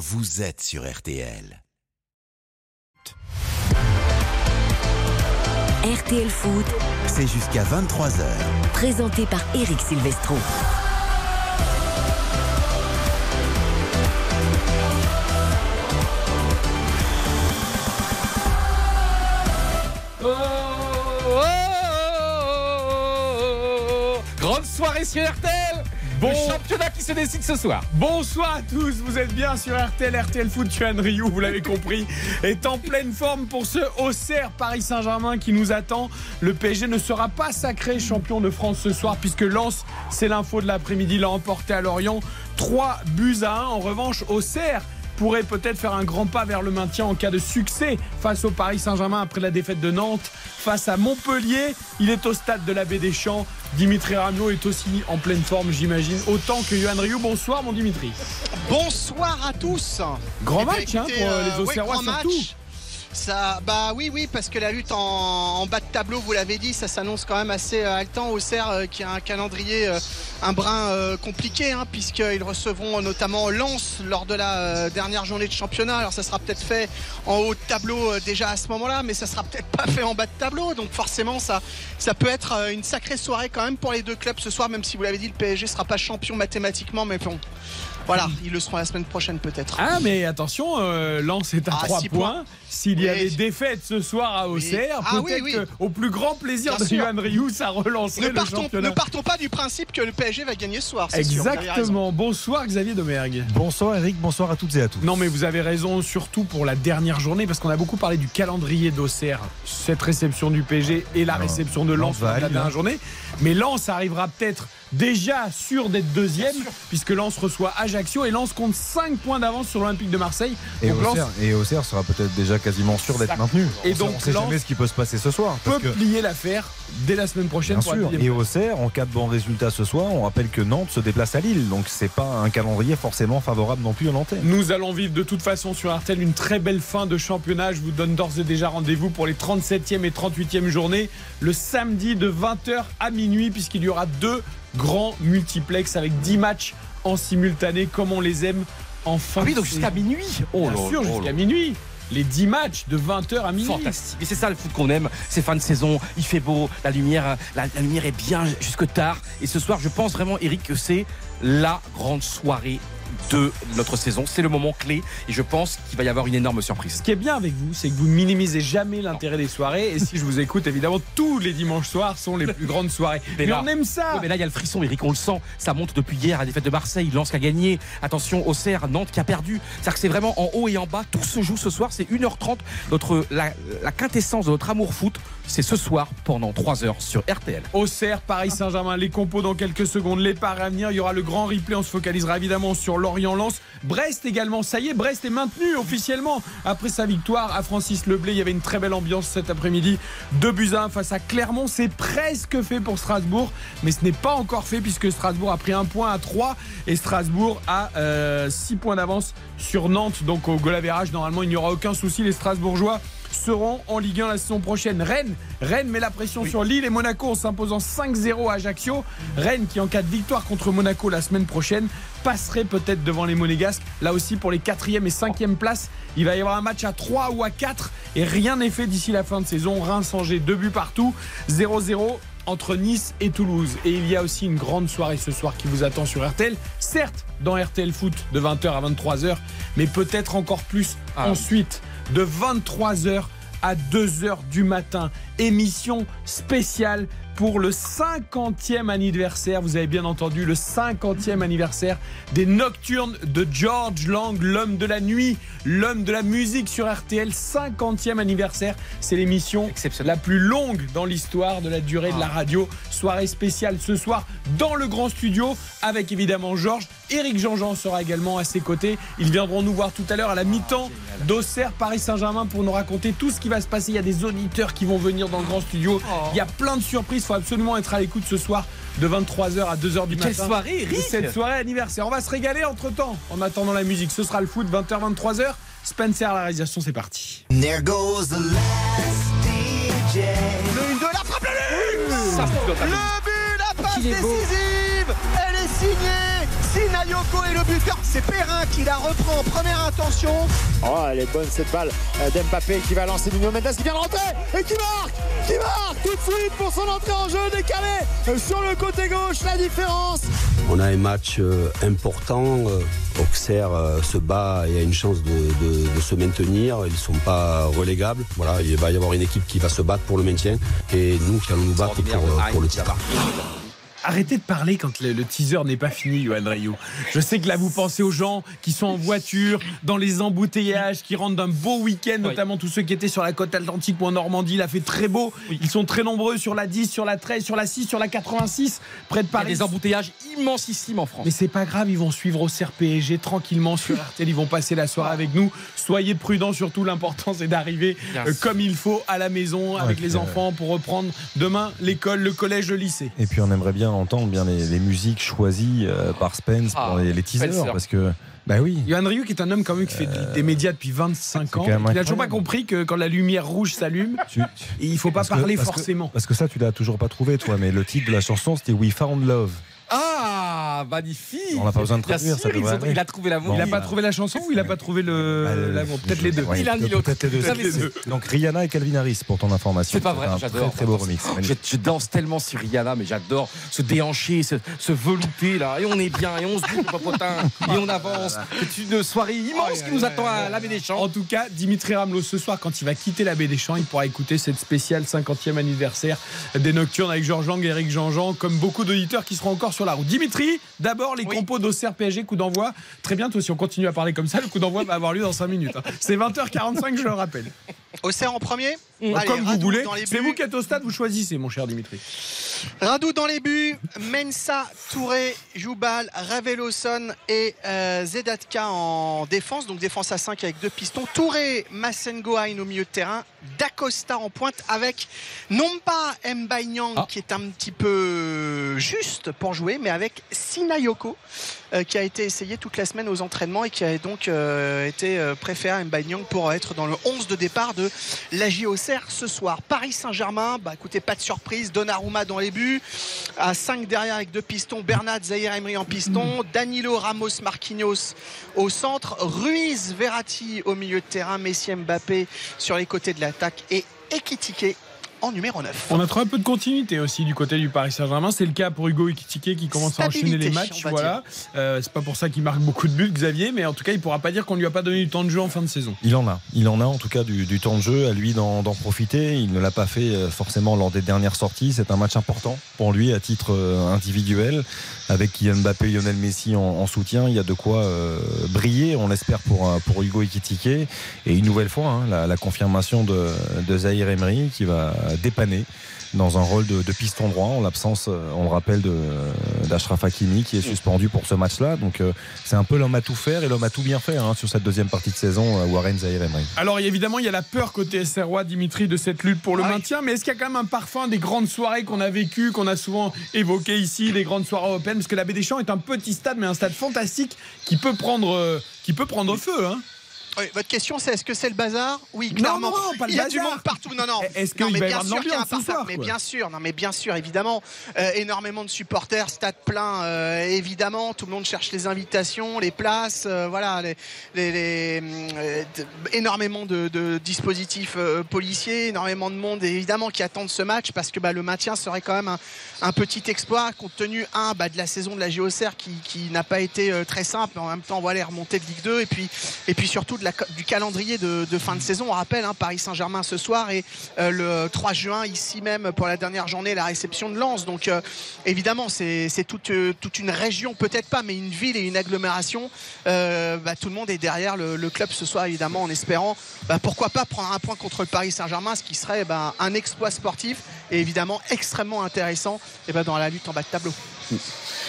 vous êtes sur RTL. RTL Foot, C'est jusqu'à 23h. présenté par Eric Silvestro. Oh, oh, oh, oh. Grande soirée sur RTL Bon. Le championnat qui se décide ce soir Bonsoir à tous, vous êtes bien sur RTL, RTL Foot, Chuan Ryu, vous l'avez compris, est en pleine forme pour ce Auxerre Paris Saint-Germain qui nous attend. Le PSG ne sera pas sacré champion de France ce soir puisque Lens, c'est l'info de l'après-midi, l'a emporté à Lorient. 3 buts à 1. En revanche, Auxerre pourrait peut-être faire un grand pas vers le maintien en cas de succès face au Paris Saint-Germain après la défaite de Nantes face à Montpellier. Il est au stade de la Baie des Champs. Dimitri Rameau est aussi en pleine forme, j'imagine, autant que Yohan Ryu. Bonsoir, mon Dimitri. Bonsoir à tous. Grand Eh match hein, pour euh, les euh, ouais, Auxerrois grand surtout. match. Ça, bah oui, oui, parce que la lutte en, en bas de tableau, vous l'avez dit, ça s'annonce quand même assez euh, haletant. Auxerre euh, qui a un calendrier euh, un brin euh, compliqué, hein, puisqu'ils recevront notamment Lens lors de la dernière journée de championnat. Alors ça sera peut-être fait en haut de tableau déjà à ce moment-là, mais ça sera peut-être pas fait en bas de tableau. Donc forcément, ça, ça peut être une sacrée soirée quand même pour les deux clubs ce soir, même si vous l'avez dit, le PSG sera pas champion mathématiquement, mais bon. Voilà, ils le seront la semaine prochaine peut-être. Ah mais attention, Lens est à Ah, 3 six points. points. S'il y Oui. avait défaite ce soir à Auxerre, Ah peut-être oui. au plus grand plaisir Bien de sûr. Yohan Ryu, ça relancerait Ne le partons, championnat. ne partons pas du principe que le PSG va gagner ce soir. sûr. Exactement. Bonsoir Xavier Domergue. Bonsoir Eric, bonsoir à toutes et à tous. Non mais vous avez raison, surtout pour la dernière journée, parce qu'on a beaucoup parlé du calendrier d'Auxerre, cette réception du PSG et la réception de Lens la dernière hein. journée. Mais Lens arrivera peut-être déjà sûr d'être deuxième, puisque Lens reçoit Ajaccio et Lens compte 5 points d'avance sur l'Olympique de Marseille. Et Donc, Lens Auxerre, et Auxerre sera peut-être déjà quasiment sûr d'être maintenu. Et on donc, sait, on sait Lens jamais ce qui peut se passer ce soir. peut Parce que, plier l'affaire dès la semaine prochaine bien pour sûr, et Auxerre, en cas de bon résultat ce soir, on rappelle que Nantes se déplace à Lille. Donc c'est pas un calendrier forcément favorable non plus aux Nantais. Nous allons vivre de toute façon sur Artel une très belle fin de championnat. Je vous donne d'ores et déjà rendez-vous pour les 37e et 38e journées le samedi de 20h à minuit puisqu'il y aura deux grands multiplex avec 10 matchs en simultané comme on les aime en fin Ah oui, donc jusqu'à minuit Oh Bien là sûr, jusqu'à minuit. Les 10 matchs de 20h à minuit. Fantastique. Et c'est ça le foot qu'on aime. C'est fin de saison, il fait beau, la lumière, la, la lumière est bien jusque tard. Et ce soir, je pense vraiment, Eric, que c'est la grande soirée de notre saison. C'est le moment clé. Et je pense qu'il va y avoir une énorme surprise. Ce qui est bien avec vous, c'est que vous ne minimisez jamais l'intérêt des soirées. Et si je vous écoute, évidemment, tous les dimanches soirs sont les plus grandes soirées. Mais Mais là- on aime ça. Mais là, il y a le frisson, Eric, on le sent. Ça monte depuis hier à la défaite de Marseille. Lens qui a gagné. Attention, Auxerre, Nantes qui a perdu. C'est-à-dire que c'est vraiment en haut et en bas. Tout se joue ce soir. C'est 1h30. Notre, la, la quintessence de notre amour foot, c'est ce soir pendant 3 heures sur RTL. Auxerre, Paris Saint-Germain, les compos dans quelques secondes, les paris à venir. Il y aura le grand replay. On se focalisera évidemment sur Lorient-Lens. Brest également. Ça y est, Brest est maintenu officiellement après sa victoire à Francis Leblé. Il y avait une très belle ambiance cet après-midi. 2 buts à 1 face à Clermont. C'est presque fait pour Strasbourg, mais ce n'est pas encore fait puisque Strasbourg a pris un point à 3 et Strasbourg a 6 points d'avance sur Nantes. Donc au goal average, normalement, il n'y aura aucun souci. Les Strasbourgeois seront en Ligue 1 la saison prochaine. Rennes, Rennes met la pression sur Lille et Monaco en s'imposant 5-0 à Ajaccio. Rennes qui en cas de victoire contre Monaco la semaine prochaine passerait peut-être devant les Monégasques. Là aussi pour les 4e et 5e places, il va y avoir un match à 3 ou à 4 et rien n'est fait d'ici la fin de saison. Reims-Angers, deux buts partout, 0-0 entre Nice et Toulouse. Et il y a aussi une grande soirée ce soir qui vous attend sur RTL. Certes, dans RTL Foot de 20h à 23h, mais peut-être encore plus Ah. ensuite de 23h à 2h du matin. Émission spéciale pour le 50e anniversaire, vous avez bien entendu, le 50e anniversaire des Nocturnes de George Lang, l'homme de la nuit, l'homme de la musique sur RTL, 50e anniversaire. C'est l'émission la plus longue dans l'histoire de la durée de la radio. Soirée spéciale ce soir dans le grand studio avec évidemment Georges. Eric Jean-Jean sera également à ses côtés. Ils viendront nous voir tout à l'heure à la mi-temps d'Auxerre, Paris Saint-Germain pour nous raconter tout ce qui va se passer. Il y a des auditeurs qui vont venir dans le grand studio. Il y a plein de surprises. Il faut absolument être à l'écoute ce soir de 23h à 2h du Quelle matin. soirée, de Eric Cette soirée anniversaire. On va se régaler entre temps en attendant la musique. Ce sera le foot 20h, 23h. Spencer à la réalisation, c'est parti. There goes the last DJ. Le 1-2, la frappe, le but la passe décisive Elle est signée Sinayoko est le buteur. C'est Perrin qui la reprend en première intention. Oh, elle est bonne cette balle d'Mbappé qui va lancer Nuno Mendes qui vient de rentrer et qui marque Qui marque tout de suite pour son entrée en jeu décalé sur le côté gauche, la différence On a un match euh, important. euh, Auxerre euh, se bat et a une chance de, de- de se maintenir. Ils ne sont pas relégables. Voilà, il va y avoir une équipe qui va se battre pour le maintien et nous qui allons nous battre pour, pour le titre. Arrêtez de parler quand le, le teaser n'est pas fini, Johan Rayou. Je sais que là, vous pensez aux gens qui sont en voiture, dans les embouteillages, qui rentrent d'un beau week-end, notamment tous ceux qui étaient sur la côte atlantique ou en Normandie. Il a fait très beau. Ils sont très nombreux sur la 10, sur la 13, sur la 6, sur la 86, près de Il y a Paris. des embouteillages immensissimes en France. Mais c'est pas grave, ils vont suivre au CRPG tranquillement sur RTL. Ils vont passer la soirée avec nous. Soyez prudents, surtout l'important c'est d'arriver euh, comme il faut à la maison avec les euh, enfants pour reprendre demain l'école, le collège, le lycée. Et puis on aimerait bien entendre bien les, les musiques choisies euh, par Spence Ah, pour les, les teasers Spencer. parce que bah oui. Johan Rioux qui est un homme quand même qui fait de- des médias depuis 25 ans. Il a toujours pas compris que quand la lumière rouge s'allume, Tu- il faut pas parce que- parler que- forcément. parce que ça tu l'as toujours pas trouvé toi, mais le titre de la chanson c'était We Found Love. Ah, magnifique On n'a pas besoin de Bien traduire, ça ils ont- il a trouvé l'amour. Bon, il a bah. pas trouvé la chanson ou il a pas trouvé le Bah, l'amour Peut-être les deux. Ni l'un ni l'autre. Donc Rihanna et Calvin Harris pour ton information. C'est pas vrai, j'adore. Très très beau remix. Je, je danse tellement sur Rihanna, mais j'adore ce déhanché, ce, ce velouté là. Et on est bien, et on se bouge, popotin, et on avance. C'est une soirée immense qui nous attend à la baie des Champs. En tout cas, Dimitri Ramelot, ce soir, quand il va quitter la baie des Champs, il pourra écouter cette spéciale 50e anniversaire des Nocturnes avec Georges Lang et Eric Jean-Jean, comme beaucoup d'auditeurs qui seront encore sur la route. Dimitri, d'abord les Oui. compos d'Auxerre PSG, coup d'envoi. Très bientôt, si on continue à parler comme ça, le coup d'envoi va avoir lieu dans 5 minutes. hein. C'est 20h45, je le rappelle. Auxerre en premier Allez, comme vous Radou voulez. C'est vous qui êtes au stade, vous choisissez, mon cher Dimitri. Radou dans les buts, Mensa, Touré, Joubal, Raveloson et euh, Zedatka en défense, donc défense à 5 avec deux pistons. Touré, Massengohain au milieu de terrain, Dacosta en pointe avec non pas Mbaïnyang Ah. qui est un petit peu juste pour jouer, mais avec Sinayoko euh, qui a été essayé toute la semaine aux entraînements et qui a donc euh, été euh, préféré à Mbaïnyang pour être dans le 11 de départ de la JOCR ce soir. Paris Saint-Germain, bah écoutez, pas de surprise, Donnarumma dans les buts, à 5 derrière avec deux pistons, Bernat, Zahir Emery en piston, Danilo, Ramos, Marquinhos au centre, Ruiz, Verratti au milieu de terrain, Messi, Mbappé sur les côtés de l'attaque et Ekitike en numéro 9. On a trouvé un peu de continuité aussi du côté du Paris Saint-Germain. C'est le cas pour Hugo Ekitike qui commence à enchaîner les matchs. Voilà. Euh, c'est pas pour ça qu'il marque beaucoup de buts, Xavier, mais en tout cas, il pourra pas dire qu'on lui a pas donné du temps de jeu en fin de saison. Il en a. Il en a en tout cas du, du temps de jeu, à lui d'en d'en profiter. Il ne l'a pas fait euh, forcément lors des dernières sorties. C'est un match important pour lui à titre euh, individuel. Avec Kylian Mbappé et Lionel Messi en, en soutien, il y a de quoi euh, briller, on l'espère, pour, pour Hugo Ekitike. Et une nouvelle fois, hein, la, la confirmation de, de Zahir Emery qui va dépanner dans un rôle de, de piston droit en l'absence, euh, on le rappelle, de- d'Ashraf Hakimi qui est suspendu pour ce match-là. Donc euh, c'est un peu l'homme à tout faire et l'homme à tout bien faire hein, sur cette deuxième partie de saison, euh, Warren Zahir Emery. Alors évidemment, il y a la peur côté SROI, Dimitri, de cette lutte pour le Ah oui. maintien, mais est-ce qu'il y a quand même un parfum des grandes soirées qu'on a vécues, qu'on a souvent évoquées ici, les grandes soirées européennes Parce que la Baie des Champs est un petit stade, mais un stade fantastique qui peut prendre, euh, qui peut prendre feu. Hein. Oui, votre question c'est est-ce que c'est le bazar Oui, clairement. non, non, pas le Il y a bazar. du monde partout. Non, non. Est-ce Non, qu'il va y bien avoir de sûr qu'il y a un l'ambiance Mais bien sûr, non, mais bien sûr, évidemment, Euh, énormément de supporters, stade plein, euh, évidemment, tout le monde cherche les invitations, les places, euh, voilà, les, les- les, euh, d- énormément de, de dispositifs euh, policiers, énormément de monde, évidemment, qui attendent ce match parce que bah, le maintien serait quand même un, un petit exploit compte tenu un bah, de la saison de la JOCR qui, qui n'a pas été euh, très simple, mais en même temps, voilà, les remontées de Ligue 2 et puis et puis surtout de la, du calendrier de, fin de saison. On rappelle hein, Paris Saint-Germain ce soir et euh, le 3 juin ici même pour la dernière journée la réception de Lens. Donc euh, évidemment c'est euh, toute une région, peut-être pas, mais une ville et une agglomération. Bah, tout le monde est derrière le, le club ce soir évidemment en espérant bah, pourquoi pas prendre un point contre le Paris Saint-Germain, ce qui serait bah, un exploit sportif et évidemment extrêmement intéressant et bah, dans la lutte en bas de tableau.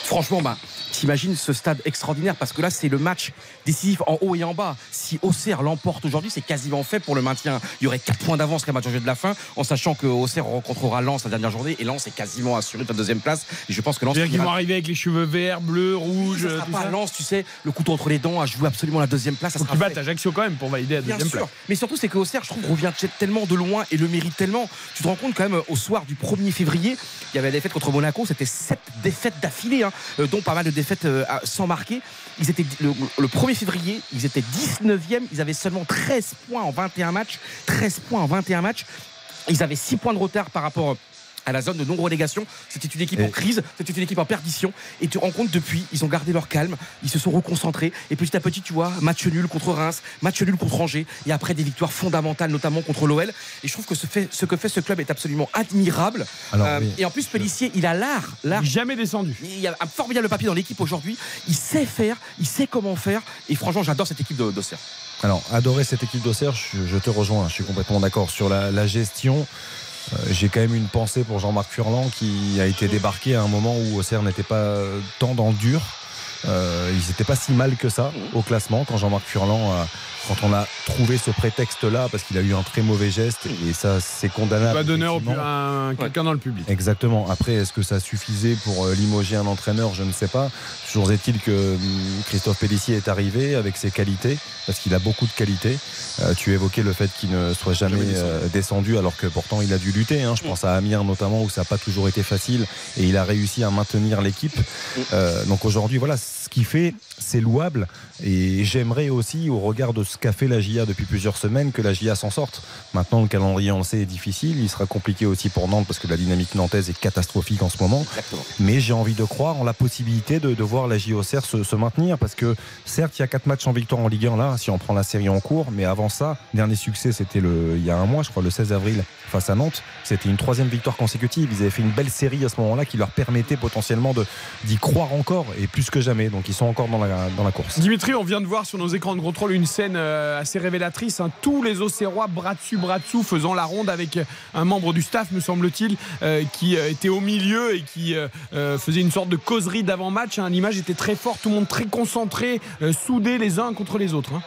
Franchement, bah, t'imagines ce stade extraordinaire parce que là, c'est le match décisif en haut et en bas. Si Auxerre l'emporte aujourd'hui, c'est quasiment fait pour le maintien. Il y aurait 4 points d'avance qu'un match en jeu de la fin, en sachant que Auxerre rencontrera Lens la dernière journée et Lens est quasiment assuré de la deuxième place. Et je pense que Lens. Finira- vont arriver avec les cheveux verts, bleus, rouges, ça sera tout pas ça. Lens, tu sais, le couteau entre les dents à jouer absolument la deuxième place. Ça Faut battent Ajaccio quand même pour valider la Bien deuxième sûr. place. Mais surtout, c'est que Auxerre, je trouve, revient tellement de loin et le mérite tellement. Tu te rends compte quand même, au soir du 1er février, il y avait la défaite contre Monaco, c'était 7 défaites défaites d'affilée, hein, euh, dont pas mal de défaites euh, à- sans marquer. Ils étaient le, le 1er février, ils étaient 19e, ils avaient seulement 13 points en 21 matchs. 13 points en 21 matchs. Ils avaient 6 points de retard par rapport à la zone de non-relégation. C'était une équipe Et- en crise, c'était une équipe en perdition. Et tu te rends compte, depuis, ils ont gardé leur calme, ils se sont reconcentrés. Et petit à petit, tu vois, match nul contre Reims, match nul contre Angers. Et après, des victoires fondamentales, notamment contre l'OL. Et je trouve que ce, fait, ce que fait ce club est absolument admirable. Alors, Euh, oui. Et en plus, Pellissier, il a l'art. l'art Jamais descendu. il y a un formidable papier dans l'équipe aujourd'hui. Il sait faire, il sait comment faire. Et franchement, j'adore cette équipe de- d'Auxerre. Alors, adorer cette équipe d'Auxerre, je, je te rejoins, je suis complètement d'accord. Sur la, la gestion, j'ai quand même une pensée pour Jean-Marc Furlan qui a été débarqué à un moment où Auxerre n'était pas euh, tant dans le dur. Euh, ils n'étaient pas si mal que ça au classement quand Jean-Marc Furlan a- quand on a trouvé ce prétexte-là, parce qu'il a eu un très mauvais geste, et ça c'est condamnable. Pas d'honneur à un- quelqu'un dans le public. Exactement. Après, est-ce que ça suffisait pour euh, limoger un entraîneur? Je ne sais pas. Toujours est-il que hum, Christophe Pellissier est arrivé avec ses qualités, parce qu'il a beaucoup de qualités. Euh, tu évoquais le fait qu'il ne soit jamais, Jamais descendu. euh, descendu, alors que pourtant il a dû lutter. hein. Je pense à Amiens notamment, où ça n'a pas toujours été facile, et il a réussi à maintenir l'équipe. Euh, donc aujourd'hui, voilà, ce qu'il fait, c'est louable. Et j'aimerais aussi, au regard de ce qu'a fait la GIA depuis plusieurs semaines, que la GIA s'en sorte. Maintenant, le calendrier, on le sait, est difficile. Il sera compliqué aussi pour Nantes parce que la dynamique nantaise est catastrophique en ce moment. Exactement. Mais j'ai envie de croire en la possibilité de, de voir la JOCR se, se maintenir parce que certes, il y a quatre matchs en victoire en Ligue 1 là, si on prend la série en cours. Mais avant ça, dernier succès, c'était le, il y a un mois, je crois, le 16 avril face à Nantes. C'était une troisième victoire consécutive. Ils avaient fait une belle série à ce moment-là qui leur permettait potentiellement d'y croire encore et plus que jamais. Donc ils sont encore dans la, course. Dimitri, on vient de voir sur nos écrans de contrôle une scène euh, assez révélatrice. hein. Tous les Auxerrois bras dessus, bras dessous, faisant la ronde avec euh, un membre du staff, me semble-t-il, euh, qui était au milieu et qui faisait une sorte de causerie d'avant-match. hein. L'image était très forte, tout le monde très concentré, soudé les uns contre les autres. hein.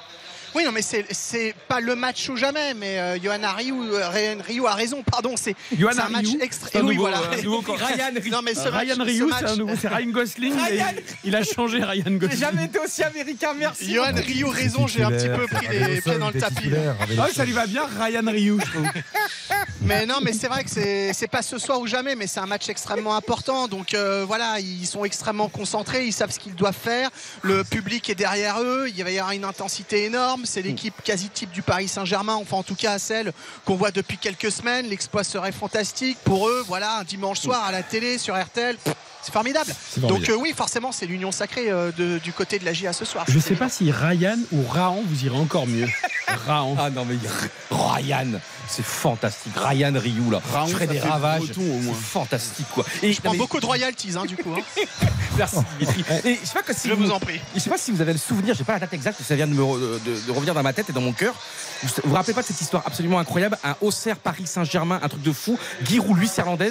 Oui, non, mais c'est- c'est pas le match ou jamais, mais euh, Johan Ryu, euh, Ryan Ryu a raison, pardon. C'est un match Ryu, extra. c'est un oui, nouveau- voilà. nouveau. Ryan Ryu. Non, mais ce Ryan match, Ryu, ce c'est Ryan Gosling. et il a changé Ryan Gosling. Jamais été aussi américain, merci. Johan Ryu, raison, j'ai un petit peu pris les pieds dans le tapis. Ah ça lui va bien, Ryan Ryu. je trouve. Mais non, mais c'est vrai que c'est c'est pas ce soir ou jamais, mais c'est un match extrêmement important. Donc euh, voilà, ils sont extrêmement concentrés, ils savent ce qu'ils doivent faire. Le public est derrière eux, il va y avoir une intensité énorme. C'est l'équipe quasi type du Paris Saint-Germain, enfin en tout cas celle qu'on voit depuis quelques semaines. L'exploit serait fantastique pour eux. Voilà, un dimanche soir à la télé sur RTL. pff, C'est formidable. formidable. Donc euh, oui, forcément, c'est l'union sacrée euh, de- du côté de la GIA ce soir. Je C'est sais pas si Ryan ou Rahan vous irez encore mieux. Rahan. Ah non mais Ryan, c'est fantastique. Ryan Ryu là, Raon, je ferais ça des ravages. breton, au moins. C'est fantastique quoi. Et Je prends beaucoup de royalties hein, du coup. hein. Merci Dimitri. Et je sais pas que si Je vous en prie. Je sais pas si vous avez le souvenir, j'ai pas la date exacte, ça vient de, me re- de- de revenir dans ma tête et dans mon cœur. Vous vous vous rappelez pas de cette histoire absolument incroyable? Un Auxerre Paris Saint-Germain, un truc de fou. Giroud Luis Hernandez,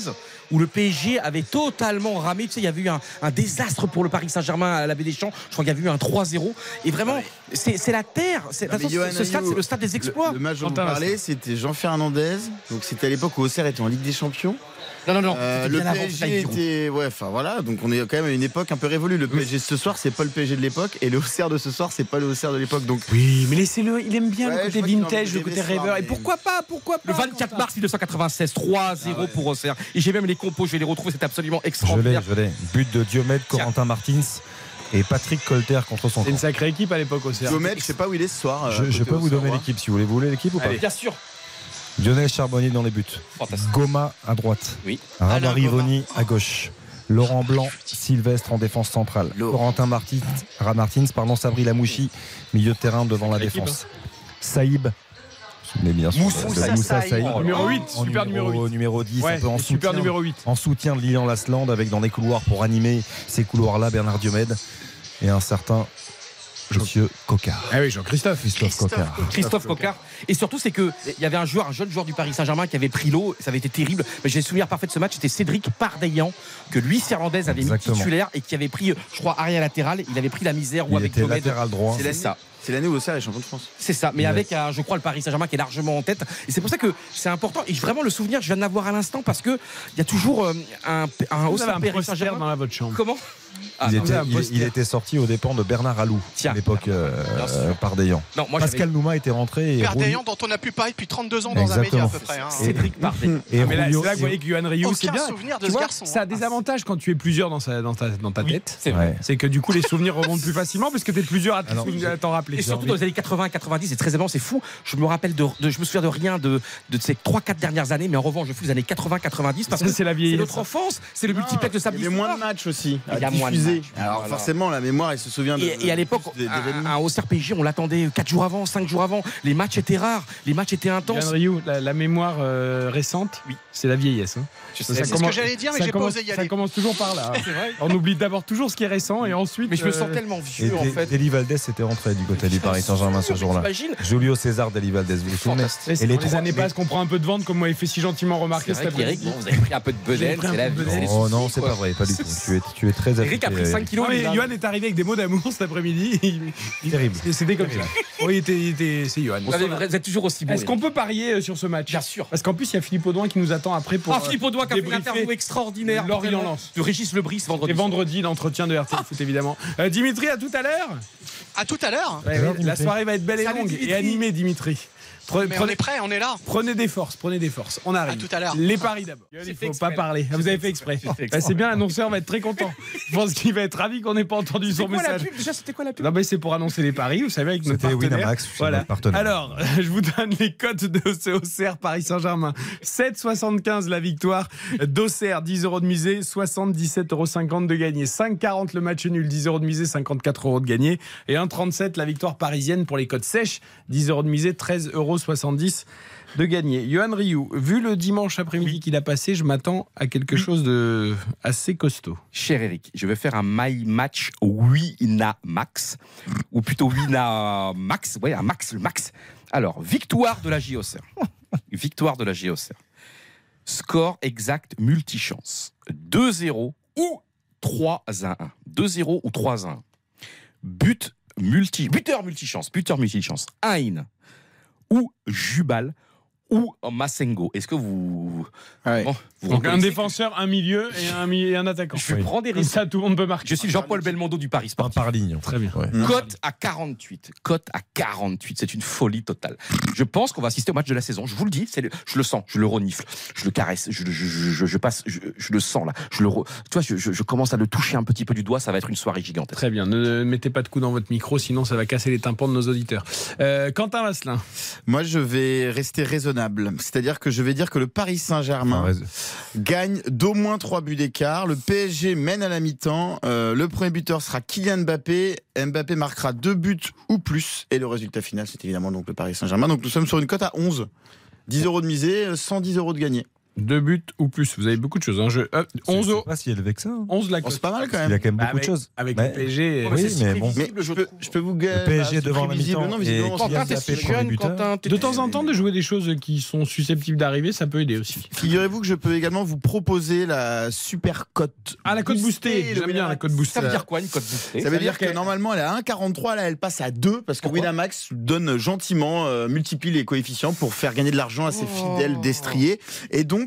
où le PSG avait totalement ramé. Tu sais, il y avait eu un, un désastre pour le Paris Saint-Germain à la Baie des Champs. Je crois qu'il y avait eu un 3-0. Et vraiment, c'est c'est la terre. C'est- de toute Non, mais façon, Johan ce stade, Ryu, c'est le stade des exploits. Le, le match dont vous parlez, c'était Jean Fernandez. Donc c'était à l'époque où Auxerre était en Ligue des Champions. Non, non, non. Euh, le PSG était. Ouais, enfin voilà. Donc on est quand même à une époque un peu révolue. Le PSG ce soir, c'est pas le PSG de l'époque. Et le Auxerre de ce soir, c'est pas le Auxerre de l'époque. Donc Oui, mais laissez-le, il aime bien Ouais, le côté vintage, le de côté rêveur. Et pourquoi pas Pourquoi pas Le 24 Quentin mars 1996, 3-0 pour Auxerre. Et j'ai même les compos, je vais les retrouver, c'est absolument extraordinaire. je But de Diomède, Corentin Martins et Patrick Colter contre son C'est une sacrée équipe à l'époque au CR. Gomet, je sais pas où il est ce soir. euh, Je, peux vous donner l'équipe si vous voulez. Vous voulez l'équipe ou pas Allez. Bien sûr. Lionel Charbonnier dans les buts. Goma à droite. Oui. Rabat Alors, Rivoni à gauche. Laurent Blanc, Sylvestre en défense centrale. Laurent. Corentin Martins, Ra- Martins, pardon, Sabri Lamouchi, milieu de terrain devant la défense. Saïb, mais bien sûr, Moussa Saïb. Moussa Saïb. Oh, Numéro 8, En super numéro 8. numéro 10, Ouais, un peu en super soutien, numéro 8. en soutien de Lilian Lasland avec dans les couloirs pour animer ces couloirs-là Bernard Diomède et un certain Monsieur Cocard. Ah oui, Jean-Christophe. Christophe Cocard. Christophe Cocard. Et surtout, c'est que il y avait un joueur, un jeune joueur du Paris Saint-Germain qui avait pris l'eau. Ça avait été terrible. Mais j'ai le souvenir parfait de ce match. C'était Cédric Pardaillan que Luis Hernandez avait Exactement. mis titulaire et qui avait pris, je crois, arrière latéral. Il avait pris la misère ou avec était latéral droit. C'est ça. C'est l'année où Auxerre est champion de France. C'est ça, mais avec, un, je crois, le Paris Saint-Germain qui est largement en tête. Et c'est pour ça que c'est important. Et vraiment, le souvenir, je viens de l'avoir à l'instant parce que il y a toujours euh, un, un Vous Auxerre avez un Paris Saint-Germain. dans la votre chambre. Comment? Ah, il, non, était, c'est il- il sorti au dépens de Bernard Alou Tiens. à l'époque euh, euh. Non, moi Pascal Nouma était rentré et dont on n'a plus parlé depuis 32 ans dans un média à peu près. hein. Et- Cédric et Ah, mais là, c'est là que vous voyez que Yohan Ryu, c'est bien. souvenir de Tu ce vois, garçon. Ça a hein. des avantages quand tu es plusieurs dans, sa, dans, ta, dans ta Oui, tête. c'est vrai. C'est que du coup, les souvenirs remontent plus facilement parce que tu es plusieurs à t'en rappeler. Et surtout dans les années 80 90, c'est très évident, c'est fou. Je me rappelle de, de- je me souviens de rien de, de ces 3-4 dernières années, mais en revanche, je fous les années 80 90 parce que c'est la c'est vieillesse. notre enfance, c'est le multiplex de Il samedi y avait moins de matchs aussi. Alors forcément, la mémoire, elle se souvient de. Et, et à l'époque, un, un on l'attendait 4 jours avant, 5 jours avant. Les matchs étaient rares, les matchs étaient intenses. Ryu, la, la mémoire euh, récente, Oui. c'est la vieillesse. hein. Ça C'est ce commence- que j'allais dire, mais ça j'ai pas commence- osé y Ça aller. commence toujours par là. vrai. On oublie d'abord toujours ce qui est récent et ensuite. Mais je me sens euh, tellement Et vieux en fait. Deli Valdés était rentré du côté du Paris Saint-Germain ce jour-là. Julio César Deli Valdés, vous vous souvenez et les trois- années passent qu'on prend un peu de vente, comme moi il fait si gentiment remarquer C'est cet après-midi. bon, vous avez pris un peu de un c'est la vie. Oh non, c'est pas vrai, pas du tout. Tu es, tu es très Eric a pris affecté, 5 kilos. Johan est arrivé avec des mots d'amour cet après-midi. Terrible. C'était comme ça. Oui, c'est Johan. Vous êtes toujours aussi beau. Est-ce qu'on peut parier euh, sur ce match? Bien sûr. Parce qu'en plus, il y a Philippe Audouin qui nous attend après pour. Ah, Philippe Audouin qui a fait une interview extraordinaire. Lorient Lens. De Régis Lebris vendredi. Et vendredi, l'entretien de RTL Foot, évidemment. Euh, Dimitri, à tout à l'heure. À tout à l'heure. Ouais, la soirée va être belle et Salut, longue Dimitri. et animée, Dimitri. Prenez, Mais on prenez- est prêt, on est là. prenez des forces, prenez des forces. On arrive. À tout à l'heure. Les paris d'abord. Il fait faut exprès. pas parler. Vous avez fait exprès. Ah, C'est bien, l'annonceur va être très content. Je pense qu'il va être ravi qu'on n'ait pas entendu son quoi la message. pub? Déjà, c'était quoi la pub? Non, mais c'est pour annoncer les paris, vous savez, avec nos C'était partenaires. Winamax, Voilà. notre partenaire. Alors, je vous donne les cotes de ce Auxerre Paris Saint-Germain. 7,75 la victoire d'Auxerre, 10 euros de misée, 77,50 euros de gagné. 5,40 le match nul, 10 euros de misée, 54 euros de gagné. Et 1,37 la victoire parisienne pour les cotes sèches, 10 euros de misée, 13,70 euros de gagné. Johan Rioux, vu le dimanche après-midi qu'il a passé, je m'attends à quelque chose de assez costaud. Cher Eric, je vais faire un My Match Winamax, ou plutôt Winamax, ouais, un max, le max. Alors, victoire de la JOCR. victoire de la JOCR. Score exact multichance. 2-0 ou 3-1. 2-0 ou 3-1. But multi, buteur multichance, buteur multichance. Ain ou Jubal ou Massengo. Est-ce que vous... Ouais. Bon, vous Donc un défenseur, un milieu et un, et un attaquant. Je vais Oui. prendre des Comme risques. ça, tout le monde peut marquer. Je suis Jean-Paul Belmondo du Paris Un Sportif. par ligne. Très bien. Ouais. Cote à 48. Cote à 48. C'est une folie totale. Je pense qu'on va assister au match de la saison. Je vous le dis, le- je le sens, je le renifle, je le caresse, je, je, je, je- je passe, je, je le sens là. Je le, re- tu vois, je, je- je commence à le toucher un petit peu du doigt. Ça va être une soirée gigantesque. Très bien. Ne mettez pas de coups dans votre micro, sinon ça va casser les tympans de nos auditeurs. Euh, Quentin Vasselin. Moi, je vais rester raisonnable. C'est-à-dire que je vais dire que le Paris Saint-Germain gagne d'au moins 3 buts d'écart. Le PSG mène à la mi-temps. Euh, le premier buteur sera Kylian Mbappé. Mbappé marquera deux buts ou plus. Et le résultat final, c'est évidemment donc le Paris Saint-Germain. Donc nous sommes sur une cote à 11. 10 euros de misée, 110 euros de gagné. Deux buts ou plus. Vous avez beaucoup de choses. Hein. Je, euh, 11 C'est euros. pas si élevé que ça. hein. 11 la Bon, cote. c'est pas mal quand Il y a même. quand même beaucoup avec, de choses. Avec Mais- le PSG. Oui, si mais bon. Mais je peux, je peux vous Le. PSG devant la mi-temps. T'es- De temps en temps, de jouer des choses qui sont susceptibles d'arriver, ça peut aider aussi. Figurez-vous que je peux également vous proposer la super cote. Ah, la cote boostée. le J'aime bien la cote boostée. Ça veut dire quoi une cote boostée? Ça veut dire que normalement elle est à 1,43, là elle passe à 2 parce que Winamax donne gentiment, euh, multiplie les coefficients pour faire gagner de l'argent à ses Oh. fidèles destriers. Et donc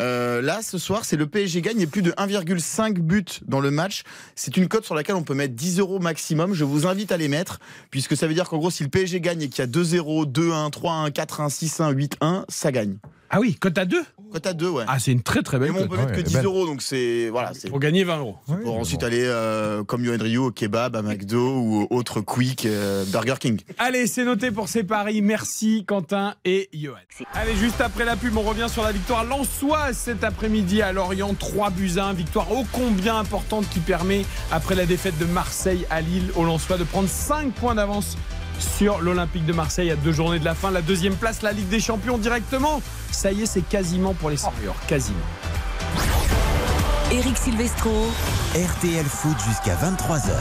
euh, là ce soir c'est le PSG gagne et plus de 1,5 but dans le match. C'est une cote sur laquelle on peut mettre 10 euros maximum. Je vous invite à les mettre puisque ça veut dire qu'en gros si le PSG gagne et qu'il y a 2-0, 2-1, 3-1, 4-1, 6-1, 8-1, ça gagne. Ah oui, cote à 2 Cote à 2 ouais. Ah, c'est une très très Mais belle bon, on peut mettre que ouais, 10 belle. euros donc c'est voilà c'est Pour gagner 20 euros. Pour mais ensuite bon. aller euh, comme Yoann Ryu au kebab, à McDo ou au autre Quick, euh, Burger King. Allez, c'est noté pour ces paris. Merci Quentin et Johan. Allez, juste après la pub, on revient sur la victoire lensoise cet après-midi à Lorient. 3 buts à 1. Victoire ô combien importante qui permet, après la défaite de Marseille à Lille, aux Lensois de prendre 5 points d'avance sur l'Olympique de Marseille à deux journées de la fin. La deuxième place, la Ligue des Champions directement. Ça y est, c'est quasiment pour les seniors. Quasiment. Eric Silvestro. RTL Foot jusqu'à 23h.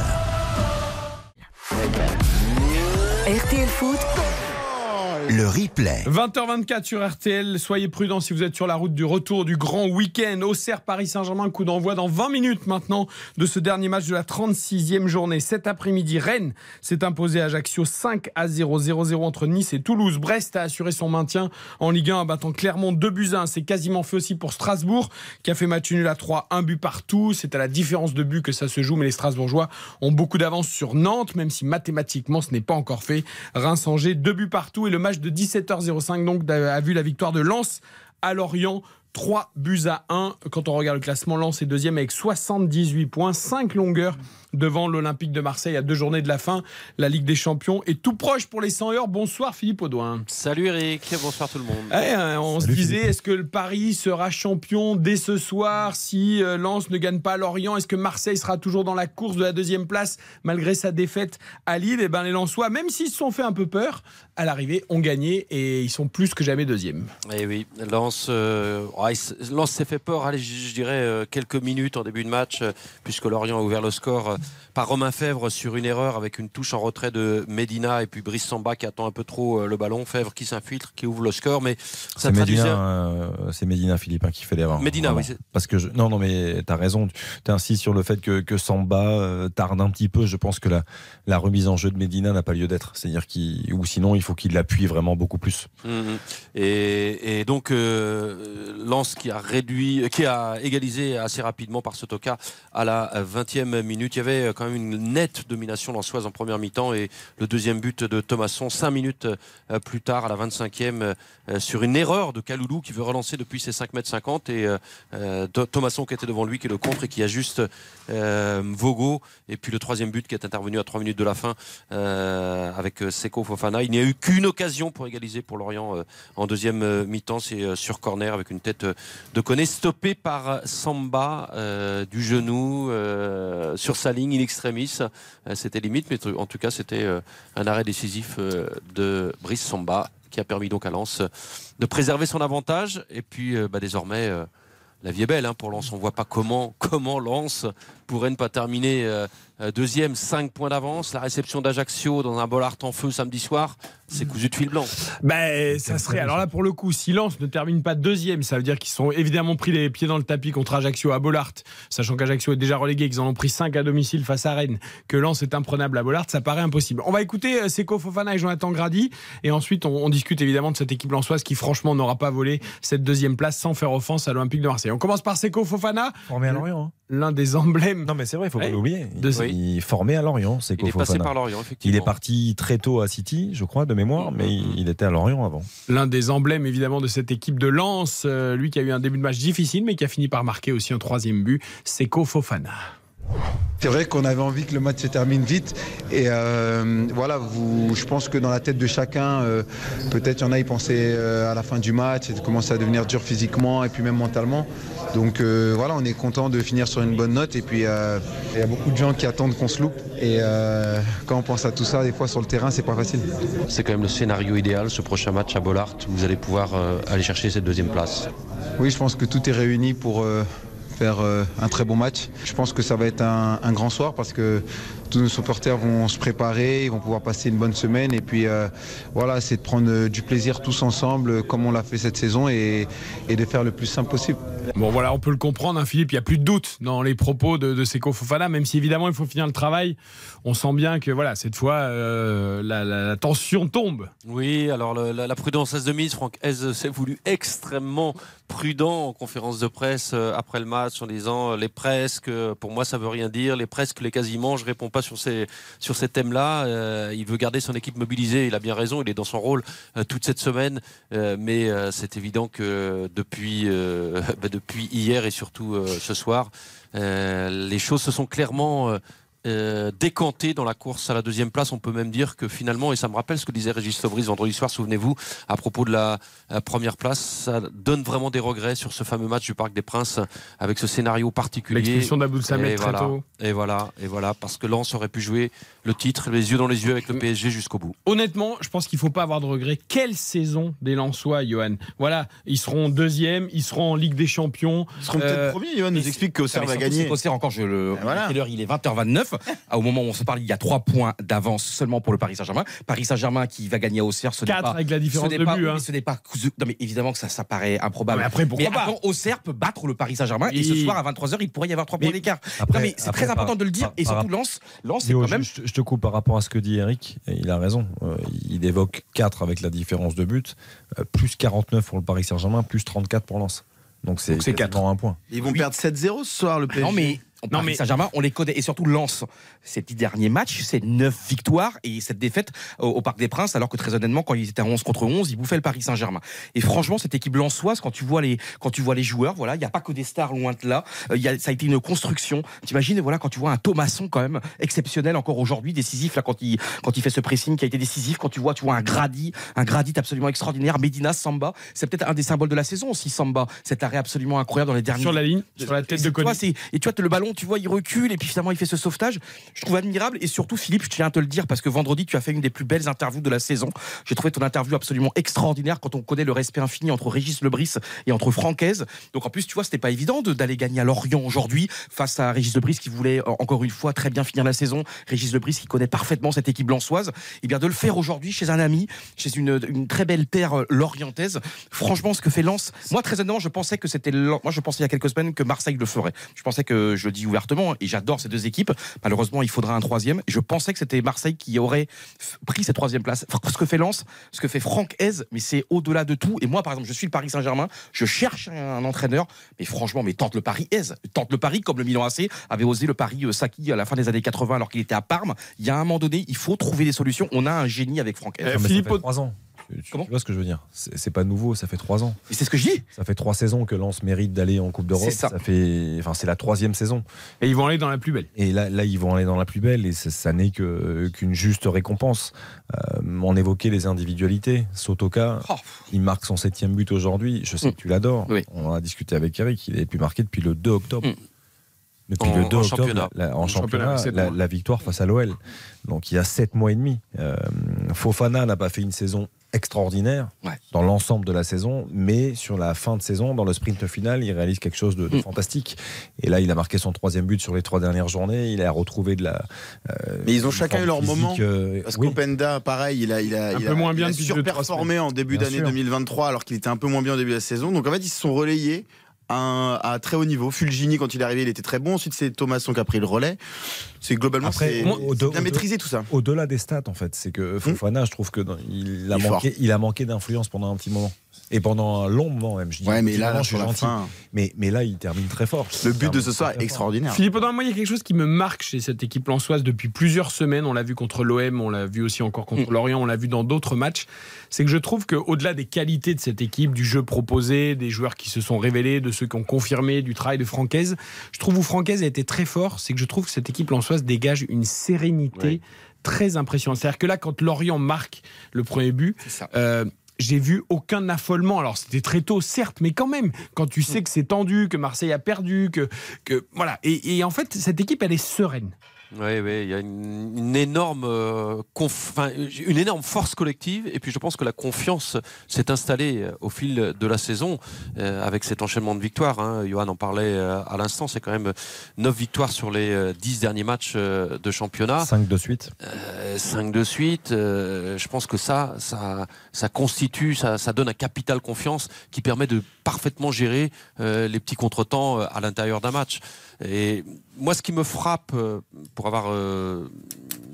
RTL Foot. Le replay. 20h24 sur RTL. Soyez prudents si vous êtes sur la route du retour du grand week-end. Auxerre Paris Saint-Germain, coup d'envoi dans 20 minutes maintenant de ce dernier match de la 36e journée. Cet après-midi, Rennes s'est imposé à Ajaccio 5 à 0. 0-0 entre Nice et Toulouse. Brest a assuré son maintien en Ligue 1 en battant Clermont 2 buts 1. C'est quasiment fait aussi pour Strasbourg qui a fait match nul à 3, un but partout. C'est à la différence de but que ça se joue, mais les Strasbourgeois ont beaucoup d'avance sur Nantes, même si mathématiquement ce n'est pas encore fait. Reims-Angers, deux buts partout et le match de 17h05 donc a vu la victoire de Lens à Lorient 3 buts à 1. Quand on regarde le classement, Lens est deuxième avec 78 points, 5 longueurs devant l'Olympique de Marseille à deux journées de la fin. La Ligue des Champions est tout proche pour les 100 heures. Bonsoir Philippe Audouin. Salut Eric, bonsoir tout le monde. Eh, hein, on se disait, est-ce que le Paris sera champion dès ce soir si euh, Lens ne gagne pas Lorient? Est-ce que Marseille sera toujours dans la course de la deuxième place malgré sa défaite à Lille? Eh ben les Lensois, même s'ils se sont fait un peu peur, à l'arrivée ont gagné et ils sont plus que jamais deuxième. Eh oui, Lens, euh, Lens s'est fait peur, allez, je, dirais euh, quelques minutes en début de match, puisque Lorient a ouvert le score par Romain Fèvre sur une erreur avec une touche en retrait de Medina et puis Brice Samba qui attend un peu trop euh, le ballon. Fèvre qui s'infiltre, qui ouvre le score. Mais ça c'est Medina, euh, c'est Medina Philippe hein, qui fait l'erreur. Medina, oui. Parce que je... non, non, mais tu as raison. Tu insistes sur le fait que, que Samba euh, tarde un petit peu. Je pense que la, la remise en jeu de Medina n'a pas lieu d'être. C'est-à-dire qu'il ou sinon il faut qu'il l'appuie vraiment beaucoup plus. Mmh, mmh. et, et, donc Lance qui a réduit, qui a égalisé assez rapidement par Sotoka à la 20e minute. Il y avait quand même une nette domination lançoise en première mi-temps et le deuxième but de Thomasson cinq minutes euh, plus tard à la 25e euh, sur une erreur de Kaloulou qui veut relancer depuis ses 5 mètres 50 et euh, Thomasson qui était devant lui qui est le contre et qui ajuste Vogo. Et puis le troisième but qui est intervenu à 3 minutes de la fin avec Seko Fofana. Il n'y a eu qu'une occasion pour égaliser pour Lorient en deuxième mi-temps. C'est sur corner avec une tête de Koné stoppé par Samba du genou sur sa ligne in extremis c'était limite mais en tout cas c'était un arrêt décisif de Brice Samba qui a permis donc à Lens de préserver son avantage. Et puis euh, bah, désormais, euh, la vie est belle hein, pour Lens. On ne voit pas comment, Lens pourrait ne pas terminer euh, deuxième, 5 points d'avance. La réception d'Ajaccio dans un Bollard en feu samedi soir, c'est cousu de fil blanc. Ben, ça serait. Alors là, pour le coup, si Lens ne termine pas deuxième, ça veut dire qu'ils sont évidemment pris les pieds dans le tapis contre Ajaccio à Bollard, sachant qu'Ajaccio est déjà relégué, qu'ils en ont pris 5 à domicile face à Rennes, que Lens est imprenable à Bollard, ça paraît impossible. On va écouter Seko Fofana et Jonathan Grady, et ensuite on, discute évidemment de cette équipe lensoise qui, franchement, n'aura pas volé cette deuxième place sans faire offense à l'Olympique de Marseille. On commence par Seko Fofana. Formé à Lorient. Hein. L'un des emblèmes. Non, mais c'est vrai, il faut pas l'oublier. Il est formé à Lorient, Seko Il est passé par Lorient, effectivement. Il est parti très tôt à City, je crois, de mémoire, mais il était à Lorient avant. L'un des emblèmes évidemment de cette équipe de Lens, euh, lui qui a eu un début de match difficile mais qui a fini par marquer aussi un troisième but, Seko Fofana. C'est vrai qu'on avait envie que le match se termine vite. Et euh, voilà, vous, je pense que dans la tête de chacun, euh, peut-être il y en a, ils pensaient à la fin du match, et commençait à devenir dur physiquement et puis même mentalement. Donc voilà, on est content de finir sur une bonne note. Et puis il y a beaucoup de gens qui attendent qu'on se loupe. Et quand on pense à tout ça, des fois sur le terrain, c'est pas facile. C'est quand même le scénario idéal, ce prochain match à Bollard. Vous allez pouvoir aller chercher cette deuxième place. Oui, je pense que tout est réuni pour faire un très bon match. Je pense que ça va être un, un grand soir parce que tous nos supporters vont se préparer, ils vont pouvoir passer une bonne semaine et puis euh, voilà, c'est de prendre euh, du plaisir tous ensemble euh, comme on l'a fait cette saison et, et, de faire le plus simple possible. Bon voilà, on peut le comprendre, hein, Philippe, il n'y a plus de doute dans les propos de, de Seko Fofana, même si évidemment il faut finir le travail. On sent bien que voilà, cette fois euh, la, la, la, tension tombe. Oui, alors le, la, la, prudence S de mise, Franck S s'est voulu extrêmement prudent en conférence de presse après le match en disant les presque, pour moi ça veut rien dire, les presque, les quasiment, je réponds pas sur ces, sur ces thèmes-là. Euh, il veut garder son équipe mobilisée. Il a bien raison. Il est dans son rôle euh, toute cette semaine. Euh, mais c'est évident que depuis, bah, depuis hier et surtout ce soir, les choses se sont clairement euh, décanté dans la course à la deuxième place. On peut même dire que finalement, et ça me rappelle ce que disait Régis Sobris vendredi soir, souvenez-vous, à propos de la, première place, ça donne vraiment des regrets sur ce fameux match du Parc des Princes avec ce scénario particulier. L'expulsion d'Aboul Samet très voilà, tôt. Et voilà, et voilà, parce que Lens aurait pu jouer le titre, les yeux dans les yeux avec le PSG jusqu'au bout. Honnêtement, je pense qu'il ne faut pas avoir de regrets. Quelle saison des Lensois, Johan Voilà, ils seront deuxième, ils seront en Ligue des Champions. Ils seront peut-être euh, premiers, Johan nous explique qu'Auxerre va gagner. Auxerre encore, je le... Voilà. il est 20h29. contre, au moment où on se parle, il y a trois points d'avance seulement pour le Paris Saint-Germain. Paris Saint-Germain qui va gagner à Auxerre, ce n'est Quatre pas. avec la différence de pas- but, hein. Ce n'est pas. Non, mais évidemment que ça, ça paraît improbable. Non, mais après, pourquoi pas attends, Auxerre peut battre le Paris Saint-Germain et ce soir à 23h, il pourrait y avoir trois points d'écart. Non, mais c'est très important de le dire par- et surtout Lens. Lens, c'est quand même. je, je te coupe par rapport à ce que dit Eric, il a raison. Euh, il évoque 4 avec la différence de but, euh, plus 49 pour le Paris Saint-Germain, plus 34 pour Lens. Donc c'est Donc c'est quasiment un point. Ils vont perdre 7-0 ce soir, le PSG. Non mais Non, mais- Saint-Germain, on les connaît et surtout Lens. Ces dix derniers matchs, c'est neuf victoires et cette défaite au, au Parc des Princes, alors que très honnêtement, quand ils étaient à 11 contre 11, ils bouffaient le Paris Saint-Germain. Et franchement, cette équipe lensoise, quand tu vois les, quand tu vois les joueurs, voilà, il n'y a pas que des stars loin de là. Euh, il y a, ça a été une construction. T'imagines, voilà, quand tu vois un Thomasson quand même exceptionnel encore aujourd'hui, décisif là quand il, quand il fait ce pressing qui a été décisif. Quand tu vois, tu vois un Grady, un Grady absolument extraordinaire. Medina, Samba, c'est peut-être un des symboles de la saison aussi. Samba, cet arrêt absolument incroyable dans les derniers Sur la ligne, sur la tête de Koné. Et tu vois, le ballon, tu vois, il recule et puis finalement il fait ce sauvetage. Je trouve admirable et surtout, Philippe, je tiens à te le dire parce que vendredi, tu as fait une des plus belles interviews de la saison. J'ai trouvé ton interview absolument extraordinaire quand on connaît le respect infini entre Régis Lebris et entre Francaise. Donc en plus, tu vois, c'était pas évident de- d'aller gagner à Lorient aujourd'hui face à Régis Lebris qui voulait encore une fois très bien finir la saison. Régis Lebris qui connaît parfaitement cette équipe lançoise. Et bien de le faire aujourd'hui chez un ami, chez une, une très belle terre euh, lorientaise. Franchement, ce que fait Lens, moi très honnêtement, je pensais que c'était, moi je pensais il y a quelques semaines que Marseille le ferait. Je pensais que, je le dis ouvertement, et j'adore ces deux équipes. Malheureusement, il faudra un troisième. Et je pensais que c'était Marseille qui aurait pris cette troisième place. Ce que fait Lens, ce que fait Franck Hez, mais c'est au-delà de tout. Et moi, par exemple, je suis le Paris Saint-Germain, je cherche un entraîneur, mais franchement, mais tente le Paris Hez, tente le Paris comme le Milan AC avait osé le Paris euh, Saki à la fin des années 80 alors qu'il était à Parme. Il y a un moment donné, il faut trouver des solutions. On a un génie avec Franck Hez. Mais Philippe ça fait Aud- 3 ans. Tu, tu vois ce que je veux dire? C'est pas nouveau, ça fait 3 ans. Et c'est ce que je dis. Ça fait 3 saisons que Lens mérite d'aller en Coupe d'Europe. C'est ça. fait, enfin, c'est la troisième saison. Et ils vont aller dans la plus belle. Et là, là, ils vont aller dans la plus belle et ça, ça n'est que- qu'une juste récompense. Euh, on évoquait les individualités. Sotoka, Oh. il marque son septième but aujourd'hui. Je sais Mm. que tu l'adores. Oui. On en a discuté avec Eric. Il avait pu marquer depuis le 2 octobre. Mm. Depuis En- le 2 en octobre, championnat. la- en En championnat, championnat, la, la victoire face à l'OL. Donc il y a 7 mois et demi. Euh, Fofana n'a pas fait une saison extraordinaire Ouais. dans l'ensemble de la saison, mais sur la fin de saison, dans le sprint final, il réalise quelque chose de, de Mm. fantastique. Et là, il a marqué son troisième but sur les trois dernières journées. Il a retrouvé de la. euh, Mais ils ont chacun eu leur physique, moment. euh, Parce oui. qu'Openda, pareil, il a, il a, Un il peu a- moins il bien a deux, trois surperformé en début d'année sûr. 2023 alors qu'il était un peu moins bien au début de la saison. Donc en fait, ils se sont relayés à, à très haut niveau. Fulgini, quand il est arrivé, il était très bon. Ensuite, c'est Thomasson qui a pris le relais. C'est globalement, Après, c'est bien maîtrisé tout ça. Au-delà des stats, en fait, c'est que Fofana, je trouve que dans- il a Il manqué, il a manqué d'influence pendant un petit moment. Et pendant un long moment même. Je dis Ouais, mais là, moment, là, je suis gentil. fin, Mais, mais là, il termine très fort. le but de ce soir est extraordinaire. Philippe Audin, moi, il y a quelque chose qui me marque chez cette équipe lançoise depuis plusieurs semaines. On l'a vu contre l'OM, on l'a vu aussi encore contre Mm. Lorient, on l'a vu dans d'autres matchs. C'est que je trouve qu'au-delà des qualités de cette équipe, du jeu proposé, des joueurs qui se sont révélés, de ceux qui ont confirmé, du travail de Francaise, je trouve où Francaise a été très fort, c'est que je trouve que cette équipe lançoise dégage une sérénité Oui. très impressionnante. C'est-à-dire que là, quand Lorient marque le premier but, euh, j'ai vu aucun affolement. Alors c'était très tôt, certes, mais quand même, quand tu sais que c'est tendu, que Marseille a perdu, que, que voilà. Et, et en fait, cette équipe, elle est sereine. Oui, oui, il y a une, une énorme, euh, une énorme force collective. Et puis je pense que la confiance s'est installée euh, au fil de la saison euh, avec cet enchaînement de victoires. Hein. Johan en parlait euh, à l'instant. C'est quand même 9 victoires sur les euh, 10 derniers matchs de championnat. 5 de suite. 5 de suite. je pense que ça, ça, ça constitue, ça, ça donne un capital confiance qui permet de parfaitement gérer les petits contretemps à l'intérieur d'un match. Et moi, ce qui me frappe, euh, pour avoir euh,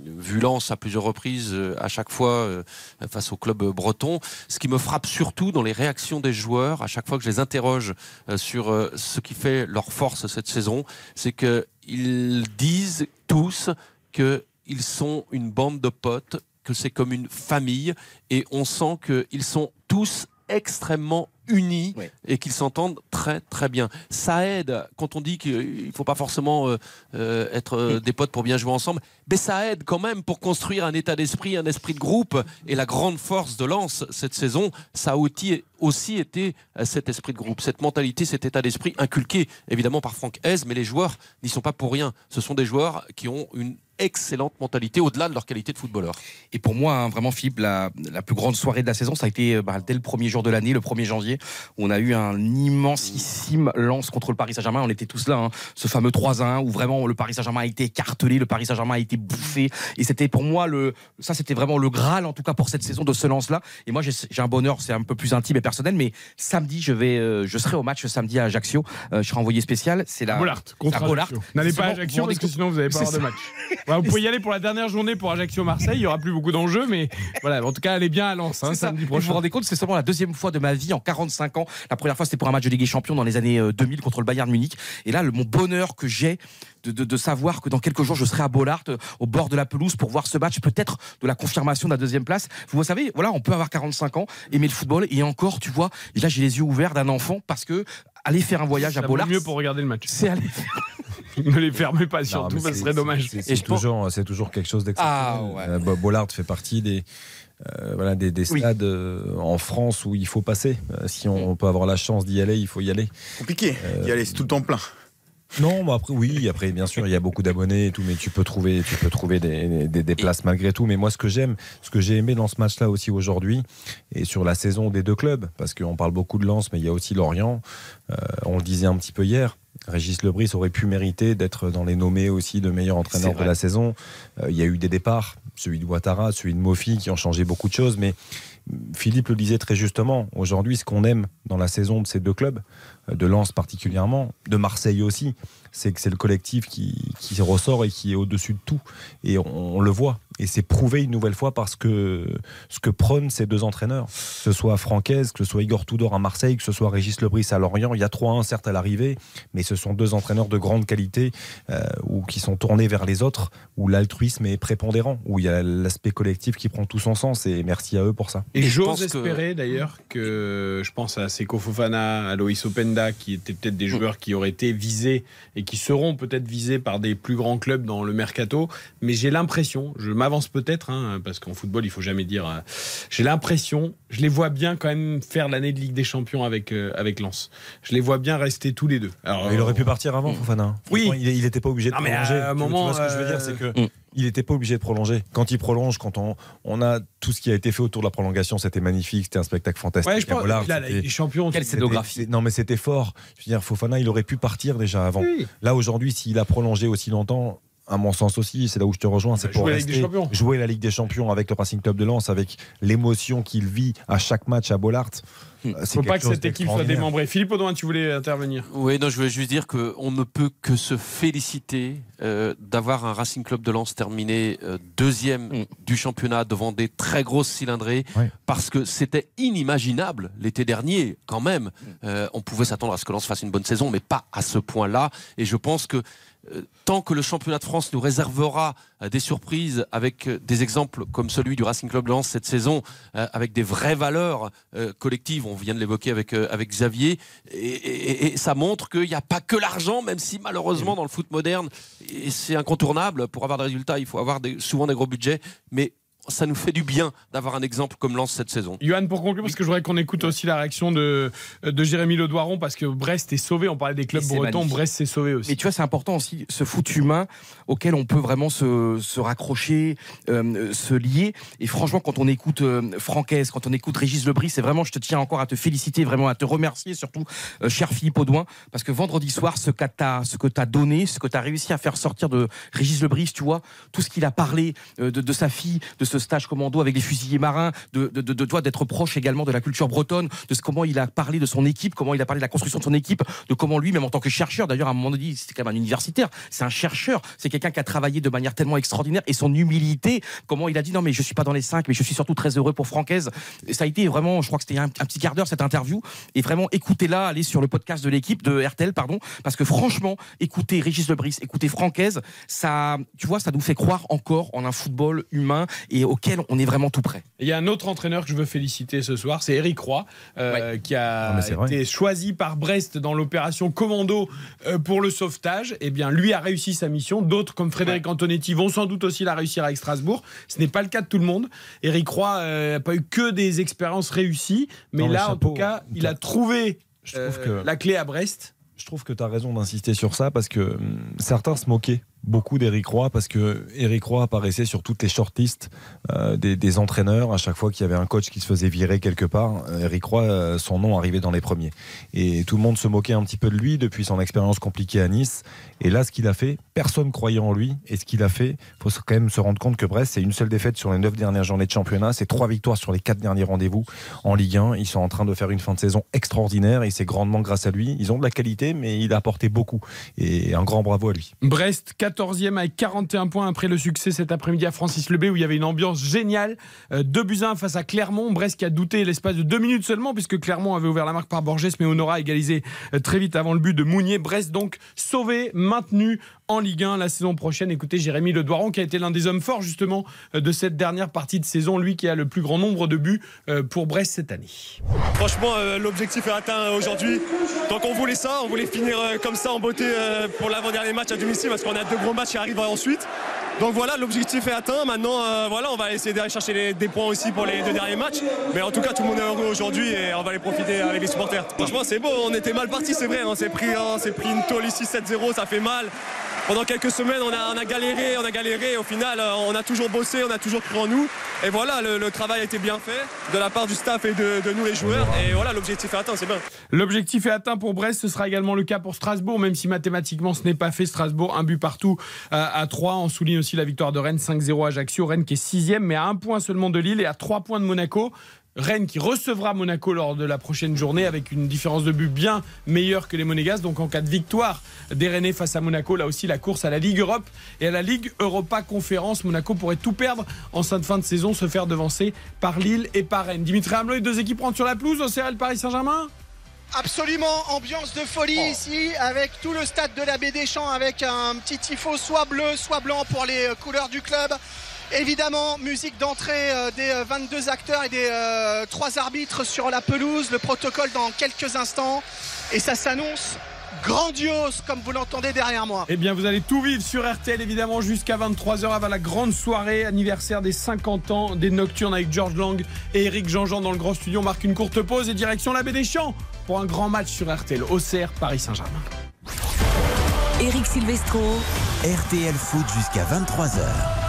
vu Lens à plusieurs reprises, euh, à chaque fois face au club breton, ce qui me frappe surtout dans les réactions des joueurs, à chaque fois que je les interroge sur ce qui fait leur force cette saison, c'est qu'ils disent tous qu'ils sont une bande de potes, que c'est comme une famille, et on sent qu'ils sont tous extrêmement unis et qu'ils s'entendent très très bien. Ça aide quand on dit qu'il ne faut pas forcément euh, euh, être euh, des potes pour bien jouer ensemble. mais ça aide quand même pour construire un état d'esprit, un esprit de groupe. Et la grande force de Lens cette saison, ça a aussi, aussi été cet esprit de groupe, cette mentalité, cet état d'esprit inculqué évidemment par Franck Hez, mais les joueurs n'y sont pas pour rien. Ce sont des joueurs qui ont une excellente mentalité au-delà de leur qualité de footballeur. Et pour moi, hein, vraiment, Philippe, la, la, plus grande soirée de la saison, ça a été bah, dès le premier jour de l'année, le 1er janvier, où on a eu un immensissime lance contre le Paris Saint-Germain. On était tous là, hein, ce fameux 3-1, où vraiment le Paris Saint-Germain a été écartelé, le Paris Saint-Germain a été bouffé. Et c'était pour moi, le, ça c'était vraiment le Graal, en tout cas pour cette saison, de ce lance-là. Et moi, j'ai un bonheur, c'est un peu plus intime et personnel, mais samedi, je, vais, euh, je serai au match samedi à Ajaccio. Euh, je serai envoyé spécial. C'est la. Bollard, contre Ajaccio. N'allez pas à Ajaccio parce que sinon vous n'avez pas avoir de match. Bah, vous pouvez y aller pour la dernière journée pour Ajaccio-Marseille. Il n'y aura plus beaucoup d'enjeux, mais voilà, en tout cas, allez bien à Lens hein, samedi prochain. Vous vous rendez compte, c'est seulement la deuxième fois de ma vie en 45 ans. La première fois, c'était pour un match de Ligue des Champions dans les années 2000 contre le Bayern Munich. Et là, le, mon bonheur que j'ai de, de, de, savoir que dans quelques jours, je serai à Bollard, au bord de la pelouse, pour voir ce match, peut-être de la confirmation de la deuxième place. Vous savez, voilà, on peut avoir 45 ans, aimer le football, et encore, tu vois, là, j'ai les yeux ouverts d'un enfant parce que aller faire un voyage Ça à Bollard. mieux pour regarder le match. C'est aller ne les fermez pas surtout, ça serait dommage. C'est toujours, toujours quelque chose d'exceptionnel. Ah, ouais. euh, Bollard fait partie des, euh, voilà, des, des stades euh, en France où il faut passer. Euh, si on, on, peut avoir la chance d'y aller, il faut y aller. Compliqué d'y aller, c'est tout le temps plein. Non, bah après oui, après bien sûr il y a beaucoup d'abonnés et tout, mais tu peux trouver, tu peux trouver des, des, des places malgré tout. Mais moi ce que j'aime, ce que j'ai aimé dans ce match-là aussi aujourd'hui et sur la saison des deux clubs, parce qu'on parle beaucoup de Lens, mais il y a aussi Lorient. Euh, on le disait un petit peu hier. Régis Lebris aurait pu mériter d'être dans les nommés aussi de meilleurs entraîneurs de la saison. Euh, il y a eu des départs, celui de Ouattara, celui de Mofi, qui ont changé beaucoup de choses, mais Philippe le disait très justement. Aujourd'hui, ce qu'on aime dans la saison de ces deux clubs, de Lens particulièrement, de Marseille aussi, c'est que c'est le collectif qui, qui, ressort et qui est au-dessus de tout. Et on, on le voit. Et c'est prouvé une nouvelle fois parce que ce que prônent ces deux entraîneurs, que ce soit Francaise, que ce soit Igor Tudor à Marseille, que ce soit Régis Lebris à Lorient, il y a 3-1 certes à l'arrivée, mais ce sont deux entraîneurs de grande qualité euh, ou qui sont tournés vers les autres, où l'altruisme est prépondérant, où il y a l'aspect collectif qui prend tout son sens. Et merci à eux pour ça. Et, et j'ose espérer que... d'ailleurs que je pense à Seko Fofana, à Loïs Openda, qui étaient peut-être des joueurs qui auraient été visés et qui seront peut-être visés par des plus grands clubs dans le mercato. Mais j'ai l'impression, je m'avance peut-être, hein, parce qu'en football, il faut jamais dire. Euh, j'ai l'impression, je les vois bien quand même faire l'année de Ligue des Champions avec, euh, avec Lens. Je les vois bien rester tous les deux. Alors, il aurait pu partir avant, Fofana. Oui. Il n'était pas obligé de non, prolonger. Mais à un moment, tu vois ce que je veux dire, c'est que. Il n'était pas obligé de prolonger. Quand il prolonge, quand on, on a tout ce qui a été fait autour de la prolongation, c'était magnifique, c'était un spectacle fantastique. Ouais, je pense, là, les champions, quelle scénographie. Non, mais c'était fort. Je veux dire, Fofana, il aurait pu partir déjà avant. Oui. Là, aujourd'hui, s'il a prolongé aussi longtemps, à mon sens aussi, c'est là où je te rejoins, c'est pour jouer rester, la Ligue des Champions. jouer la Ligue des Champions avec le Racing Club de Lens, avec l'émotion qu'il vit à chaque match à Bollard. Il ne faut pas que cette équipe soit démembrée. Philippe Audouin, tu voulais intervenir Oui, non, je voulais juste dire qu'on ne peut que se féliciter euh, d'avoir un Racing Club de Lens terminé euh, deuxième mm. du championnat devant des très grosses cylindrées, parce que c'était inimaginable l'été dernier, quand même. Euh, on pouvait s'attendre à ce que Lens fasse une bonne saison, mais pas à ce point-là. Et je pense que tant que le championnat de France nous réservera des surprises avec des exemples comme celui du Racing Club Lens cette saison, avec des vraies valeurs collectives, on vient de l'évoquer avec, avec Xavier, et, et, et ça montre qu'il n'y a pas que l'argent, même si malheureusement dans le foot moderne, c'est incontournable, pour avoir des résultats, il faut avoir des, souvent des gros budgets, mais ça nous fait du bien d'avoir un exemple comme Lens cette saison. Johan, pour conclure, parce que je voudrais qu'on écoute aussi la réaction de, de Jérémy Ledoiron, parce que Brest est sauvé. On parlait des clubs bretons, magnifique. Brest s'est sauvé aussi. Et tu vois, c'est important aussi, ce foot humain auquel on peut vraiment se, se raccrocher, euh, se lier. Et franchement, quand on écoute euh, Francaise, quand on écoute Régis Lebris, c'est vraiment, je te tiens encore à te féliciter, vraiment à te remercier, surtout, euh, cher Philippe Audouin, parce que vendredi soir, ce, ce que tu as donné, ce que tu as réussi à faire sortir de Régis Lebris, tu vois, tout ce qu'il a parlé de, de sa fille, de stage commando avec les fusiliers marins, de, de, de, d'être proche également de la culture bretonne, de ce, comment il a parlé de son équipe, comment il a parlé de la construction de son équipe, de comment lui, même en tant que chercheur, d'ailleurs à un moment donné, c'était quand même un universitaire, c'est un chercheur, c'est quelqu'un qui a travaillé de manière tellement extraordinaire et son humilité, comment il a dit non mais je suis pas dans les cinq, mais je suis surtout très heureux pour Francaise. Ça a été vraiment, je crois que c'était un, un, petit quart d'heure cette interview, et vraiment écoutez-la, allez sur le podcast de l'équipe de RTL, pardon, parce que franchement, écoutez Régis Lebris, écoutez Francaise, ça, tu vois, ça nous fait croire encore en un football humain et et auquel on est vraiment tout près. Il y a un autre entraîneur que je veux féliciter ce soir, c'est Eric Roy, euh, qui a été choisi par Brest dans l'opération Commando euh, pour le sauvetage. Eh bien, lui a réussi sa mission. D'autres, comme Frédéric Antonetti, vont sans doute aussi la réussir avec Strasbourg. Ce n'est pas le cas de tout le monde. Eric Roy n'a pas eu que des expériences réussies, mais là, en tout cas, il a trouvé la clé à Brest. Je trouve que tu as raison d'insister sur ça parce que hum, certains se moquaient beaucoup d'Eric Roy parce que Eric Roy apparaissait sur toutes les shortlists euh, des, entraîneurs à chaque fois qu'il y avait un coach qui se faisait virer quelque part. Eric Roy, euh, son nom arrivait dans les premiers. Et tout le monde se moquait un petit peu de lui depuis son expérience compliquée à Nice. Et là, ce qu'il a fait, personne croyait en lui. Et ce qu'il a fait, faut quand même se rendre compte que Brest, c'est une seule défaite sur les neuf dernières journées de championnat, c'est trois victoires sur les quatre derniers rendez-vous en Ligue 1. Ils sont en train de faire une fin de saison extraordinaire et c'est grandement grâce à lui. Ils ont de la qualité, mais il a apporté beaucoup. Et un grand bravo à lui. Brest, 14e avec 41 points après le succès cet après-midi à Francis Lebé où il y avait une ambiance géniale. 2 euh, buts 1 face à Clermont. Brest qui a douté l'espace de deux minutes seulement puisque Clermont avait ouvert la marque par Borges mais Honora a égalisé euh, très vite avant le but de Mounier. Brest donc sauvé, maintenu en Ligue 1 la saison prochaine. Écoutez, Jérémy Le Doiron, qui a été l'un des hommes forts justement euh, de cette dernière partie de saison, lui qui a le plus grand nombre de buts euh, pour Brest cette année. Franchement, euh, l'objectif est atteint aujourd'hui. Donc on voulait ça, on voulait finir comme ça en beauté pour l'avant-dernier match à domicile parce qu'on a deux gros matchs qui arrivent ensuite. Donc voilà, l'objectif est atteint. Maintenant, voilà, on va essayer d'aller chercher des points aussi pour les deux derniers matchs. Mais en tout cas, tout le monde est heureux aujourd'hui et on va les profiter avec les supporters. Franchement, c'est beau. On était mal parti, c'est vrai. On s'est pris, pris une tôle ici 7-0, ça fait mal pendant quelques semaines, on a, galéré, on a galéré. Au final, euh, on a toujours bossé, on a toujours cru en nous. Et voilà, le, travail a été bien fait de la part du staff et de, nous les joueurs. Et voilà, l'objectif est atteint, c'est bien. L'objectif est atteint pour Brest, ce sera également le cas pour Strasbourg, même si mathématiquement ce n'est pas fait. Strasbourg, un but partout euh, à 3. On souligne aussi la victoire de Rennes, 5-0 Ajaccio. Rennes qui est sixième, mais à un point seulement de Lille et à trois points de Monaco. Rennes qui recevra Monaco lors de la prochaine journée avec une différence de but bien meilleure que les Monégas. Donc en cas de victoire des Rennais face à Monaco, là aussi la course à la Ligue Europe et à la Ligue Europa Conférence. Monaco pourrait tout perdre en cette fin de saison, se faire devancer par Lille et par Rennes. Dimitri Hamelot, deux équipes rentrent sur la pelouse au CRL Paris Saint-Germain Absolument, ambiance de folie oh. ici avec tout le stade de la Baie des Champs avec un petit tifo soit bleu, soit blanc pour les couleurs du club. Évidemment, musique d'entrée euh, des 22 euh, acteurs et des euh, trois arbitres sur la pelouse. Le protocole dans quelques instants. Et ça s'annonce grandiose comme vous l'entendez derrière moi. Eh bien vous allez tout vivre sur RTL évidemment jusqu'à 23h avant la grande soirée anniversaire des 50 ans des Nocturnes avec George Lang et Eric Jean-Jean dans le grand studio. On marque une courte pause et direction la baie des Champs pour un grand match sur RTL Auxerre Paris Saint-Germain. Eric Silvestro. RTL Foot jusqu'à 23h.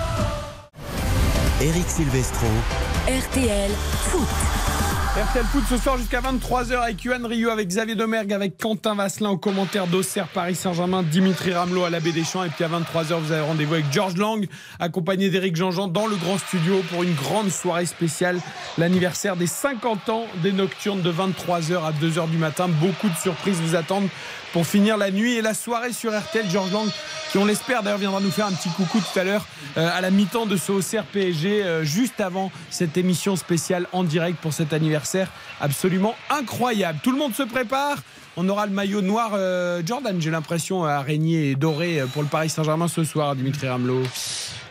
Eric Silvestro. RTL Foot. RTL Foot ce soir jusqu'à 23h avec Yuan Rio, avec Xavier Domergue, avec Quentin Vasselin au commentaire d'Auxerre Paris Saint-Germain, Dimitri Ramelot à la Baie des Champs. Et puis à 23h, vous avez rendez-vous avec George Lang, accompagné d'Eric Jean-Jean dans le grand studio pour une grande soirée spéciale, l'anniversaire des 50 ans des Nocturnes de 23h à 2h du matin. Beaucoup de surprises vous attendent pour finir la nuit et la soirée sur RTL. George Lang, qui on l'espère d'ailleurs viendra nous faire un petit coucou tout à l'heure euh, à la mi-temps de ce OCR PSG, euh, juste avant cette émission spéciale en direct pour cet anniversaire absolument incroyable. Tout le monde se prépare. On aura le maillot noir euh, Jordan, j'ai l'impression, araignée et doré pour le Paris Saint-Germain ce soir, Dimitri Ramelot.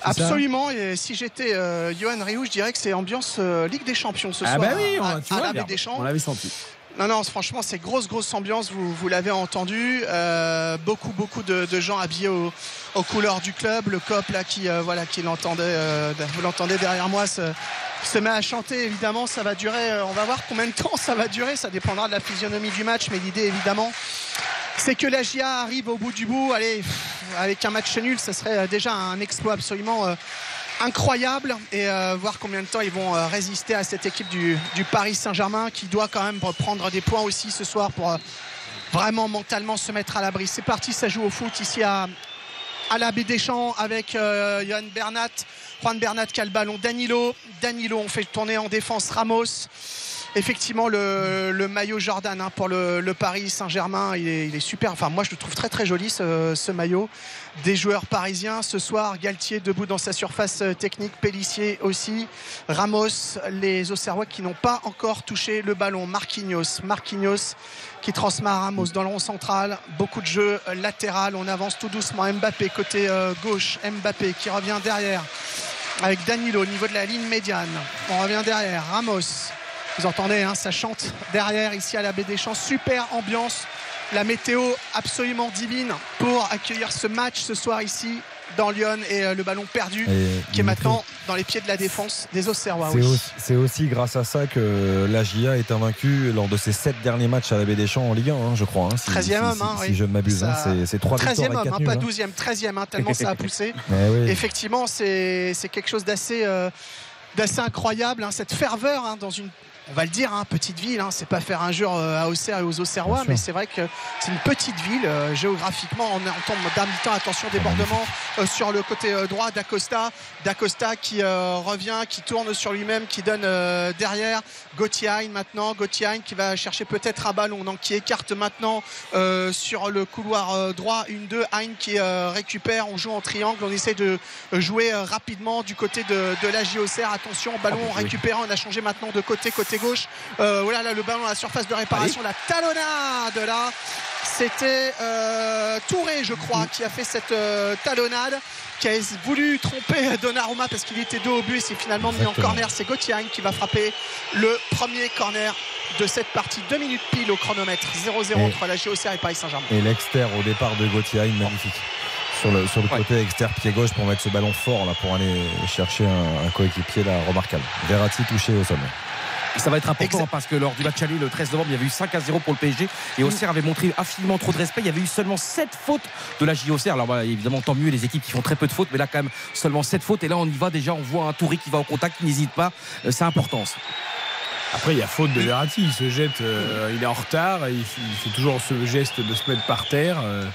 Absolument, et si j'étais Johan Rioux, je dirais que c'est ambiance Ligue des Champions ce ah soir. Ah bah oui, on, tu vois, des Champs. on l'avait senti. Non, non, franchement, c'est grosse, grosse ambiance, vous, l'avez entendu. Euh, beaucoup, beaucoup de, gens habillés aux, couleurs du club. Le COP, là, qui, euh, voilà, qui l'entendait, euh, vous l'entendez derrière moi, se, met à chanter. Évidemment, ça va durer, on va voir combien de temps ça va durer. Ça dépendra de la physionomie du match, mais l'idée, évidemment, c'est que la GIA arrive au bout du bout. Allez, avec un match nul, ça serait déjà un exploit absolument incroyable et euh, voir combien de temps ils vont euh, résister à cette équipe du, Paris Saint-Germain qui doit quand même prendre des points aussi ce soir pour euh, vraiment mentalement se mettre à l'abri. C'est parti, ça joue au foot ici à, à la baie des Champs avec Johan Bernat, Juan Bernat qui a le ballon, Danilo, Danilo on fait tourner en défense Ramos effectivement le, maillot Jordan hein, pour le, Paris Saint-Germain il est, super. Enfin moi je le trouve très très joli ce, maillot. Des joueurs parisiens ce soir Galtier debout dans sa surface euh, technique Pellissier aussi. Ramos les Auxerrois qui n'ont pas encore touché le ballon. Marquinhos Marquinhos qui transmet à Ramos dans le rond central. Beaucoup de jeux latéral. On avance tout doucement. Mbappé côté euh, gauche. Mbappé qui revient derrière avec Danilo au niveau de la ligne médiane. On revient derrière. Ramos. Vous entendez, hein, ça chante derrière ici à la baie des Champs. Super ambiance. La météo absolument divine pour accueillir ce match ce soir ici dans Lyon et euh, le ballon perdu Et qui est maintenant dans les pieds de la défense des Auxerrois. C'est oui. aussi, grâce à ça que la GIA est invaincue lors de ses sept derniers matchs à la Baie des Champs en Ligue 1, hein, je crois. hein, si, 13e si- homme, si- hein, si oui. je ne m'abuse. hein, c'est, c'est 3 victoires 13e et homme, 4 nuls. pas hein. 12e, 13e, hein, tellement ça a poussé. Eh oui. Effectivement, c'est quelque chose d'assez euh, d'assez incroyable, cette ferveur dans une. On va le dire, hein, petite ville, hein, c'est pas faire injure euh, à Auxerre et aux Auxerrois, mais c'est vrai que c'est une petite ville euh, géographiquement. On entend d'un mi-temps, attention, débordement euh, sur le côté euh, droit d'Acosta. D'Acosta qui revient, qui tourne sur lui-même, qui donne derrière. Gauthier maintenant. Gauthier qui va chercher peut-être un ballon, donc qui écarte maintenant sur le couloir droit. Une, deux. Hein qui récupère. On joue en triangle. On essaie de jouer rapidement du côté de, de la JOCR. Attention, ballon récupéré. On a changé maintenant de côté, côté gauche. Euh, voilà, là, le ballon à la surface de réparation. La talonnade là. C'était euh, Touré, je crois, qui a fait cette euh, talonnade, qui a voulu tromper Donnarumma parce qu'il était dos au but et finalement mis en corner. C'est Gauthier qui va frapper le premier corner de cette partie. Deux minutes pile au chronomètre. 0-0 Et- entre la JOCR et Paris Saint-Germain. Et l'exter au départ de Gauthier, magnifique. Sur le, sur le côté exter, pied gauche pour mettre ce ballon fort là pour aller chercher un, un coéquipier là remarquable. Verratti touché au sommet. Et ça va être important parce que lors du match aller le 13 novembre, il y avait eu 5 à 0 pour le PSG et Auxerre avait montré infiniment trop de respect. Il y avait eu seulement 7 fautes de la JOCR. Alors voilà, évidemment, tant mieux les équipes qui font très peu de fautes, mais là quand même seulement 7 fautes. Et là, on y va déjà, on voit un Touré qui va au contact, qui n'hésite pas. Euh, C'est important. ça. Après, il y a faute de Verratti. Il se jette, euh, il est en retard. et Il, fait- il fait toujours ce geste de se mettre par terre. euh.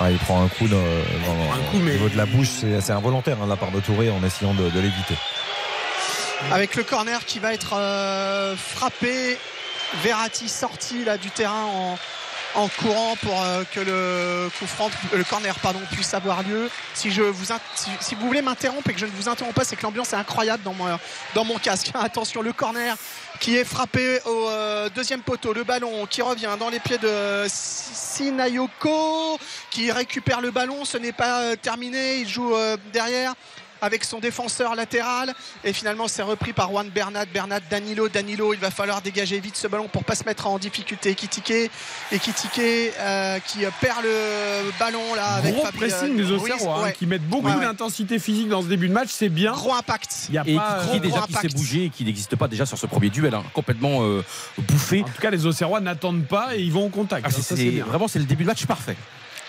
Ah, il prend un coup, dans- dans- un coup, au niveau de la bouche, c'est c'est involontaire hein, de la part de Touré en essayant de, de l'éviter. Avec le corner qui va être euh, frappé. Verratti sorti là du terrain en, en courant pour euh, que le le corner pardon, puisse avoir lieu. Si je vous si, vous voulez m'interrompre et que je ne vous interromps pas, c'est que l'ambiance est incroyable dans mon dans mon casque. Attention, le corner qui est frappé au euh, deuxième poteau, le ballon qui revient dans les pieds de Sinayoko qui récupère le ballon. Ce n'est pas terminé, il joue derrière avec son défenseur latéral et finalement c'est repris par Juan Bernat Bernat Danilo Danilo il va falloir dégager vite ce ballon pour pas se mettre en difficulté Ekitike Ekitike euh, qui perd le ballon là avec Gros Fabri- pressing des Auxerrois hein, ouais. qui mettent beaucoup Ouais, ouais. d'intensité physique dans ce début de match. C'est bien. gros impact Il y a Et pas, qui euh, déjà gros qui s'est bougé et qui n'existe pas déjà sur ce premier duel, hein. complètement euh, bouffé. En tout cas, les Auxerrois n'attendent pas et ils vont au contact. Ah, Ça, vraiment, c'est le début de match parfait.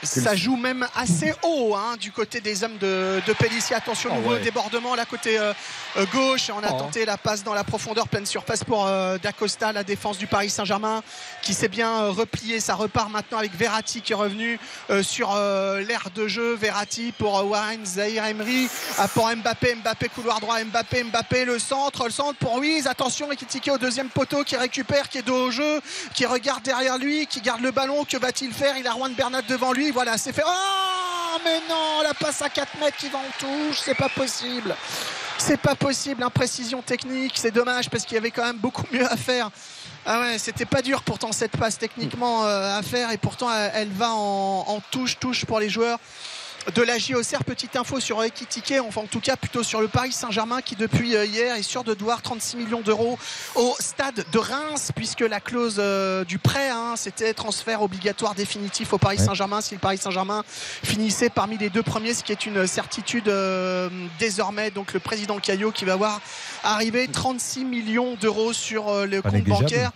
Ça joue même assez haut hein, du côté des hommes de, de Pellissier. Attention, Oh, nouveau ouais. débordement là côté euh, euh, gauche. On a Oh. tenté la passe dans la profondeur, pleine surface pour euh, D'Acosta, la défense du Paris Saint-Germain, qui s'est bien euh, replié. Ça repart maintenant avec Verratti qui est revenu euh, sur l'aire de jeu. Verratti pour Warren Zahir Emery, Ah, pour Mbappé, Mbappé couloir droit, Mbappé, Mbappé le centre, le centre pour Ruiz. Attention, Ekitike au deuxième poteau qui récupère, qui est dos au jeu, qui regarde derrière lui, qui garde le ballon. Que va-t-il faire? Il a Juan Bernat devant lui. Voilà, c'est fait. Oh, mais non, la passe à 4 mètres qui va en touche, c'est pas possible. C'est pas possible, imprécision technique, c'est dommage parce qu'il y avait quand même beaucoup mieux à faire. Ah ouais, c'était pas dur pourtant cette passe techniquement euh, à faire et pourtant elle, va en, en touche, touche pour les joueurs de la JOCR. Petite info sur Ekitike, enfin en tout cas plutôt sur le Paris Saint-Germain qui depuis euh, hier est sûr de devoir 36 millions d'euros au stade de Reims puisque la clause euh, du prêt hein, c'était transfert obligatoire définitif au Paris. Saint-Germain si le Paris Saint-Germain finissait parmi les deux premiers ce qui est une certitude euh, désormais donc le président Caillot qui va voir arriver 36 millions d'euros sur euh, le Pas compte négligeable. bancaire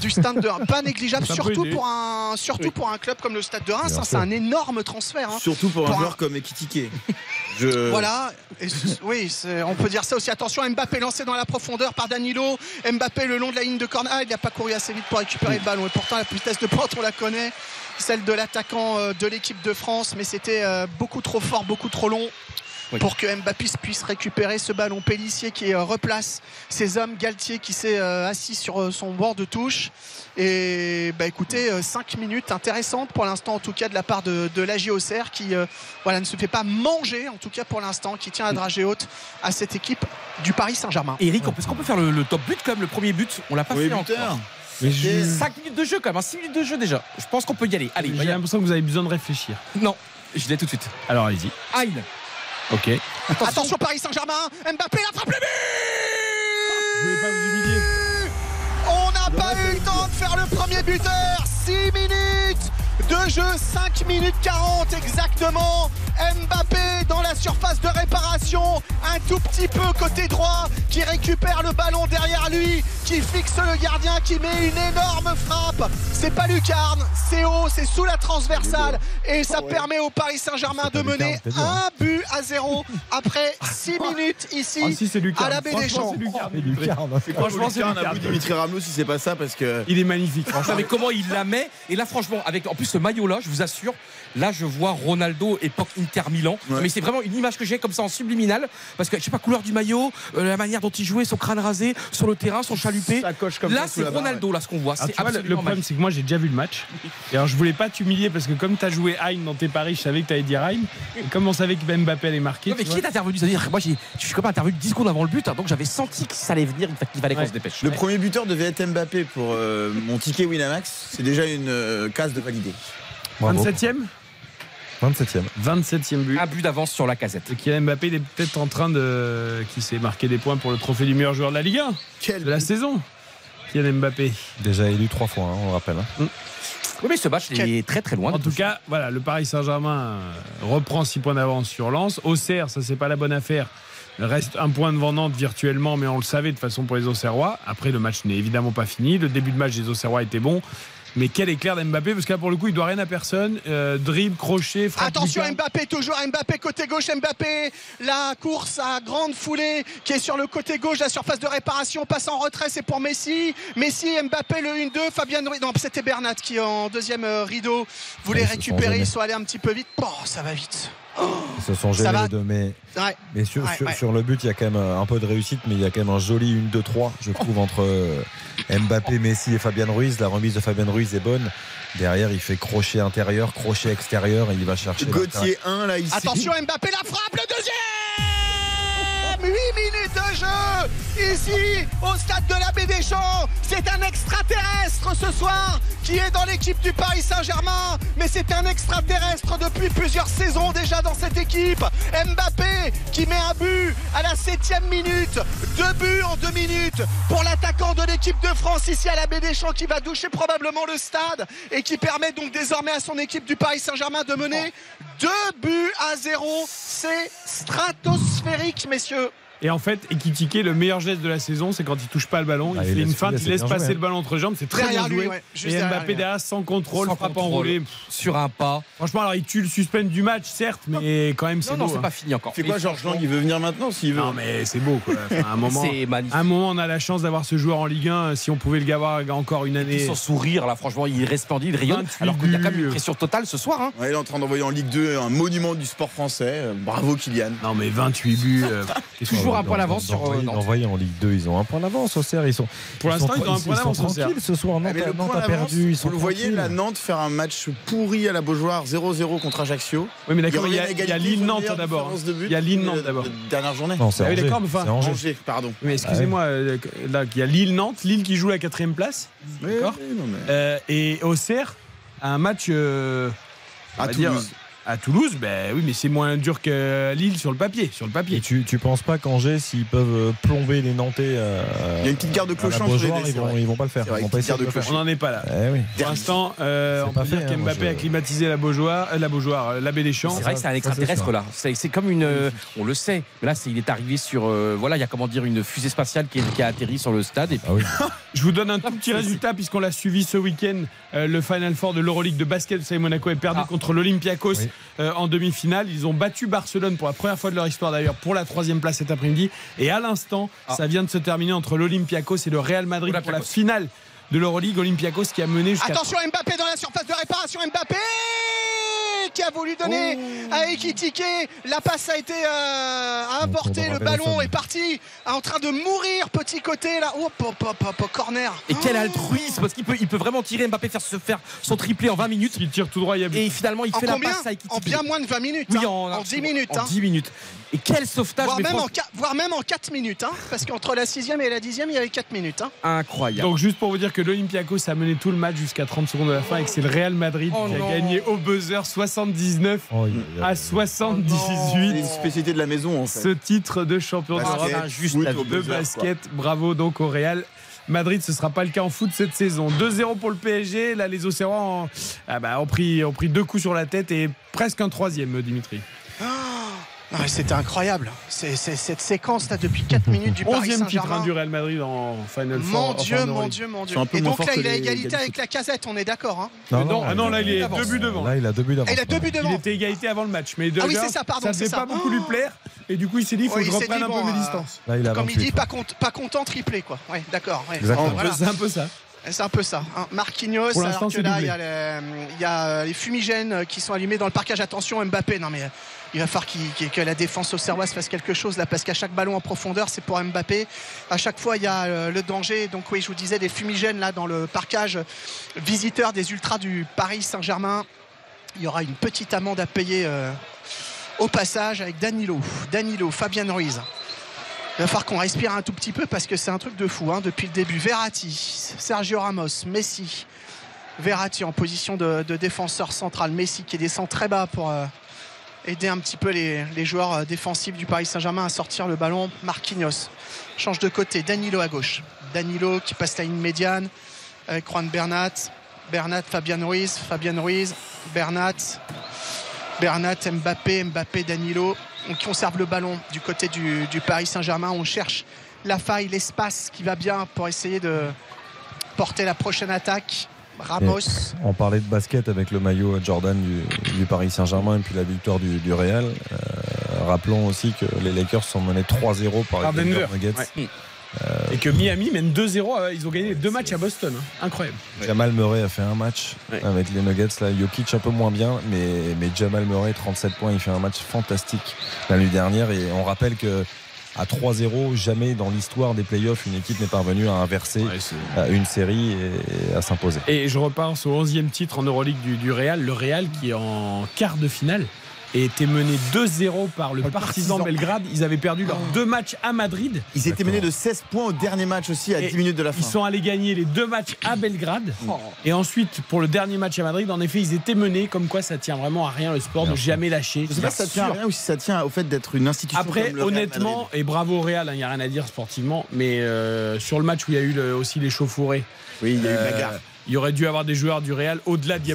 du stade de Reims pas négligeable surtout pour un surtout Oui. pour un club comme le stade de Reims hein, c'est un énorme transfert hein. Surtout pour, Pour un un- joueur comme Ekitike. Je... Voilà, Et oui, on peut dire ça aussi. Attention, Mbappé lancé dans la profondeur par Danilo. Mbappé le long de la ligne de corner. Ah, il n'a pas couru assez vite pour récupérer le ballon. Et pourtant, la vitesse de pointe, on la connaît. Celle de l'attaquant euh, de l'équipe de France. Mais c'était euh, beaucoup trop fort, beaucoup trop long. Oui. Pour que Mbappé puisse récupérer ce ballon. Pellissier qui euh, replace ses hommes. Galtier qui s'est euh, assis sur euh, son bord de touche. Et bah écoutez, 5 minutes intéressantes pour l'instant, en tout cas de la part de, de la JOCR qui euh, voilà, ne se fait pas manger, en tout cas pour l'instant, qui tient la dragée haute à cette équipe du Paris Saint-Germain. Eric, est-ce qu'on peut faire le, le top but quand même, le premier but? On l'a pas Oui, fait buteur. encore. Mais je- 5 minutes de jeu quand même, 6 minutes de jeu déjà. Je pense qu'on peut y aller. Allez, J'ai l'impression que vous avez besoin de réfléchir. non, je l'ai tout de suite. Alors allez-y. Hein Ok. Attention Paris Saint-Germain, Mbappé la frappe le but. On n'a pas eu le temps de faire le premier buteur. 6 minutes de jeu, 5 minutes 40 exactement. Mbappé dans la surface de réparation, un tout petit peu côté droit, qui récupère le ballon derrière lui, qui fixe le gardien, qui met une énorme frappe. C'est pas lucarne, c'est haut, c'est sous la transversale. Et ça permet au Paris Saint-Germain de mener un but à zéro après 6 minutes ici Ah, si, c'est lucarne. à la baie des Franchement, Champs. c'est lucarne. C'est Lucarne. C'est quoi Franchement, c'est Lucarne à Lucarne. bout de Dimitri Ramos si c'est pas ça parce que. Il est magnifique, franchement. Mais comment il la met Et là, franchement, avec en plus ce maillot-là, je vous assure, là, je vois Ronaldo époque Inter Milan. Ouais. Mais c'est vraiment une image que j'ai comme ça en subliminal, parce que je sais pas couleur du maillot, euh, la manière dont il jouait, son crâne rasé sur le terrain, son chalupé. Ça coche comme Là, c'est Ronaldo, là, ce qu'on voit. Vois, le- problème, c'est que moi, j'ai déjà vu le match. Et alors, je voulais pas t'humilier parce que comme tu as joué Hein dans tes paris, je savais que tu allais dire Hein. Et comme on savait que Mbappé allait marquer. Non, mais qui est intervenu? C'est-à-dire, moi, j'ai- je suis comme intervenu 10 secondes avant le but, hein, donc j'avais senti que ça allait venir, qu'il fallait qu'on Ouais. se dépêche. Le premier buteur devait être Mbappé pour euh, mon ticket Winamax. C'est déjà une euh, case de validé. Bravo. 27e 27e. 27e but. Un but d'avance sur la casette. Et Kylian Mbappé, il est peut-être en train de. qui s'est marqué des points pour le trophée du meilleur joueur de la Ligue 1 Quel de la saison. Kylian Mbappé. Déjà élu trois fois, hein, on le rappelle. hein. Oui, mais ce match il est très très loin. En tout cas, voilà, le Paris Saint-Germain euh, reprend 6 points d'avance sur Lens. Auxerre, ça c'est pas la bonne affaire. Reste un point devant Nantes virtuellement, mais on le savait de toute façon pour les Auxerrois. Après, le match n'est évidemment pas fini. Le début de match des Auxerrois était bon. Mais quel éclair d'Mbappé, parce que là pour le coup, il doit rien à personne. Euh, dribble, crochet, frappe. Attention. Mbappé, toujours Mbappé côté gauche Mbappé. La course à grande foulée qui est sur le côté gauche, la surface de réparation passe en retrait, c'est pour Messi. Messi, Mbappé le 1-2, Fabien Ruiz. Non, c'était Bernat qui en deuxième euh, rideau voulait Ouais, récupérer, ils sont allés un petit peu vite. Bon, ça va vite. Ils se sont gênés les deux, mais, Ouais. mais sur, Ouais, sur, ouais. sur le but, il y a quand même un peu de réussite, mais il y a quand même un joli 1-2-3, je trouve, entre euh, Mbappé, Messi et Fabien Ruiz. La remise de Fabien Ruiz est bonne. Derrière, il fait crochet intérieur, crochet extérieur, et il va chercher. Gauthier 1 là ici. Attention Mbappé la frappe, le deuxième 8 minutes de jeu ici au stade de la des Champs. C'est un extraterrestre ce soir qui est dans l'équipe du Paris Saint-Germain, mais c'est un extraterrestre depuis plusieurs saisons déjà dans cette équipe. Mbappé qui met un but à la septième minute, deux buts en deux minutes pour l'attaquant de l'équipe de France ici à la des Champs qui va doucher probablement le stade et qui permet donc désormais à son équipe du Paris Saint-Germain de mener deux buts à zéro. C'est stratosphérique, messieurs. Et en fait, Ekitike, le meilleur geste de la saison, c'est quand il touche pas le ballon, Ah, il il fait laisse une feinte, il laisse passer joué. le ballon entre jambes, c'est très bien lui, joué. ouais, juste et derrière Mbappé lui. derrière sans contrôle, Sans frappe contrôle. enroulée. Sur un pas. Franchement, alors il tue le suspense du match, certes, mais quand même c'est Non, non, beau. c'est hein. pas fini encore. C'est quoi Georges Lang Il veut venir maintenant s'il veut. Non mais c'est beau quoi. Enfin, à un moment, C'est magnifique. à un moment, on a la chance d'avoir ce joueur en Ligue 1. Si on pouvait le avoir encore une année. son sourire, là, franchement, il est resplendide, il rayonne. 28 Alors qu'il y a quand même une pression totale ce soir. Hein. Il est en train d'envoyer en Ligue 2 un monument du sport français. Euh, Bravo Kylian. Non mais 28 buts. euh, Toujours un point d'avance sur, euh, Nantes. d'envoyer en Ligue 2, ils ont un point d'avance au CER. Ils sont, Pour l'instant, ils ont un point d'avance tranquilles ce soir. Ah, Nantes, mais le a- perdu. Ils sont vous le voyez la Nantes faire un match pourri à la Beaujoire 0-0 contre Ajaccio. Oui mais d'accord, il y a, Lille-Nantes d'abord. différence de but Il y a Lille-Nantes d'abord. Dernière journée. Non, c'est Ah oui, Angers. pardon. Mais excusez-moi, euh, là, il y a Lille-Nantes, Lille qui joue la quatrième place. D'accord. Euh, et Auxerre un match euh, À Toulouse. À Toulouse, ben oui, mais c'est moins dur que Lille sur le papier. Sur le Et papier. tu, tu penses pas qu'Angers, s'ils peuvent euh, plomber les Nantais euh, Il y a une petite garde de clochant entre les ils vont, ils vont pas le faire. Vrai, Ils vont pas de de. On n'en est pas là. Eh oui. Pour l'instant, euh, on peut dire fait, hein, qu'Mbappé je- a climatisé la Beaujoire, euh, la Beaujoire, euh, la baie des Champs. C'est vrai que c'est un extraterrestre là. C'est c'est comme une. euh, on le sait. Mais là, c'est- il est arrivé sur. euh, voilà, il y a comment dire une fusée spatiale qui, est- qui a atterri sur le stade. Et puis, Ah oui. Je vous donne un tout petit résultat puisqu'on l'a suivi ce week-end. Euh, le Final Four de l'Euroleague de basket, vous savez, Monaco est perdu Ah. contre l'Olympiakos Oui. Euh, en demi-finale. Ils ont battu Barcelone pour la première fois de leur histoire d'ailleurs pour la troisième place cet après-midi. Et à l'instant, Ah. ça vient de se terminer entre l'Olympiakos et le Real Madrid pour la finale de l'Euroleague. Olympiakos qui a mené jusqu'à Attention Mbappé dans la surface de réparation. Mbappé qui a voulu donner à Ekitike. La passe a été euh, a apporté. on Le ballon est parti en train de mourir. Petit côté là. Oh, pop, pop, pop, corner. et quel altruisme Parce qu'il peut, il peut vraiment tirer Mbappé faire se faire son triplé en 20 minutes. qui tire tout droit. Il y a but. Et finalement, il En fait la passe à Ekitike. En bien moins de 20 minutes. Oui, hein. en, en 10 minutes. En hein. 10 minutes. Et quel sauvetage Voire mais même, en, franchement, qua- voire même en 4 minutes, hein, parce qu'entre la 6 et la 10 il y avait 4 minutes. Hein. incroyable. Donc juste pour vous dire que l'Olympiakos a mené tout le match jusqu'à 30 secondes de la fin et que c'est le Real Madrid Oh qui non. a gagné au buzzer 79 Oh, à C'est 78. une spécialité de la maison en fait. Ce titre de champion Basket, la vie. de Buzzer, quoi. basket. Bravo donc au Real. Madrid, ce sera pas le cas en foot cette saison. 2-0 pour le PSG. Là, les Océans ont, ah bah, ont pris, ont pris deux coups sur la tête et presque un troisième, Dimitri. Ah, C'était incroyable. C'est c'est- cette séquence là depuis 4 minutes du Paris 11e titre Saint-Germain. hein, du Real Madrid en Final Four. Mon Dieu, mon. Dieu, mon Dieu. Et donc là, il a égalité avec la casette, on est d'accord. Hein Non, non, ah non, là, il est d'avance. deux buts devant. Là, il a deux buts d'avance. Ah, il a deux buts devant. Il était égalité avant le match, mais Ah oui, c'est ça, pardon, Ça ça. pas beaucoup lui plaire. Et du coup, il s'est dit, il faut que je reprenne un peu mes euh, distances. Là, il a Comme il 28. dit, pas, content, triplé quoi. Ouais, d'accord. C'est un peu ça. C'est un peu ça. hein. Marquinhos, Pour l'instant, alors que c'est là, il y, a les, il y a euh, les fumigènes qui sont allumés dans le parquage. Attention, Mbappé. Non, mais euh, il va falloir que la défense auxerroise fasse quelque chose là, parce qu'à chaque ballon en profondeur, c'est pour Mbappé. À chaque fois, il y a euh, le danger. Donc, oui, je vous disais, des fumigènes là dans le parquage visiteur des Ultras du Paris Saint-Germain. Il y aura une petite amende à payer euh, au passage avec Danilo. Danilo, Fabien Ruiz. Il va falloir qu'on respire un tout petit peu parce que c'est un truc de fou hein, depuis le début. Verratti, Sergio Ramos, Messi. Verratti en position de, de défenseur central. Messi qui descend très bas pour euh, aider un petit peu les, joueurs euh, défensifs du Paris Saint-Germain à sortir le ballon. Marquinhos change de côté. Danilo à gauche. Danilo qui passe la ligne médiane avec Juan Bernat. Bernat, Fabien Ruiz. Fabien Ruiz, Bernat. Bernat, Mbappé, Mbappé, Danilo. On conserve le ballon du côté du Paris Saint-Germain. On cherche la faille, l'espace qui va bien pour essayer de porter la prochaine attaque. Ramos. On parlait de basket avec le maillot Jordan du, du Paris Saint-Germain et puis la victoire du, du Real. Euh, rappelons aussi que les Lakers sont menés 3-0 par Par les Denver. Nuggets. Ouais. Et que Miami mène 2-0. euh, Ils ont gagné deux matchs à Boston. hein. Incroyable. Jamal Murray a fait un match Ouais. avec les Nuggets. Là, Jokic un peu moins bien, mais, mais Jamal Murray, 37 points, il fait un match fantastique la nuit dernière. Et on rappelle que à 3-0, jamais dans l'histoire des playoffs, une équipe n'est parvenue à inverser Ouais, euh, une série et, et à s'imposer. Et je repense au 11e titre en Euroleague du, du Real. Le Real qui est en quart de finale et était mené 2-0 par le le Partizan Partizan. Belgrade. Ils avaient perdu leurs deux matchs à Madrid. Ils étaient menés de 16 points au dernier match aussi à Et 10 minutes de la fin. Ils sont allés gagner les deux matchs à Belgrade. Et ensuite, pour le dernier match à Madrid, en effet, ils étaient menés. Comme quoi, ça tient vraiment à rien le sport Bien de sûr. jamais lâcher. Je sais pas si ça tient à rien ou si ça tient au fait d'être une institution. Après, comme le Real honnêtement, et bravo au Real, il n'y a rien à dire sportivement, mais euh, sur le match où il y a eu le- aussi les chauffourés, oui, il y a eu euh, bagarre. Il y aurait dû avoir des joueurs du Real au-delà de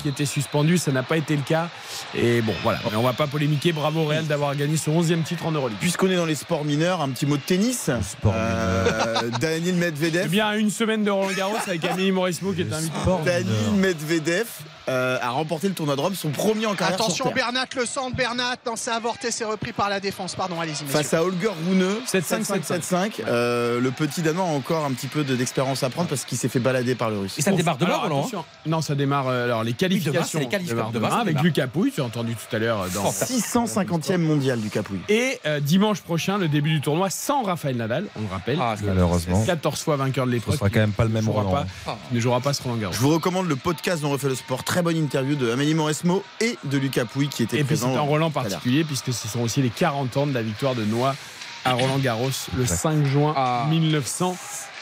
qui était suspendu, ça n'a pas été le cas. Et bon, voilà, mais on va pas polémiquer. Bravo au Real d'avoir gagné son 11e titre en Euroleague. Puisqu'on est dans les sports mineurs, un petit mot de tennis. sport Euh, Daniel Eh Medvedev. bien, à une semaine de Roland Garros avec Amélie Mauresmo qui est invité. Daniel Medvedev euh, a remporté le tournoi de Rome, son premier en carrière Attention. Bernat, le centre. Bernat, non, c'est avorté, c'est repris par la défense. Pardon, allez-y, messieurs. Face à Holger Rune 7-5, 7-5 Euh, le petit Danois a encore un petit peu de- d'expérience à prendre parce qu'il s'est fait balader par le russe Et ça démarre demain, Alors, Roland hein. Non, ça démarre. euh, alors, les qualifications. c'est les qualifications. Demain, avec. Lucas Pouille, tu as entendu tout à l'heure euh, dans. 650e mondial du Capouille. Et euh, dimanche prochain, le début du tournoi sans Raphaël Nadal, on le rappelle. Ah, malheureusement. 14 fois vainqueur de Ce l'épreuve. sera quand même pas le même Roland. pas, ne jouera pas ce Roland Garros. Je vous recommande le podcast dont refait le sport très bonne interview de Amélie Mauresmo et de Lucas Pouy qui était présent. Et puis c'est un Roland particulier puisque ce sont aussi les 40 ans de la victoire de Noah à Roland Garros le 5 juin ah. 1900.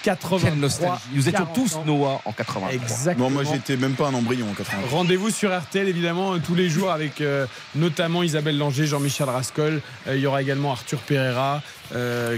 83. Quelle nostalgie. Nous étions tous. Noah en 83. Exactement. Bon, moi, j'étais même pas un embryon en 83. Rendez-vous sur RTL, évidemment, euh, tous les jours avec euh, notamment Isabelle Langer, Jean-Michel Rascol. Euh, il y aura également Arthur Pereira.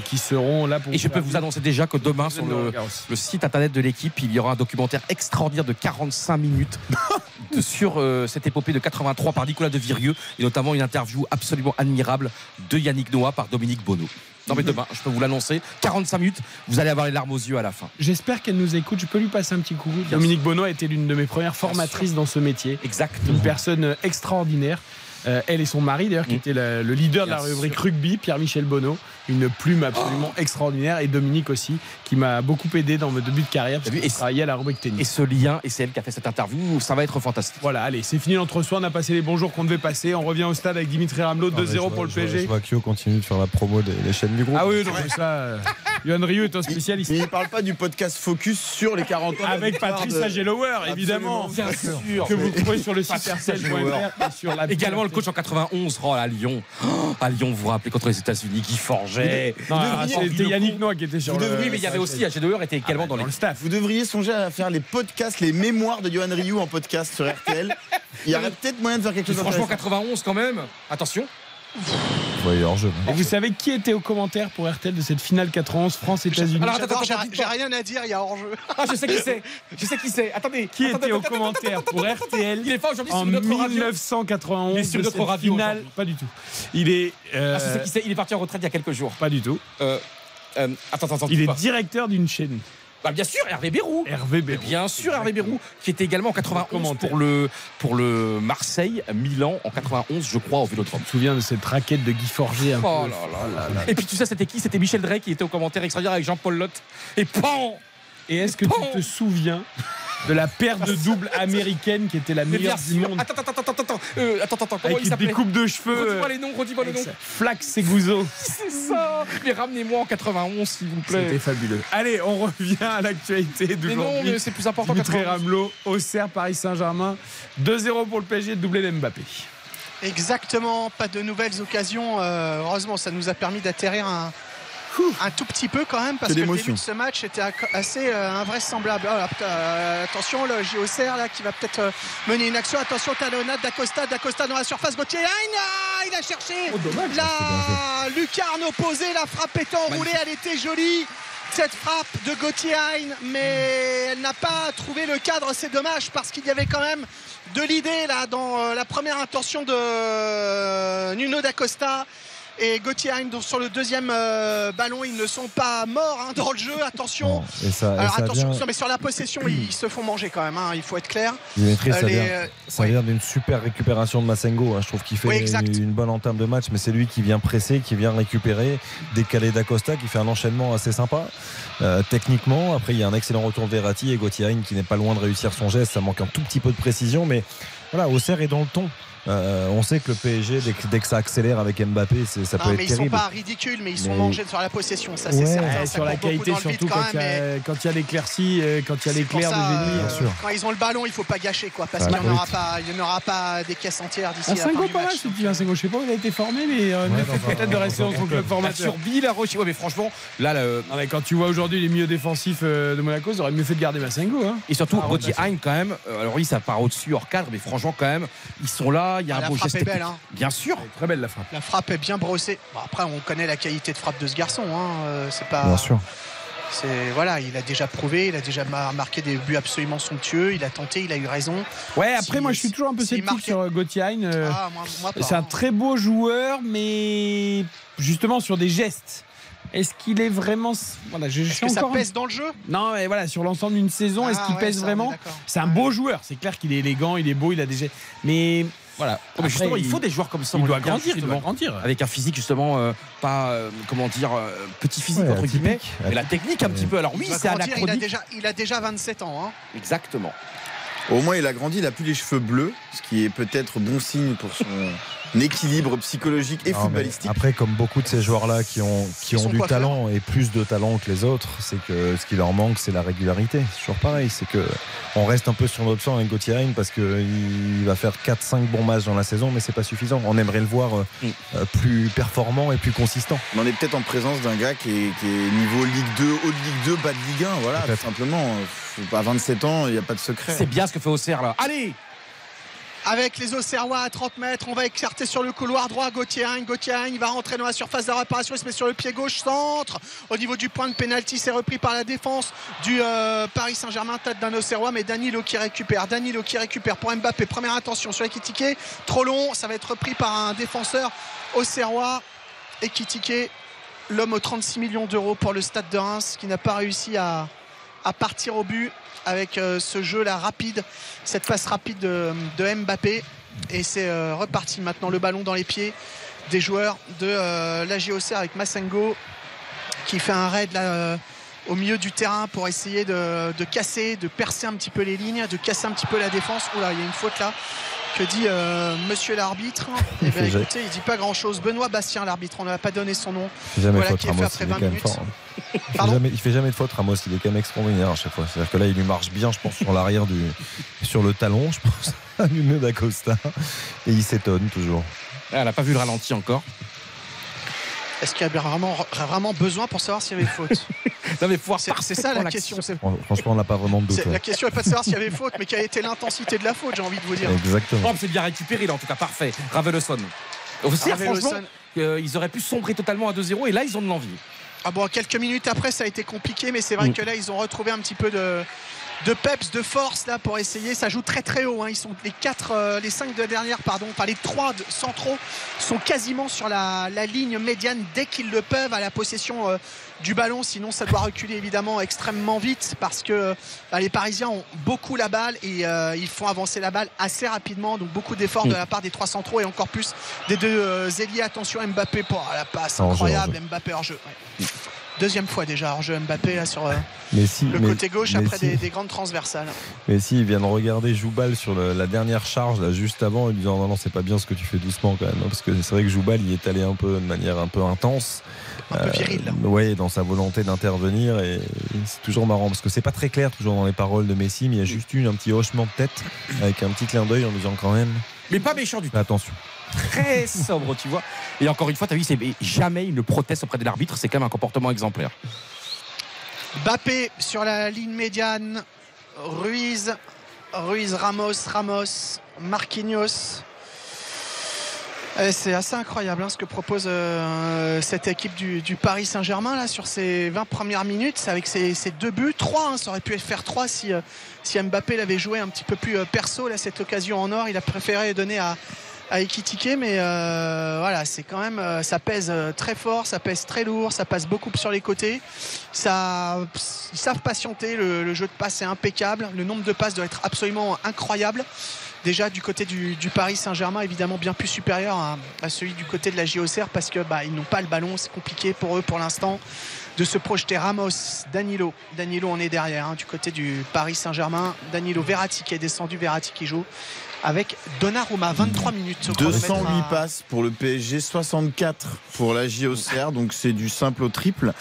Qui seront là pour. Et je peux vous annoncer déjà que demain, sur le, site internet de l'équipe, il y aura un documentaire extraordinaire de 45 minutes sur cette épopée de 83 par Nicolas de Virieux, et notamment une interview absolument admirable de Yannick Noah par Dominique Bonneau. Non mais demain, je peux vous l'annoncer, 45 minutes, vous allez avoir les larmes aux yeux à la fin. J'espère qu'elle nous écoute. Je peux lui passer un petit coucou. Dominique Bonneau a été l'une de mes premières formatrices dans ce métier. Exactement. Une personne euh, extraordinaire. Euh, elle et son mari, d'ailleurs, qui Mm. était la- le leader de la rubrique sûr. rugby, Pierre-Michel Bonneau. Une plume absolument extraordinaire. Et Dominique aussi, qui m'a beaucoup aidé dans mes débuts de carrière, parce T'as vu, qu'il et- travaillait à la rubrique tennis. Et ce lien, et c'est elle qui a fait cette interview, ça va être fantastique. Voilà, allez, c'est fini l'entre-soi. On a passé les bons jours qu'on devait passer. On revient au stade avec Dimitri Ramelot, 2-0 pour le Je PSG. vois Kyo continue de faire la promo des, des chaînes du groupe. Ah oui, non, ça, Johan Rioux est un spécialiste. Mais il parle pas du podcast Focus sur les 40 ans. de la Avec Patrice de- Agelower, évidemment. Bien sûr. Que vous trouvez sur le site Patrice RTL.fr et sur la Également le coach en 91, oh, à Lyon. Oh, à Lyon, vous vous rappelez contre les États-unis ah, devriez- c'était Yannick Noah qui était sur Vous le. devriez, mais il y avait aussi H2R était également dans dans les le staff. Vous devriez songer à faire les podcasts, les mémoires de Johan Rioux en podcast sur RTL. Il y aurait peut-être moyen de faire quelque chose Franchement, d'intéressant. 91 quand même. Attention. Ouais, hors jeu. Et vous savez qui était au commentaire pour RTL de cette finale 91 France-États-Unis Alors, attends, attends, j'ai rien à dire, il y a hors-jeu. Ah, je sais qui c'est. Je sais qui c'est. Attendez. Qui Attendez, était au commentaire pour RTL Il est pas aujourd'hui en sur notre radio. 1991 Il est sur notre radio finale. Pas du tout. Il est euh, Ah, je sais qui c'est. Il est parti en retraite il y a quelques jours. pas du tout. Euh, euh, attends, attends, attends. Il est pas. directeur d'une chaîne. Bah, bien sûr, Hervé Bérou. Hervé Bérou. Bien sûr, Hervé Bérou, qui était également en 91 Commentaire. pour le, pour le Marseille, Milan en 91, je crois, au Vélodrome. Je me souviens de cette raquette de Guy Forger. un Oh peu. là là là. Et puis tu sais, c'était qui? C'était Michel Drey qui était au commentaire extraordinaire avec Jean-Paul Lotte. Et pan Et est-ce que tu te souviens de la paire de doubles américaine qui était la meilleure du monde Attends, attends, attends, attends, attends. Euh, attends, attends, comment avec il des s'appelait coupes de cheveux Redis-moi les noms, redis-moi les noms. Flax et Gouzeau. C'est ça Mais ramenez-moi en 91, s'il vous C'était plaît. fabuleux. Allez, on revient à l'actualité Mais non, d'aujourd'hui. mais c'est plus important Dimitri 91. Ramelot, Auxerre, Paris Saint-Germain. 2-0 pour le PSG, doublé d'Mbappé. Exactement, pas de nouvelles occasions. Euh, heureusement, ça nous a permis d'atterrir un, un tout petit peu quand même parce Que que le début de ce match était assez euh, invraisemblable. Oh là, euh, attention, le JOCR là qui va peut-être euh, mener une action. Attention, talonnade d'Acosta, d'Acosta dans la surface. Gauthier, Hein, ah, il a cherché. la lucarne opposée, la frappe est enroulée, elle était jolie. Cette frappe de Gauthier Hein, mais elle n'a pas trouvé le cadre, c'est dommage parce qu'il y avait quand même de l'idée là dans euh, la première intention de euh, Nuno d'Acosta et Gauthier sur le deuxième euh, ballon ils ne sont pas morts hein, dans le jeu attention Non, et ça, et alors ça attention vient- non, mais sur la possession ils se font manger quand même hein, il faut être clair Dimitri, ça Euh, les, euh, ça ouais. vient d'une super récupération de Massengo. hein. Je trouve qu'il fait Oui, une, une bonne entame de match, mais c'est lui qui vient presser, qui vient récupérer, décaler d'Acosta, qui fait un enchaînement assez sympa. Techniquement, après, il y a un excellent retour de Verratti et Gauthier Hein qui n'est pas loin de réussir son geste. Ça manque un tout petit peu de précision, mais voilà, Auxerre est dans le ton. Euh, on sait que le PSG, dès que, dès que ça accélère avec Mbappé, ça peut Non, être mais ils sont terrible. pas ridicules, mais ils sont Mais- mangés sur la possession, ça c'est Ouais. certain. Ouais, Ça sur la qualité, surtout quand quand il y même, mais a- quand il y a l'éclaircie, euh, quand il y a l'éclair de génie. euh, Bien sûr. Quand ils ont le ballon, il faut pas gâcher, quoi, parce Ouais, qu'il n'y en aura pas, il en aura pas des caisses entières d'ici la fin Singo du pas mal, ce petit Vincengo. Je sais pas où il a été formé, mais euh, Ouais, un- peut-être de rester dans son club formateur. Sur Bill. Ouais, mais franchement, là, Ah, quand tu vois aujourd'hui les milieux défensifs euh, de Monaco, ils auraient mieux fait de garder Massengo. Hein. Et surtout, Ah, Gauthier Ronald. Hein, quand même, alors oui, ça part au-dessus, hors cadre, mais franchement, quand même, ils sont là, il y a Ah, un la beau frappe geste est belle, hein. Bien sûr. Très belle la frappe. La frappe est bien brossée. Bon, après, on connaît la qualité de frappe de ce garçon. Hein. euh, C'est pas. Bien sûr. C'est voilà, il a déjà prouvé, il a déjà mar- marqué des buts absolument somptueux. Il a tenté, il a eu raison. Ouais, après, Si- moi je suis toujours un peu sceptique marquait- sur euh, Gauthier Hein, euh, Ah, C'est un très beau joueur, mais justement sur des gestes. Est-ce qu'il est vraiment. Voilà, je, Est-ce que ça encore pèse dans le jeu? Non, mais voilà, sur l'ensemble d'une saison, est-ce Ah, qu'il ouais, pèse ça, vraiment? C'est un beau joueur. C'est clair qu'il est élégant, il est beau, il a des gestes. Mais voilà. Oh, mais justement, il faut des joueurs comme ça. Il on doit grandir, il doit justement. grandir. Avec un physique, justement, euh, pas, euh, comment dire, euh, petit physique, Ouais, entre guillemets. Mais la technique, un petit peu. Alors oui, c'est il a déjà, il a déjà 27 ans. Hein. Exactement. Au moins, il a grandi, il a plus les cheveux bleus, ce qui est peut-être bon signe pour son équilibre psychologique et Non, footballistique. Après, comme beaucoup de ces joueurs-là qui ont, qui ont du talent et plus de talent que les autres, c'est que ce qui leur manque, c'est la régularité. C'est toujours pareil. C'est que on reste un peu sur notre fin avec Gauthier parce qu'il va faire 4-5 bons matchs dans la saison, mais c'est pas suffisant. On aimerait le voir euh, Mm. euh, plus performant et plus consistant. Mais on est peut-être en présence d'un gars qui est, qui est niveau Ligue 2, haut de Ligue 2, bas de Ligue 1. Voilà, tout simplement. À 27 ans, il n'y a pas de secret. C'est bien ce que fait Auxerre, là. Allez Avec les Auxerrois à 30 mètres, on va écarter sur le couloir droit Gauthier. Gauthier il va rentrer dans la surface de réparation, il se met sur le pied gauche, centre. Au niveau du point de pénalty, c'est repris par la défense du euh, Paris Saint-Germain, tête d'un Auxerrois, mais Danilo qui récupère. Danilo qui récupère pour Mbappé. Première intention sur Ekitike, trop long, ça va être repris par un défenseur Auxerrois. Ekitike, l'homme aux 36 millions d'euros pour le stade de Reims, qui n'a pas réussi à partir au but avec euh, ce jeu là rapide, cette passe rapide de, Mbappé. Et c'est euh, reparti maintenant le ballon dans les pieds des joueurs de euh, la GOCR avec Massengo qui fait un raid là, au milieu du terrain pour essayer de casser, de percer un petit peu les lignes, de casser un petit peu la défense. Oula, il y a une faute là. Que dit euh, monsieur l'arbitre Eh bien, fait ja- écoutez, il dit pas grand chose. Benoît Bastien, l'arbitre, on n'a pas donné son nom. Il fait jamais Voilà de faute, qui est fait Il est 20 quand même minutes. fort. hein. Il fait, Pardon jamais, il fait jamais de faute, Ramos. Il est quand même extraordinaire à chaque fois. C'est-à-dire que là, il lui marche bien, je pense, sur l'arrière du, sur le talon, je pense, à Nuno d'Acosta. Et il s'étonne toujours. Ah, Elle n'a pas vu le ralenti encore. Est-ce qu'il y avait vraiment, vraiment besoin pour savoir s'il y avait faute Non mais faut voir C'est c'est ça la question. c'est- Franchement, on n'a pas vraiment de doute. ouais. La question n'est pas de savoir s'il y avait faute, mais quelle était l'intensité de la faute, j'ai envie de vous dire. Exactement. C'est bien récupéré là en tout cas, parfait. Raveloson. Aussi, franchement, euh, ils auraient pu sombrer totalement à 2-0 et là ils ont de l'envie. Ah bon, quelques minutes après, ça a été compliqué, mais c'est vrai Mm. que là, ils ont retrouvé un petit peu de, de peps, de force là pour essayer. Ça joue très très haut. hein. Ils sont les quatre, euh, les cinq de dernière, pardon, enfin les trois de- centraux sont quasiment sur la, la ligne médiane dès qu'ils le peuvent à la possession euh, du ballon. Sinon, ça doit reculer évidemment extrêmement vite parce que bah, les Parisiens ont beaucoup la balle et euh, ils font avancer la balle assez rapidement. Donc beaucoup d'efforts de la part des trois centraux et encore plus des deux euh, ailiers. Attention, Mbappé pour la passe incroyable. Mbappé hors jeu. ouais. Deuxième fois déjà hors jeu Mbappé là sur euh, Mais si, le mais- côté gauche mais après si- des, des grandes transversales. Mais si, ils viennent regarder Joubal sur le- la dernière charge, là, juste avant, en lui disant non, non, c'est pas bien ce que tu fais doucement quand même. hein, Parce que c'est vrai que Joubal, il est allé un peu de manière un peu intense. Un peu viril. Oui, dans sa volonté d'intervenir. Et c'est toujours marrant parce que c'est pas très clair toujours dans les paroles de Messi, mais il y a juste eu un petit hochement de tête avec un petit clin d'œil en disant quand même. Mais pas méchant du tout. Attention. Très sobre, tu vois. Et encore une fois, tu as vu, c'est jamais il ne proteste auprès de l'arbitre, c'est quand même un comportement exemplaire. Bappé sur la ligne médiane. Ruiz. Ruiz, Ramos, Ramos, Marquinhos. Eh, C'est assez incroyable hein, ce que propose euh, cette équipe du, Paris Saint-Germain là sur ces 20 premières minutes avec ses, ses deux buts, 3 hein, ça aurait pu faire 3 si, euh, si Mbappé l'avait joué un petit peu plus euh, perso là cette occasion en or il a préféré donner à, à Ekitike mais euh, voilà c'est quand même euh, ça pèse euh, très fort ça pèse très lourd ça passe beaucoup sur les côtés. Ça ils savent patienter le, jeu de passe est impeccable. Le nombre de passes doit être absolument incroyable. Déjà du côté du, Paris Saint-Germain évidemment bien plus supérieur à, à celui du côté de la JOCR parce que bah, ils n'ont pas le ballon. C'est compliqué pour eux pour l'instant de se projeter. Ramos, Danilo. Danilo on est derrière hein, du côté du Paris Saint-Germain. Danilo Verratti qui est descendu. Verratti qui joue avec Donnarumma 23 minutes au chronomètre 208 à- passes pour le PSG, 64 pour la JOCR, donc c'est du simple au triple.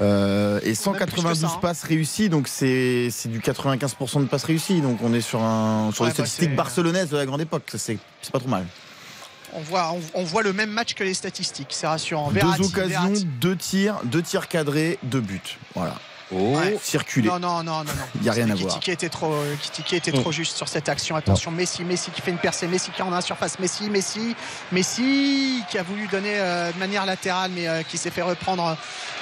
Euh, et 192 ça, hein. passes réussies, donc c'est du 95% de passes réussies. Donc on est sur, un, sur Ouais, les bah, statistiques barcelonaises de la grande époque. C'est pas trop mal. on voit, on, on voit le même match que les statistiques c'est rassurant Deux occasions, Verratti. deux tirs, deux tirs cadrés, deux buts. Voilà. Ouais. Circulé. Non, non, non, non. Il y a rien à voir. Kitike était trop, Kitike était trop juste sur cette action. Attention, Messi, Messi qui fait une percée, Messi qui en a en surface, Messi, Messi, Messi qui a voulu donner euh, de manière latérale, mais euh, qui s'est fait reprendre,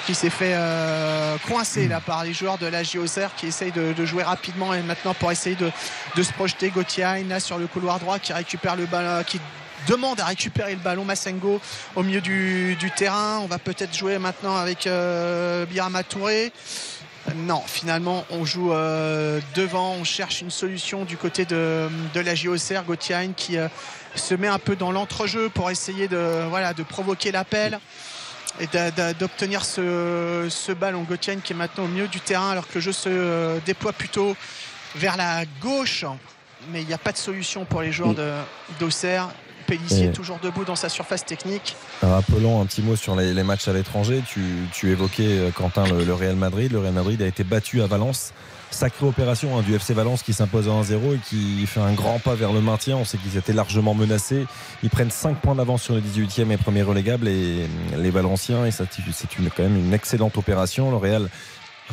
qui s'est fait euh, coincer là par les joueurs de la JOCR qui essayent de, de jouer rapidement et maintenant pour essayer de, de se projeter. Gauthier là sur le couloir droit qui récupère le ballon, qui demande à récupérer le ballon Massengo au milieu du, du terrain. On va peut-être jouer maintenant avec euh, Birama Touré. Non, finalement, on joue euh, devant, on cherche une solution du côté de, de la JOCR, Gauthier qui euh, se met un peu dans l'entrejeu pour essayer de, voilà, de provoquer l'appel et d'obtenir ce, ce ballon. Gauthier qui est maintenant au milieu du terrain alors que le jeu se euh, déploie plutôt vers la gauche. Mais il n'y a pas de solution pour les joueurs de- d'Auxerre. Pellissier toujours debout dans sa surface technique. Rappelons un petit mot sur les, les matchs à l'étranger. Tu, tu évoquais, euh, Quentin, le, le Real Madrid. Le Real Madrid a été battu à Valence. Sacrée opération hein, du FC Valence qui s'impose à 1-0 et qui fait un grand pas vers le maintien. On sait qu'ils étaient largement menacés. Ils prennent 5 points d'avance sur le 18e et premier relégable et euh, les Valenciens. Et c'est quand même une excellente opération. Le Real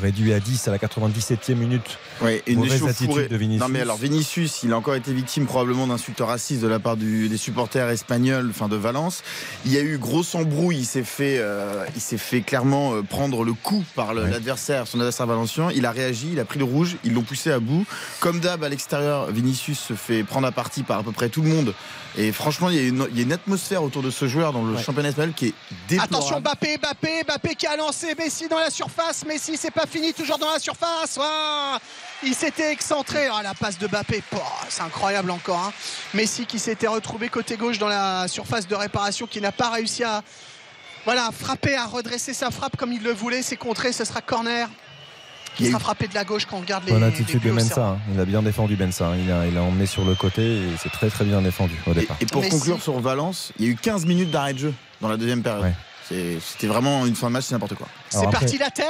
réduit à 10 à la 97e minute. Ouais, une attitude de Vinicius. Non mais alors Vinicius, il a encore été victime probablement d'insultes racistes de la part du- des supporters espagnols, enfin de Valence. Il y a eu grosse embrouille. Il s'est fait, euh, il s'est fait clairement euh, prendre le coup par Ouais. l'adversaire, son adversaire valencien. Il a réagi, il a pris le rouge, ils l'ont poussé à bout. Comme d'hab à l'extérieur, Vinicius se fait prendre à partie par à peu près tout le monde. Et franchement, il y a une, il y a une atmosphère autour de ce joueur dans le Ouais. championnat espagnol qui est déplorable. Attention Mbappé, Mbappé, Mbappé qui a lancé Messi dans la surface. Messi, c'est pas fini, toujours dans la surface. Ouah il s'était excentré. Ah, la passe de Mbappé, c'est incroyable encore. hein. Messi qui s'était retrouvé côté gauche dans la surface de réparation, qui n'a pas réussi à voilà, frapper, à redresser sa frappe comme il le voulait. C'est contré, ce sera corner. Il a sera eu- frappé de la gauche quand on regarde les. Bonne les attitude de Mensa. hein. Il a bien défendu Bensa. hein. Il a, il a emmené sur le côté et c'est très très bien défendu au départ. et pour conclure sur Valence, il y a eu 15 minutes d'arrêt de jeu dans la deuxième période. Ouais. C'était vraiment une fin de match, c'est n'importe quoi. C'est parti la tête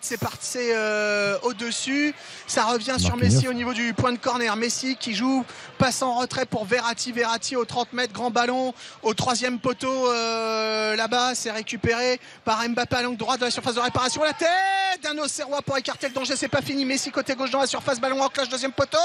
c'est parti euh, au-dessus. Ça revient sur. Messi au niveau du point de corner. Messi qui joue, passe en retrait pour Verratti. Verratti au 30 mètres, grand ballon au troisième poteau euh, là-bas. C'est récupéré par Mbappé à l'angle droit de la surface de réparation. La tête d'un Auxerrois pour écarter le danger. C'est pas fini. Messi côté gauche dans la surface, ballon en clash, deuxième poteau.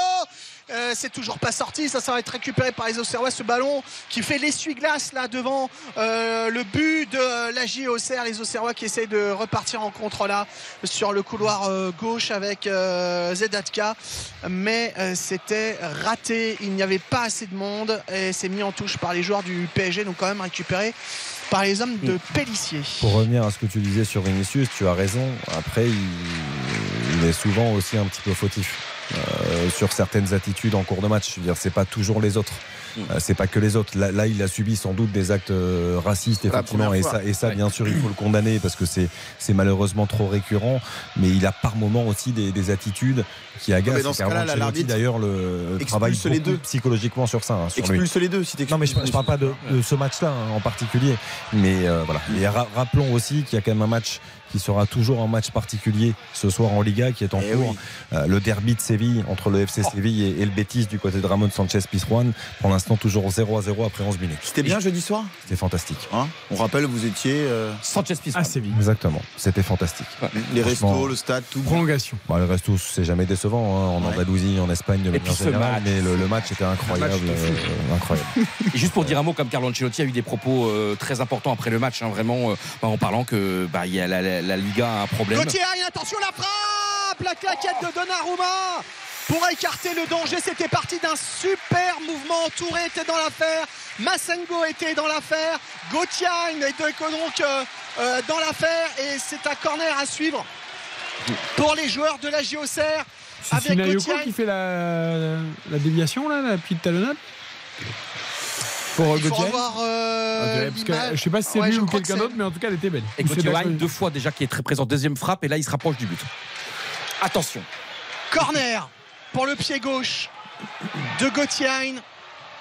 Euh, c'est toujours pas sorti. Ça, ça va être récupéré par les Auxerrois. Ce ballon qui fait l'essuie-glace là devant euh, le but de la J Auxerre. Les Auxerrois qui essayent de repartir en contre là sur le couloir euh, gauche avec euh, Zedatka. Mais euh, c'était raté. Il n'y avait pas assez de monde et c'est mis en touche par les joueurs du PSG. Donc quand même récupéré par les hommes de Pellissier. Pour revenir à ce que tu disais sur Vinicius, tu as raison. Après, il est souvent aussi un petit peu fautif euh, sur certaines attitudes en cours de match. Je veux dire, c'est pas toujours les autres. Euh, c'est pas que les autres. Là, là, il a subi sans doute des actes euh, racistes, effectivement, et fois. ça, et ça, Ouais. bien sûr, il faut le condamner parce que c'est, c'est malheureusement trop récurrent. Mais il a par moments aussi des, des attitudes qui agacent. mais dans ce cas-là, Ancelotti, d'ailleurs, le les beaucoup deux. psychologiquement sur ça. hein, sur lui. Expulse les deux si Non, mais je, je parle pas de, de ce match-là hein, en particulier. Mais euh, voilà. Et ra- rappelons aussi qu'il y a quand même un match qui sera toujours un match particulier ce soir en Liga qui est en Eh cours. oui. Euh, le derby de Séville entre le FC Séville et, et le Betis du côté de Ramon Sanchez Pizjuan. Pour l'instant, toujours 0 à 0 après 11 minutes. C'était bien jeudi soir? C'était fantastique. Hein? On rappelle, vous étiez. euh, Sanchez Pizjuan. Ah, Séville. Exactement. C'était fantastique. les restos, le stade, tout. Prolongation. Bon, le resto, c'est jamais décevant hein, en Ouais. Andalousie, en Espagne de Et manière puis ce générale, match. mais le, le match était incroyable, match euh, incroyable. Et juste pour dire un mot, comme Carlo Ancelotti a eu des propos euh, très importants après le match, hein, vraiment euh, bah, en parlant que bah, il y a la, la- la Liga a un problème. Gauthier, attention la frappe La claquette de Donnarumma pour écarter le danger, c'était parti d'un super mouvement. Touré était dans l'affaire, Massengo était dans l'affaire, Gauthier était donc euh, euh, dans l'affaire. Et c'est un corner à suivre pour les joueurs de la JOCR C'est qui fait la, la déviation, là, la petite talonnade? Pour Il faut Gauthier revoir euh, parce que, l'image. Je sais pas si c'est Ouais, lui je ou que quelqu'un d'autre, mais en tout cas, elle était belle. Et Gauthier deux fois déjà qui est très présent, deuxième frappe, et là il se rapproche du but. Attention. Corner pour le pied gauche de Gauthier.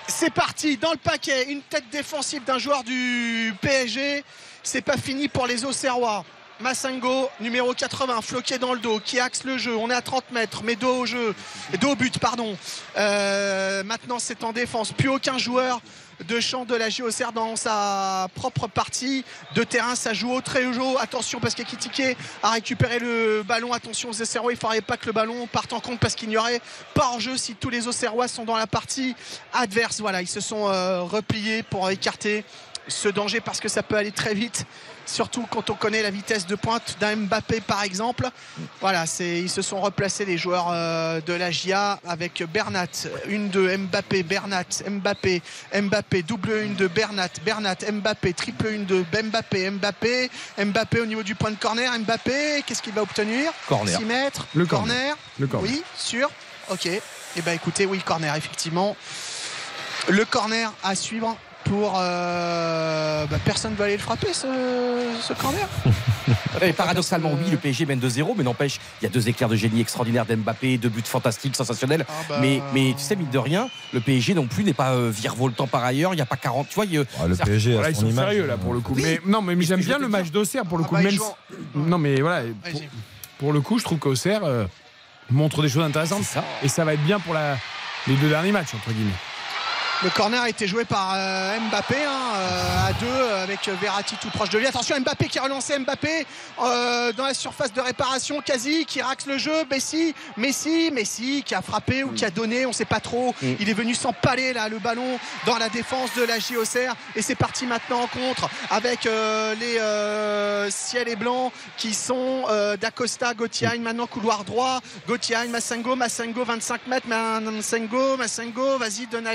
C'est parti dans le paquet. Une tête défensive d'un joueur du PSG. C'est pas fini pour les Auxerrois. Massengo, numéro 80, floqué dans le dos, qui axe le jeu. On est à 30 mètres, mais dos au jeu, dos au but, pardon. Euh, maintenant, c'est en défense. Plus aucun joueur de champ de la JOCR dans sa propre partie de terrain. Ça joue au très haut. Attention parce qu'Ekitike a récupéré le ballon. Attention aux Auxerrois. Il ne faudrait pas que le ballon parte en compte parce qu'il n'y aurait pas en jeu si tous les Auxerrois sont dans la partie adverse. Voilà, ils se sont euh, repliés pour écarter ce danger parce que ça peut aller très vite. Surtout quand on connaît la vitesse de pointe d'un Mbappé par exemple. Voilà, c'est, ils se sont replacés les joueurs euh, de la GIA avec Bernat, une de Mbappé, Bernat, Mbappé, Mbappé, double une de Bernat, Bernat, Mbappé, triple une de Mbappé, Mbappé, Mbappé au niveau du point de corner, Mbappé, qu'est-ce qu'il va obtenir? Corner. 6 mètres, Le corner. Le corner. Oui, sûr, ok. Et eh ben écoutez, oui, corner, effectivement. Le corner à suivre pour euh, bah, personne ne va aller le frapper ce, ce corner Et paradoxalement, oui, le PSG mène 2-0, mais n'empêche, il y a deux éclairs de génie extraordinaires d'Mbappé, deux buts fantastiques, sensationnels. Ah bah, Mais, mais tu sais, mine de rien, le PSG non plus n'est pas euh, virevoltant par ailleurs. Il n'y a pas 40. Tu vois, il Ah, le PSG Voilà, ils son sont image. sérieux là pour le coup. Oui. Mais non, mais j'aime bien le match d'Auxerre pour le Ah coup. bah, même jouent- Non, mais voilà. Pour, le coup, je trouve qu'Auxerre euh, montre des choses intéressantes. Ça. Et ça va être bien pour la, les deux derniers matchs entre guillemets. Le corner a été joué par euh, Mbappé hein, euh, à deux euh, avec Verratti tout proche de lui. Attention Mbappé qui a relancé Mbappé euh, dans la surface de réparation quasi qui raxe le jeu. Messi, Messi, Messi qui a frappé ou qui a donné, on ne sait pas trop. Mm. Il est venu s'empaler là le ballon dans la défense de la JOCR et c'est parti maintenant en contre avec les euh, ciel et blancs qui sont d'Acosta, Gauthier, maintenant couloir droit, Gauthier, Massengo, Massengo 25 mètres, Massengo, Massengo, vas-y donne à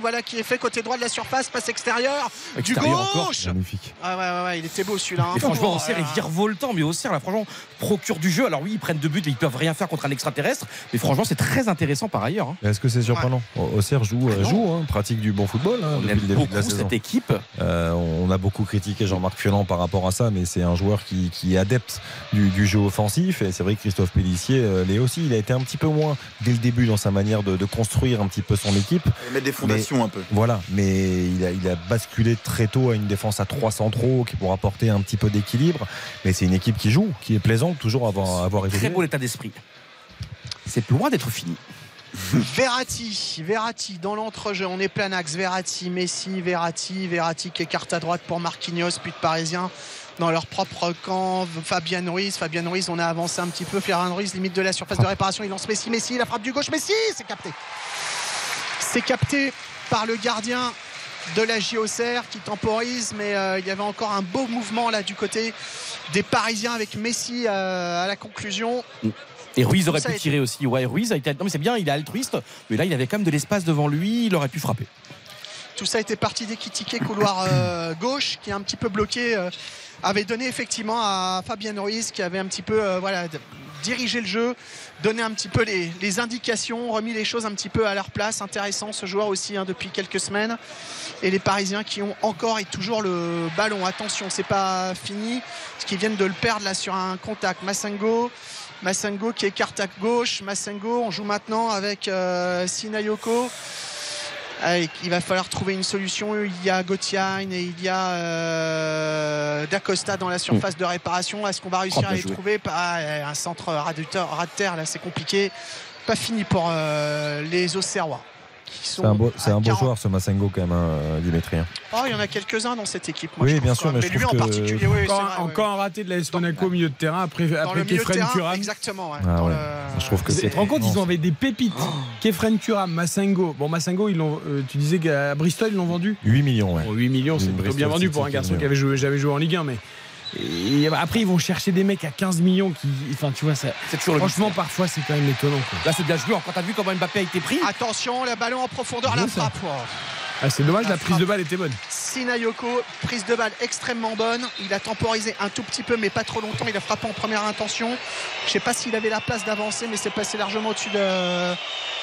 Voilà qui est fait côté droit de la surface, passe extérieure, du encore. gauche. Magnifique. Ah ouais, ouais, ouais, il était beau celui-là. hein. Et franchement, Oh, Auxerre est virevoltant, mais Auxerre, là, franchement, procure du jeu. Alors oui, ils prennent deux buts, mais ils peuvent rien faire contre un extraterrestre. Mais franchement, c'est très intéressant par ailleurs. hein. Est-ce que c'est surprenant Auxerre joue, euh, Ah non. joue hein, pratique du bon football hein, On depuis aime le début de la beaucoup saison. cette équipe. Euh, on a beaucoup critiqué Jean-Marc Fiolan par rapport à ça, mais c'est un joueur qui, qui est adepte du, du jeu offensif. Et c'est vrai que Christophe Pellissier euh, l'est aussi. Il a été un petit peu moins dès le début dans sa manière de, de construire un petit peu son équipe. Mais, un peu. Voilà, mais il a, il a basculé très tôt à une défense à 3 centraux qui pour apporter un petit peu d'équilibre. Mais c'est une équipe qui joue, qui est plaisante toujours à avoir, à avoir Très évolué. beau l'état d'esprit. C'est loin d'être fini. Verratti, Verratti dans l'entrejeu, on est plein axe. Verratti, Messi, Verratti, Verratti qui écarte à droite pour Marquinhos, puis de Parisien dans leur propre camp. Fabien Ruiz, Fabien Ruiz, on a avancé un petit peu. Fabien Ruiz, limite de la surface de réparation, il lance Messi, Messi, la frappe du gauche, Messi, c'est capté. C'est capté par le gardien de la JOCR qui temporise, mais euh, il y avait encore un beau mouvement là du côté des Parisiens avec Messi euh, à la conclusion. Et Ruiz aurait pu été- tirer aussi. Ouais, Ruiz a été. Non, mais c'est bien, il est altruiste. Mais là, il avait quand même de l'espace devant lui. Il aurait pu frapper. Tout ça était parti des couloir euh, gauche qui est un petit peu bloqué. avait donné effectivement à Fabien Ruiz qui avait un petit peu voilà, dirigé le jeu, donné un petit peu les, indications, remis les choses un petit peu à leur place. Intéressant ce joueur aussi hein, depuis quelques semaines. Et les Parisiens qui ont encore et toujours le ballon. Attention, c'est pas fini. Parce qu'ils viennent de le perdre là sur un contact. Massengo. Massengo qui écarte à gauche. Massengo, on joue maintenant avec euh, Sinayoko. Et il va falloir trouver une solution. Il y a Gauthier et il y a euh, D'Acosta dans la surface de réparation. Est-ce qu'on va réussir Oh, à les joué. trouver? Pas- Un centre ras de terre, là, c'est compliqué. Pas fini pour euh, les Auxerrois. Qui sont C'est un beau, un beau 40. joueur ce Massengo quand même, hein, Dimitri. hein. Oh, il y en a quelques-uns dans cette équipe. moi, Oui, je bien sûr, mais je lui trouve en que- particulier, oui, c'est Encore, vrai, encore un raté de la Monaco au milieu de terrain après, après Kefren Turam. exactement. ouais. Ah Dans ouais. le- Je trouve que Tu c'est. te rends compte, ils ont des pépites. Kefren Turam, Massengo. Bon, Massengo, ils l'ont, euh, tu disais qu'à Bristol, ils l'ont vendu? 8 millions, ouais. Bon, 8 millions, c'est plutôt bien vendu pour un garçon qui avait joué, jamais joué en Ligue 1. Mais et après, ils vont chercher des mecs à 15 millions qui. Enfin, tu vois, ça. C'est toujours le Franchement, parfois, c'est quand même étonnant. quoi. Là, c'est bien joué. Quand t'as vu comment Mbappé a été pris, Attention, le ballon en profondeur, la Bien ça. Ah, c'est dommage, La la prise de balle était bonne. Sinayoko, prise de balle extrêmement bonne. Il a temporisé un tout petit peu, mais pas trop longtemps. Il a frappé en première intention. Je sais pas s'il avait la place d'avancer, mais c'est passé largement au-dessus de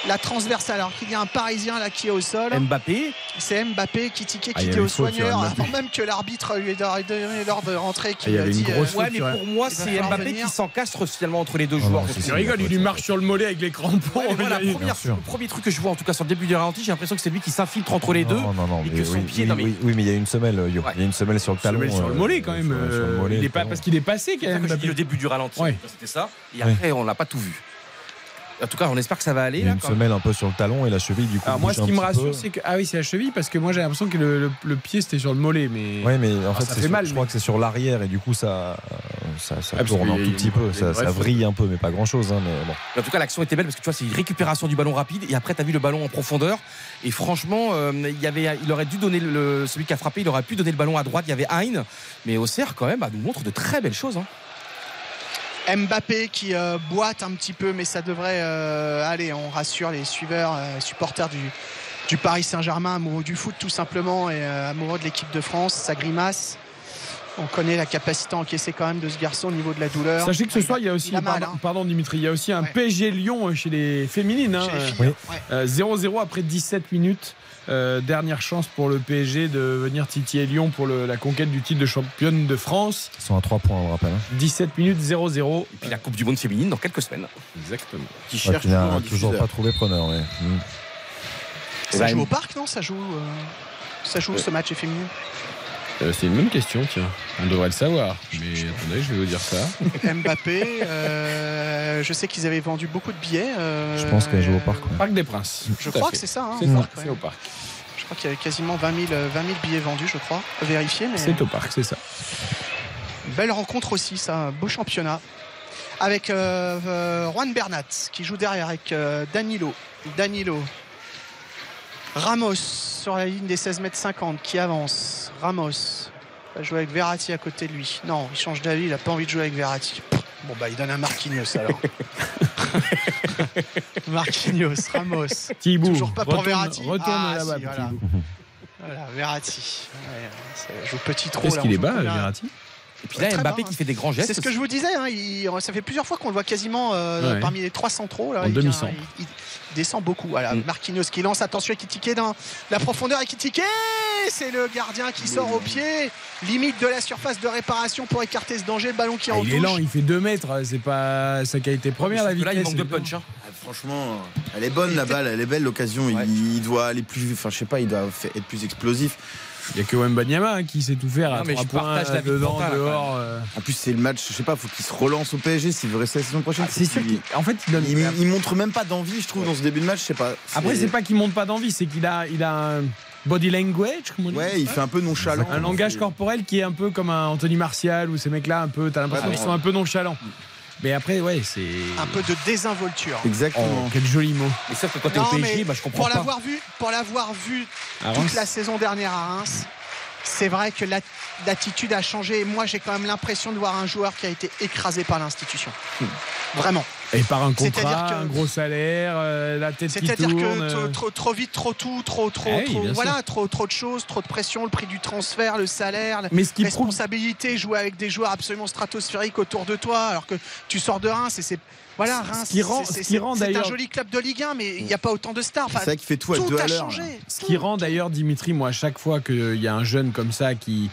la transversale. Alors qu'il y a un Parisien là qui est au sol. Mbappé. C'est Mbappé qui tiquait, Ah, qui il y était au soigneur, avant même que l'arbitre lui ait donné l'ordre de rentrer. Ah, il Qui y avait lui a une dit, grosse euh, Ouais, mais pour moi, Il c'est Mbappé venir. qui s'encastre finalement entre les deux Oh joueurs. que- rigoles, il lui marche sur le mollet avec les crampons. Ouais, voilà, Il première- le premier truc que je vois, en tout cas sur le début du ralenti, j'ai l'impression que c'est lui qui s'infiltre entre les deux. Non, non, non, et mais que son oui, pied, oui, non, mais- oui, oui, mais il y a une semelle, Yo. Ouais. Il y a une semelle sur le talon. Semelle sur le euh, mollet quand même. sur- sur le euh, mollet, il est pas parce qu'il est passé quand même. dit le début du ralenti. Ouais. C'était ça. Et après, on l'a pas tout vu. En tout cas, on espère que ça va aller. Il y a là, une quand même. semelle un peu sur le talon et la cheville du coup. Alors moi, ce qui me rassure, c'est que ah oui, c'est la cheville parce que moi j'ai l'impression que le, le- le pied c'était sur le mollet, mais Ouais, mais en Ah, fait, ça fait sur- mal, je crois mais- que c'est sur l'arrière et du coup, ça, ça, ça Ah, tourne un tout petit peu. Ça, ça vrille un peu, mais pas grand chose. Hein, mais bon. En tout cas, l'action était belle parce que tu vois, c'est une récupération du ballon rapide. Et après, tu as vu le ballon en profondeur. Et franchement, euh, il, y avait, il aurait dû donner le, celui qui a frappé, il aurait pu donner le ballon à droite. Il y avait Hein. Mais Auxerre, quand même, bah, nous montre de très belles choses. hein. Mbappé qui euh, boite un petit peu, mais ça devrait euh, aller. On rassure les suiveurs, euh, supporters du, du Paris Saint-Germain, amoureux du foot tout simplement et euh, amoureux de l'équipe de France. Ça grimace. On connaît la capacité à encaisser quand même de ce garçon au niveau de la douleur. Sachez que ce soir, il y a aussi, Il a mal, pardon, hein. pardon, Dimitri, il y a aussi un Ouais. PSG Lyon chez les féminines. hein, Chez les euh, filles, oui. ouais. euh, 0-0 après 17 minutes. Euh, dernière chance pour le PSG de venir titiller Lyon pour le- la conquête du titre de championne de France. Ils sont à 3 points, on rappelle. hein. 17 minutes 0-0. Et puis la Coupe du Monde féminine dans quelques semaines. Exactement. Qui Ouais, cherche toujours un toujours pas trouvé preneur. ouais. Mm. Ça joue au parc, non? Ça joue, euh, ça joue ce match féminin? Euh, c'est une bonne question, tiens. On devrait le savoir. Mais attendez, je vais vous dire ça. Mbappé, euh, je sais qu'ils avaient vendu beaucoup de billets. euh, Je pense qu'elle joue au parc. ouais. Parc des Princes. Je Tout crois que c'est ça. hein, C'est au parc, c'est ouais. au parc. Je crois qu'il y avait quasiment 20 000, euh, 20 000 billets vendus, je crois. Vérifier, mais. C'est au parc, c'est ça. Belle rencontre aussi, ça, beau championnat. Avec euh, euh, Juan Bernat qui joue derrière avec euh, Danilo. Danilo. Ramos sur la ligne des 16 mètres 50 qui avance. Ramos va jouer avec Verratti à côté de lui. Non, il change d'avis, il a pas envie de jouer avec Verratti. Bon bah il donne un Marquinhos alors. Marquinhos, Ramos. Thibaut, Toujours pas pour retourne, Verratti. retourne Ah, là-bas, si, voilà. Voilà, Verratti. Ouais, joue petit trop. Qu'est-ce là, qu'il est bas, Verratti? Et puis là, Très Mbappé qui fait des grands gestes. C'est ce que je vous disais, hein, il- ça fait plusieurs fois qu'on le voit quasiment euh, Ouais. parmi les trois centraux. Là, En il, vient- demi-centre. il- il descend beaucoup. Voilà, Mm. Marquinhos qui lance, attention, qui tiquait dans la profondeur et qui tiquait. C'est le gardien qui sort au pied, limite de la surface de réparation pour écarter ce danger. Le ballon qui Ah, en il est lent, il fait 2 mètres. C'est pas sa qualité première, la Là, vitesse. il manque de punch. hein. Franchement, elle est bonne la balle, elle est belle l'occasion. Il, il doit aller plus, enfin je sais pas, il doit être plus explosif. Il n'y a que Wembanyama hein, qui sait tout faire à mais je points, partage la de dedans, dehors. euh. En plus, c'est le match, je sais pas, faut qu'il se relance au PSG s'il veut rester la saison prochaine. c'est sûr En fait, il, donne... il, montre même pas d'envie, je trouve, dans ce début de match. Je sais pas. Après, c'est pas qu'il monte pas d'envie, c'est qu'il a, il a un body language, comme on dit. Ouais, il fait un peu nonchalant. Un langage corporel qui est un peu comme un Anthony Martial ou ces mecs-là, un peu. T'as l'impression Ouais, qu'ils ouais. sont un peu nonchalants. Mais après, ouais, c'est. Un peu de désinvolture. Oh, quel joli mot. Et ça, quand t'es au PSG, bah, je comprends pour pas. l'avoir vu, pour l'avoir vu toute la saison dernière à Reims, c'est vrai que la- l'attitude a changé. Et moi, j'ai quand même l'impression de voir un joueur qui a été écrasé par l'institution. Vraiment. Et par un C'est-à-dire contrat, que- un gros salaire, euh, la tête qui C'est-à-dire tourne. que trop, euh. trop, trop vite, trop tout, trop, trop, Eh trop- voilà, sûr. trop, trop de choses, trop de pression, le prix du transfert, le salaire, la Mais ce qui prouve- responsabilité, jouer avec des joueurs absolument stratosphériques autour de toi, alors que tu sors de Reims et c'est voilà Reims, qui rend- c'est- ce c'est- qui rend c'est un joli club de Ligue 1, mais il n'y a pas autant de stars. Enfin, C'est ça qui fait tout à deux à l'heure. Ce qui rend d'ailleurs Dimitri, moi, à chaque fois qu'il y a un jeune comme ça qui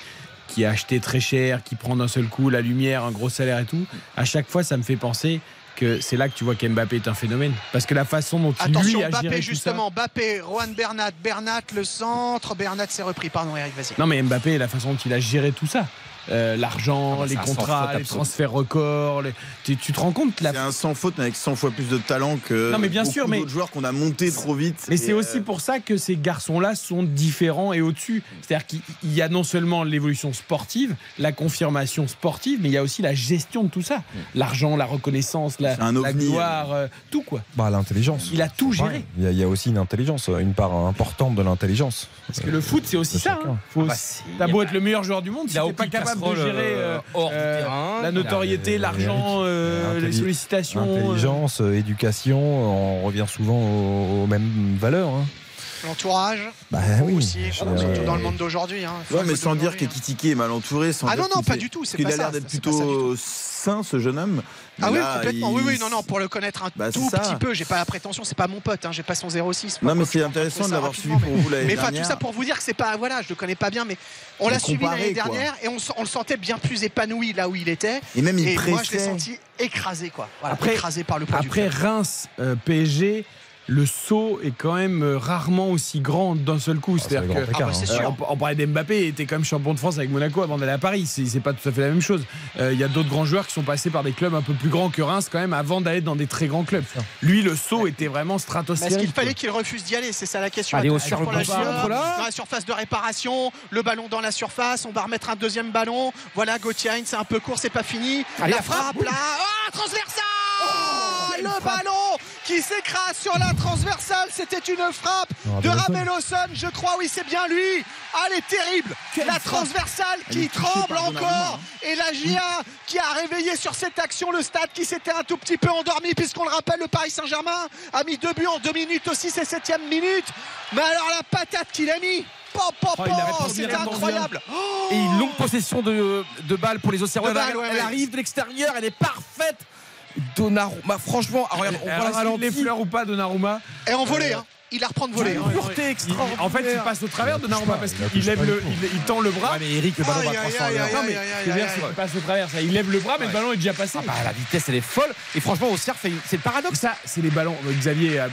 qui a acheté très cher, qui prend d'un seul coup la lumière, un gros salaire et tout, à chaque fois, ça me fait penser que c'est là que tu vois qu'Mbappé est un phénomène. Parce que la façon dont il lui Attention, a géré Mbappé tout justement, Mbappé, Rohan Bernat, Bernat le centre, Bernat s'est repris. Pardon Eric, vas-y. Non mais Mbappé, la façon dont il a géré tout ça. Euh, L'argent, Ah bah, les contrats, les transferts records. les- Tu, tu te rends compte la... C'est un sans faute, mais avec 100 fois plus de talent que Non, mais bien beaucoup sûr, mais- d'autres joueurs qu'on a monté trop vite. Mais Et, c'est euh, aussi pour ça que ces garçons-là sont différents et au-dessus. C'est-à-dire qu'il il y a non seulement l'évolution sportive, la confirmation sportive, mais il y a aussi la gestion de tout ça. L'argent, la reconnaissance, la, un la gloire, euh, tout quoi. Bah, l'intelligence. Il a tout géré. Il y, a- il y a aussi une intelligence, une part importante de l'intelligence. Parce que le foot, c'est aussi ça. hein. Faut- Ah bah, T'as beau être le meilleur joueur du monde, Il si t'es pas aucune capable de gérer euh, euh, hors euh, terrain. la notoriété, Il l'argent, euh, les sollicitations. Intelligence, euh, éducation, on revient souvent aux, aux mêmes valeurs. hein. L'entourage. Bah oui. Aussi, Je- surtout dans le monde d'aujourd'hui. hein. Ouais, mais sans dire d'aujourd'hui, qu'Ekitike est mal entouré. Sans Ah non, non, pas du tout, c'est pas a l'air ça, d'être plutôt sain, ce jeune homme. Ah oui, complètement. il- Oui, oui, non, non, pour le connaître un Bah, tout ça. petit peu, j'ai pas la prétention, c'est pas mon pote, hein, j'ai pas son 06. Non, mais c'est intéressant de l'avoir suivi pour vous l'année Mais enfin, tout dernière. ça pour vous dire que c'est pas, voilà, je le connais pas bien, mais on l'a suivi l'année dernière et on, le sentait bien plus épanoui là où il était. Et même, il moi, je l'ai pressait. senti écrasé, quoi. Voilà, Après- écrasé par le poids Après. Reims, euh, PSG, le saut est quand même euh, rarement aussi grand d'un seul coup. c'est C'est-à-dire que écart, Ah bah, euh, on, on parlait d'Mbappé, il était quand même champion de France avec Monaco avant d'aller à Paris. C'est pas tout à fait la même chose. Euh, Il y a d'autres grands joueurs qui sont passés par des clubs un peu plus grands que Reims quand même avant d'aller dans des très grands clubs. Lui, le saut était vraiment Mais est-ce stratosphérique. qu'il fallait qu'il refuse d'y aller? C'est ça la question. Allez, au pour la dans la surface de réparation, le ballon dans la surface, on va remettre un deuxième ballon. Voilà, Gauthier, c'est un peu court, c'est pas fini. Allez, la frappe. frappe là, oh, transversale Le ballon qui s'écrase sur la transversale, c'était une frappe Oh, de. Rameloson, je crois, oui, c'est bien lui. Ah, elle est terrible. la transversale qui tremble encore. hein. Et la GIA qui a réveillé sur cette action le stade qui s'était un tout petit peu endormi, puisqu'on le rappelle, le Paris Saint-Germain a mis deux buts en deux minutes aussi, c'est septième minute. Mais alors la patate qu'il a mis, Oh, bien incroyable. Oh Et une longue possession de, de balles pour les balles, elle, ouais, elle ouais. arrive de l'extérieur, elle est parfaite. Donnarumma, franchement, regarde, on voit Alors, les fleurs ou pas Donnarumma Et en volée, hein. Il la reprend de volée. Une pureté Il- extraordinaire. En fait, il passe au travers de Donnarumma parce il qu'il lève le, il, il tend le bras. Ouais, mais Eric, le ballon va aïe, croissant aïe, en l'air. aïe, Non, mais aïe, je veux aïe, dire, aïe, c'est aïe. qu'il passe au travers. Ça. Il lève le bras, mais le ballon est déjà passé. Ah bah, la vitesse, elle est folle. Et franchement, Auxerre, fait- c'est le paradoxe. Ça, c'est les ballons. Xavier a, a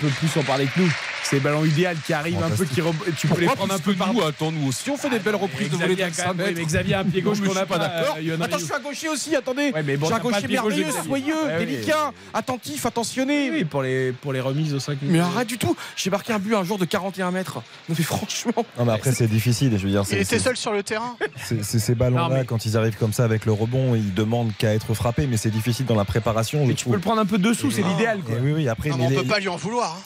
peu plus en parler que nous. C'est les ballons idéaux qui arrivent un peu, qui re- tu peux les prendre un peu par nous, attends, nous aussi, on fait des belles reprises de volée Xavier de a quand 5 même- oui, mètres. mais Xavier a un pied gauche qu'on je n'a suis pas d'accord. Attends, je suis un gaucher aussi, attendez. Bon, J'ai un gaucher le merveilleux, soyeux, oui. délicat, attentif, attentionné. Oui, pour les, pour les remises aux 5 minutes. Mais arrête du tout. J'ai marqué un but un jour de 41 mètres. Non, mais franchement. Non, mais après, c'est difficile. Je veux dire, Il était seul sur le terrain. ces ballons-là, mais- quand ils arrivent comme ça avec le rebond, ils demandent qu'à être frappés, mais c'est difficile dans la préparation. Mais tu trouve. peux le prendre un peu dessous, c'est Et- l'idéal. quoi. et oui, oui, après, Non, mais on les- peut pas lui en vouloir. hein.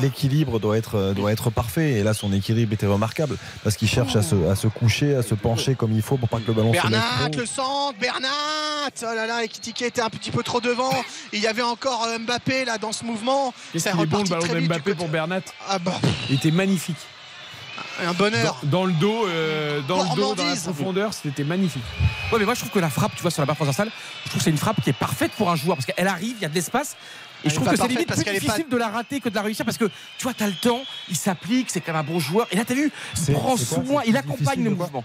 L'équilibre, doit être, doit être parfait. Et là, son équilibre était remarquable parce qu'il cherche à, se, à se coucher, à se pencher comme il faut pour pas que le ballon se Bernat, trop. le centre, Bernat Oh là là, Ekitike était un petit peu trop devant. Il y avait encore euh, Mbappé là dans ce mouvement. Qu'est-ce Ça le ballon de Mbappé pour Bernat Ah bah, Il était magnifique. un bonheur. Dans, dans le dos, euh, dans le dos, dans la profondeur, c'était magnifique. Ouais, mais moi je trouve que la frappe, tu vois, sur la barre transversale, je trouve que c'est une frappe qui est parfaite pour un joueur parce qu'elle arrive, il y a de l'espace. Et Elle je trouve que c'est limite parce plus difficile pas- de la rater que de la réussir parce que tu vois, t'as le temps, il s'applique, c'est quand même un bon joueur. Et là, t'as vu, il prend soin, il accompagne le mouvement.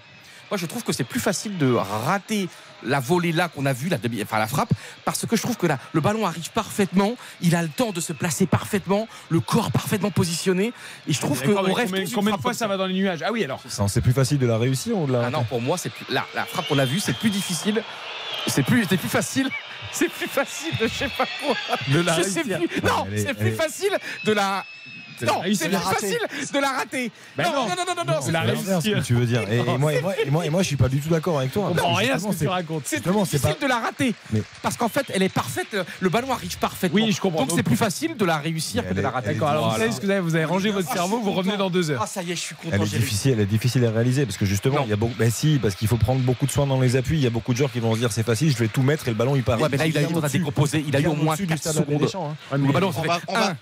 moi je trouve que c'est plus facile de rater la volée là qu'on a vu, la, demi, enfin, la frappe, parce que je trouve que là, le ballon arrive parfaitement, il a le temps de se placer parfaitement, le corps parfaitement positionné, et je trouve qu'on rêve combien, tous d'une combien de frappe fois ça va dans les nuages? Ah oui, alors. C'est plus facile de la réussir ou de la. Ah non, pour moi, c'est plus, la, la frappe qu'on a vue, c'est plus difficile. C'est plus, c'est plus facile. C'est plus facile de je sais pas quoi. De la Je sais réussir. plus. Non, c'est plus facile de la. Non, c'est plus facile de la rater. Ben non, non. non, non, non, non, Non, c'est c'est la que tu veux dire. Et, et moi, et, moi, et, moi, et moi, je suis pas du tout d'accord avec toi. On comprend rien à ce que tu c'est- racontes. C'est difficile pas- de la rater. Mais- Parce qu'en fait, elle est parfaite. Le ballon arrive parfaitement. Oui, je comprends. Donc c'est plus facile de la réussir que de la rater. D'accord, alors vous Voilà. savez ce que vous avez, vous avez rangé votre Ah, cerveau, vous revenez dans deux heures. Ah, ça y est, je suis content. Elle est difficile, elle est difficile à réaliser parce que justement, Non. il y a beaucoup. Ben si, parce qu'il faut prendre beaucoup de soin dans les appuis. Il y a beaucoup de joueurs qui vont se dire c'est facile, je vais tout mettre et le ballon il part. Ouais, mais là, il a eu le temps de décomposer. Il a eu au moins 4 secondes. hein. Le ballon, ça On fait va- on va- 1,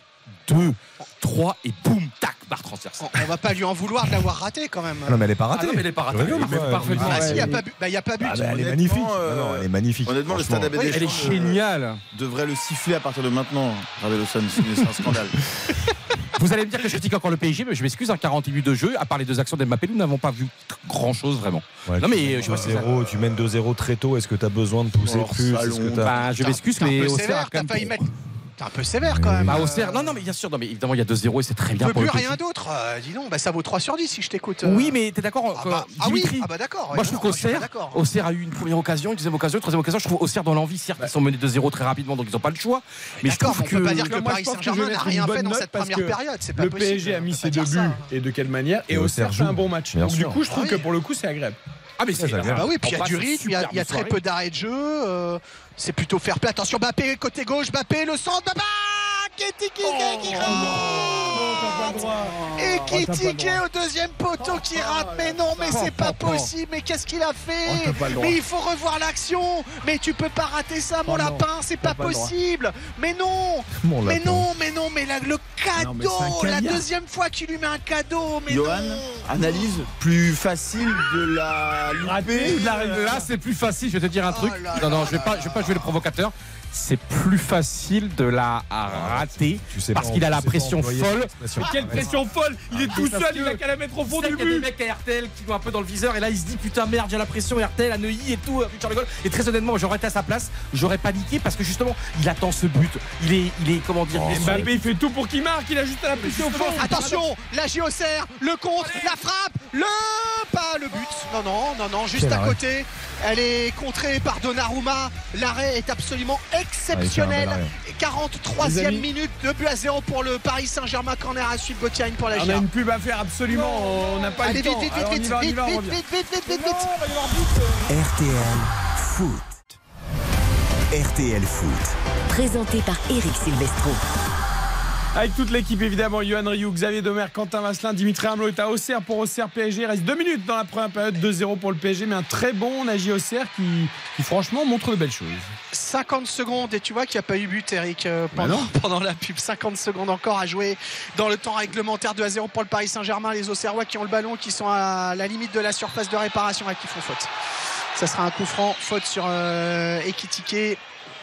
2, 3 et boum, tac, barre transversale. On va pas lui en vouloir de l'avoir raté quand même. Ah non, mais elle est pas ratée. Ah non, mais elle est pas ratée. Parfaitement Ah, si, il n'y a, pas bah, y a pas but. Ah, bah, elle est magnifique. euh, Non, non, elle est magnifique. Honnêtement, le stade ABD Elle est euh, géniale. devrait le siffler à partir de maintenant. Ravel Lawson, c'est c'est un scandale. Vous allez me dire que je critique encore le PSG, mais je m'excuse, en 48 minutes de jeu, à part les deux actions d'Mbappé, nous n'avons pas vu grand chose vraiment. Ouais, Non, mais je c'est 2-0, tu mènes 2-0 très tôt. Est-ce que tu as besoin de pousser Oh, plus Bah, je m'excuse, mais sévère, quand t'as même. failli mettre. T'es un peu sévère quand même. Bah, euh, Auxerre, non, non, mais bien sûr, non, mais évidemment, il y a 2-0 et c'est très Tu bien peux pour plus le rien d'autre. euh, dis donc, bah, ça vaut 3 sur 10 si je t'écoute. euh. Oui, mais t'es d'accord Ah bah, ah oui, ah bah d'accord. Moi, je trouve qu'Auxerre, d'accord. Auxerre a eu une première occasion, une deuxième occasion, une troisième occasion. Je trouve Auxerre dans l'envie, certes, ils sont menés de 0 très rapidement, donc ils n'ont pas le choix. Mais je D'accord, trouve mais on peut que. pas dire que Moi, je Paris je Saint-Germain n'a rien fait dans cette première période. C'est pas Le possible. PSG a mis peut ses deux buts et de quelle manière Et Auxerre fait un bon match. Du coup, je trouve Ah que pour le coup, c'est agréable. Ah, mais c'est. Bah oui, puis il y a du rythme, il y a, y très peu d'arrêt de jeu. euh, c'est plutôt fair play. Attention, Bappé, côté gauche, Bappé, le centre, Bappé Ketiki qui rate Et Kitike au deuxième poteau qui rate. Mais non, mais c'est pas possible. Mais qu'est-ce qu'il a fait Mais il faut revoir l'action. Mais tu peux pas rater ça, mon Oh lapin. C'est pas possible. Mais non Mon Mais lapin. non, mais non, mais la- le cadeau La deuxième fois qu'il lui met un cadeau. Mais Johan, non analyse plus facile de la la Là, c'est plus facile. Je vais te dire un Oh truc. Non, non, je vais pas, je vais pas jouer le provocateur. C'est plus facile de la rater Tu sais parce qu'il a la pression folle. Quelle pression folle. Il est tout parce seul, il a qu'à la mettre au fond du qu'il y a des but. mecs à RTL qui vont un peu dans le viseur et là il se dit putain merde j'ai la pression RTL à Neuilly et tout Legol et très honnêtement j'aurais été à sa place j'aurais paniqué parce que justement il attend ce but. Il est il est comment dire il les- Mbappé, il fait tout pour qu'il marque, il a juste à la pression au fond. Attention, la JOCR, le contre, la frappe, le pas le but. Non, non, non, non, juste à côté. Elle est contrée par Donnarumma. L'arrêt est absolument exceptionnel. Ouais, 43e Les amis. minute, 2 buts à 0 pour le Paris Saint-Germain. Corner à suivre Gauthier pour la On a une pub à faire absolument, on n'a pas Allez le vite, temps. vite, vite, Alors, vite, va, vite, va, vite, vite, vite, vite, vite, vite. But. RTL Foot. RTL Foot. Présenté par Eric Silvestro. Avec toute l'équipe évidemment, Johan Rioux, Xavier Domer, Quentin Vasselin, Dimitri Hamelot est à Auxerre. Pour Auxerre PSG. Il reste deux minutes dans la première période, 2-0 pour le PSG, mais un très bon Nagy Auxerre qui, qui franchement montre de belles choses. 50 secondes et tu vois qu'il n'y a pas eu but Eric euh, Bah pendant, pendant la pub. 50 secondes encore à jouer dans le temps réglementaire 2 à 0 pour le Paris Saint-Germain. Les Auxerrois qui ont le ballon qui sont à la limite de la surface de réparation et qui font faute. Ça sera un coup franc faute sur euh, Ekitike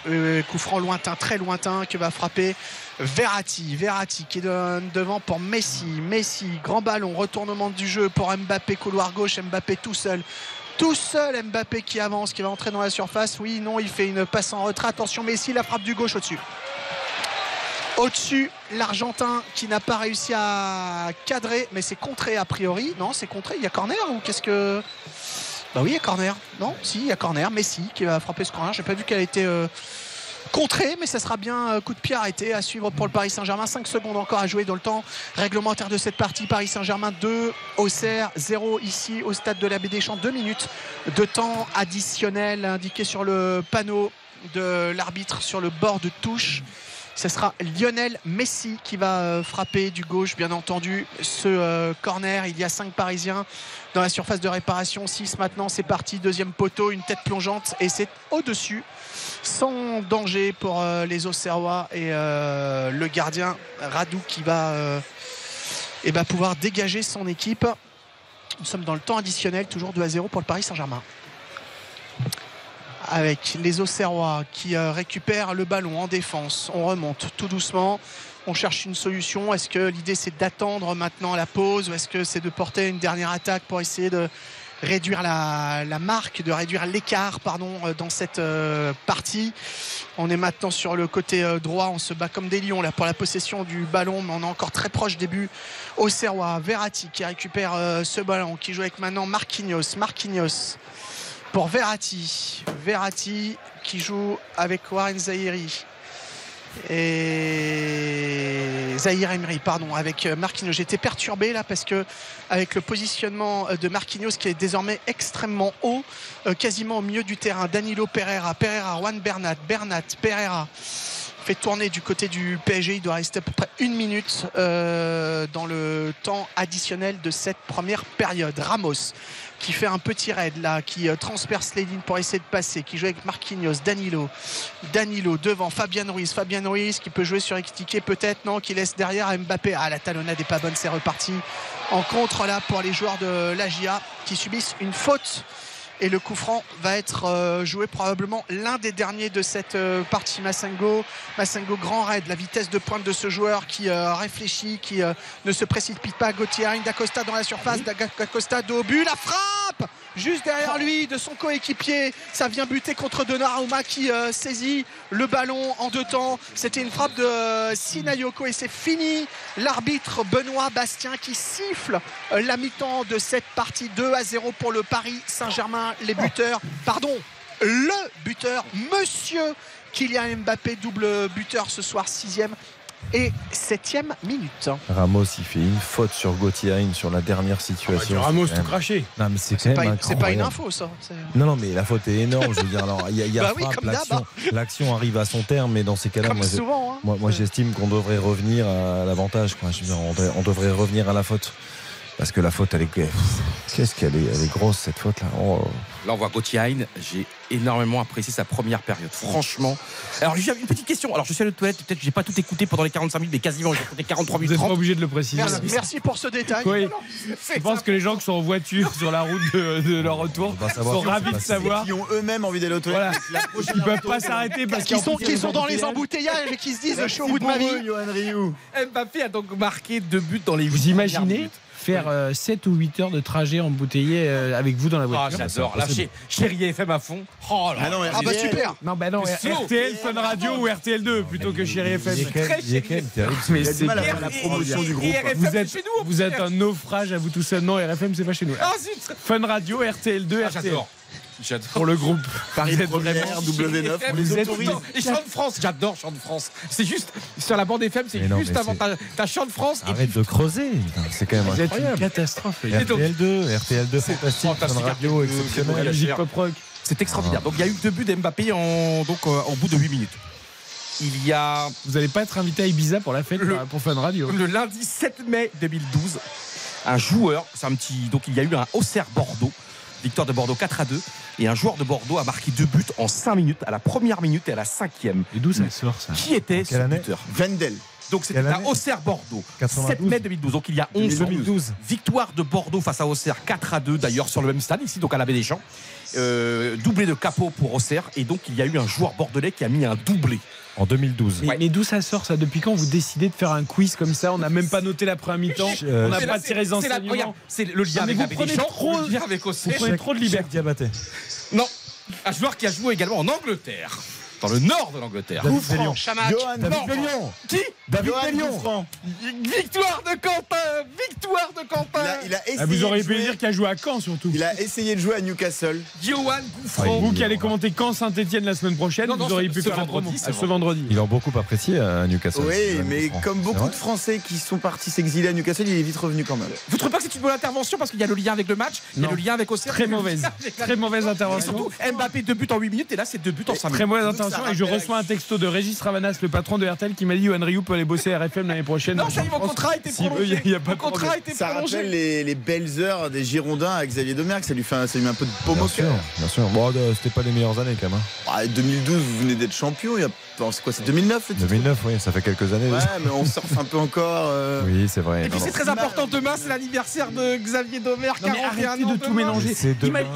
Euh, coup franc lointain très lointain que va frapper Verratti Verratti qui donne devant pour Messi Messi grand ballon retournement du jeu pour Mbappé couloir gauche Mbappé tout seul tout seul Mbappé qui avance, qui va entrer dans la surface. Oui, non, il fait une passe en retrait. Attention, Messi, la frappe du gauche au-dessus. Au-dessus, l'Argentin qui n'a pas réussi à cadrer, mais c'est contré a priori. Non, c'est contré. Il y a corner ou qu'est-ce que. Bah oui, il y a corner. Non, si, il y a corner. Messi qui va frapper ce corner. J'ai pas vu qu'elle a été. euh, contrée, mais ça sera bien euh, coup de pied arrêté à suivre pour le Paris Saint-Germain. 5 secondes encore à jouer dans le temps réglementaire de cette partie. Paris Saint-Germain 2, Auxerre 0 ici au stade de la Baie des Champs. 2 minutes de temps additionnel indiqué sur le panneau de l'arbitre sur le bord de touche. Ce sera Lionel Messi qui va euh, frapper du gauche, bien entendu, ce corner. Il y a 5 Parisiens dans la surface de réparation. 6 maintenant, c'est parti. Deuxième poteau, une tête plongeante et c'est au-dessus. Sans danger pour euh, les Auxerrois et euh, le gardien Radou qui va euh, eh ben, pouvoir dégager son équipe. Nous sommes dans le temps additionnel, toujours 2 à 0 pour le Paris Saint-Germain avec les Auxerrois qui récupèrent le ballon en défense. On remonte tout doucement. On cherche une solution? Est-ce que l'idée c'est d'attendre maintenant la pause ou est-ce que c'est de porter une dernière attaque pour essayer de réduire la, marque, de réduire l'écart pardon, euh, dans cette euh, partie? On est maintenant sur le côté euh, droit, on se bat comme des lions pour la possession du ballon, mais on est encore très proche des buts. Auxerrois, Verratti qui récupère ce ballon, qui joue avec maintenant Marquinhos. Marquinhos pour Verratti. Verratti qui joue avec Warren Zahiri. Et Zahir Emery, pardon, avec euh, Marquinhos. J'étais perturbé là parce que avec le positionnement euh, de Marquinhos qui est désormais extrêmement haut, euh, quasiment au milieu du terrain. Danilo Pereira, Pereira, Juan Bernat, Bernat, Pereira fait tourner du côté du PSG. Il doit rester à peu près une minute dans le temps additionnel de cette première période. Ramos qui fait un petit raid là, qui euh, transperce les lignes pour essayer de passer, qui joue avec Marquinhos, Danilo, Danilo devant Fabien Ruiz, Fabien Ruiz qui peut jouer sur Ekitike peut-être, non, qui laisse derrière Mbappé. Ah, la talonnade n'est pas bonne, c'est reparti. En contre là pour les joueurs de l'AGIA qui subissent une faute et le coup franc va être euh, joué probablement l'un des derniers de cette euh, partie Massengo Massengo grand raid la vitesse de pointe de ce joueur qui euh, réfléchit qui ne se précipite pas. Gauthier D'Acosta dans la surface. D'Acosta au but. La frappe juste derrière lui de son coéquipier. Ça vient buter contre Donnarumma qui euh, saisit le ballon en deux temps. C'était une frappe de euh, Sinayoko et c'est fini. L'arbitre Benoît Bastien qui siffle euh, la mi-temps de cette partie 2 à 0 pour le Paris Saint-Germain les buteurs pardon le buteur monsieur Kylian Mbappé double buteur ce soir sixième et septième minute Ramos, il fait une faute sur Gauthier Hein sur la dernière situation. du Ramos tout craché. Non, mais c'est quand pas, même une- c'est pas une incroyable. info ça Non, non, mais la faute est énorme. Je veux dire, alors, il y a, il y a Bah frappe, d'hab, l'action, l'action arrive à son terme, mais dans ces cas-là, moi, souvent hein. moi, moi, j'estime qu'on devrait revenir à l'avantage. quoi. Je veux dire, on, devrait, on devrait revenir à la faute. Parce que la faute, elle est. Qu'est-ce qu'elle est, elle est grosse, cette faute-là. Oh. Là, on voit Gauthier Hein. J'ai énormément apprécié sa première période. Franchement. Alors, j'ai une petite question. Alors, je suis à la toilette. Peut-être que j'ai pas tout écouté pendant les 45 minutes, mais quasiment, j'ai écouté 43 Vous minutes n'êtes pas 30. obligé de le préciser. merci, merci pour ce détail Oui. Je pense que les gens qui sont en voiture sur la route de, de leur retour sont ravis de savoir. Qui ont eux-mêmes envie d'aller Voilà. La Ils peuvent retour, pas s'arrêter parce qui qu'en sont, sont dans les embouteillages. et qui se disent je suis au bout de ma vie. Mbappé a donc marqué deux buts dans les Vous imaginez. Faire euh, 7 ou 8 heures de trajet embouteillé euh, avec vous dans la Ah, voiture j'adore. Là, chez- chérie FM à fond. Oh là Ah non, ah bah super Non, bah non. RTL, Fun Radio ou RTL2 plutôt que Chéri FM. Il est quel- Très il est quel- terrible. Mais c'est la promotion du groupe. Vous c'est êtes, chez nous, vous êtes un naufrage à vous tout seul. Non, RFM, c'est pas chez nous. Ah, zut. Fun Radio, RTL2, Ah, RTL. Pour le groupe. Paris Vous êtes Première, vraiment- W9, on Les autorise. Et Chant de France, j'adore Chant de France. C'est juste sur la bande FM, c'est juste avant ta, ta Chant de France. et Arrête de creuser. C'est quand même incroyable. catastrophe. les Et gars. donc- RTL2, RTL2 fantastique, Radio RTL2, exceptionnel. c'est La musique pop rock. C'est extraordinaire. Donc il y a eu deux buts d'Mbappé en, donc, euh, au bout de 8 minutes. Il y a Vous n'allez pas être invité à Ibiza pour la fête Le- pour- pour Fun Radio. le lundi 7 mai 2012, un joueur, c'est un petit, donc il y a eu un Auxerre Bordeaux, victoire de Bordeaux 4 à 2, et un joueur de Bordeaux a marqué deux buts en 5 minutes, à la première minute et à la cinquième. Et d'où ça sort ça Qui était ce buteur Vendel. Donc c'était année Auxerre Bordeaux, 92. 7 mai 2012. Donc il y a 11 ans. 2012. Victoire de Bordeaux face à Auxerre 4 à 2 d'ailleurs sur le même stade ici donc à la Baie des Champs. Euh, doublé de capot pour Auxerre et donc il y a eu un joueur bordelais qui a mis un doublé. En 2012. Mais, mais d'où ça sort ça? Depuis quand vous décidez de faire un quiz comme ça? On n'a même pas noté la première mi-temps. Euh, On n'a C'est pas tiré les enseignements. C'est le lien avec prenez Champs, trop- le lien avec Vous prenez trop de liberté. Non, un joueur qui a joué également en Angleterre, dans le nord de l'Angleterre. David. Chamac. Bellion. Qui David Bellion. Gouffran. Victoire de Quentin Victoire de Il Quentin a, il a essayé Ah, vous auriez pu dire qu'il a joué à Caen surtout. Il a essayé de jouer à Newcastle. Johan Gouffran. Vous qui allez commenter Caen Saint-Etienne la semaine prochaine, Non, non, vous auriez ce- pu ce faire vendredi, promo. ce Ah, ce vendredi. Ils l'ont beaucoup apprécié à Newcastle. Oui, mais comme beaucoup de Français qui sont partis s'exiler à Newcastle, il est vite revenu quand même. Vous trouvez pas que c'est une bonne intervention parce qu'il y a le lien avec le match, il y a le lien avec Auxerre? Très mauvaise. Très mauvaise Et intervention. surtout, Mbappé deux buts en 8 minutes et là c'est deux buts en 5 Très minutes. mauvaise Donc, et je reçois un texto de Régis Ravanas, le patron de RTL, qui m'a dit Yohan Ryu peut aller bosser à RFM l'année prochaine. Non, ça y est, mon contrat a été prolongé. il y a- il y a pas contrat a problème. été Ça prolongé. rappelle les, les belles heures des Girondins à Xavier Domergue. Ça lui fait un, ça lui met un peu de paume Bien au sûr, cœur. bien sûr. Bon, euh, c'était pas les meilleures années quand même. hein. Ah, 2012, vous venez d'être champion. Il y a... c'est quoi C'est 2009 le titre 2009, oui, ça fait quelques années. Ouais, mais on surfe un peu encore. euh. Oui, c'est vrai. Et puis c'est très important, demain c'est l'anniversaire de Xavier Domer, Non, mais 41 arrêtez de tout mélanger.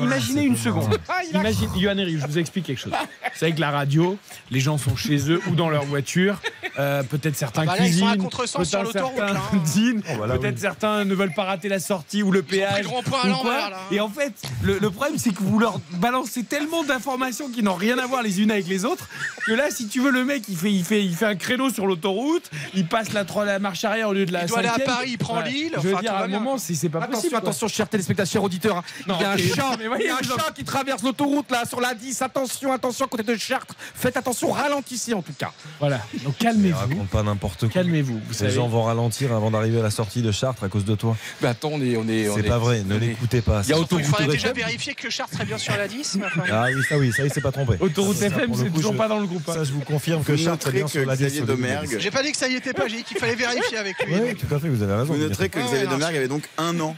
Imaginez une seconde. Ah, Imagine, Yohan Ryu, je vous explique quelque chose. C'est avec la radio, les gens sont chez eux ou dans leur voiture. Euh, Peut-être certains Ah bah là, ils sont à cuisinent, contresens sur peut-être l'autoroute, certains là, hein. dînent, Oh, bah là, peut-être oui. certains ne veulent pas rater la sortie ou le péage. ou quoi. hein. Et en fait, le, le problème, c'est que vous leur balancez tellement d'informations qui n'ont rien à voir les unes avec les autres que là, si tu veux, le mec, il fait, il fait, il fait un créneau sur l'autoroute, il passe la, marche arrière au lieu de la Il doit aller à. Paris, il prend Ouais. Lille, Je veux enfin, dire, à un bien, moment, c'est c'est pas Attention, possible. quoi. attention, chers téléspectateurs auditeurs. hein. Non, il y a un chat, mais voyez, il y a un chat qui traverse l'autoroute là sur la 10. Attention, attention, côté de Chartres. Faites attention, ralentissez en tout cas. Voilà, donc calmez-vous. raconte pas n'importe quoi. Calmez-vous. Vous Les savez. gens vont ralentir avant d'arriver à la sortie de Chartres à cause de toi. Mais attends, on est. On est C'est est- pas vrai, ne est- l'écoutez pas. Il y a autoroute Il déjà FM. vérifier que Chartres serait bien sur la 10. mais enfin. Ah oui, ça oui, ça il s'est pas trompé. Autoroute FM, c'est toujours pas dans le groupe. hein. Ça, je vous confirme que Chartres est bien sur la 10 Xavier au début de la Domergue- liste. J'ai pas dit que ça y était pas, j'ai dit qu'il fallait vérifier avec lui. Oui, tout à fait, vous avez raison. Vous noterez que Ouais, Xavier Domergue avait donc un an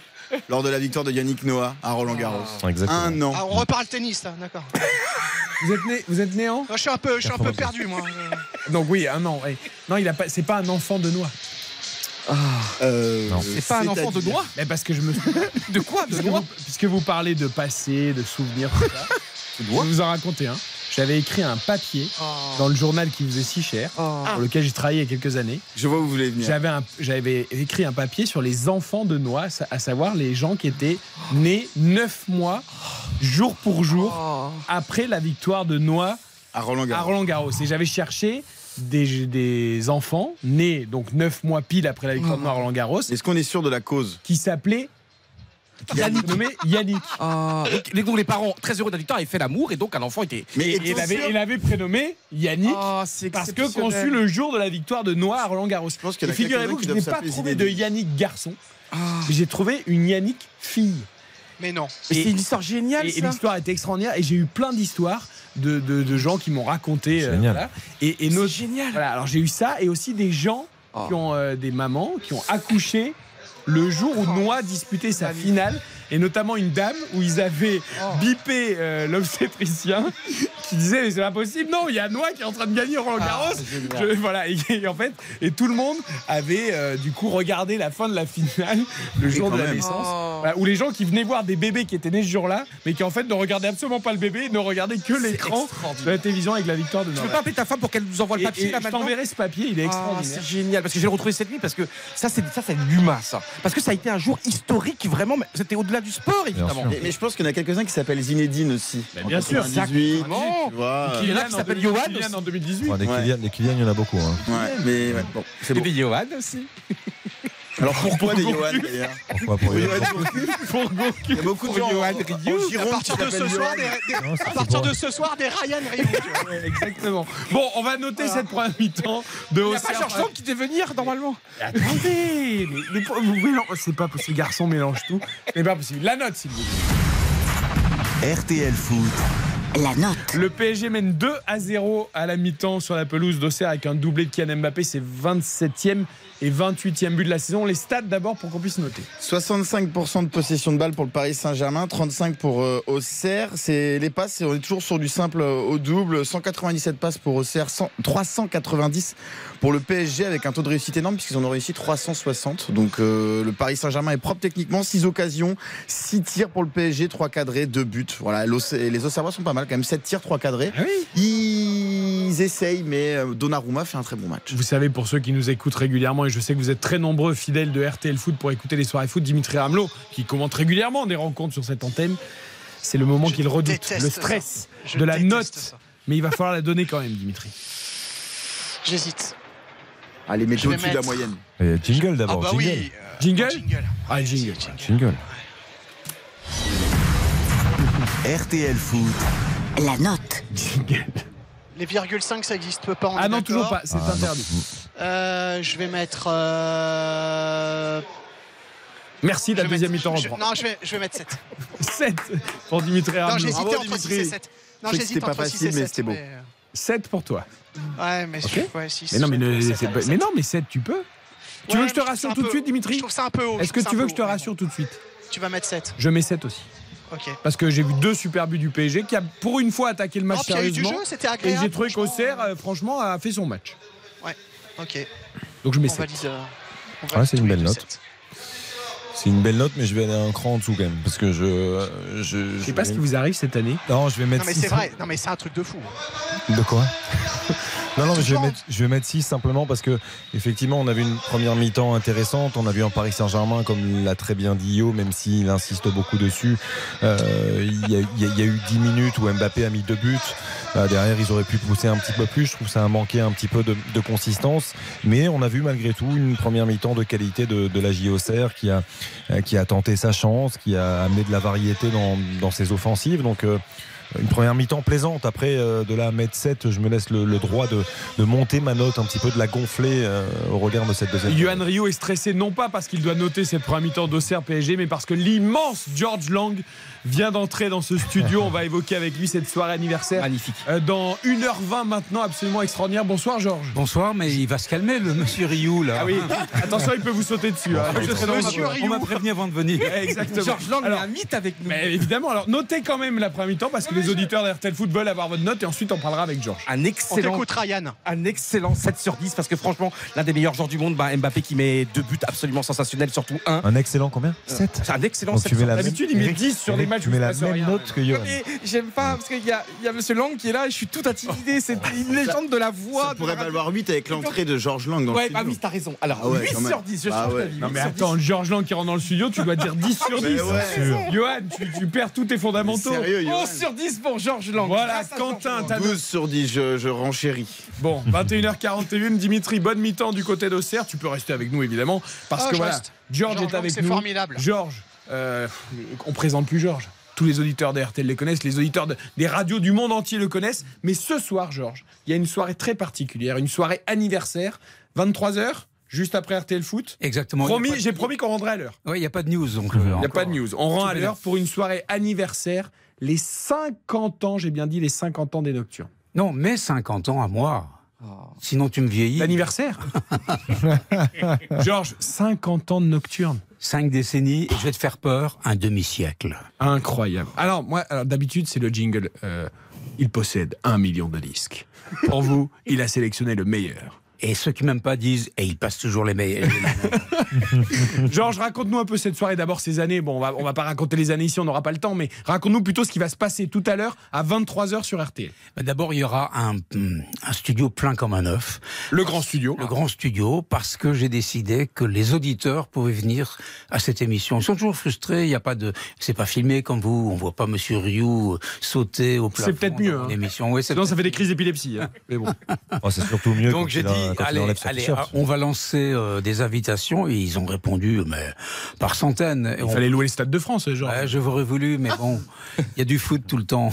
lors de la victoire de Yannick Noah à Roland Garros. Exactement. Un an. Ah, on reparle tennis, là, d'accord. Vous êtes né, vous êtes né en Non, Je suis un peu, je suis un peu perdu, moi. Donc oui, un an. ouais. Non, il a pas. C'est pas un enfant de noix. Euh, Non. C'est pas un enfant de noix Mais parce que je me. De quoi De puisque, noix vous, puisque vous parlez de passé, de souvenirs, tout ça. je vais vous en raconter un. J'avais écrit un papier dans le journal qui faisait si cher, pour lequel j'ai travaillé il y a quelques années. Je vois où vous voulez venir. J'avais, un- j'avais écrit un papier sur les enfants de noix, à savoir les gens qui étaient nés neuf mois, jour pour jour, après la victoire de Noix À Roland Garros. Et j'avais cherché des, des enfants nés donc neuf mois pile après la victoire de Noix à Roland Garros, Est-ce qu'on est sûr de la cause? qui s'appelaient Yannick, nommé Yannick. Ah, donc, les, donc les parents, très heureux de la victoire, avaient fait l'amour et donc un enfant était. Mais Et il avait, il avait prénommé Yannick Ah, c'est parce que conçu le jour de la victoire de Noix à Roland Garros. Figurez-vous que je n'ai pas trouvé de. Yannick garçon, Ah. mais j'ai trouvé une Yannick fille. Mais non. C'est une histoire géniale. Et, et l'histoire était extraordinaire et j'ai eu plein d'histoires de, de- de gens qui m'ont raconté. euh, Génial. voilà. Et, nos- génial. voilà, alors j'ai eu ça et aussi des gens Oh. qui ont euh, des mamans qui ont accouché le jour où Noah disputait sa finale et notamment une dame où ils avaient bipé euh, l'obstétricien qui disait mais c'est pas possible non il y a Noah qui est en train de gagner Roland Garros. Je- voilà et, et en fait et tout le monde avait euh, du coup regardé la fin de la finale le jour de la même. naissance. Oh. Voilà, où les gens qui venaient voir des bébés qui étaient nés ce jour-là mais qui en fait ne regardaient absolument pas le bébé ne regardaient que l'écran de la télévision avec la victoire de Tu Noah. peux pas appeler ta femme pour qu'elle nous envoie le et, papier et là je t'enverrai ce papier, il est Ah, extraordinaire. c'est génial parce que le retrouver cette nuit parce que ça c'est ça c'est de l'humain ça. Parce que ça a été un jour historique vraiment c'était au-delà du sport évidemment. Mais, mais je pense qu'il y en a quelques-uns qui s'appellent Zinedine aussi. Bien sûr, 98, exactement. tu vois. Il y en a qui en s'appellent 2000, Johan en 2018. Enfin, des, Ouais. Kylian, des Kylian, il y en a beaucoup. hein. Ouais, mais ouais, bon, c'est et bon. des Johan aussi Alors pourquoi des Johan d'ailleurs Pourquoi pour Pour les- Johan Gourcuff. Il y a beaucoup de gens Johan en Rioux. À partir de ce soir, des, des- Non, ça, à partir pour- de ce soir, des Ryan vois. Exactement. Bon, on va noter cette première mi-temps de il n'y a pas Auxerre. Georges qui devait venir normalement Attendez, mais, mais pour- vous mélan- c'est pas possible. Garçon mélange tout. C'est pas possible. La note, s'il vous plaît. RTL Foot, La note. Le PSG mène 2 à 0 à la mi-temps sur la pelouse d'Auxerre avec un doublé de Kylian Mbappé. C'est 27e et 28e but de la saison. Les stats d'abord pour qu'on puisse noter. 65% de possession de balle pour le Paris Saint-Germain, 35 pour euh, Auxerre. C'est les passes, on est toujours sur du simple euh, au double. 197 passes pour Auxerre, 100 390 pour le PSG avec un taux de réussite énorme puisqu'ils en ont réussi 360. Donc euh, le Paris Saint-Germain est propre techniquement, 6 occasions, 6 tirs pour le PSG, 3 cadrés, 2 buts. Voilà, les Auxerrois sont pas mal quand même, 7 tirs, 3 cadrés. Ah oui Ils essayent, mais Donnarumma fait un très bon match. Vous savez, pour ceux qui nous écoutent régulièrement, et je sais que vous êtes très nombreux fidèles de RTL Foot pour écouter les soirées foot, Dimitri Ramelot, qui commente régulièrement des rencontres sur cette antenne, c'est le moment qu'il redoute, le stress de la note. ça. Mais il va falloir la donner quand même, Dimitri. J'hésite. Allez, mettez au-dessus de la moyenne. Et jingle Ah d'abord. bah jingle. oui. euh, Jingle Jingle. Ah, jingle. jingle. Jingle. RTL Foot, La note. Les virgule 5, ça n'existe pas. on Ah est non, toujours pas, c'est Ah, non. Euh, je vais mettre. euh, Merci, la deuxième mi-temps reprend. Non, je vais, je vais mettre 7. 7 pour Dimitri Non, Ramelot. j'hésitais Bravo, entre 6 Dimitri. et 7. Non, j'hésite c'était pas entre 6 facile, et mais 7. c'était beau. euh, 7 pour toi. Ouais, mais Ok. ouais, 6. Mais non, mais, ne- sept, c'est pas- sept. mais non, mais 7, tu peux. Tu Ouais, veux que je te mais rassure tout de suite, Dimitri Je trouve ça un peu haut. Est-ce que tu veux que je te mais rassure tout de suite? Tu vas mettre 7. Je mets 7 aussi. Ok. Parce que j'ai vu deux super buts du PSG qui a pour une fois attaqué le match Oh, puis il y a eu du sérieusement. jeu, c'était Et j'ai trouvé qu'Auxerre, euh, franchement, a fait son match. Ok. Donc je mets On 7. valide. euh, on Ouais, valide c'est une belle note. C'est une belle note, mais je vais aller un cran en dessous quand même. Parce que je. euh, Je, Je sais pas ce qui vous arrive cette année. Non, je vais mettre Non, mais c'est vrai. Non, mais c'est un truc de fou. De quoi? Non, non, mais je vais, mettre, je vais mettre 6 simplement parce que effectivement, on a vu une première mi-temps intéressante. On a vu un Paris Saint-Germain, comme l'a très bien dit Yo, même s'il insiste beaucoup dessus. Euh, Il y, a- il y a- il y a eu 10 minutes où Mbappé a mis deux buts. Euh, derrière, ils auraient pu pousser un petit peu plus. Je trouve que ça a manqué un petit peu de, de consistance. Mais on a vu malgré tout une première mi-temps de qualité de, de la JOCR qui a, qui a tenté sa chance, qui a amené de la variété dans, dans ses offensives. Donc, euh, une première mi-temps plaisante. Après, euh, de la mettre 7, je me laisse le, le droit de, de monter ma note un petit peu, de la gonfler euh, au regard de cette deuxième. Johan Rio est stressé non pas parce qu'il doit noter cette première mi-temps d'Auxerre PSG, mais parce que l'immense George Lang vient d'entrer dans ce studio. On va évoquer avec lui cette soirée anniversaire. Magnifique. Euh, Dans 1h20 maintenant, absolument extraordinaire. Bonsoir Georges. Bonsoir, mais il va se calmer, le monsieur Rioux, là. Ah oui, attention, il peut vous sauter dessus. hein. Monsieur on m'a prévenu avant de venir. Exactement. Georges Lang, Alors, a un mythe avec nous. mais évidemment, alors notez quand même la première mi-temps parce que les auditeurs d'RTL Foot veulent avoir votre note et ensuite on parlera avec Georges. Un excellent, Ryan. un excellent 7 sur 10 parce que franchement, l'un des meilleurs joueurs du monde, bah, Mbappé qui met deux buts absolument sensationnels, surtout un. Un excellent combien 7 C'est un excellent Donc 7 tu mets sur la 10. D'habitude, il met Eric, 10 sur les matchs Tu mets la même rien. note que Johan. J'aime pas parce qu'il y a, il y a Monsieur Lang qui est là et je suis tout intimidé. C'est une légende de la voix. Ça pourrait valoir 8 avec l'entrée de Georges Lang dans Ouais, le bah studio. oui, t'as raison. Alors, Ah ouais, 8 quand même. sur 10, je Bah change ouais. d'avis. Non 8 mais attends, Georges Lang qui rentre dans le studio, tu dois dire 10 sur 10. Mais ouais. Johan, tu, tu perds tous tes fondamentaux. Sérieux, 10. Johan 11 sur 10 pour Georges Lang. Voilà, Grâce Quentin, t'as 12 sur 10, je, je renchéris. Bon, 21h41, Dimitri, bonne mi-temps du côté d'Auxerre. Tu peux rester avec nous évidemment parce Ah, que voilà, reste. Georges est avec c'est nous. formidable. Georges, euh, on présente plus Georges. Tous les auditeurs d'RTL les connaissent, les auditeurs de- des radios du monde entier le connaissent. Mais ce soir, Georges, il y a une soirée très particulière, une soirée anniversaire, 23h, juste après RTL Foot. Exactement. Promis, j'ai promis qu'on rendrait à l'heure. Ouais, il n'y a pas de news. Donc, euh, Il n'y a encore. pas de news. On rend Tout à l'heure pour une soirée anniversaire, les 50 ans, j'ai bien dit les 50 ans des Nocturnes. Non, mais 50 ans à moi. Sinon, tu me vieillis. L'anniversaire Georges, 50 ans de Nocturne. Cinq décennies je vais te faire peur, un demi-siècle. Incroyable. Alors, moi, alors, d'habitude, c'est le jingle. euh, il possède un million de disques. Pour vous, il a sélectionné le meilleur. Et ceux qui m'aiment pas disent, et ils passent toujours les meilleurs. Georges, raconte-nous un peu cette soirée. D'abord, ces années. Bon, on va, on va pas raconter les années ici, on n'aura pas le temps, mais raconte-nous plutôt ce qui va se passer tout à l'heure à 23h sur RTL. Bah, D'abord, il y aura un, un studio plein comme un œuf. Le grand studio. Le grand studio, parce que j'ai décidé que les auditeurs pouvaient venir à cette émission. Ils sont toujours frustrés, il n'y a pas de. C'est pas filmé comme vous, on voit pas Monsieur Rioux sauter au plafond. C'est peut-être mieux. hein. L'émission. Oui, c'est Sinon, ça fait des crises d'épilepsie. hein. Mais bon. Oh, c'est surtout mieux Donc j'ai dit, a- quand il allez, enlève son allez, t-shirt. on va lancer euh, des invitations et ils ont répondu, mais par centaines. Il on- fallait louer le Stade de France, genre. Ouais, je vous voulu, mais bon, il y a du foot tout le temps.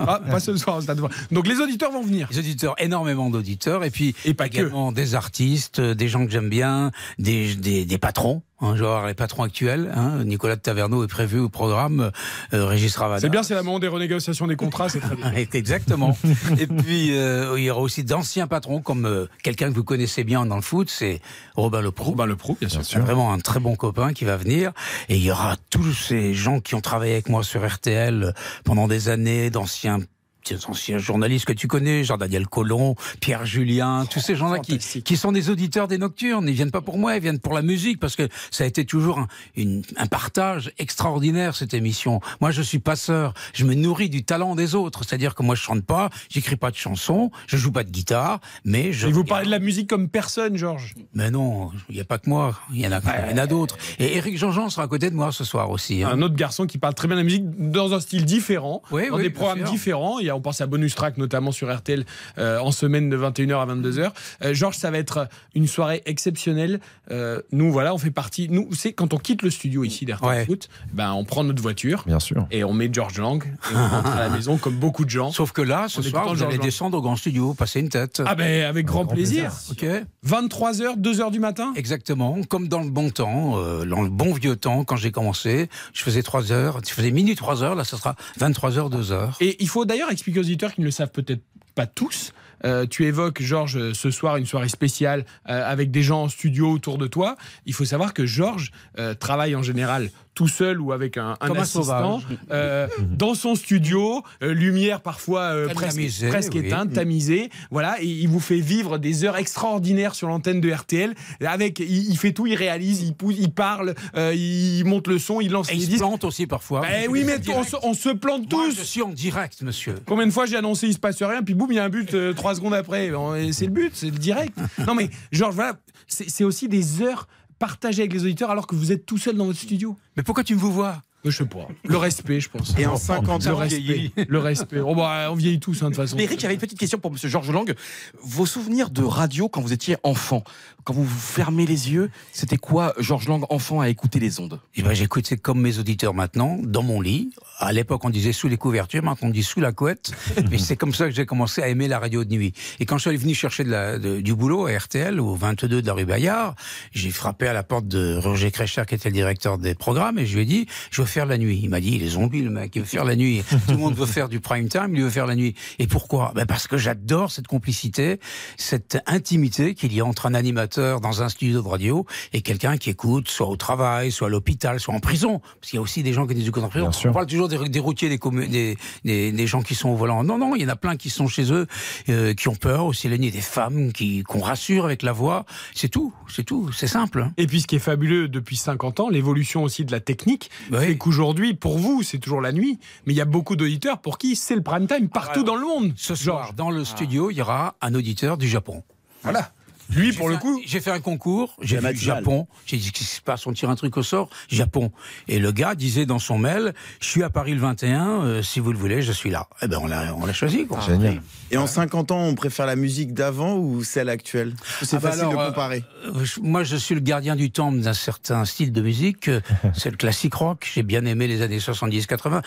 Ah, pas ce soir au Stade de France. Donc les auditeurs vont venir. Les auditeurs, énormément d'auditeurs, et puis Et pas que. également des artistes, euh, des gens que j'aime bien, des, des, des patrons. Hein, genre les patrons actuels. Hein, Nicolas de Taverneau est prévu au programme. euh, Régis Ravana. C'est bien, c'est la moment des renégociations des contrats, c'est très bien. Exactement. et puis euh, il y aura aussi d'anciens patrons comme euh, quelqu'un que vous connaissez bien dans le foot, c'est Robin Leproux. Robin Leproux, bien sûr. C'est vraiment un très bon copain qui va venir. Et il y aura tous ces gens qui ont travaillé avec moi sur RTL pendant des années, d'anciens des anciens journalistes que tu connais, Jean-Daniel Collomb, Pierre Julien, tous ces gens-là qui, qui sont des auditeurs des Nocturnes. Ils viennent pas pour moi, ils viennent pour la musique parce que ça a été toujours un, une- un partage extraordinaire cette émission. Moi, je suis passeur, je me nourris du talent des autres. C'est-à-dire que moi, je chante pas, j'écris pas de chansons, je joue pas de guitare, mais je. Et vous parlez de la musique comme personne, Georges. Mais non, il n'y a pas que moi, il y en a, d'autres. Et Eric Jean-Jean sera à côté de moi ce soir aussi. hein. Un autre garçon qui parle très bien la musique dans un style différent, Oui, dans oui, des programmes différents. Il y a, on pense à Bonus Track notamment sur RTL euh, en semaine de 21h à 22h. Euh, Georges, ça va être une soirée exceptionnelle. Euh, nous, voilà, on fait partie. Nous, c'est quand on quitte le studio ici d'RTL Ouais. Foot, ben on prend notre voiture Bien sûr. et on met George Lang et on rentre à la maison comme beaucoup de gens. Sauf que là, ce On soir, vous allez descendre au grand studio, passer une tête. Ah ben avec grand, grand plaisir. plaisir. Ok 23h, 2h du matin. Exactement, comme dans le bon temps, euh, dans le bon vieux temps, quand j'ai commencé, je faisais 3 heures, je faisais minuit 3 heures, là, ça sera 23 heures, 2 heures. Et il faut d'ailleurs expliquer aux auditeurs qui ne le savent peut-être pas tous. Euh, tu évoques, Georges, ce soir une soirée spéciale euh, avec des gens en studio autour de toi. Il faut savoir que Georges euh, travaille en général tout seul ou avec un, un assistant euh, dans son studio, euh, lumière parfois euh, presque, Tamisée, presque oui. éteinte, tamisée. Voilà, et il vous fait vivre des heures extraordinaires sur l'antenne de RTL. Avec, il, il fait tout, il réalise, il pousse, il parle, il monte le son, il lance Et il se plante aussi parfois. Ben oui, mais on se, on se plante Moi, tous. je suis en direct, monsieur. Combien de fois j'ai annoncé il se passe rien, puis boum, il y a un but trois secondes après. C'est le but, c'est le direct. Non mais Georges, voilà, c'est aussi des heures partagées avec les auditeurs alors que vous êtes tout seul dans votre studio. Mais pourquoi tu me vois? Je sais pas. Le respect, je pense. Et en 50 le ans, respect. Le respect. Oh bah, on vieillit tous hein, de toute façon. Mais Eric, j'avais une petite question pour Monsieur Georges Lang. Vos souvenirs de radio quand vous étiez enfant, quand vous vous fermez les yeux, c'était quoi Georges Lang enfant à écouter les ondes? Eh ben, j'écoutais comme mes auditeurs maintenant, dans mon lit. À l'époque, on disait sous les couvertures, maintenant on dit sous la couette. Et c'est comme ça que j'ai commencé à aimer la radio de nuit. Et quand je suis venu chercher de la, de- du boulot à RTL, au 22 de la rue Bayard, j'ai frappé à la porte de Roger Crécher, qui était le directeur des programmes, et je lui ai dit, je veux faire la nuit. Il m'a dit, il est zombie, le mec, il veut faire la nuit. Tout le monde veut faire du prime time, il veut faire la nuit. Et pourquoi? Ben Parce que j'adore cette complicité, cette intimité qu'il y a entre un animateur dans un studio de radio et quelqu'un qui écoute, soit au travail, soit à l'hôpital, soit en prison. Parce qu'il y a aussi des gens qui nous écoutent en prison. On parle toujours des, des routiers, des, des, des, des gens qui sont au volant. Non, non, il y en a plein qui sont chez eux, euh, qui ont peur aussi la nuit, des femmes qui qu'on rassure avec la voix. C'est tout, c'est tout, c'est simple. hein. Et puis ce qui est fabuleux depuis 50 ans, l'évolution aussi de la technique, Oui. Fait qu'aujourd'hui, pour vous, c'est toujours la nuit, mais il y a beaucoup d'auditeurs pour qui c'est le prime time partout dans le monde. Ce soir, dans le studio, il y aura un auditeur du Japon. Voilà. Lui, pour le coup. J'ai fait un concours, j'ai vu. Japon, j'ai dit qu'est-ce qui se passe, on tire un truc au sort, Japon. Et le gars disait dans son mail, je suis à Paris le 21, euh, si vous le voulez, je suis là. Eh ben on l'a, on l'a choisi. Quoi. Et en 50 ans, on préfère la musique d'avant ou celle actuelle? Parce que C'est Ah bah facile alors, de euh, comparer. Euh, je- Moi, je suis le gardien du temple d'un certain style de musique. euh, C'est le classique rock. J'ai bien aimé les années 70-80.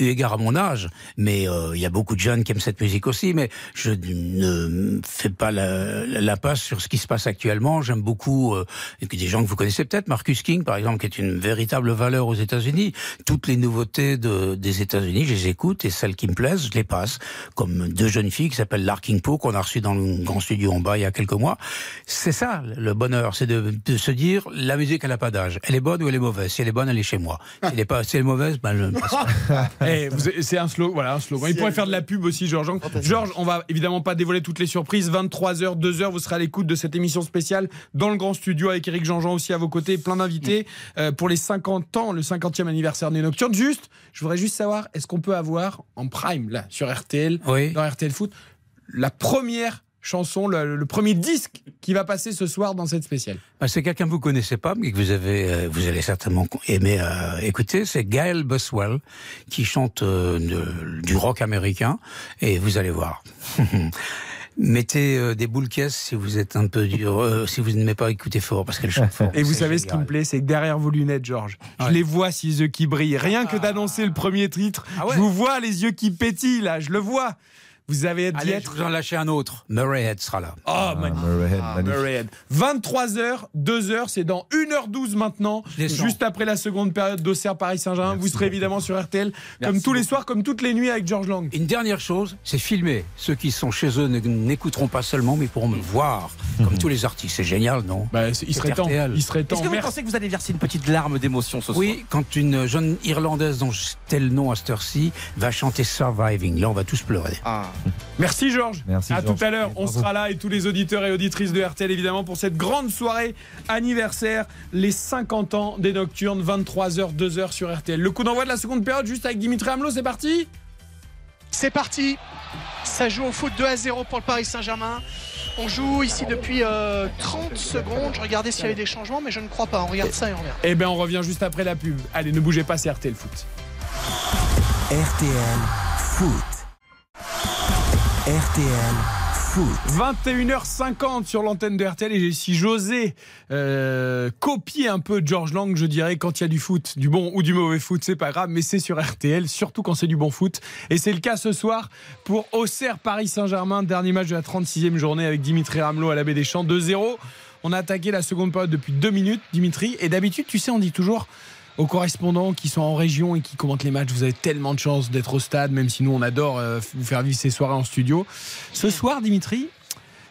Eu égard à mon âge, mais euh, il y a beaucoup de jeunes qui aiment cette musique aussi. Mais je ne fais pas la, la- passe sur ce qui se passe actuellement. J'aime beaucoup euh, des gens que vous connaissez peut-être, Marcus King par exemple, qui est une véritable valeur aux États-Unis. Toutes les nouveautés de, des États-Unis, je les écoute et celles qui me plaisent, je les passe. Comme deux jeunes filles qui s'appellent Larking Poe qu'on a reçues dans le grand studio en bas il y a quelques mois. C'est ça le bonheur, c'est de, de se dire la musique elle n'a pas d'âge. Elle est bonne ou elle est mauvaise. Si elle est bonne, elle est chez moi. Si elle est pas, si elle est mauvaise, ben elle Eh, c'est un slogan. Voilà, un slogan. Il pourrait faire de la pub aussi, Georges. Georges, on va évidemment pas dévoiler toutes les surprises. 23h, 2h, vous serez à l'écoute de cette émission spéciale dans le grand studio avec Eric Jean-Jean aussi à vos côtés, plein d'invités euh, pour les 50 ans, le 50e anniversaire des Nocturnes. Juste, je voudrais juste savoir, est-ce qu'on peut avoir en prime, là, sur RTL, dans RTL Foot, la première chanson, le, le premier disque qui va passer ce soir dans cette spéciale Ben, c'est quelqu'un que vous connaissez pas, mais que vous avez, euh, vous allez certainement aimer euh, écouter. C'est Gail Buswell qui chante euh, de- du rock américain, et vous allez voir. Mettez euh, des boules caisses si vous êtes un peu dur, euh, si vous n'aimez pas écouter fort, parce qu'elle chante fort. Et vous savez ce qui me plaît, c'est que derrière vos lunettes, Georges, je les vois, ces yeux qui brillent. Rien que d'annoncer le premier titre, je vous vois les yeux qui pétillent, là, je le vois. Vous avez dit Allez, je être. vous en lâcher un autre. Murray Head sera là. Oh, magnifique. Ah, Murray Head. 23h, 2h, c'est dans 1h12 maintenant, juste après la seconde période d'Auxerre Paris-Saint-Germain. Vous serez évidemment sur RTL, comme tous les soirs, comme toutes les nuits avec Georges Lang. Une dernière chose, c'est filmer. Ceux qui sont chez eux n'écouteront pas seulement, mais pourront me voir, comme tous les artistes. C'est génial, non Bah, il serait temps. Il serait temps. Est-ce que vous Merci. pensez que vous allez verser une petite larme d'émotion ce soir? Oui, quand une jeune Irlandaise dont je tais le nom à cette heure-ci va chanter Surviving, là on va tous pleurer. Merci Georges. Merci, à Georges. tout à l'heure. On sera là et tous les auditeurs et auditrices de RTL évidemment pour cette grande soirée anniversaire, les 50 ans des Nocturnes, 23h, 2h sur RTL. Le coup d'envoi de la seconde période juste avec Dimitri Hamelot, c'est parti? C'est parti. Ça joue au foot 2 à 0 pour le Paris Saint-Germain. On joue ici depuis euh, 30 secondes. Je regardais s'il y avait des changements, mais je ne crois pas. On regarde ça et on revient. Eh bien on revient juste après la pub. Allez, ne bougez pas, c'est RTL Foot. RTL Foot. RTL Foot. 21h50 sur l'antenne de RTL et si j'osais euh, copier un peu George Lang, je dirais quand il y a du foot, du bon ou du mauvais foot, c'est pas grave, mais c'est sur RTL, surtout quand c'est du bon foot. Et c'est le cas ce soir pour Auxerre Paris Saint-Germain, dernier match de la 36e journée avec Dimitri Ramelot à la Baie des Champs, 2-0. On a attaqué la seconde période depuis deux minutes, Dimitri. Et d'habitude, tu sais, on dit toujours aux correspondants qui sont en région et qui commentent les matchs, vous avez tellement de chance d'être au stade, même si nous on adore euh, vous faire vivre ces soirées en studio. Ce soir, Dimitri,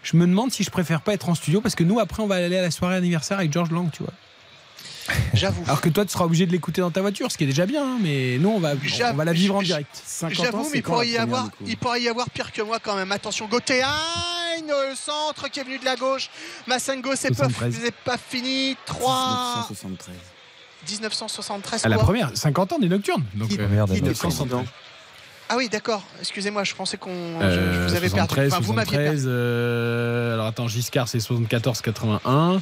je me demande si je préfère pas être en studio parce que nous après on va aller à la soirée anniversaire avec George Lang, tu vois. J'avoue. Alors que toi tu seras obligé de l'écouter dans ta voiture, ce qui est déjà bien, hein, mais nous on va, on va la vivre en direct. J'avoue, mais il pourrait, y avoir, il pourrait y avoir pire que moi quand même. Attention, Gauthier, le centre qui est venu de la gauche. Massengo, c'est pas, 73. c'est pas fini. 3. 1973. 1973. À la quoi première, 50 ans des Nocturnes. Donc, Qui- euh, qui- 1973. Ah oui, d'accord. Excusez-moi, je pensais qu'on. Euh, je vous avais perdu. 73, Enfin, vous m'aviez 73, euh, alors attends, Giscard c'est 74-81.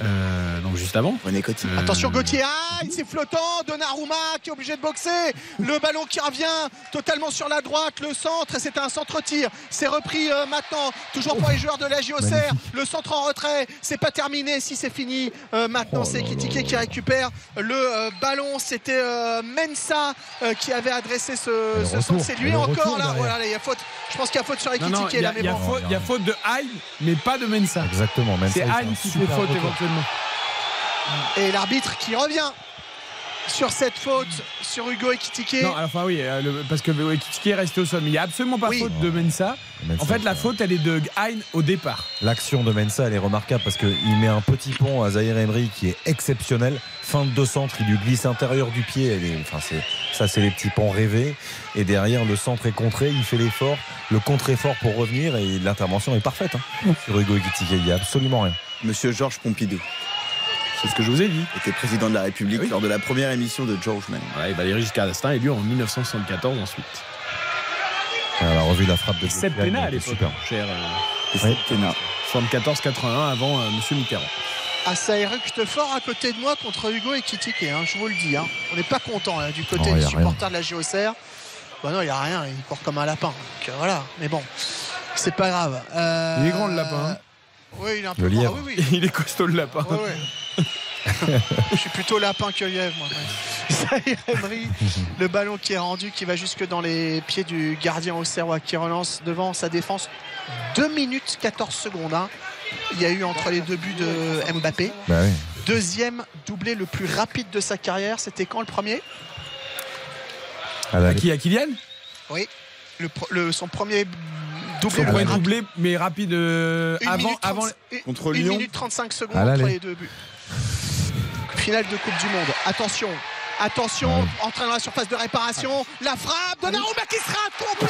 Euh, donc juste avant. René Coty. Euh, Attention Gauthier, ah, il c'est flottant, Donnarumma qui est obligé de boxer, le ballon qui revient totalement sur la droite, le centre, et c'était un centre-tir, c'est repris euh, maintenant, toujours pour les joueurs de la JOCR, le centre en retrait, c'est pas terminé, si c'est fini, Euh, maintenant Oh c'est là qui récupère le euh, ballon, c'était euh, Mensa euh, qui avait adressé ce, centre, c'est lui encore là, voilà, il y a faute, je pense qu'il y a faute sur Ekitike il y, là, a- mais il y a bon. faute- il y a faute de Haïm, mais pas de Mensa. Exactement. Même C'est un qui fait faute retour. Et l'arbitre qui revient sur cette faute sur Hugo Ekitike. Non, enfin oui, euh, le- parce que Ekitike est resté au sol, mais il n'y a absolument pas Oui. faute de Mensa. Mensa, En fait, la faute, elle est de Haïm au départ. L'action de Mensa, elle est remarquable parce qu'il met un petit pont à Zahir Emery qui est exceptionnel. Fin de deux centres, il lui glisse intérieur du pied. Elle est, enfin, c'est, ça, c'est les petits ponts rêvés. Et derrière, le centre est contré, il fait l'effort, le contre-effort pour revenir et l'intervention est parfaite hein, sur Hugo Ekitike. Il n'y a absolument rien. Monsieur Georges Pompidou C'est ce que je vous ai dit. était président de la République oui. lors de la première émission de George Mann. Ouais, Valéry Giscard d'Estaing élu en 1974 ensuite. Elle a revu la frappe de Gauthien, Pena à l'époque, super. cher euh, Et Oui. c'est Ténat. 74-81 avant euh, Monsieur Mitterrand. Ah, ça éructe fort à côté de moi contre Hugo et Kitike, hein, je vous le dis. hein. On n'est pas content hein, du côté Oh, des rien. supporters de la JOCR. Bah non, il n'y a rien, il court comme un lapin. Donc euh, voilà, mais bon, c'est pas grave. Euh, Il est grand, le lapin, hein. Oui, il est un peu Le grand. lièvre. Ah, oui, oui. Il est costaud le lapin. Je suis plutôt lapin que lièvre, moi. Emery, le ballon qui est rendu, qui va jusque dans les pieds du gardien auxerrois, qui relance devant sa défense. 2 minutes 14 secondes. hein. Il y a eu entre les deux buts de Mbappé. Bah oui. Deuxième doublé le plus rapide de sa carrière. C'était quand le premier? À qui À Kylian? Oui. Le, pro- le- son premier doublé plus rapide. doublé, mais rapide euh, avant, minute avant. 30 une- Contre une Lyon. minute 35 secondes l'aller. entre les deux buts. Finale de Coupe du Monde. Attention. Attention, Ouais. entrée dans la surface de réparation. La frappe de Donnarumma qui sera complet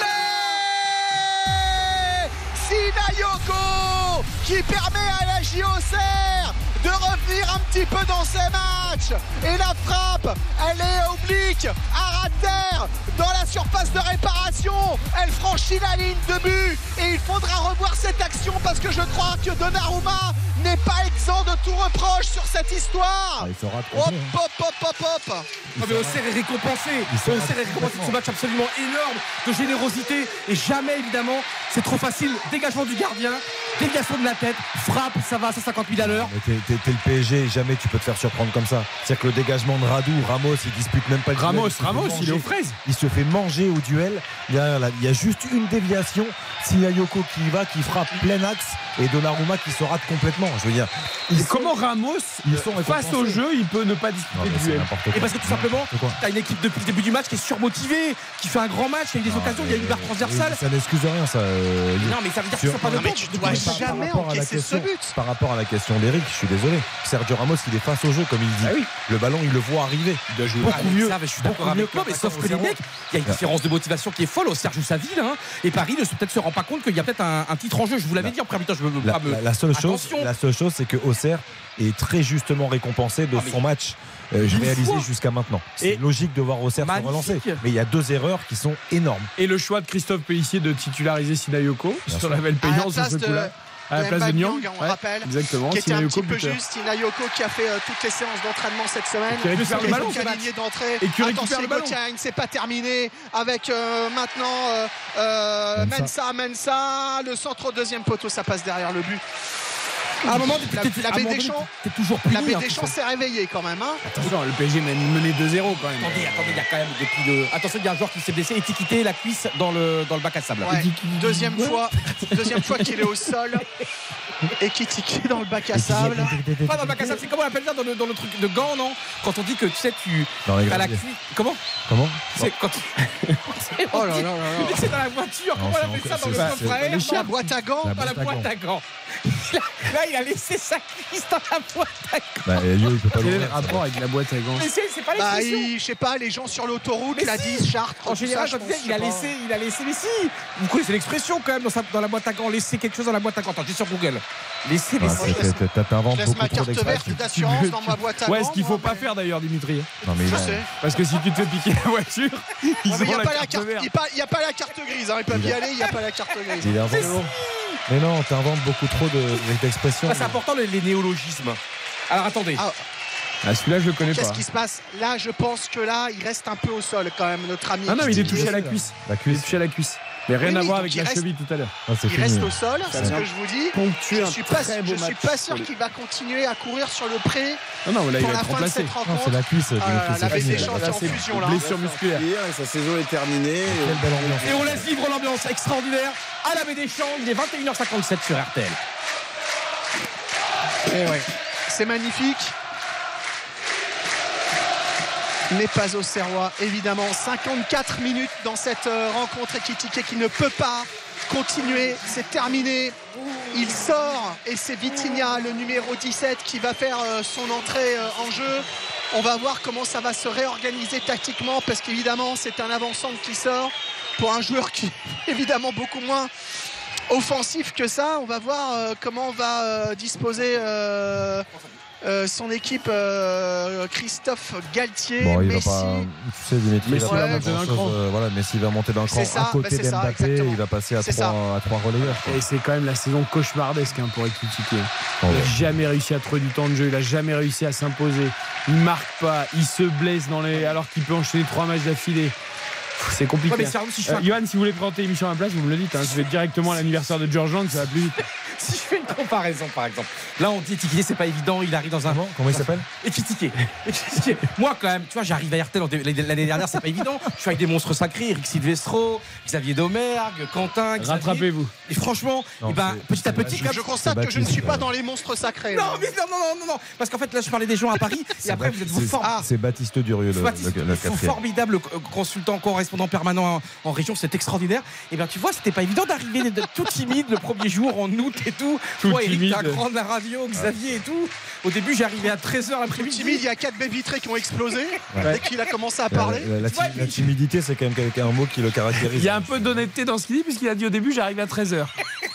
Sinayoko qui permet à la JOCR de revenir un petit peu dans ses matchs. Et la frappe, elle est oblique, à terre, dans la surface de réparation. Elle franchit la ligne de but. Et il faudra revoir cette action parce que je crois que Donnarumma n'est pas exempt de tout reproche sur cette histoire. Ah, il sera Hop, hein. hop, hop, hop, hop. Ah, mais Auxerre est récompensé. Auxerre est récompensé de ce match absolument énorme de générosité. Et jamais, évidemment, c'est trop facile. Dégagement du gardien, déviation de la tête, frappe, ça va à 150 000 à l'heure. T'es, le PSG, jamais tu peux te faire surprendre comme ça. C'est-à-dire que le dégagement de Radou, Ramos, il dispute même pas le duel, Ramos, il Ramos, il est aux fraises. Il se fait manger au duel. Derrière, là, il y a juste une déviation. Yoko qui y va, qui frappe plein axe et Donnarumma qui se rate complètement. Je veux dire, ils Et sont- comment Ramos, ils sont face au jeu, il peut ne pas disputer le c'est duel. Et parce que tout simplement, t'as une équipe depuis le début du match qui est surmotivée, qui fait un grand match, qui a eu des occasions, il y a eu une barre transversale. Ça n'excuse rien, ça. euh. Non, mais ça veut dire qu'ils sont pas de Non, mais tu dois jamais encaisser ce question- but. Par rapport à la question d'Eric, je suis désolé. Sergio Ramos, il est face au jeu, comme il dit. Ah oui. Le ballon, il le voit arriver. Il doit jouer. Beaucoup mieux. ça, mais je suis d'accord avec toi, mais sauf que les mecs, il y a une différence de motivation qui est folle. Au Serre joue sa ville, hein, et Paris ne se peut-être se rend pas compte qu'il y a peut-être un, un titre en jeu. Je vous l'avais La- dit en premier temps, je veux La, pas me. la- seule chose, Attention. la seule chose, c'est que Auxerre est très justement récompensé de Ah, son match euh, réalisé jusqu'à maintenant. C'est logique de voir Auxerre se relancer, mais il y a deux erreurs qui sont énormes. Et le choix de Christophe Pellissier de titulariser Sinayoko sur la belle payante sur ce de, coup-là. À la place de Nyang. on Ouais, rappelle, Exactement. qui était un petit peu juste. Inayoko qui a fait euh, toutes les séances d'entraînement cette semaine. qui récupère le ballon, d'entrée. Et qui récupère le ballon. C'est pas terminé avec euh, maintenant euh, Mensa. Mensa, Mensa, le centre au deuxième poteau, ça passe derrière le but. À un moment, La- la donné, Deschamps- t'es toujours puni. La baie des tout Champs ça. s'est réveillée quand même. Hein. Attention, le PSG mène mené 2-0 quand même. Attendez, attendez, il y a quand même depuis le. Attention, il y a un joueur qui s'est blessé, étiqueté la cuisse dans le, dans le bac à sable. Ouais. Deuxième fois, deuxième fois qu'il est au sol et qui tique dans le bac à sable. Pas dans le bac à sable, c'est comment on appelle ça dans le, dans le truc de gant, non Quand on dit que tu sais, tu. Dans la cuisse. Comment Comment C'est quand tu. Oh là là là là. Mais c'est dans la voiture, comment on appelle ça dans le coffre à air c'est- La boîte à gants. Dans la boîte à gants. gants. Là, il a laissé sa cuisse dans la boîte à gants. Bah, Elio, il peut pas le ça. rapport avec la boîte à gants Mais c'est pas Bah, je sais pas, les gens sur l'autoroute, la si. 10, Chartres. En général, il a laissé, il a laissé, mais si Vous connaissez l'expression quand même dans, la boîte à gants, laisser quelque chose dans la boîte à gants. Attends, j'ai sur Google. Laissez, Ah, t'as- t'as- T'inventes Je laisse beaucoup ma trop carte verte d'expressions. d'assurance dans ma boîte à Ouais, ce qu'il faut moi, pas faire d'ailleurs, Dimitri. Non, mais. Parce que si tu te fais piquer la voiture, ils ont il n'y a, la pas la carte verte. a pas la grise, hein. ils peuvent y aller, il n'y a pas la carte grise. Mais non, t'inventes beaucoup trop de- d'expressions. Ah, c'est important les, les néologismes. Alors attendez. Ah, Ah, celui-là, je le connais Qu'est-ce pas. qui se passe? Là, je pense que là, il reste un peu au sol quand même, notre ami. Ah non, il est touché à la cuisse. La Il est cuisse. touché à la cuisse. Mais rien Oui, à voir avec il la reste- cheville tout à l'heure. Ah, Il fini. reste au sol, c'est ce que je vous dis. ponctuer Je un suis pas, je suis pas sûr qu'il va continuer à courir sur le pré Non, non, là, il pour va la être fin de cette Non, c'est rencontre. la cuisse. Ah, la des champs en c'est fusion là. Blessure musculaire. Et sa saison est terminée. Quelle belle ambiance. Et on laisse vivre l'ambiance extraordinaire à la baie des Champs. Il est 21h57 sur RTL. Eh ouais. C'est magnifique. Mais pas au Serrois, évidemment. 54 minutes dans cette euh, rencontre Ekitike qui ne peut pas continuer. C'est terminé. Il sort et c'est Vitinha, le numéro 17, qui va faire euh, son entrée euh, en jeu. On va voir comment ça va se réorganiser tactiquement parce qu'évidemment, c'est un avant-centre qui sort pour un joueur qui est évidemment beaucoup moins offensif que ça. On va voir comment on va disposer euh, son équipe euh, Christophe Galtier, Bon, il va Messi. pas. Tu sais, Dimitri, Messi il va pas monter d'un cran. euh, Voilà, Messi va monter d'un cran ça, à bah, côté d'Mbappé. exactement. Il va passer à trois, à trois relayeurs. quoi. Et c'est quand même la saison cauchemardesque hein, pour Ekitike. Oh, Il ouais. n'a jamais réussi à trouver du temps de jeu, il n'a jamais réussi à s'imposer. Il marque pas, il se blesse dans les... alors qu'il peut enchaîner trois matchs d'affilée. C'est compliqué. Ouais, mais hein. sérieux, si je fais Euh, Johan, si vous voulez présenter l'émission à ma place, vous me le dites. hein. Je vais directement à l'anniversaire de George Lang, ça va plus vite. Si je fais une comparaison, par exemple. Là, on dit étiqueté, c'est pas évident. Il arrive dans un. Comment Comment il s'appelle Étiqueté. Moi, quand même, tu vois, j'arrive à RTL l'année dernière, c'est pas évident. Je suis avec des monstres sacrés, Eric Silvestro, Xavier Domergue, Quentin. Xavier. Rattrapez-vous. Et franchement, Non, eh ben, petit à petit, comme. Je constate que je ne suis pas dans les monstres sacrés. Non, là. mais non, non, non, non, non. Parce qu'en fait, là, je parlais des gens à Paris. et après, vous êtes vous C'est- Baptiste Durieux, le, formidable consultant, correspondant permanent en, en région, c'est extraordinaire. Et bien tu vois, c'était pas évident d'arriver d'être tout timide le premier jour en août et tout. Tout Toi, Eric, timide. t'as grand de la radio, Xavier et tout. Au début, j'arrivais à 13h Timide, l'après-midi. il y a quatre baies vitrées qui ont explosé Ouais. dès qu'il a commencé à parler. la- timidité, c'est quand même quelqu'un- un mot qui le caractérise. Il y a un peu d'honnêteté dans ce qu'il dit, puisqu'il a dit au début j'arrive à 13h.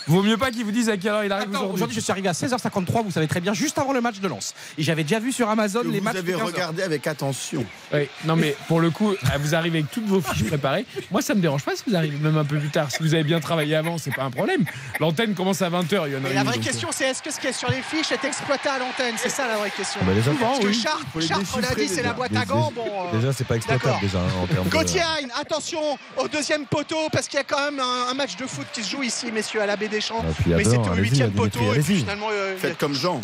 Vaut mieux pas qu'il vous dise à quelle heure il arrive aujourd'hui. aujourd'hui, je suis arrivé à 16h53, vous savez très bien, juste avant le match de Lens. Et j'avais déjà vu sur Amazon Que les vous matchs. avez 15 heures. regardé avec attention. Oui, non mais pour le coup, vous arrivez avec toutes vos fiches préparées. Moi, ça me dérange pas si vous arrivez même un peu plus tard. Si vous avez bien travaillé avant, c'est pas un problème. L'antenne commence à 20h. Il y en a Et la une, vraie donc, question, c'est est-ce que ce qui est sur les fiches est exploité à l'antenne? C'est ça la vraie question. Ah bah déjà, Parce que oui. Chartres, l'a déchiffrer, dit, c'est déjà. la boîte à gants. Bon, euh, Déjà, c'est pas exploitable déjà hein, en termes de. Gauthier Hein, attention au deuxième poteau parce qu'il y a quand même un, un match de foot qui se joue ici, messieurs, à la baie des Champs. Ah, a Mais c'était au huitième poteau et puis finalement, euh, a- Faites comme Jean.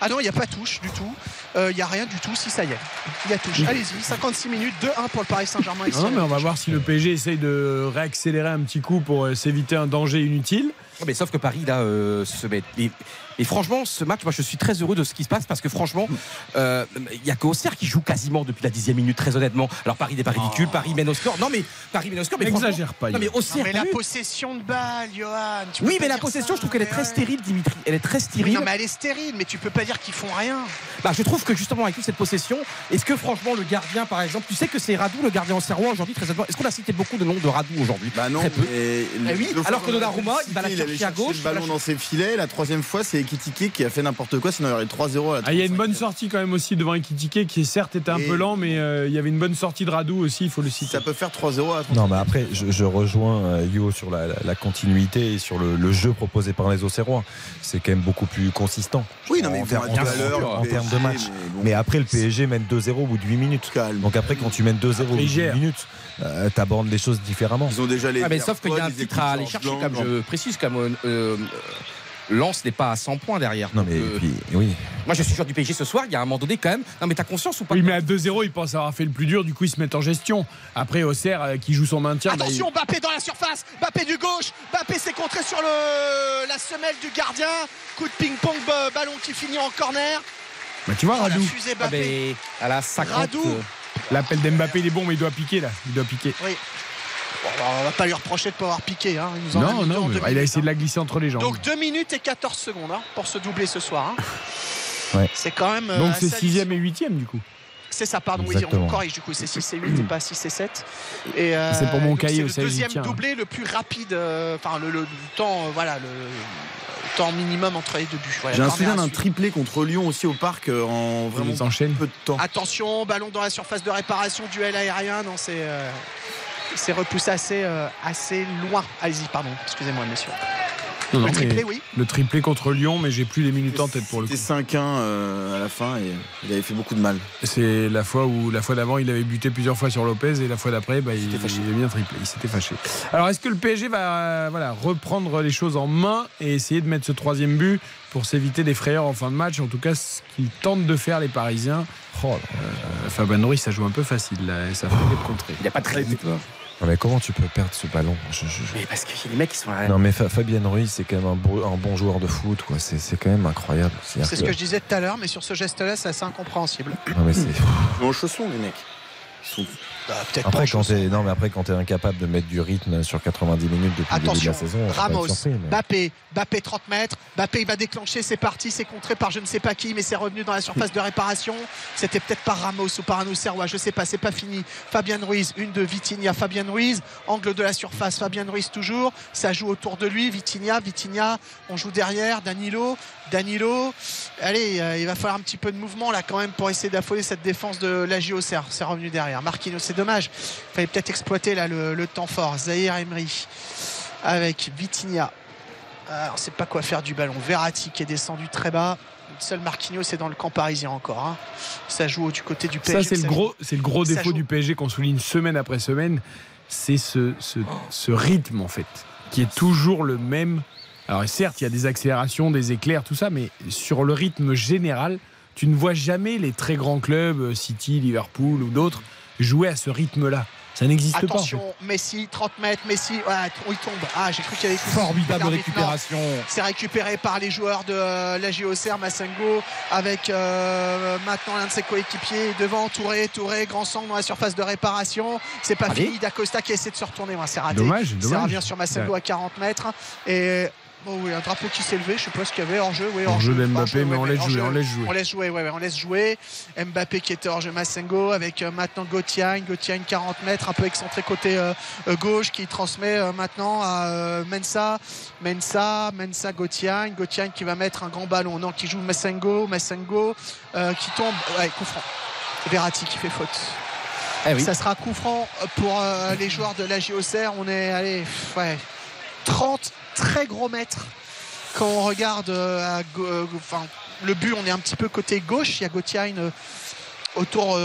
Ah non, il n'y a pas touche du tout. Euh, Il n'y a rien du tout. Si ça y est, il y a touche. Allez-y, 56 minutes, 2-1 pour le Paris Saint-Germain ici. Non, mais on va voir si le PSG essaye de réaccélérer un petit coup pour euh, s'éviter un danger inutile. Mais sauf que Paris, là, euh, se met. Et, et franchement, ce match, moi, je suis très heureux de ce qui se passe parce que franchement, euh, il y a qu'Auxerre qui joue quasiment depuis la dixième minute, très honnêtement. Alors Paris n'est pas ridicule, Paris mène au score. Non, mais Paris mène au score. Mais franchement- N'exagère pas. Non, mais. Auxerre. Non, mais la possession de balle, Johan. tu Oui, mais la possession, ça. je trouve qu'elle est très Ouais. stérile, Dimitri. Elle est très stérile. non, mais elle est stérile, mais tu peux pas dire qu'ils font rien. Bah, je trouve que justement, avec toute cette possession, est-ce que franchement, le gardien, par exemple, tu sais que c'est Radou, le gardien en serrois aujourd'hui, très honnêtement. Est-ce qu'on a cité beaucoup de noms de Radou aujourd'hui? Bah non, Très peu. Eh oui, alors que Donnarumma, il va la critiqué, chercher gauche, le ballon dans ses filets. La troisième fois, c'est Ekitike qui a fait n'importe quoi, sinon il y aurait 3-0 à la Ah, il y a une 35e. bonne sortie quand même aussi devant Ekitike qui certes était un Et- peu lent, mais euh, il y avait une bonne sortie de Radou aussi, il faut le citer. Ça peut faire 3-0 à la 35e. Non, mais après, je, je rejoins euh, Yo sur la, la- la continuité et sur le, le jeu proposé par les Auxerrois. C'est quand même beaucoup plus consistant. Oui, non, mais en, en termes- en termes de match. mais bon. Mais après, le PSG mène 2-0 au bout de 8 minutes. Calme. Donc après, quand tu mènes 2-0 au bout de gère. 8 minutes, euh, t'abordes les choses différemment. Ils ont déjà les. Ah, mais sauf qu'il y a un titre à aller chercher, comme je précise, comme euh, euh, Lens n'est pas à 100 points derrière. Non, mais euh, puis, oui. moi, je suis joueur du PSG ce soir. Il y a un moment donné, quand même. Non, mais t'as conscience ou pas Oui, mais à 2-0, ils pensent avoir fait le plus dur, du coup ils se mettent en gestion. Après, Auxerre euh, qui joue son maintien. bah, Attention, Bappé dans la surface, Bappé du gauche, Bappé s'est contré sur le, la semelle du gardien. Coup de ping-pong, ba- ballon qui finit en corner. bah, tu vois, Radou, Ah, Bappé. mais à la 50. Radou. l'appel d'Mbappé il est bon, mais il doit piquer là. Il doit piquer. Oui. Bon, bah, on va pas lui reprocher de pas avoir piqué. Hein. Il nous en a Non, non, mais il a essayé de hein. la glisser entre les jambes. Donc 2 minutes et 14 secondes hein, pour se doubler ce soir. hein. Ouais. C'est quand même. euh, Donc c'est 6 et hallucinant. 8 du coup. C'est ça, pardon, oui, Exactement. on corrige du coup, c'est 6 et 8 et pas 6 et 7. Et, euh, C'est pour mon cahier c'est au le deuxième doublé le plus rapide, euh, enfin le, le temps, euh, voilà, le, temps minimum entre les deux buts. Voilà, J'ai un souvenir à d'un triplé contre Lyon aussi au parc euh, en vraiment Ils enchaînent. peu de temps. Attention, ballon dans la surface de réparation, duel aérien. Non, c'est c'est repoussé assez, euh, assez loin. Allez-y, pardon. Excusez-moi. Non, non, Le triplé, oui. Le triplé contre Lyon, mais j'ai plus les minutes en tête pour le coup. C'était 5-1 euh, à la fin et il avait fait beaucoup de mal. C'est la fois où la fois d'avant il avait buté plusieurs fois sur Lopez et la fois d'après bah, il, il avait bien triplé, il s'était fâché. Alors est-ce que le PSG va euh, voilà, reprendre les choses en main et essayer de mettre ce troisième but pour s'éviter des frayeurs en fin de match? En tout cas ce qu'ils tentent de faire les Parisiens. Oh, euh, Fabien Ruiz ça joue un peu facile là, et ça fait des contrées. Il n'y a pas de crédit. Non, mais comment tu peux perdre ce ballon? Je- je- je- Mais parce que les mecs, ils sont là. Non mais Fa- Fabien Ruiz c'est quand même un, beau- un bon joueur de foot quoi. C'est c'est quand même incroyable. C'est ce que je disais tout à l'heure, mais sur ce geste-là, c'est assez incompréhensible. Non, mais c'est- Ils les mecs. Ils sont- Bah, Après quand t'es non mais après quand t'es incapable de mettre du rythme sur 90 minutes depuis le début de la saison, Ramos, surpris, mais- Bappé, Bappé 30 mètres, Bappé il va déclencher, c'est parti, c'est contré par je ne sais pas qui, mais c'est revenu dans la surface de réparation. C'était peut-être par Ramos ou par un Auxerrois, je sais pas, c'est pas fini. Fabien Ruiz, une de Vitinha, Fabien Ruiz, angle de la surface, Fabien Ruiz toujours, ça joue autour de lui, Vitinha, Vitinha, on joue derrière, Danilo, Danilo. Allez, euh, il va falloir un petit peu de mouvement là quand même pour essayer d'affoler cette défense de la Auxerre. C'est revenu derrière. Marquinhos, c'est dommage. Il fallait peut-être exploiter là le, le temps fort. Zahir Emery avec Vitinha. Alors, on sait pas quoi faire du ballon. Verratti qui est descendu très bas. Seul Marquinhos est dans le camp parisien encore. hein. Ça joue du côté du PSG. Ça c'est le gros, c'est le défaut joue. du PSG qu'on souligne semaine après semaine, c'est ce, ce, ce rythme en fait, qui est toujours le même. Alors certes, il y a des accélérations, des éclairs, tout ça, mais sur le rythme général, tu ne vois jamais les très grands clubs, euh, City, Liverpool ou d'autres, jouer à ce rythme-là. Ça n'existe pas. en fait. Attention, Messi, 30 mètres, Messi, ouais, il tombe? Ah, j'ai cru qu'il y avait Formidable récupération. C'est récupéré par les joueurs de euh, la JOCR, Massengo, avec euh, maintenant l'un de ses coéquipiers devant Touré, Touré, grand sang dans la surface de réparation. C'est pas Allez. fini. D'Acosta qui essaie de se retourner. Ouais, c'est raté. Dommage, Ça dommage. revient sur Massengo Ouais. à 40 mètres. Et bon, oui, un drapeau qui s'est levé. Je sais pas ce qu'il y avait hors jeu. Oui, Hors jeu hors-jeu, mais on laisse jouer, on laisse jouer. On laisse jouer, ouais, ouais, on laisse jouer. Mbappé qui était hors jeu Massengo avec euh, maintenant Gauthier, Gauthier 40 mètres, un peu excentré côté euh, euh, gauche qui transmet euh, maintenant à euh, Mensa, Mensa, Mensa Gauthier, Gauthier qui va mettre un grand ballon, non, qui joue Massengo, Massengo euh, qui tombe, ouais, coup franc. Verratti qui fait faute. Eh oui. Ça sera coup franc pour euh, les joueurs de la JOCR. On est allez, ouais, 30 très gros mètres quand on regarde euh, euh, le but, on est un petit peu côté gauche. Il y a Gauthier euh, autour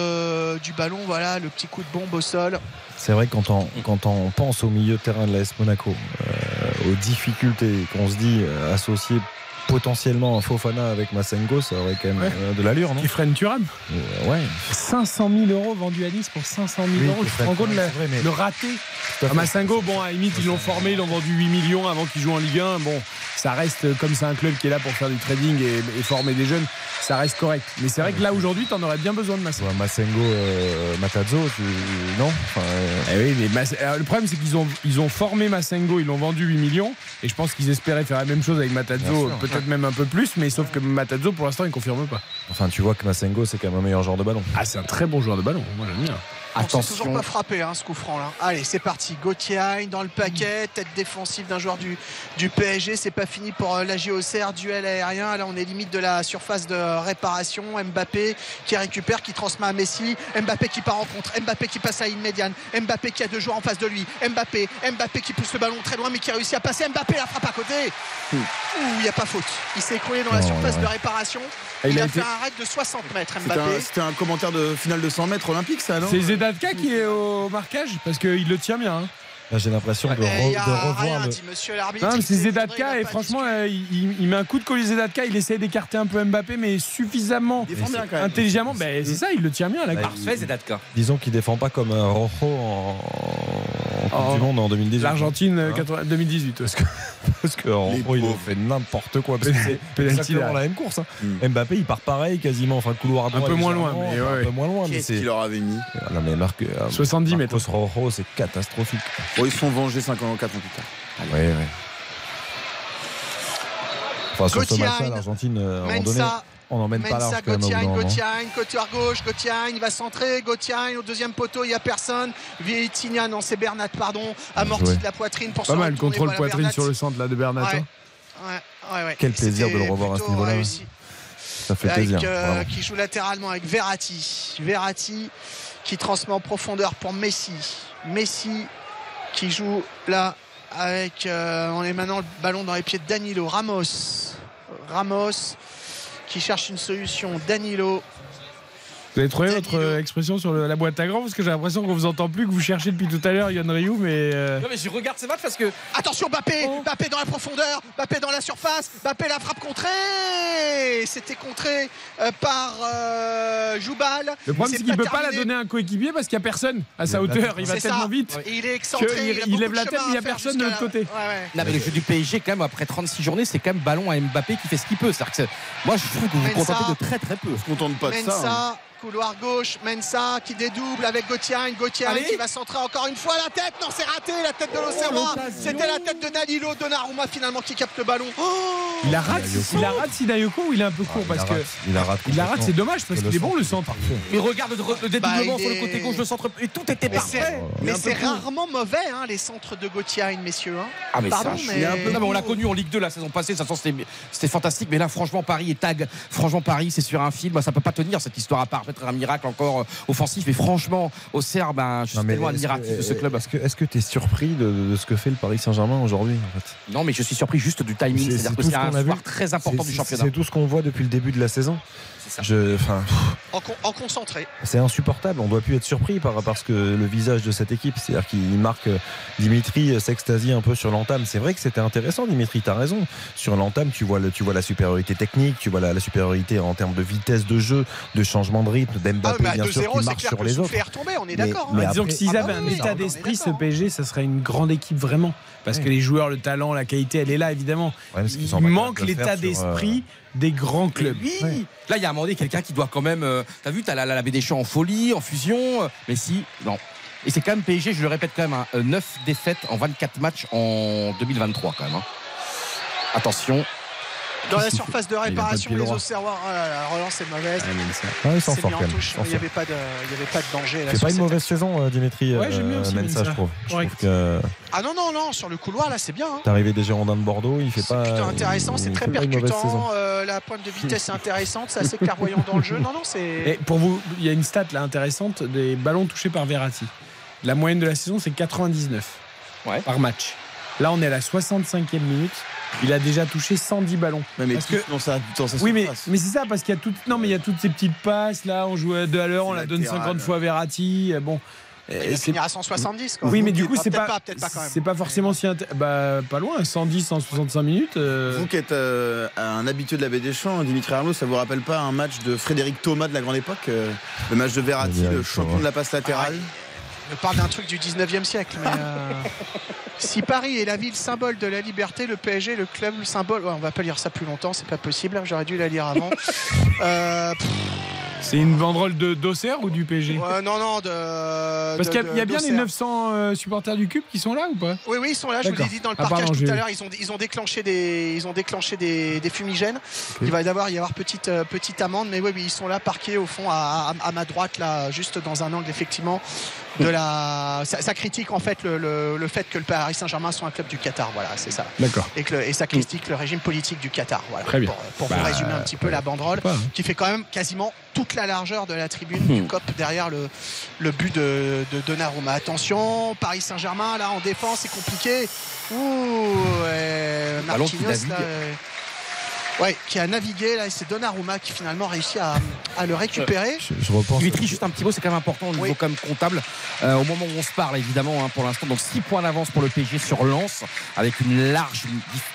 du ballon. Voilà, le petit coup de bombe au sol. C'est vrai que quand on, pense au milieu de terrain de l'AS Monaco, aux difficultés qu'on se dit associer potentiellement un Fofana avec Massengo, ça aurait quand même Ouais. euh, de l'allure, non Qui freine Thuram Euh, Ouais. 500 000 euros vendus à Nice pour 500 000 Oui, euros. Tu te rends compte le, raté à Ah, fait. Massingo, bon, à limite, ils l'ont formé, ils l'ont vendu 8 millions avant qu'il joue en Ligue 1. Bon, ça reste, euh, comme c'est un club qui est là pour faire du trading et, et former des jeunes, ça reste correct. Mais c'est vrai que là, aujourd'hui, tu en aurais bien besoin de Massingo. Ouais, Massengo, euh, Matazzo, tu... non Enfin, euh, Eh oui, mais Mas- alors, le problème, c'est qu'ils ont, ils ont formé Massengo, ils l'ont vendu 8 millions. Et je pense qu'ils espéraient faire la même chose avec Matazzo. Peut-être même un peu plus. Mais sauf que Matazzo, pour l'instant, il confirme pas. enfin, tu vois que Massengo, c'est quand même un meilleur joueur de ballon. Ah, c'est un très bon joueur de ballon. Moi, j'aime bien. On s'est toujours Attention. pas frappé hein, ce coup franc là. Allez, c'est parti. Gauthier dans le paquet, tête défensive d'un joueur du, du PSG. C'est pas fini pour euh, la JOCR, duel aérien. Là, on est limite de la surface de réparation. Mbappé qui récupère, qui transmet à Messi. Mbappé qui part en contre. Mbappé qui passe à une médiane. Mbappé qui a deux joueurs en face de lui. Mbappé, Mbappé qui pousse le ballon très loin mais qui a réussi à passer. Mbappé la frappe à côté. Ouh, il n'y a pas faute. Il s'est écroulé dans la Non, surface ouais. de réparation. Et Il, il a a, été- fait un raid de 60 mètres, C'était Mbappé. un, c'était un commentaire de finale de 100 mètres olympique, ça, non? Zedatka qui est au marquage parce qu'il le tient bien. hein. Là, j'ai l'impression de, Mais re- il y a de revoir rien le... dit, monsieur l'arbitre. Non, mais Il c'est Zedatka et franchement, euh, il, il- il met un coup de collier Zedatka. Il essaie d'écarter un peu Mbappé, mais suffisamment Il défend bien, quand même. intelligemment. Ben, c'est ça, il le tient bien. Là. Bah, Parfait, Zedatka. Disons qu'il défend pas comme un Rojo en Coupe Oh. du Monde en 2018. L'Argentine euh, Hein 80 2018. Parce que, parce que Rojo, il pauvres. a fait n'importe quoi. Parce que c'est exactement la même course. hein. Mm. Mbappé, il part pareil quasiment. Enfin, couloir droit. peu moins loin, mais ouais, Un peu moins loin. mais Qu'est-ce c'est. qu'il leur avait mis Non, mais Marc, euh, 70 mètres. Rojo, c'est catastrophique. Bon, Ils se sont vengés 54 ans plus tard. Ouais, ouais. Enfin, sur ce match-là, l'Argentine, on n'emmène pas large quand. Gauthier, côté à gauche, Gauthier, il va centrer, Gauthier au deuxième poteau, il n'y a personne. Vitinha, non, c'est Bernat, pardon, amorti de la poitrine pour Pas se mal, retourner, contrôle voilà, poitrine Bernat. sur le centre là de Bernat. Ouais. hein. Ouais. Ouais, ouais. Quel plaisir de le revoir à ce niveau-là. réussi. Ça fait Avec, plaisir. euh, qui joue latéralement avec Verratti. Verratti qui transmet en profondeur pour Messi. Messi qui joue là avec. euh, on est maintenant le ballon dans les pieds de Danilo. Ramos. Ramos qui cherche une solution. Danilo. Vous avez trouvé votre euh, expression sur le- la boîte à gants Parce que j'ai l'impression qu'on vous entend plus, que vous cherchez depuis tout à l'heure Yann Ryu, mais. euh, Non mais je regarde ces matchs parce que Attention Mbappé Oh. Mbappé dans la profondeur Mbappé dans la surface Mbappé la frappe contrée C'était contré euh, par euh, Joubal. Le problème, c'est qu'il ne peut pas la donner à un coéquipier parce qu'il n'y a personne à sa hauteur. Il va tellement ça. vite. Et il est excentré, il a il lève la tête, mais il n'y a personne de l'autre côté. Ouais, ouais. Non mais le jeu du PSG quand même après 36 journées c'est quand même ballon à Mbappé qui fait ce qu'il peut. C'est-à-dire que moi je trouve que vous vous contentez de très très peu. On se contente pas de ça. Couloir gauche, Mensa qui dédouble avec Gauthier, Gauthier qui va centrer encore une fois la tête. Non, c'est raté, la tête de l'Auxerrois. l'occasion. C'était la tête de Danilo Donnarumma finalement qui capte le ballon. Oh Il la rate, il la rate Sidayoko ou il est un peu court Ah, il parce la que. rate, il la rate Il la rate, complètement. c'est dommage parce Le qu'il est bon centre, le centre. Mais regarde le, le dédoublement Bah, il sur le côté gauche de centre et tout était Mais parfait. mais c'est rarement mauvais hein, les centres de Gauthier, messieurs. hein. Ah mais Pardon, ça, mais- il est un peu- non, mais on l'a connu en Ligue 2 la saison passée, ça c'était c'était fantastique. Mais là, franchement, Paris est tag. Franchement, Paris, c'est sur un film, ça peut pas tenir cette histoire à part. Peut-être un miracle encore euh, offensif, mais franchement, au Serbe, ben, je suis tellement admiratif de ce club. Est-ce que tu es surpris de, de ce que fait le Paris Saint-Germain aujourd'hui en fait? Non, mais je suis surpris juste du timing. C'est- C'est-à-dire c'est que c'est ce un soir très important du championnat. C'est tout ce qu'on voit depuis le début de la saison. C'est ça. Je, enfin, pff, En, con- en concentré. c'est insupportable. On doit plus être surpris par parce que le visage de cette équipe, c'est-à-dire qu'il marque euh, Dimitri euh, s'extasie un peu sur l'entame. C'est vrai que c'était intéressant, Dimitri. T'as raison. Sur l'entame, tu vois le, tu vois la supériorité technique, tu vois la, la supériorité en termes de vitesse de jeu, de changement de rythme, Ah, d'Mbappé à bien sûr 2-0, qui marche sur les autres. retombé, on est Mais- d'accord. hein. mais Disons après- que s'ils Ah bah avaient un oui, état d'esprit, ce d'accord. PSG, ça serait une grande équipe vraiment. Parce que les joueurs, le talent, la qualité, elle est là évidemment. Ouais, Il manque l'état euh, d'esprit des grands clubs. Oui. Là, il y a un moment donné quelqu'un qui doit quand même. euh, T'as vu, t'as la, la, la champs en folie, en fusion. euh, mais si, non. Et c'est quand même PSG, je le répète quand même, hein, 9 défaites en 24 matchs en 2023 quand même. hein. Attention. Dans la surface de réparation, les. Auxerrois. Oh là, la relance est mauvaise. Ah, il C'est quand même. n'y sort. avait pas de, il y avait pas de danger. C'est pas une mauvaise action. saison, euh, Dimitri Ouais, euh, Mensa, je trouve. Je Correct. trouve que Ah non, non, non, sur le couloir, là, c'est bien. hein. t'es arrivé des Girondins de Bordeaux, il fait C'est pas. plutôt intéressant, c'est très percutant. euh, la pointe de vitesse est intéressante, c'est assez clairvoyant dans le jeu. Non, non, Et c'est. pour vous, il y a une stat là intéressante des ballons touchés par Verratti. La moyenne de la saison, c'est 99 Ouais. par match. Là, on est à la 65e minute. Il a déjà touché 110 ballons. Mais Parce tous que- dans sa, dans sa Oui, mais, mais c'est ça, parce qu'il y a toutes, non, mais il y a toutes ces petites passes là. On joue à deux à l'heure, on la donne Latéral. 50 fois à Verratti. euh, Bon, Il finir à 170. Quoi. oui, mais du coup, Ah, c'est pas, peut-être pas quand même. c'est pas forcément si bah pas loin, 110, 165 minutes. euh, Vous qui êtes euh, un habitué de la baie des Champs, Dimitri Arnaud, ça vous rappelle pas un match de Frédéric Thomas de la grande époque euh, Le match de Verratti, le champion de la passe latérale? Je parle d'un truc du 19e siècle. Mais euh, si Paris est la ville symbole de la liberté, le PSG, le club, le symbole. Ouais, on va pas lire ça plus longtemps, c'est pas possible. J'aurais dû la lire avant. Euh, C'est une banderole de d'Auxerre ou du PSG ouais, non, non, de. Parce qu'il y a, y bien les d'Auxerre. 900 euh, supporters du Cube qui sont là ou pas? Oui, oui, ils sont là. Je vous l'ai D'accord. dit dans le Ah, parcage pardon, tout à l'heure. Ils ont, ils ont déclenché des, ils ont déclenché des, des fumigènes. Il va d'abord y avoir petite, euh, petite amende, mais oui, oui, ils sont là parqués au fond à, à- à ma droite, là, juste dans un angle effectivement de la. Ça, ça critique en fait le, le- le fait que le Paris Saint-Germain soit un club du Qatar. Voilà, c'est ça. D'accord. Et, que le- et ça critique le régime politique du Qatar. Voilà. Très bien. Pour, pour Bah, vous résumer un petit peu la banderole, pas, hein. qui fait quand même quasiment toute la largeur de la tribune Hmm. du COP derrière le, le but de, de Donnarumma. Attention, Paris Saint-Germain, là en défense, c'est compliqué. Ouh, et navigue. là, euh, ouais, qui a navigué, là, et c'est Donnarumma qui finalement réussit à, à le récupérer. Je, je repense. Dimitri, juste un petit mot, c'est quand même important au niveau Oui. quand même comptable. Euh, au moment où on se parle, évidemment, hein, pour l'instant, donc 6 points d'avance pour le PSG sur Lens, avec une large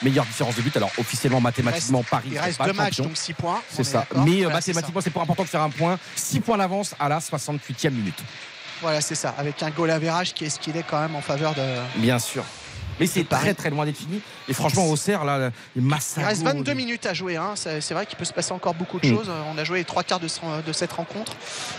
meilleure différence de but. Alors officiellement, mathématiquement, Paris Il reste pas deux matchs, donc 6 points. C'est ça. Mais euh, Voilà, mathématiquement, c'est pour important de faire un point. 6 points d'avance à la 68e minute. Voilà, c'est ça. Avec un goal à verrage qui est ce qu'il est quand même en faveur de. Bien sûr. Mais c'est très très loin d'être fini. Et franchement, Auxerre, là, les Massago, Il reste 22 minutes à jouer. hein. C'est vrai qu'il peut se passer encore beaucoup de Mm. choses. On a joué les trois quarts de, ce- de cette rencontre.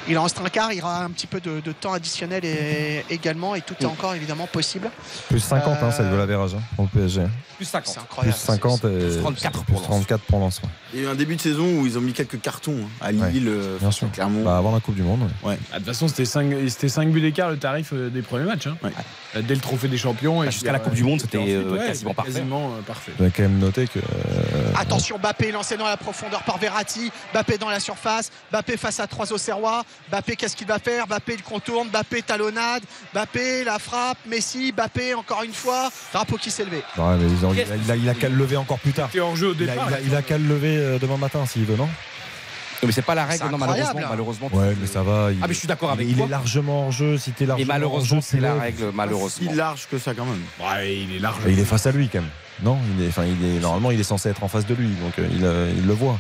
Il en reste un quart. Il y aura un petit peu de, de temps additionnel et, également. Et tout est Mm. encore évidemment possible. Plus 50, hein, c'est le Euh, goal average hein, pour le PSG. Plus 50. C'est Plus incroyable. 50 et Plus 34 plus pour Lens. 34 pour Lens. ouais. Il y a eu un début de saison où ils ont mis quelques cartons hein, à Lille, Ouais, euh, Bien sûr. Clermont. Bah, avant la Coupe du Monde. ouais. Ah, De toute façon, c'était 5, buts d'écart le tarif euh, des premiers matchs. hein. Ouais. Euh, Dès le trophée des champions. Et puis, Jusqu'à la euh, Coupe du Monde, c'était euh, Ouais, quasiment parfait. Quasiment euh, parfait. On va quand même noter que. euh, Attention, Bappé lancé dans la profondeur par Verratti. Bappé dans la surface. Bappé face à trois Auxerrois. Bappé, qu'est-ce qu'il va faire? Bappé, il contourne. Bappé, talonnade. Bappé, la frappe. Messi, Bappé, encore une fois. Drapeau qui s'est levé. ouais, mais ils ont- il, a, il a- il a qu'à le lever encore plus tard. T'es en jeu au Il a, départ. il a- a qu'à le lever demain matin s'il veut, non? Mais c'est pas la règle, C'est non, incroyable, malheureusement. malheureusement Ouais, mais ça va. il- Ah, mais je suis d'accord avec il toi. est largement hors jeu. Si t'es largement Et malheureusement, c'est la le- règle, malheureusement. Si large que ça quand même. Ouais, il est large. Et il est face à lui quand même. Non, il est, enfin, il est normalement il est censé être en face de lui, donc euh, il, euh, il le voit.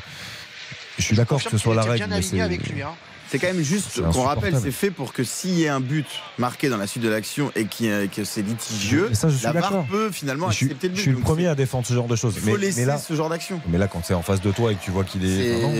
Je suis d'accord que ce soit la règle, bien mais aligné c'est avec lui. hein. C'est quand même juste qu'on rappelle, c'est fait pour que s'il y ait un but marqué dans la suite de l'action et qu'il y a- que c'est litigieux, ça, je suis la VAR peut finalement je suis, accepter le but. je suis le premier à défendre ce genre de choses. Il Mais, faut laisser mais là, ce genre d'action. mais là, quand c'est en face de toi et que tu vois qu'il est, non,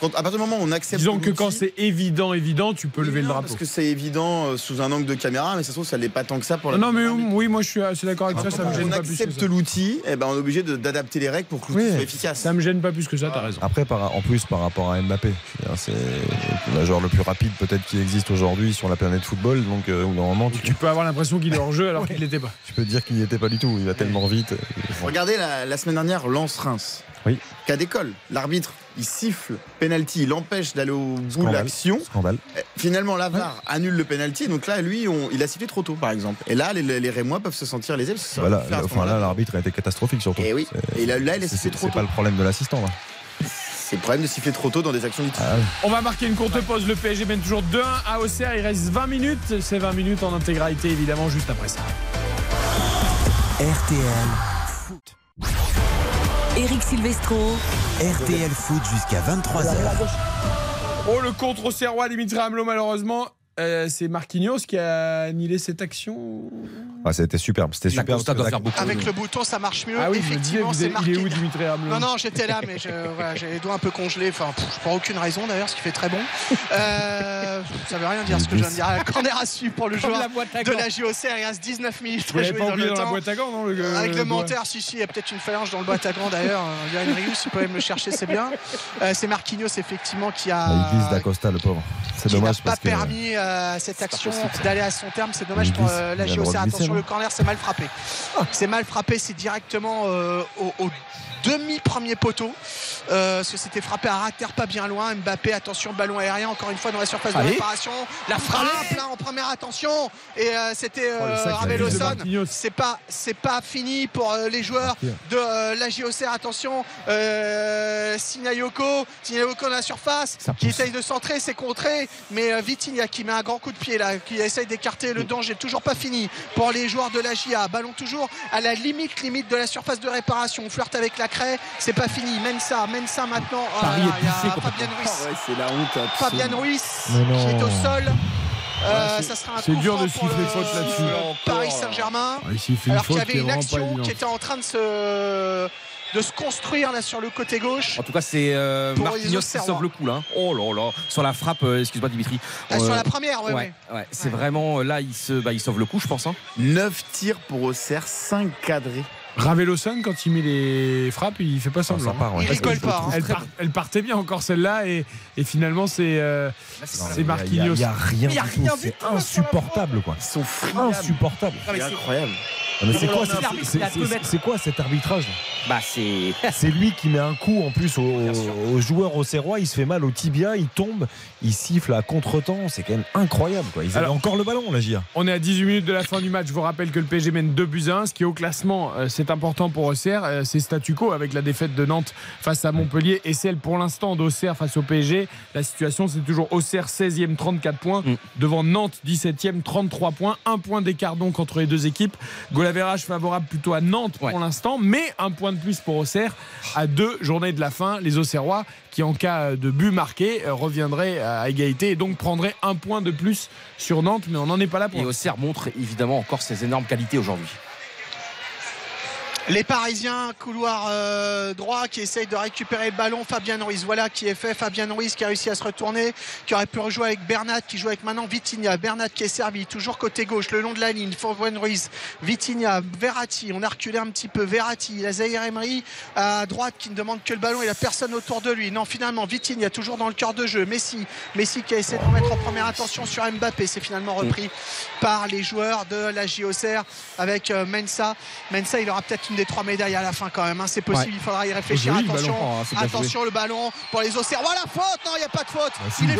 Quand- à partir du moment où on accepte. Disons que quand c'est évident, évident, tu peux lever le non, drapeau. Parce que c'est évident euh, sous un angle de caméra, mais ça se trouve, ça l'est pas tant que ça pour la Non, mais oui, moi je suis assez d'accord avec ça, ça me gêne on pas plus que accepte l'outil, eh ben, on est obligé d'adapter les règles pour que l'outil soit efficace. Ça me gêne pas plus que ça, t'as raison. Après, par- en plus, par rapport à Mbappé, c'est joueur le plus rapide peut-être qui existe aujourd'hui sur la planète football. Donc, euh, moment, tu, Tu peux avoir l'impression qu'il est hors jeu alors qu'il l'était pas. tu peux te dire qu'il n'y était pas du tout. Il va tellement vite. Regardez la, la semaine dernière, Lens-Reims. Oui. Cas d'école. L'arbitre, il siffle penalty, il l'empêche d'aller au bout de l'action. Scandale. Eh, Finalement, la VAR annule le penalty. Donc là, lui, on- il a sifflé trop tôt, par exemple. Et là, les, les Rémois peuvent se sentir lésés. parce que Voilà, enfin, là, l'arbitre a été catastrophique surtout. Et oui. C'est- Et là, là, il a c'est- sifflé c'est trop c'est tôt. pas le problème de l'assistant là. C'est le problème de siffler trop tôt dans des actions litigieuses. Ah. On va marquer une courte pause. Le PSG mène toujours 2-1 à Auxerre. Il reste 20 minutes. C'est 20 minutes en intégralité, évidemment, juste après ça. RTL Foot. Eric Silvestro. RTL Foot jusqu'à 23h. Oh, le contre Auxerrois, Dimitri Hamelot, malheureusement. Euh, c'est Marquinhos qui a annulé cette action. Ah, c'était superbe. C'était La superbe. Costa doit faire beaucoup. Avec le bouton, ça marche mieux. Ah oui, Effectivement, vous c'est êtes- il est où Dimitri Non, non, j'étais là, mais voilà, j'ai les doigts un peu congelés. Enfin, pff, pour aucune raison d'ailleurs, ce qui fait très bon. Euh, ça veut rien dire ce que je viens de dire. Un corner à suivre pour le joueur de la JOCR. Il reste 19 minutes Vous à jouer pas dans oublié le dans la boîte à gants, non le- le Réglementaire, si, si, il y a peut-être une phalange dans le boîte à gants d'ailleurs. Il y a une Rius, si vous pouvez me le chercher, c'est bien. Euh, c'est Marquinhos, effectivement, qui a. Ah, il glisse d'Acosta, le pauvre. C'est qui n'a dommage pas parce que. permis cette action d'aller à son terme. C'est dommage pour euh, la glisser, Attention, le corner, c'est mal frappé. C'est mal frappé, c'est directement euh, au, au demi-premier poteau. Euh, parce que c'était frappé à terre pas bien loin. Mbappé, attention, ballon aérien, encore une fois dans la surface de réparation. La frappe là en première attention. Et euh, c'était Oh, euh. C'est pas, c'est pas fini pour euh, les joueurs de euh, la JOCR. Attention, euh, Sinayoko, Sinayoko dans la surface, qui essaye de centrer, c'est contré, mais euh, Vitinha qui met un grand coup de pied là, qui essaye d'écarter le danger. Toujours pas fini pour les joueurs de la JA. Ballon toujours à la limite, limite de la surface de réparation. On flirte avec la c'est pas fini. Mensa, Mensa maintenant. Ah, Paris là, est il y a poussé Fabien Ruiz. ouais, c'est la honte. Fabien Ruiz qui est au sol. Euh, c'est- ça sera un c'est coup dur de siffler le faute là-dessus. Paris Saint-Germain. Ah, Alors qu'il y avait une action évidente. qui était en train de se de se construire là sur le côté gauche. En tout cas, c'est euh, Marquinhos qui sauve le coup là. Oh là là, sur la frappe, euh, excuse-moi Dimitri. Ah, sur Euh, la première, ouais, ouais, ouais. ouais, c'est vraiment là, il se, bah, il sauve le coup, je pense. hein. 9 tirs pour Auxerre, 5 cadrés. Raveloson, quand il met les frappes, il fait pas Ça semblant. part, ouais. Il pas, trouve hein. Elle, part- partait bien encore celle-là et, et finalement c'est euh, c'est c'est Marquinhos. Il n'y a, rien a du tout. rien du C'est tout insupportable, quoi. Ils sont friables. Insupportable. Non, mais C'est c'est- incroyable. Mais c'est quoi, c'est- c'est- c'est- c'est quoi cet arbitrage Bah, c'est. C'est lui qui met un coup en plus au, Bien sûr. au joueur au Serrois, il se fait mal au tibia, il tombe, il siffle à contre-temps, c'est quand même incroyable. Quoi. Ils avaient Alors- encore le ballon, la GIA. On est à 18 minutes de la fin du match. Je vous rappelle que le PSG mène 2 buts à 1, ce qui est au classement, euh, important pour Auxerre. Euh, C'est statu quo avec la défaite de Nantes face à Montpellier et celle pour l'instant d'Auxerre face au PSG. La situation, c'est toujours Auxerre 16e, 34 points, Mm. devant Nantes 17e, 33 points. Un point d'écart donc entre les deux équipes. Golavérage favorable plutôt à Nantes pour l'instant, mais un point de plus pour Auxerre à deux journées de la fin. Les Auxerrois qui, en cas de but marqué, euh, reviendraient à égalité et donc prendraient un point de plus sur Nantes, mais on n'en est pas là pour Et Auxerre montre évidemment encore ses énormes qualités aujourd'hui. Les Parisiens, couloir euh, droit qui essaye de récupérer le ballon. Fabien Ruiz, voilà qui est fait. Fabien Ruiz qui a réussi à se retourner, qui aurait pu rejouer avec Bernat, qui joue avec maintenant Vitinha. Bernat qui est servi, toujours côté gauche, le long de la ligne. Fabien Ruiz, Vitinha, Verratti. On a reculé un petit peu. Verratti, la Zahir Emery à droite qui ne demande que le ballon. Il a personne autour de lui. Non, finalement, Vitinha toujours dans le cœur de jeu. Messi, Messi qui a essayé de remettre en première attention sur Mbappé. C'est finalement repris par les joueurs de la JOCR avec euh, Mensa. Mensa, il aura peut-être une des trois médailles à la fin quand même. hein. C'est possible, Ouais. il faudra y réfléchir. Joli le Attention, ballon, hein, attention le ballon pour les Auxerre. Voilà faute, non, il n'y a pas de faute. il est.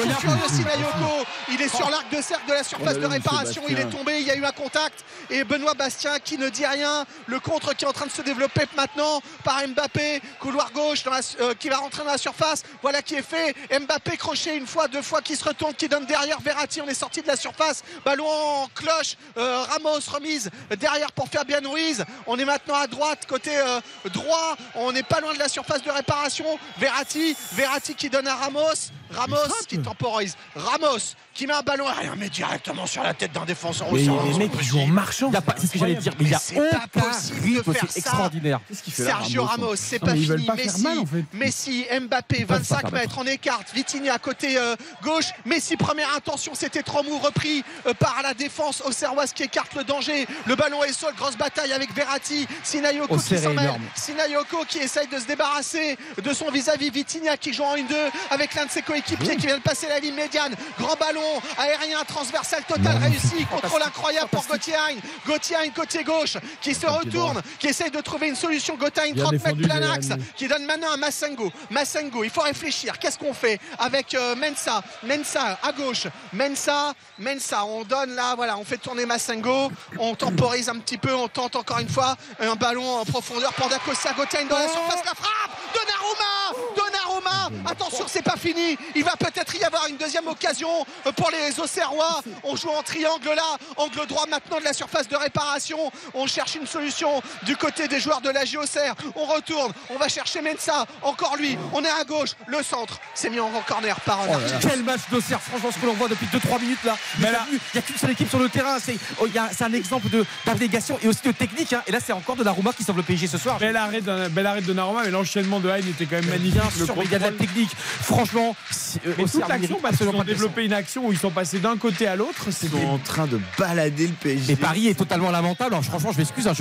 Il est sur l'arc de cercle de la surface Oh de réparation. Il est tombé, il y a eu un contact. Et Benoît Bastien qui ne dit rien. Le contre qui est en train de se développer maintenant par Mbappé. Couloir gauche dans la- euh, qui va rentrer dans la surface. Voilà qui est fait. Mbappé crochet une fois, deux fois, qui se retourne, qui donne derrière Verratti. On est sorti de la surface. Ballon en cloche. Euh, Ramos remise derrière pour Fabien Ruiz. On est maintenant à droite, côté euh, droit. On n'est pas loin de la surface de réparation. Verratti, Verratti qui donne à Ramos. Ramos qui temporise. Ramos qui met un ballon aérien, mais directement sur la tête d'un défenseur. Mais les mecs, ils jouent en marchant. C'est ce que j'allais dire. Mais il y a aucun possible de rythme, faire c'est ça. extraordinaire. Sergio Ramos, c'est pas fini. Messi, mal, en fait. Messi, Mbappé, peuvent pas 25 faire mètres, on écarte. Vitinha à côté euh, gauche. Messi, première intention, c'était trop mou, repris euh, par la défense auxerroise qui écarte le danger. Le ballon est sol, grosse bataille avec Verratti. Sinayoko qui Auxerre est s'en. Sinayoko qui essaye de se débarrasser de son vis-à-vis. Vitinha qui joue en 1-2 avec l'un de ses coéquipiers qui vient de passer la ligne médiane. Grand ballon aérien transversal total réussi. Contrôle incroyable pour Gauthier Hein. Gauthier Hein, côté gauche qui se retourne, qui essaye de trouver une solution. Gauthier Hein, Bien 30 mètres plein axe qui donne maintenant à Massengo. Massengo, il faut réfléchir. Qu'est-ce qu'on fait avec euh, Mensa? Mensa à gauche. Mensa, Mensa, on donne là, voilà, on fait tourner Massengo. On temporise un petit peu, on tente encore une fois un ballon en profondeur. Pandacosta, Gauthier dans la surface, la frappe Donnarumma Donnarumma Attention, c'est pas fini. Il va peut-être y avoir une deuxième occasion pour les Auxerrois. On joue en triangle là, angle droit maintenant de la surface de réparation. On cherche une solution du côté des joueurs de la JOCR. On retourne, on va chercher Mensa, encore lui. On est à gauche, le centre. C'est mis en corner par un Oh là. arbitre. Quel match d'Auxerre, franchement, ce que l'on voit depuis 2-3 minutes là. Mais là, il n'y a qu'une seule équipe sur le terrain. C'est oh, un exemple de- d'abnégation et aussi de technique. hein. Et là, c'est encore de la Rouma qui sauve le PSG ce soir. Bel arrêt de, bel arrêt de Donnarumma, mais l'enchaînement de Haine était quand même magnifique. Bien Le sûr, mais il y a de la technique. Franchement, euh, Mais Auxerre toute l'action, parce qu'ils absolument ont développé une action où ils sont passés d'un côté à l'autre. Ils sont en train de balader le PSG. Et Paris est totalement lamentable. Alors, franchement, je m'excuse, hein,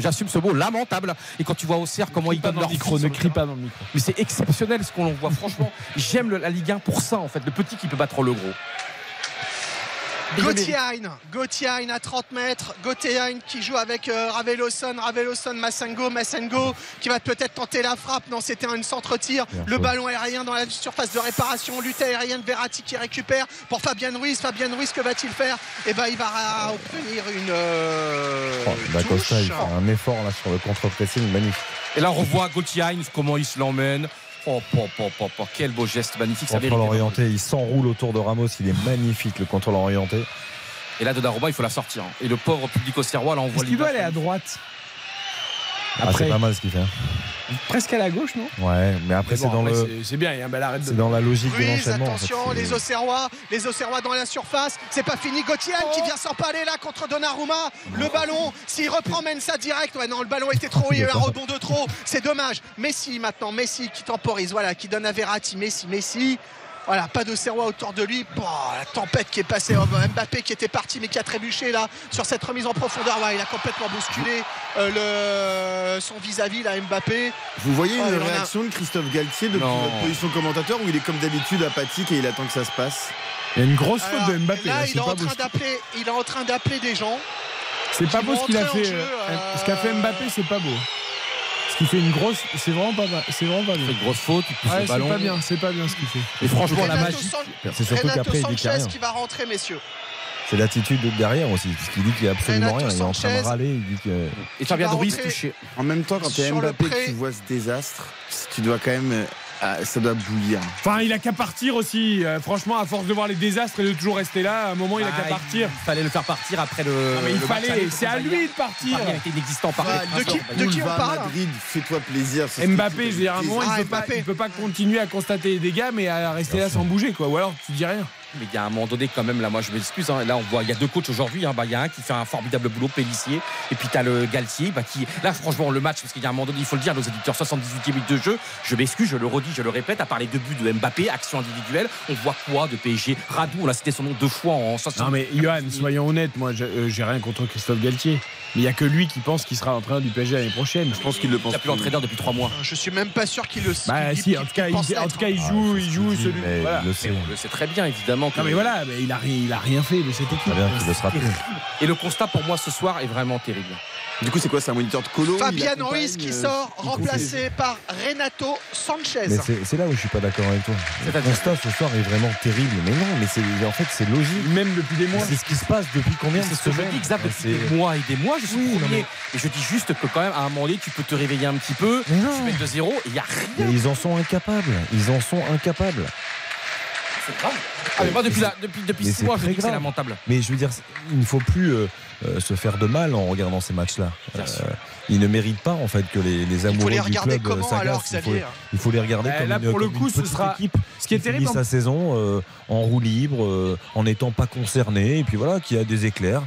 j'assume ce mot, lamentable. Et quand tu vois Auxerre, comment ils pas donnent dans leur le micro, ne crie pas dans le micro. Mais c'est exceptionnel ce qu'on voit. Franchement, j'aime le- la Ligue 1 pour ça, en fait. Le petit qui peut battre le gros. Gauthier Hein, Gauthier Hein à 30 mètres, Gauthier Hein qui joue avec euh, Raveloson, Raveloson, Massengo, Massengo qui va peut-être tenter la frappe. Non, c'était un centre-tir. Le ballon aérien dans la surface de réparation, lutte aérienne, Verratti qui récupère pour Fabien Ruiz. Fabien Ruiz, que va-t-il faire? Eh ben, il va obtenir une euh, Oh, touche. il fait un effort là sur le contre-pressing magnifique. Et là, on revoit Gauthier Hines, comment il se l'emmène. Oh, oh, oh, oh, oh, quel beau geste magnifique. Ça Contrôle orienté, il s'enroule autour de Ramos, il est magnifique le contrôle orienté. Et là, Donnarumma, il faut la sortir. Et le pauvre public auxerrois, là, on voit Est-ce qu'il doit aller à droite? Ah, Après. c'est pas mal ce qu'il fait. Presque à la gauche, non? Ouais, mais après c'est dans après, le c'est- bien, il y a un bel arrêt de c'est dans la logique de en fait. attention, les Auxerrois, les Auxerrois dans la surface. C'est pas fini. Gauthier Hein qui vient s'empaler là contre Donnarumma. Le ballon, s'il reprend Mensa direct. Ouais, non, le ballon était trop. Il y a eu un rebond de trop. C'est dommage. Messi maintenant, Messi qui temporise. Voilà, qui donne à Verratti. Messi, Messi. Voilà, pas d'Auxerrois autour de lui. La tempête qui est passée. Oh, Mbappé qui était parti mais qui a trébuché là sur cette remise en profondeur. Ouais, il a complètement bousculé euh, le... son vis-à-vis là, Mbappé. Vous voyez Oh, une a- réaction de Christophe Galtier depuis Non. votre position commentateur où il est comme d'habitude apathique et il attend que ça se passe Il y a une grosse Alors, faute de Mbappé. là, là, il est en train d'appeler. Il est en train d'appeler des gens. C'est pas beau ce qu'il a fait. jeu, euh, euh, Ce qu'a fait Mbappé, c'est pas beau. Qu'il fait une grosse. C'est vraiment pas, c'est vraiment pas Il bien. fait une grosse faute, il pousse Ouais, le c'est ballon. pas bien, c'est pas bien ce qu'il fait. Et franchement, la Renato magie. San- C'est surtout qu'après il dit rien. qui va rentrer, messieurs. C'est l'attitude de derrière aussi, parce qu'il dit qu'il y a absolument Renato rien. Il est en train de râler, il dit que. Et Fabien va Ruiz touché. En même temps, quand tu Mbappé tu vois ce désastre, tu dois quand même. Ah, ça doit bouillir. Enfin, il a qu'à partir aussi. Euh, franchement, à force de voir les désastres et de toujours rester là, à un moment, il a Ah, qu'à partir. Il fallait le faire partir après le. Ah, mais il le fallait, c'est à lui Bayern. de partir. Paris était inexistant par Ah, de qui- de qui on parle Madrid, fais-toi plaisir. Mbappé, je veux dire, à un moment, il Ah, peut, pas, Mbappé. il peut pas continuer à constater les dégâts, mais à rester là sans bouger, quoi. Ou alors, tu dis rien. Mais il y a un moment donné, quand même, là, moi, je m'excuse. hein, là, on voit, il y a deux coachs aujourd'hui. hein, bah, il y a un qui fait un formidable boulot, Pellissier, et puis tu as le Galtier, bah, qui, là, franchement, le match, parce qu'il y a un moment donné, il faut le dire, nos éditeurs, 78e minute de jeu. Je m'excuse, je le redis, je le répète, à part les deux buts de Mbappé, action individuelle, on voit quoi de PSG Radou, on a cité son nom deux fois en 60 Non mais Johan, soyons honnêtes, moi euh, j'ai rien contre Christophe Galtier. Mais il n'y a que lui qui pense qu'il sera l'entraîneur du PSG l'année prochaine. Je pense qu'il le Il n'a plus l'entraîneur depuis trois mois. Je suis même pas sûr qu'il le Bah si, en tout cas, il, pense cas, il hein. joue, il joue celui. voilà. il le sait. Mais on le sait très bien, évidemment. Que- Non mais voilà, mais il a, rien- il a rien fait de cette équipe. Bien sera plus. Et le constat pour moi ce soir est vraiment terrible. Du coup, c'est quoi C'est un moniteur de colo Fabian Ruiz qui euh, sort, remplacé par Renato Sanchez. Mais c'est là où je suis pas d'accord avec toi. Le constat ce soir est vraiment terrible. Mais non, mais c'est en fait c'est logique. Même depuis des mois. C'est ce qui se passe depuis combien de C'est ce que je semaines dis, depuis C'est- des mois et des mois, je suis Oui, premier. mais- Et je dis juste que quand même, à un moment donné, tu peux te réveiller un petit peu, Mais non. tu mets de zéro, et il n'y a rien. Mais ils en sont incapables. Ils en sont incapables. C'est grave. Ah, mais moi, depuis, la- depuis, depuis Mais six mois, je très dis que c'est lamentable. Mais je veux dire, il ne faut plus euh, euh, se faire de mal en regardant ces matchs-là. Sûr. ils ne méritent pas en fait que les, les amoureux les du club euh, alors, il, faut, Xavier? il faut les regarder Eh, comme là, une, pour le coup, une ce sera- équipe ce qui est qui terrible finit en- sa saison euh, en roue libre, euh, en n'étant pas concerné, et puis voilà, qui a des éclairs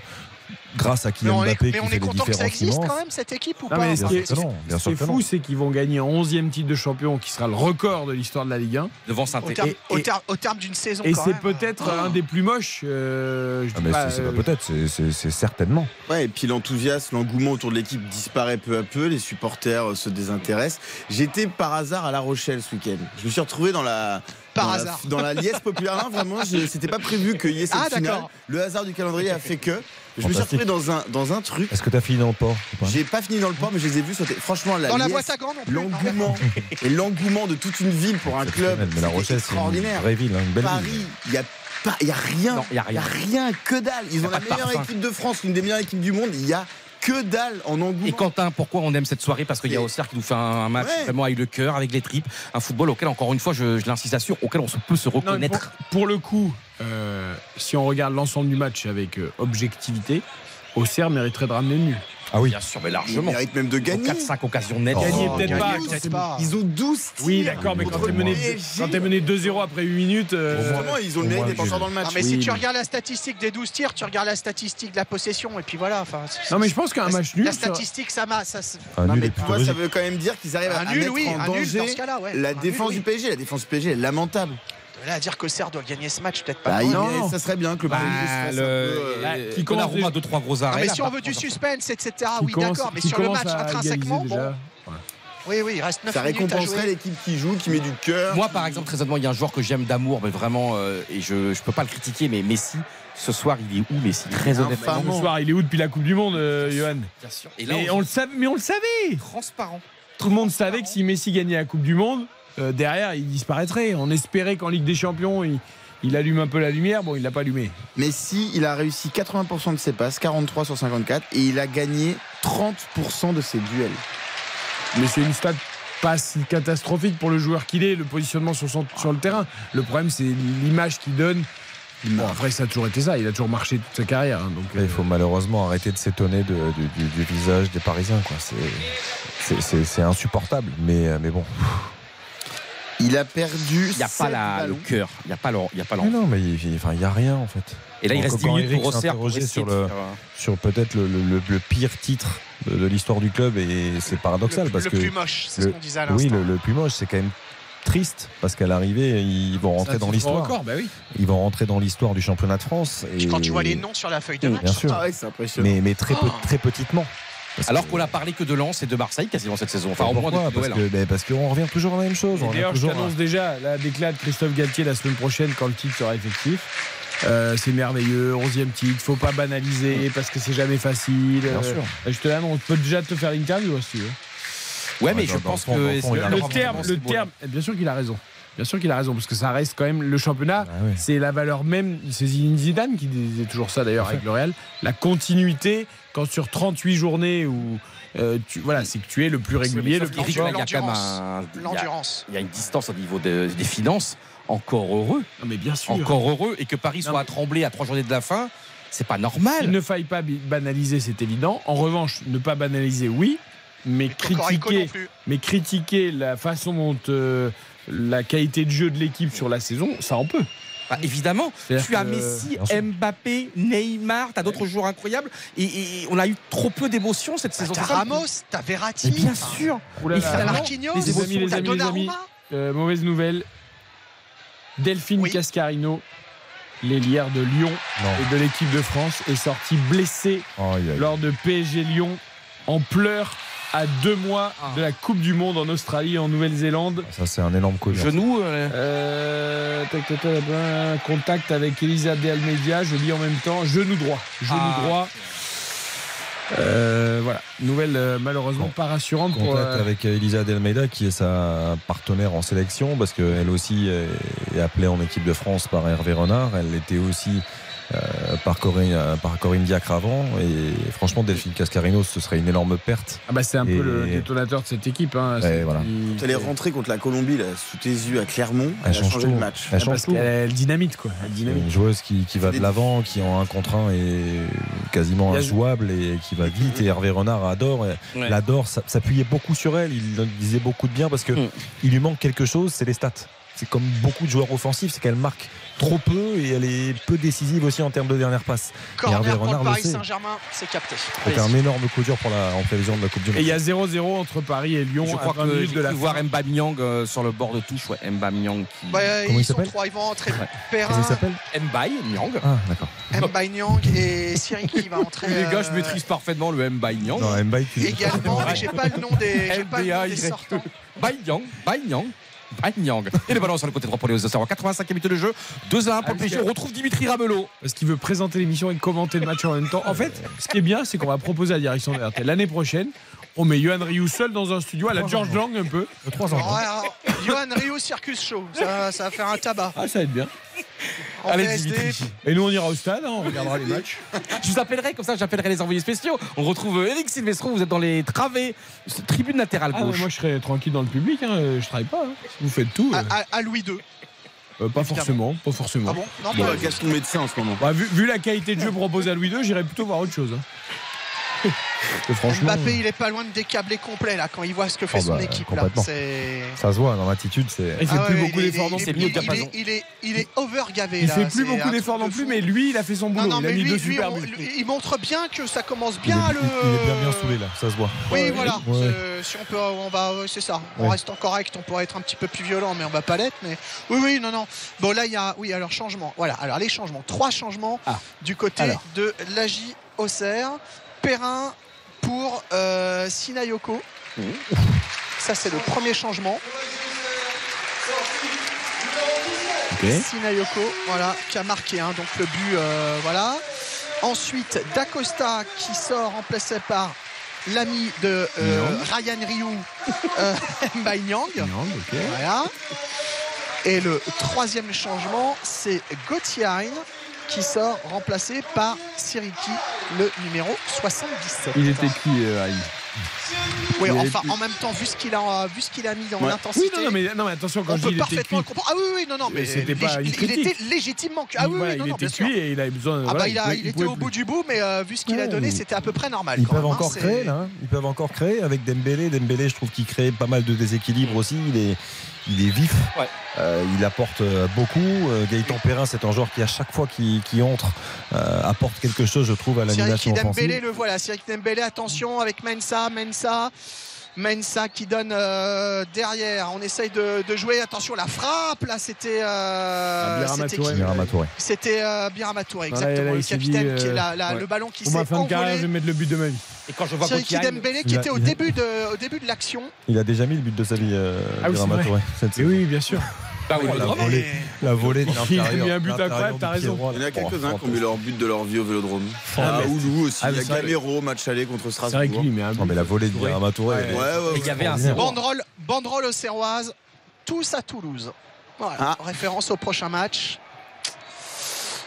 grâce à Mais Kylian on est, Mbappé mais qui on fait est les content que ça différences existe quand même cette équipe ou Non, pas mais Bien ce qui sûr est, que non, bien ce qui sûr est fou, c'est qu'ils vont gagner un 11e titre de champion qui sera le record de l'histoire de la Ligue 1. Devant au saint terme, Et- au terme- au terme d'une saison Et c'est peut-être un des plus moches. euh, je Ah, mais pas, c'est c'est euh, pas peut-être, c'est- certainement. Ouais, et puis l'enthousiasme, l'engouement autour de l'équipe disparaît peu à peu, les supporters euh, se désintéressent. J'étais par hasard à La Rochelle ce week-end. Je me suis retrouvé dans la. Par dans la- hasard. dans la liesse populaire. Non, vraiment, c'était pas prévu qu'il y ait cette Ah, finale. d'accord. Le hasard du calendrier a fait que. Je me suis retrouvé dans un, dans un truc. Est-ce que tu as fini dans le port J'ai pas fini dans le port, mais je les ai vus sauter. Franchement, la Dans la liesse, boîte à gants non plus. non. l'engouement et l'engouement de toute une ville pour un club. Mais la c'était Rochelle, c'est une extraordinaire. vraie ville, hein, une belle ville. Paris, il y a pas, il y a rien. Il y a rien. rien, que dalle. Ils ont la meilleure équipe de France, l'une des meilleures équipes du monde. Il y a que dalle en engouement. Et Quentin, pourquoi on aime cette soirée Parce qu'il y a Auxerre qui nous fait un, match Ouais. vraiment avec le cœur, avec les tripes, un football auquel, encore une fois, je, je l'insiste sur, auquel on se- peut se Non, reconnaître. pour, pour le coup, euh, si on regarde l'ensemble du match avec euh, objectivité, Auxerre mériterait de ramener le nul. Ah oui. Bien sûr, mais Ils largement. méritent même de gagner. 4-5 occasions nettes. Gagner Oh, peut-être gagner, pas. sais pas. Ils ont 12 tirs. Oui, d'accord, mais quand t'es mené, mené 2-0 après 8 minutes. euh, ils ont le mérite d'être dans le match. Non, mais Oui, si tu regardes la statistique des 12 tirs, tu regardes la statistique de la possession, et puis voilà. Enfin, Non, mais je pense qu'un match nul. la statistique, ça m'a. Ça, se- Un Non, nul mais plutôt toi, ça veut quand même dire qu'ils arrivent à, nul, mettre oui, en un nul danger la défense du PSG. La défense du PSG est lamentable. Là, à dire qu'Auxerre doit gagner ce match, peut-être pas. Bah. Non. ça serait bien que le Bah, un le- euh, qui commence déjà- deux, trois gros arrêts. mais là, si on veut du suspense, etc. qui Oui, d'accord. Mais sur le match, intrinsèquement, bon. Oui, oui, il reste 9 ça minutes à récompenserait l'équipe qui joue, qui met du cœur. Moi, par exemple, très honnêtement, il y a un joueur que j'aime d'amour, mais vraiment, euh, et je ne peux pas le critiquer, mais Messi, ce soir, il est où, Messi? Très honnêtement. Ce soir, il est où depuis la Coupe du Monde, euh, Johan? Bien sûr. Et là, Et on on le savait, mais on le savait. transparent. Tout le monde savait que si Messi gagnait la Coupe du Monde, euh, derrière, il disparaîtrait. On espérait qu'en Ligue des Champions, il, il allume un peu la lumière. Bon, il l'a pas allumé. Mais si, il a réussi 80% de ses passes, 43 sur 54, et il a gagné 30% de ses duels. Mais c'est une stat pas si catastrophique pour le joueur qu'il est, le positionnement sur, son- sur le terrain. Le problème, c'est l'image qu'il donne. Bon, après, ça a toujours été ça. Il a toujours marché toute sa carrière. hein, donc, il faut malheureusement arrêter de s'étonner du, du- du visage des Parisiens. C'est- insupportable. Mais, euh, mais bon. Il a perdu. Il n'y a pas la, le cœur, il n'y a pas l'en- il y a pas Mais l'envie. non, mais il n'y enfin, il y a rien en fait. Et là, il Quand- reste 10 quand minutes pour essayer sur le- euh, Sur peut-être le, le- le pire titre de, de l'histoire du club, et c'est paradoxal Le, parce le que. plus moche, c'est le- ce qu'on disait à l'instant. Oui, le, le plus moche, c'est quand même triste parce qu'à l'arrivée, ils vont rentrer dans l'histoire. bah oui. Ils vont rentrer dans l'histoire du championnat de France. Et... Quand tu vois les noms sur la feuille de Oui, match, bien sûr. Ah ouais, c'est impressionnant. Mais, mais très, peu- Oh. très petitement. Parce Alors qu'on a parlé que de Lens et de Marseille quasiment cette saison. Enfin, au moins Pourquoi parce, ben, parce qu'on revient toujours à la même chose. D'ailleurs, je à- t'annonce déjà la déclat de Christophe Galtier la semaine prochaine quand le titre sera effectif. Euh, c'est merveilleux, 11e titre, faut pas banaliser parce que c'est jamais facile. Bien Euh, sûr. Je te l'annonce, on peut déjà te faire l'interview si tu veux. Ouais, mais je pense que Le terme, le terme, bien sûr qu'il a raison. Bien sûr qu'il a raison, parce que ça reste quand même le championnat. Ah ouais. C'est la valeur même. C'est Zidane qui disait toujours ça d'ailleurs avec le Real. La continuité, quand sur 38 journées où euh, tu, voilà, c'est que tu es le plus régulier, le plus fort. il y a quand même il l'endurance. il y a une distance au niveau de- des finances. Encore heureux. Non, mais bien sûr. Encore heureux. Et que Paris Non, soit à trembler à trois journées de la fin, c'est pas Il normal. ne faille pas banaliser, c'est évident. En revanche, ne pas banaliser, oui, mais critiquer, mais critiquer la façon dont euh, la qualité de jeu de l'équipe sur la saison, ça on peut. Bah, évidemment, tu as Messi. Mbappé, Neymar, t'as d'autres joueurs incroyables et, et on a eu trop peu d'émotions cette saison. T'as le plus- Ramos, t'as Verratti. Mais bien sûr. Oulala. Et finalement, Marquinhos, les Les amis, les amis, les amis. Donnarumma. Euh, mauvaise nouvelle. Delphine Oui. Cascarino, l'ailière de Lyon Non. et de l'équipe de France, est sortie blessée lors de PSG Lyon en pleurs à deux mois de la Coupe du Monde en Australie et en Nouvelle-Zélande. Ça, c'est un énorme coup. de Genou. euh, Euh, tac, tac, tac, ben, contact avec Elisa De Almeida, je lis en même temps, genou droit. Genou Ah. droit. Euh, voilà, nouvelle euh, malheureusement Bon. pas rassurante pour. Contact euh, avec Elisa Delmeida qui est sa partenaire en sélection parce qu'elle aussi est appelée en équipe de France par Hervé Renard. Elle était aussi euh, par, Corinne, euh, par Corinne Diacre avant. Et franchement, Delphine Cascarino, ce serait une énorme perte. Ah bah c'est un Et- peu le détonateur de cette équipe. Hein, Ouais, voilà. il- Elle est rentrée contre la Colombie là, sous tes yeux à Clermont. Elle Elle, a change changé tout. le match. Elle Ah, change parce tout. qu'elle dynamite quoi. Elle C'est dynamite. une joueuse qui, qui va de l'avant, qui en un contre un est quasiment injouable et qui va vite. Et Hervé Renard adore, Ouais. il adore s- s'appuyer beaucoup sur elle. Il disait beaucoup de bien parce que Mm. il lui manque quelque chose, c'est les stats. C'est comme beaucoup de joueurs offensifs, c'est qu'elle marque trop peu et elle est peu décisive aussi en termes de dernière passe. Corner Hervé Renard Paris. Saint-Germain, c'est capté. C'est un énorme coup dur pour la, en prévision de la Coupe du Monde. Et il y a 0-0 entre Paris et Lyon Je crois 20 que minutes de la voir Mba Nyang euh, sur le bord de touche. Ouais, Mba Nyang qui. Bah, Comment ils s'appelle trois, ils vont entrer Comment Perrin, il s'appelle Mbaye Nyang. Ah, d'accord. Mbaye Nyang et Cyril qui va entrer. Les gars, je euh, maîtrise parfaitement le Mbaye Nyang. Non, Mbaye, tu Également, mais j'ai pas le nom des, pas le nom des MBA, sortants. Bai Nyang, Bai Nyang, Et le ballon sur le côté droit pour les Auxerrois. 85 minutes de jeu, 2 à 1 pour le PSG. On retrouve Dimitri Ramelot. Parce qu'il veut présenter l'émission et commenter le match en même temps. En fait, ce qui est bien, c'est qu'on va proposer à la direction de l'année prochaine. On met Johan Rioux seul dans un studio à la George Lang un peu. Trois Ouais, alors, Johan Rio Circus Show, ça, ça va faire un tabac. Ah, ça va être bien. En Allez. Dimitri. Et nous, on ira au stade, hein, on regardera les matchs. Je vous appellerai, comme ça j'appellerai les envoyés spéciaux. On retrouve Eric Silvestro, vous êtes dans les travées, tribune latérale Ah, gauche. moi, je serai tranquille dans le public. Hein, je travaille pas. hein. Vous faites tout. euh, À, à- à Louis II. euh, pas forcément. Pas forcément. Ah bon? Non, Bon, pas bah, Gaston médecin en ce moment. Bah, vu, vu la qualité de jeu proposée à Louis II, j'irais plutôt voir autre chose. hein. Franchement. Mbappé, il est pas loin de décabler complet là quand il voit ce que fait Oh, son bah, équipe là. Ça se voit dans l'attitude, c'est. Il fait Ah plus ouais, beaucoup il d'efforts il non plus. il, il est, il est, il est overgavé Il là. fait plus beaucoup d'efforts de non plus, mais lui, il a fait son boulot. Non, non, il a mais mis lui, deux lui, super on- buts. lui, il montre bien que ça commence Il est, bien à le. il est bien bien saoulé là, ça se voit. Oui, voilà. Ouais. C'est- Si on peut, on va, c'est ça. On Ouais. reste en correct. On pourrait être un petit peu plus violent, mais on va pas l'être. Mais oui, oui, non, non. Bon, là, il y a, oui, alors changement. Voilà. Alors les changements. Trois changements Ah. du côté de l'AJ Auxerre. Perrin pour euh, Sinayoko. Ça, c'est le premier changement. Sinayoko, voilà, qui a marqué hein, donc le but, euh, voilà. Ensuite, Dacosta qui sort remplacé par l'ami de euh, Ryan Ryu, euh, Mbaye Nyang. Voilà. Et le troisième changement, c'est Gauthier qui sort remplacé par Siriki, le numéro 77. Il était qui, euh, Aïe Oui, il enfin, était- en même temps, vu ce qu'il a, vu ce qu'il a mis dans Ouais. l'intensité. Oui, non, non, mais, non, mais attention, quand on je peut dis il était parfaitement cuit. le comprendre. Ah oui, oui, non, non, mais C'était pas il, était légitimement. Ah oui, Voilà, oui, non, il non, était bien sûr. cuit et il avait besoin. Ah voilà, bah il, a, il était au plus. bout du bout, mais euh, vu ce qu'il a donné, c'était à peu près normal. Ils quand peuvent même, hein, encore créer là, hein. ils peuvent encore créer avec Dembélé. Dembélé, je trouve qu'il crée pas mal de déséquilibre aussi. Il est, il est vif. Ouais. Euh, il apporte euh, beaucoup. Euh, Gaëtan Perrin, c'est un joueur qui à chaque fois qu'il qu'il entre euh, apporte quelque chose, je trouve, à l'animation Dembélé, offensive. le voilà. Cyril Dembélé, attention avec Mensa, Mensa. Mensa qui donne euh, derrière. On essaye de, de jouer. Attention, la frappe. Là, c'était. euh, c'était Touré. qui Birama Touré. C'était euh, exactement. là, le dit, capitaine, qui est euh, la- la- ouais. le ballon qui s'est de carrière, je vais envolé. mettre le but de ma vie. Et quand je vois Cyril Dembélé qui Il a- était au début de, au début de l'action. Il a déjà mis le but de sa vie, euh, Ah oui. Touré, oui, bien sûr. bah oui, la volée, la volée de Il a mis un but incroyable, t'as raison. Il y en a quelques-uns Oh, qui ont mis leur but de leur vie au vélodrome. Ah, mais- Oulu aussi. Ah, il y a Gamero, match aller contre C'est Strasbourg. vrai que lui, mais un Non, mais la volée de. Birama Touré. Ouais. Ouais, ouais, Et ouais. il y avait un extraordinaire. Banderole, banderole auxerroise, tous à Toulouse. Voilà, Ah. référence au prochain match.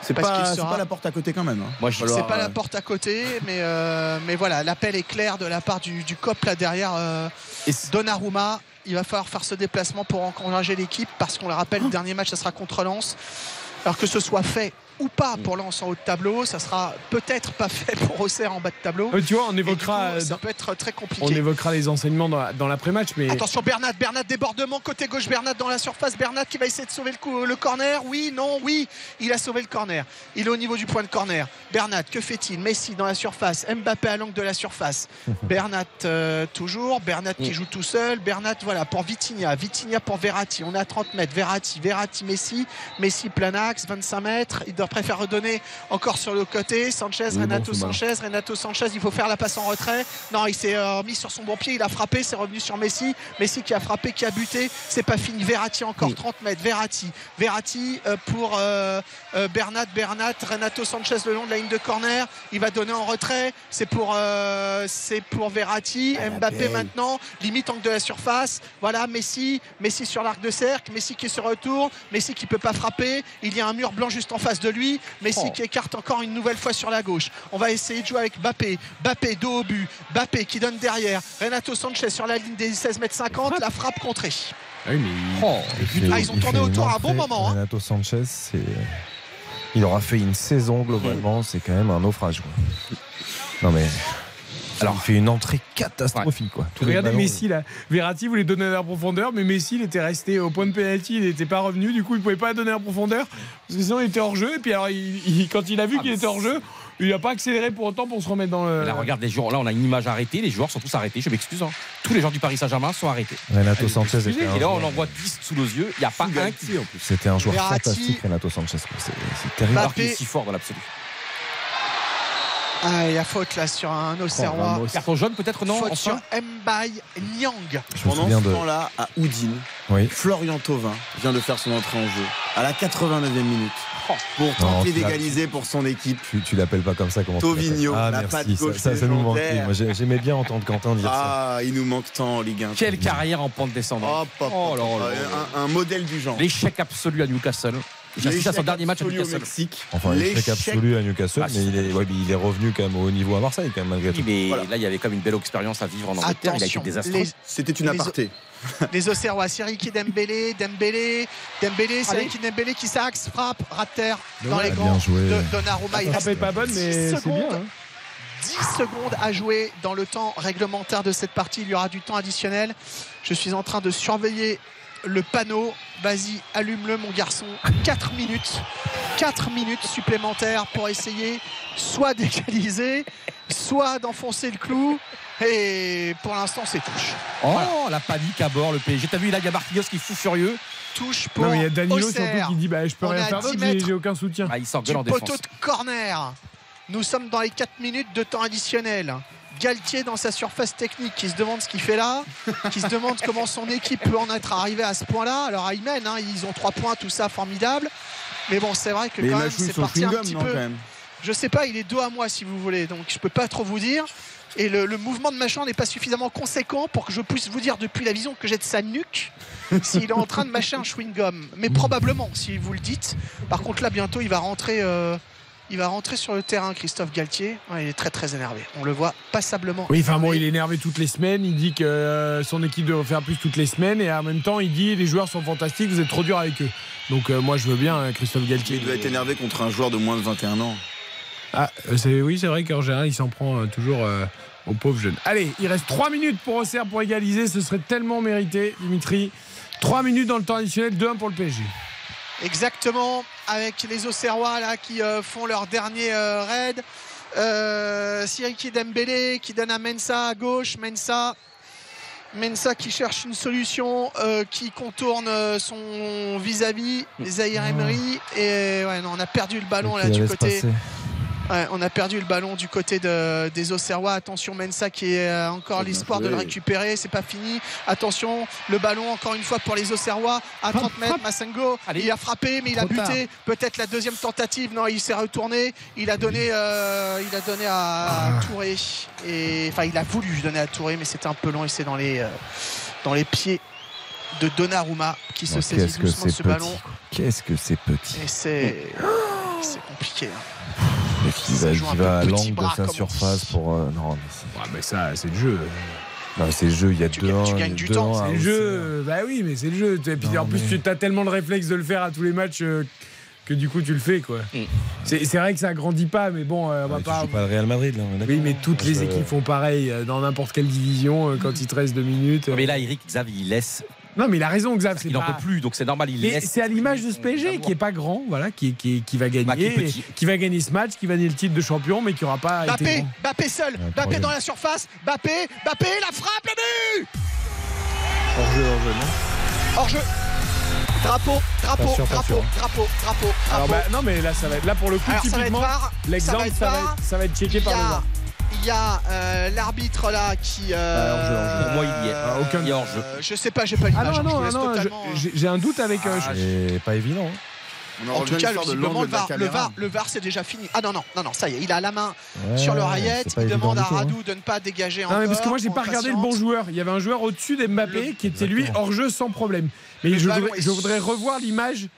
C'est Parce pas, qu'il c'est sera- pas la porte à côté quand même. hein. Moi, je- C'est pas euh, la porte à côté, mais, euh, mais voilà, l'appel est clair de la part du, du COP là derrière euh, Donnarumma. Il va falloir faire ce déplacement pour encourager l'équipe parce qu'on le rappelle, le dernier match, ça sera contre Lens. Alors que ce soit fait ou pas pour Lens en haut de tableau. Ça sera peut-être pas fait pour Auxerre en bas de tableau. Euh, tu vois, on évoquera, coup, ça dans- peut être très compliqué. on évoquera les enseignements dans, la- dans l'après-match, mais Attention Bernat, Bernat débordement côté gauche, Bernat dans la surface, Bernat qui va essayer de sauver le, coup, le corner. Oui, non, oui, il a sauvé le corner. Il est au niveau du point de corner. Bernat, que fait-il? Messi dans la surface, Mbappé à l'angle de la surface. Bernat euh, toujours, Bernat qui joue tout seul, Bernat voilà pour Vitinha, Vitinha pour Verratti. On est à 30 mètres, Verratti, Verratti, Messi, Messi plein axe, 25 mètres. Il doit préférer redonner encore sur le côté. Sanchez, Renato bon. Sanchez, Renato Sanchez, il faut faire la passe en retrait. Non, il s'est euh, mis sur son bon pied, il a frappé, c'est revenu sur Messi. Messi qui a frappé, qui a buté. C'est pas fini. Verratti encore 30 mètres. Verratti. Verratti euh, pour euh, Bernat. Bernat. Renato Sanchez le long de la ligne de corner. Il va donner en retrait. C'est pour, c'est pour Verratti. Mbappé belle. maintenant. Limite angle de la surface. Voilà, Messi. Messi sur l'arc de cercle. Messi qui se retourne. Messi qui peut pas frapper. Il y a un mur blanc juste en face de lui. Messi Oh. qui écarte encore une nouvelle fois sur la gauche. On va essayer de jouer avec Bappé. Bappé dos au but. Bappé qui donne derrière. Renato Sanchez sur la ligne des 16 mètres 50. La frappe contrée. Ah oui, mais Oh, Il Ah, ils ont il tourné autour à un bon moment, hein. Renato Sanchez, c'est. Il aura fait une saison globalement, c'est quand même un naufrage. quoi. Non mais. Alors, il fait une entrée catastrophique quoi. Tous Regardez ballons, Messi là. Verratti voulait donner la profondeur, mais Messi il était resté au point de pénalty, il n'était pas revenu, du coup il pouvait pas donner la profondeur. Parce que sinon il était hors jeu. Et puis alors il- il- quand il a vu Ah, qu'il était hors jeu, il n'a pas accéléré pour autant pour se remettre dans le. Là, regarde les joueurs. Là, on a une image arrêtée. Les joueurs sont tous arrêtés. Je m'excuse. hein. Tous les joueurs du Paris Saint-Germain sont arrêtés. Renato Sanchez était Et là, on en voit 10 sous nos yeux. Il n'y a pas un qui. en plus. C'était un joueur Verratti. fantastique, Renato Sanchez. C'est terrible. Alors qu'il est Mbappé. si fort dans l'absolu. Ah, il y a faute là sur un Auxerrois. Carton jaune, peut-être, non faute enfin sur Mbaye Nyang. Je Pendant ce de. temps-là, à Oudine, Oui. Florian Thauvin vient de faire son entrée en jeu à la 89e minute pour Non, tenter d'égaliser pour son équipe. Tu, tu l'appelles pas comme ça, comment Tauvigno, Ah, la merci. patte ça- gauche ça, ça nous manquait. légendaire. Moi, j'ai- j'aimais bien entendre Quentin dire ça. Ah, il nous manque tant en Ligue 1. Quelle carrière en pente descendante. Oh hop, là hop. là là. Un, un modèle du genre. L'échec absolu à Newcastle. J'assiste à son dernier match à Newcastle. Mexique. Enfin, l'échec absolu à Newcastle, Ah, mais il est, ouais, mais il est revenu quand même au haut niveau à Marseille, quand même, malgré Oui, tout. mais Voilà. là, il y avait comme une belle expérience à vivre en Angleterre. Il a été désastreux. les, C'était une Les- aparté. les Auxerrois, Siriki Dembélé, Dembélé, Dembélé, Siriki Dembélé qui s'axe, frappe, rate terre dans les Bien gants de Donnarumma. Il La reste frappe est pas bonne, mais 10 c'est bien. secondes. hein. 10 secondes à jouer dans le temps réglementaire de cette partie. Il y aura du temps additionnel. Je suis en train de surveiller le panneau. Vas-y, allume-le, mon garçon. 4 minutes. 4 minutes supplémentaires pour essayer soit d'égaliser, soit d'enfoncer le clou. Et pour l'instant, c'est touche. Oh, la panique à bord, le PSG. T'as vu, là, il y a Marquinhos qui est fou furieux. Touche pour Non, mais il y a Danilo surtout qui dit bah, Je peux On rien faire 10 d'autre, j'ai aucun soutien. Ah, il en défense. poteau de corner. Nous sommes dans les 4 minutes de temps additionnel. Galtier dans sa surface technique qui se demande ce qu'il fait là, qui se demande comment son équipe peut en être arrivée à ce point-là. Alors ils mènent, hein, ils ont 3 points, tout ça formidable. Mais bon, c'est vrai que Mais quand même c'est parti un petit non, peu. Je sais pas, il est dos à moi si vous voulez, donc je peux pas trop vous dire. Et le, le mouvement de machin n'est pas suffisamment conséquent pour que je puisse vous dire depuis la vision que j'ai de sa nuque s'il est en train de mâcher un chewing-gum. Mais probablement, si vous le dites. Par contre, là, bientôt, il va rentrer, euh, il va rentrer sur le terrain, Christophe Galtier. Ouais, il est très très énervé. On le voit passablement. Oui, enfin bon, il est énervé toutes les semaines. Il dit que euh, son équipe devrait faire plus toutes les semaines. Et en même temps, il dit les joueurs sont fantastiques, vous êtes trop dur avec eux. Donc euh, moi, je veux bien, hein, Christophe Galtier. Il doit être énervé contre un joueur de moins de 21 ans. Ah, euh, c'est, oui, c'est vrai qu'en général, il s'en prend euh, toujours euh, aux pauvres jeunes. Allez, il reste 3 minutes pour Auxerre pour égaliser. Ce serait tellement mérité, Dimitri. 3 minutes dans le temps additionnel, 2-1 pour le PSG. Exactement, avec les Auxerrois là qui euh, font leur dernier euh, raid. Euh, Siriki Dembélé qui donne à Mensa à gauche. Mensa, Mensa qui cherche une solution, euh, qui contourne son vis-à-vis, Zahir Emery. Et ouais, non, on a perdu le ballon là du côté. passer? Ouais, on a perdu le ballon du côté de- des Auxerrois. Attention, Mensa qui est euh, encore l'espoir de le récupérer. C'est pas fini. Attention, le ballon encore une fois pour les Auxerrois à 30 mètres. Massengo, Allez. il a frappé, mais il a Trop buté. Peut-être la deuxième tentative. Non, il s'est retourné. Il a donné, euh, il a donné à, à Touré. Et enfin, il a voulu donner à Touré, mais c'était un peu long et c'est dans les, euh, dans les pieds de Donnarumma qui se Oh, saisit doucement de c'est ce petit. ballon. Qu'est-ce que c'est petit. Et c'est, c'est compliqué. hein. Qui Ça va, qui à l'angle de sa surface dit. pour. euh, non, mais c'est- Ouais, mais ça, c'est le jeu. non, c'est le jeu, il y a Tu deux gagnes- tu 1 gagnes du temps, C'est le jeu. Bah oui, mais c'est le jeu. Et puis Non, en plus, mais- tu as tellement le réflexe de le faire à tous les matchs. euh, que du coup tu le fais quoi. C'est c'est vrai que ça grandit pas, mais bon, euh, on va Tu pas. joues pas le Real Madrid là. on est d'accord Oui, mais toutes les équipes font pareil dans n'importe quelle division quand il te reste deux minutes. Mais là, Eric Xav, il laisse. Non, mais il a raison, Xav. c'est Il n'en pas- peut plus, donc c'est normal. Il c'est à l'image de ce PSG qui est pas grand, voilà, qui, qui, qui va gagner, Bah, qui est petit. qui va gagner ce match, qui va gagner le titre de champion, mais qui aura pas été Bappé. Bappé seul, Bappé dans la surface, Bappé, Bappé, la frappe, le but Hors-jeu, hors-jeu, non Hors jeu. Drapeau, drapeau, sûr, pas drapeau, sûr. drapeau, drapeau, Alors, drapeau. bah, non, mais là, ça va être là pour le coup, Alors, ça va être typiquement, l'exemple, ça va être ça va être, ça va être checké par le. Il y a euh, l'arbitre là qui. euh, hors-jeu. Pour moi, il y est. Ah, aucun- Il y a hors-jeu. euh, je sais pas, j'ai pas Ah l'image. non, hein, non, non, totalement, je- j'ai un doute avec. euh, Ah, je- C'est pas évident. hein. On En tout cas, visiblement, le VAR, le. VAR, le VAR, c'est déjà fini. Ah non, non, non, non, ça y est, il a la main Ouais, sur l'oreillette. c'est pas Il demande à hein. Radou de ne pas dégager Non, encore. mais parce que moi, j'ai pas regardé le bon joueur. Il y avait un joueur au-dessus d'Mbappé qui était lui hors jeu sans problème. Mais Le je ballon voudrais, est je voudrais revoir l'image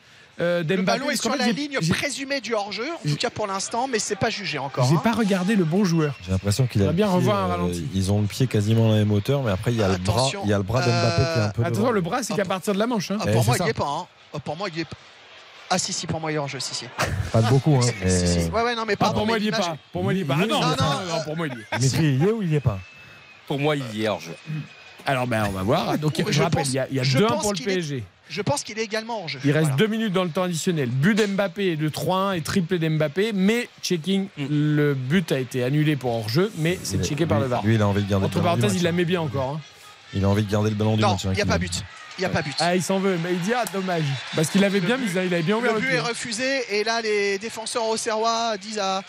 euh, Le d'Mbappé. ballon est sur fait, la ligne présumée du hors-jeu, en tout cas pour l'instant, mais c'est pas jugé encore. J'ai hein. pas regardé le bon joueur. J'ai l'impression qu'il a le bien pied, revoir un euh. Ils ont le pied quasiment à la même hauteur, mais après il y a le bras, Attention, il y a le bras d'Mbappé qui est un peu. Attention, devant. le bras, c'est Ah, qu'à partir de la manche. hein. Ah, Eh, pour moi, il y est pas. hein. Ah, pour moi, il y est pas. Ah si si pour moi il est hors jeu si si. Pas de beaucoup, hein. Si, mais- si, si. Ouais ouais non mais Ah, pardon. pour moi, mais il y est pas. Pour moi, il y est pas. Ah non, Non, non, non, non, pour moi, il y est. Mais il y est ou il y est pas Pour moi, il y est hors jeu. Alors, ben, on va voir. Donc, je, Je rappelle, pense- il y a, il y a je 2-1 pense pour le est- PSG. Je pense qu'il est également hors jeu. Il reste Voilà. deux minutes dans le temps additionnel. But d'Mbappé de 3-1 et triplé d'Mbappé. Mais checking, Mm. le but a été annulé pour hors-jeu, mais c'est Lui- checké par le VAR. Lui, il a envie de garder Entre le ballon du parenthèses, il la met bien encore. hein. Il a envie de garder le ballon du Non, match. hein, il n'y a pas but. Il n'y a pas but. Ah, il s'en veut. Mais il dit, ah, dommage. Parce qu'il avait Le bien but- mis, il avait bien ouvert Le le but est refusé et là les défenseurs auxerrois disent à,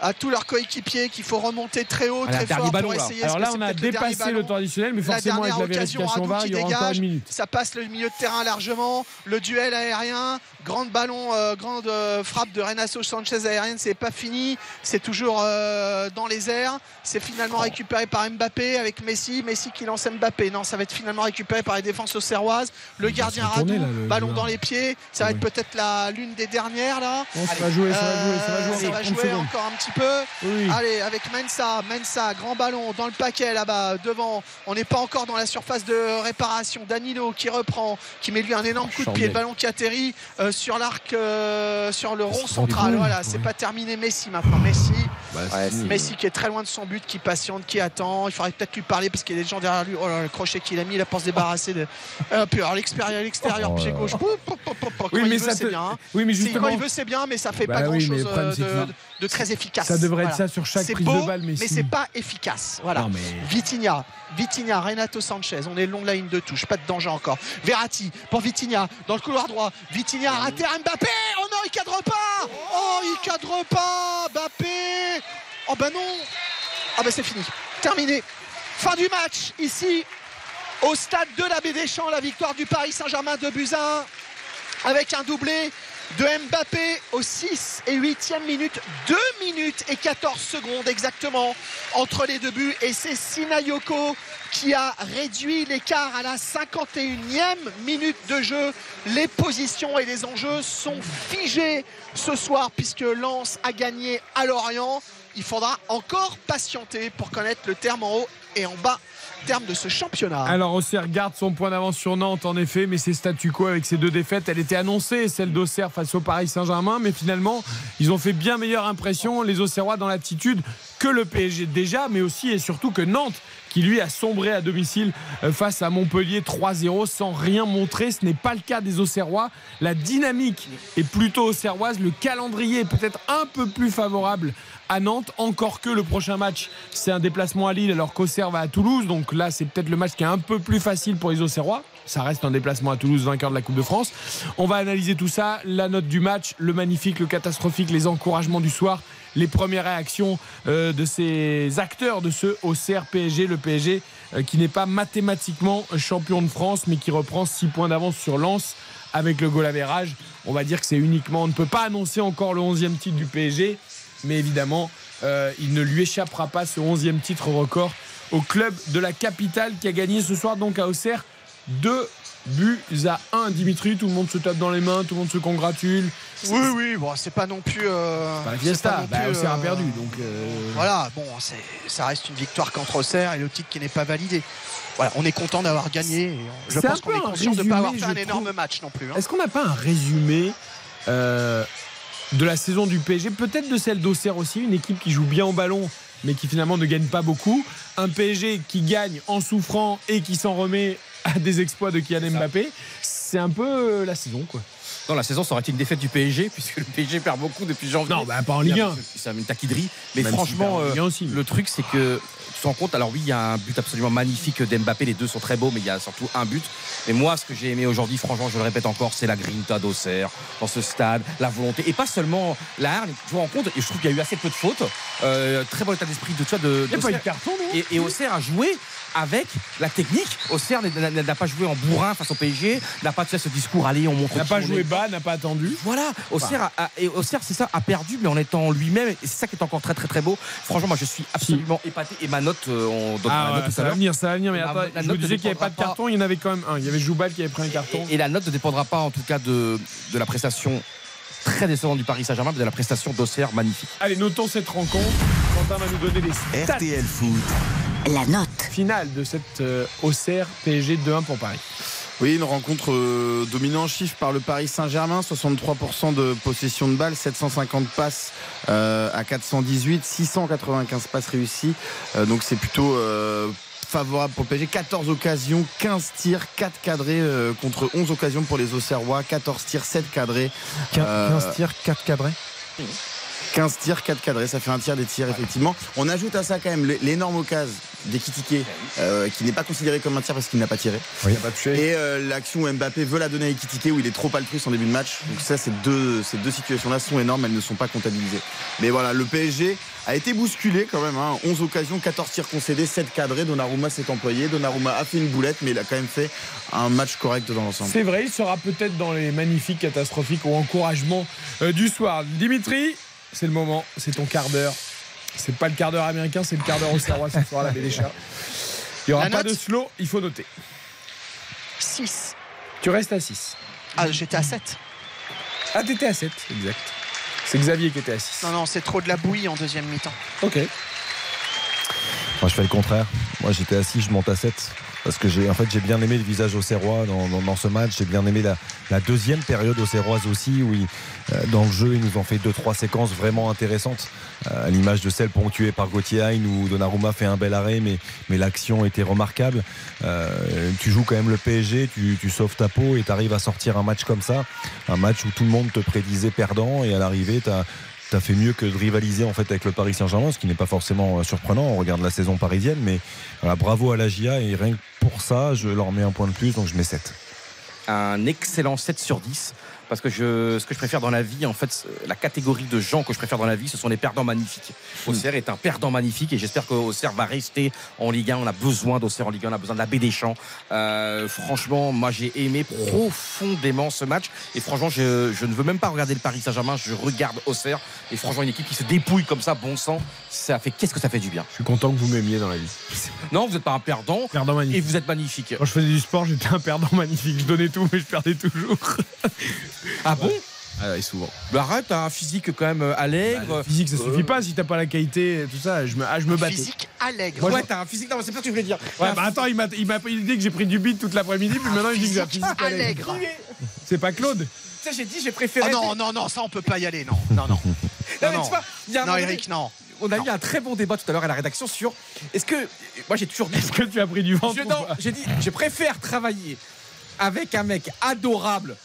à tous leurs coéquipiers qu'il faut remonter très haut, très fort ballon, pour essayer. Alors là, on a le dépassé le ballon temps additionnel, mais La forcément, avec dernière la occasion, vérification VAR, il y aura encore dégage. une minute. Ça passe le milieu de terrain largement. Le duel aérien, grande ballon, euh, grande euh, frappe de Renato Sanchez aérienne, c'est pas fini. C'est toujours euh, dans les airs. C'est finalement récupéré par Mbappé avec Messi. Messi qui lance Mbappé. Non, ça va être finalement récupéré par les défenses auxerroises. Le gardien Radou, ballon dans les pieds. Ça va Oui. être peut-être la l'une des dernières là. Bon, ça va jouer, ça va jouer, ça va jouer. ça va 30 jouer encore un petit peu. Oui. Allez, avec Mensa, Mensa, grand ballon dans le paquet là-bas, devant. On n'est pas encore dans la surface de réparation. Danilo qui reprend, qui met lui un énorme coup de pied. Le ballon qui atterrit euh, sur l'arc, euh, sur le rond central. Voilà, c'est Ouais. pas terminé. Messi maintenant. Messi. Ouais, c'est- Messi qui est très loin de son but, qui patiente, qui attend. Il faudrait peut-être lui parler parce qu'il y a des gens derrière lui. Oh là, le crochet qu'il a mis, il a pour se débarrasser de. Euh, puis alors l'extérieur, l'extérieur, Oh pied gauche. Oui, il mais veut, ça c'est te- bien. hein. Oui, mais justement, Quand il veut, c'est bien, mais ça fait Bah pas oui, grand de, très efficace. ça devrait être ça sur chaque prise beau, de balle, mais c'est pas efficace. Voilà. Non, mais- Vitinha, Vitinha, Renato Sanchez, on est long de la ligne de touche, pas de danger encore. Verratti pour Vitinha dans le couloir droit. Vitinha raté à Mbappé. Oh non, il cadre pas. Oh, il cadre pas. Mbappé. Oh ben non. Ah ben c'est fini. Terminé. Fin du match ici au stade de la Baie des Champs, la victoire du Paris Saint-Germain de Buzyn avec un doublé de Mbappé au 6 et 8e minute 2 minutes et 14 secondes exactement entre les deux buts. Et c'est Sinayoko qui a réduit l'écart à la 51e minute de jeu. Les positions et les enjeux sont figés ce soir puisque Lens a gagné à Lorient. Il faudra encore patienter pour connaître le terme en haut et en bas terme de ce Alors Auxerre garde son point d'avance sur Nantes en effet, mais c'est statu quo avec ces deux défaites. Elle était annoncée, celle d'Auxerre face au Paris Saint-Germain, mais finalement ils ont fait bien meilleure impression les Auxerrois dans l'attitude que le PSG déjà, mais aussi et surtout que Nantes qui lui a sombré à domicile euh, face à Montpellier 3-0 sans rien montrer. Ce n'est pas le cas des Auxerrois. La dynamique est plutôt auxerroise. Le calendrier est peut-être un peu plus favorable à Nantes, encore que le prochain match, c'est un déplacement à Lille alors qu'Auxerre va à Toulouse. Donc là, c'est peut-être le match qui est un peu plus facile pour les Auxerrois. Ça reste un déplacement à Toulouse, vainqueur de la Coupe de France. On va analyser tout ça, la note du match, le magnifique, le catastrophique, les encouragements du soir, les premières réactions euh, de ces acteurs de ce Auxerre PSG, le PSG euh, qui n'est pas mathématiquement champion de France, mais qui reprend 6 points d'avance sur Lens avec le goal average. On va dire que c'est uniquement, on ne peut pas annoncer encore le 11e titre du PSG, mais évidemment, euh, il ne lui échappera pas ce 11e titre record au club de la capitale qui a gagné ce soir donc à Auxerre 2 buts à 1. Dimitri, tout le monde se tape dans les mains, tout le monde se congratule. oui oui bon c'est pas non plus euh, Pas la fiesta, bah, a euh, perdu donc. euh, Voilà, bon, c'est- ça reste une victoire contre Auxerre et le titre qui n'est pas validé. Voilà, on est content d'avoir gagné. et je C'est pense qu'on est conscient de ne pas avoir fait résumé, un énorme match non plus. hein. Est-ce qu'on n'a pas un résumé euh, de la saison du PSG, peut-être de celle d'Auxerre aussi, une équipe qui joue bien au ballon mais qui finalement ne gagne pas beaucoup. Un PSG qui gagne en souffrant et qui s'en remet à des exploits de Kylian Mbappé. C'est un peu euh, la saison, quoi. Non, la saison, été une défaite du PSG, puisque le PSG perd beaucoup depuis janvier. Non, bah, pas en Ligue 1. C'est une taquiderie. Mais Même franchement, s'il perd en Ligue 1 euh, aussi, mais- le truc, c'est que tu te rends compte, alors oui, il y a un but absolument magnifique d'Mbappé, les deux sont très beaux, mais il y a surtout un but. Mais moi, ce que j'ai aimé aujourd'hui, franchement, je le répète encore, c'est la grinta d'Auxerre dans ce stade, la volonté. Et pas seulement la hargne, tu te rends compte, et je trouve qu'il y a eu assez peu de fautes. Euh, très bon état d'esprit de, tu vois, de, Il n'y a pas eu de carton, non? Et, et Auxerre a joué avec la technique. Auxerre n'a- pas joué en bourrin face au PSG, n'a pas sais, ce discours, allez, on montre N'a pas joué bas, n'a pas attendu. Voilà, Auxerre, et Auxerre, c'est ça, a perdu, mais en étant lui-même, et c'est ça qui est encore très très très beau. Franchement, moi je suis absolument épaté. Et ma note, euh, on donne Ah la ouais, note tout ça à va venir, ça va venir. Mais La- attends, la je vous disais qu'il n'y avait pas de carton, il y en avait quand même un. Il y avait Joubal qui avait pris un carton. Et la note ne dépendra pas, en tout cas, de, de la prestation très décevante du Paris Saint-Germain, mais de la prestation d'Auxerre magnifique. Allez, notons cette rencontre. Quentin va nous donner les stats RTL Foot. La note. finale de cette euh, Auxerre PSG 2-1 pour Paris. Oui, une rencontre euh, dominée en chiffres par le Paris Saint-Germain, 63% de possession de balles, 750 passes euh, à 418, 695 passes réussies. Euh, donc c'est plutôt euh, favorable pour le PSG. 14 occasions, 15 tirs, 4 cadrés euh, contre 11 occasions pour les Auxerrois, 14 tirs, 7 cadrés. 15, Euh, tirs, 4 cadrés 15 tirs, 4 cadrés, ça fait un tir des tirs effectivement. On ajoute à ça quand même l'énorme occasion d'Ekitike euh, qui n'est pas considéré comme un tir parce qu'il n'a pas tiré. Oui. Il a pas touché. Et euh, l'action où Mbappé veut la donner à Ekitike où il est trop altruiste en début de match. Donc ça, ces deux, ces deux situations-là sont énormes, elles ne sont pas comptabilisées. Mais voilà, le PSG a été bousculé quand même. hein. 11 occasions, 14 tirs concédés, 7 cadrés. Donnarumma s'est employé. Donnarumma a fait une boulette, mais il a quand même fait un match correct dans l'ensemble. C'est vrai, il sera peut-être dans les magnifiques, catastrophiques ou encouragements euh, du soir. Dimitri, c'est le moment, c'est ton quart d'heure. C'est pas le quart d'heure américain, c'est le quart d'heure au Serrois ce soir à la Baie des Chats. Il n'y aura La pas note de slow, il faut noter. 6. Tu restes à 6. Ah, j'étais à 7. Ah, t'étais à 7, exact. C'est Xavier qui était à 6. Non, non, c'est trop de la bouillie en deuxième mi-temps. Ok. Moi, je fais le contraire. Moi, j'étais assis, je monte à 7. Parce que j'ai en fait, j'ai bien aimé le visage au Serrois dans, dans- ce match. J'ai bien aimé la, deuxième période au Serroise aussi, où euh, dans le jeu, ils nous ont fait deux trois séquences vraiment intéressantes, euh, à l'image de celle ponctuée par Gauthier où Donnarumma fait un bel arrêt, mais, mais l'action était remarquable. Euh, tu joues quand même le PSG, tu, tu sauves ta peau et tu arrives à sortir un match comme ça, un match où tout le monde te prédisait perdant et à l'arrivée, tu as fait mieux que de rivaliser en fait avec le Paris Saint-Germain, ce qui n'est pas forcément euh, surprenant. On regarde la saison parisienne, mais bravo à la GIA et rien que pour ça, je leur mets un point de plus, donc je mets 7. un excellent 7 sur 10 parce que je, ce que je préfère dans la vie, en fait, c'est- la catégorie de gens que je préfère dans la vie, ce sont les perdants magnifiques. Auxerre est un perdant magnifique et j'espère qu'Auxerre va rester en Ligue 1. On a besoin d'Auxerre en Ligue 1, on a besoin de la baie des Champs. Euh, franchement, moi j'ai aimé profondément ce match et franchement, je, je ne veux même pas regarder le Paris Saint-Germain, je regarde Auxerre et franchement, une équipe qui se dépouille comme ça, bon sang, ça fait qu'est-ce que ça fait du bien? Je suis content que vous m'aimiez dans la vie. Non, vous n'êtes pas un perdant Perdant et magnifique. vous êtes magnifique. Quand je faisais du sport, j'étais un perdant magnifique. Je donnais tout, mais je perdais toujours. Ah bon Ah ouais, souvent. Bah arrête, t'as un physique quand même euh, allègre. Physique, ça suffit pas si t'as pas la qualité et tout ça. Je me, ah, je me battais. Physique allègre. Moi, ouais, t'as un physique. Non, c'est pas ce que je voulais dire. Ouais, bah attends, il m'a il m'a il dit que j'ai pris du beat toute l'après-midi, puis maintenant il dit que j'ai un physique allègre. allègre. C'est pas Claude Tu sais, j'ai dit, j'ai préféré. Ah non, non, non, ça on peut pas y aller, non. Non, non. Non, mais non. tu vois, il y a un Non, Eric, non. On a eu un très bon débat tout à l'heure à la rédaction sur. Est-ce que. Moi, j'ai toujours dit. Est-ce que tu as pris du pas j'ai dit, je préfère travailler avec un mec adorable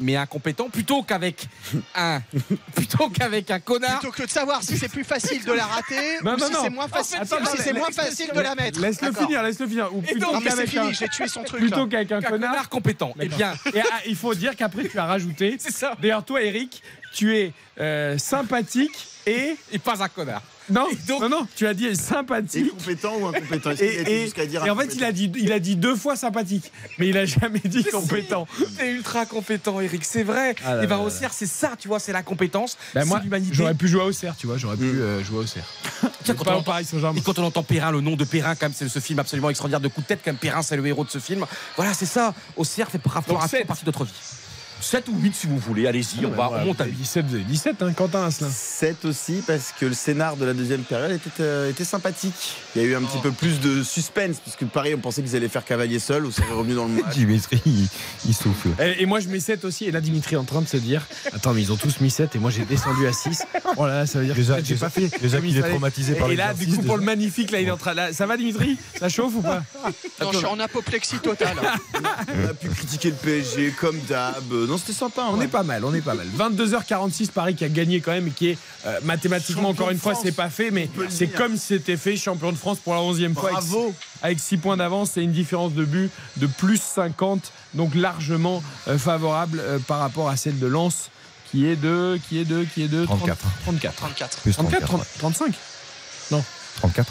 mais incompétent plutôt qu'avec un plutôt qu'avec un connard. Plutôt que de savoir si c'est plus facile de la rater Non, ou non, si c'est moins facile, Attends, si non, c'est mais- moins facile de la mettre. Laisse-le finir, laisse-le finir. Ou plutôt qu'avec un- j'ai tué son truc. Plutôt qu'avec un Qu'un connard. connard compétent. Eh bien, Et ah, il faut dire qu'après tu as rajouté. c'est ça. D'ailleurs, toi, Eric, tu es euh, sympathique et. Et pas un connard. Non, donc- non, non, tu as dit C'est sympathique. compétent ou incompétent? Et, et- jusqu'à dire et en fait, il a, dit, il a dit deux fois sympathique, mais il a jamais dit Mais compétent. T'es ultra compétent, Eric, c'est vrai. Ah là et ben. Auxerre, c'est ça, tu vois, c'est la compétence, Ben c'est moi, l'humanité. j'aurais pu jouer au Auxerre, tu vois, j'aurais pu euh, jouer au Auxerre. Tiens, quand on Paris. Et quand on entend Perrin, le nom de Perrin, quand même, c'est ce film absolument extraordinaire de coup de tête, quand même, Perrin, c'est le héros de ce film. Voilà, c'est ça. Auxerre fait parfois partie de notre vie. 7 ou 8 si vous voulez, allez-y, on, va, on monte à 8. 17, vous avez 17, hein, Quentin Asselin. 7 aussi parce que le scénar de la deuxième période était, euh, était sympathique. Il y a eu un petit peu plus de suspense puisque pareil on pensait qu'ils allaient faire cavalier seul ou serait revenu dans le match. Dimitri, il, il souffle. Et, et moi je mets 7 aussi. Et là Dimitri est en train de se dire Attends, mais ils ont tous mis 7 et moi j'ai descendu à 6. Oh là là, ça veut dire Déjà- que j'ai pas fait. déjà qu'il il est traumatisé Et- par Et là, du coup, pour le magnifique, là, il est en train. là, ça va Dimitri? Ça chauffe ou pas? Non, je suis en apoplexie totale. On a pu critiquer le PSG comme d'hab. Non, c'était sympa. On ouais. est pas mal, on est pas mal. 22h46, Paris qui a gagné quand même et qui est euh, mathématiquement, Champion encore une fois, c'est pas fait, mais c'est comme si c'était fait, champion de France pour la 11e fois. avec- Bravo. Avec 6 points d'avance et une différence de but de plus 50, donc largement euh, favorable euh, par rapport à celle de Lens qui est de. Qui est de. Qui est de 34. 34. 34. Plus 34, 34. 30, 35 Non. 34.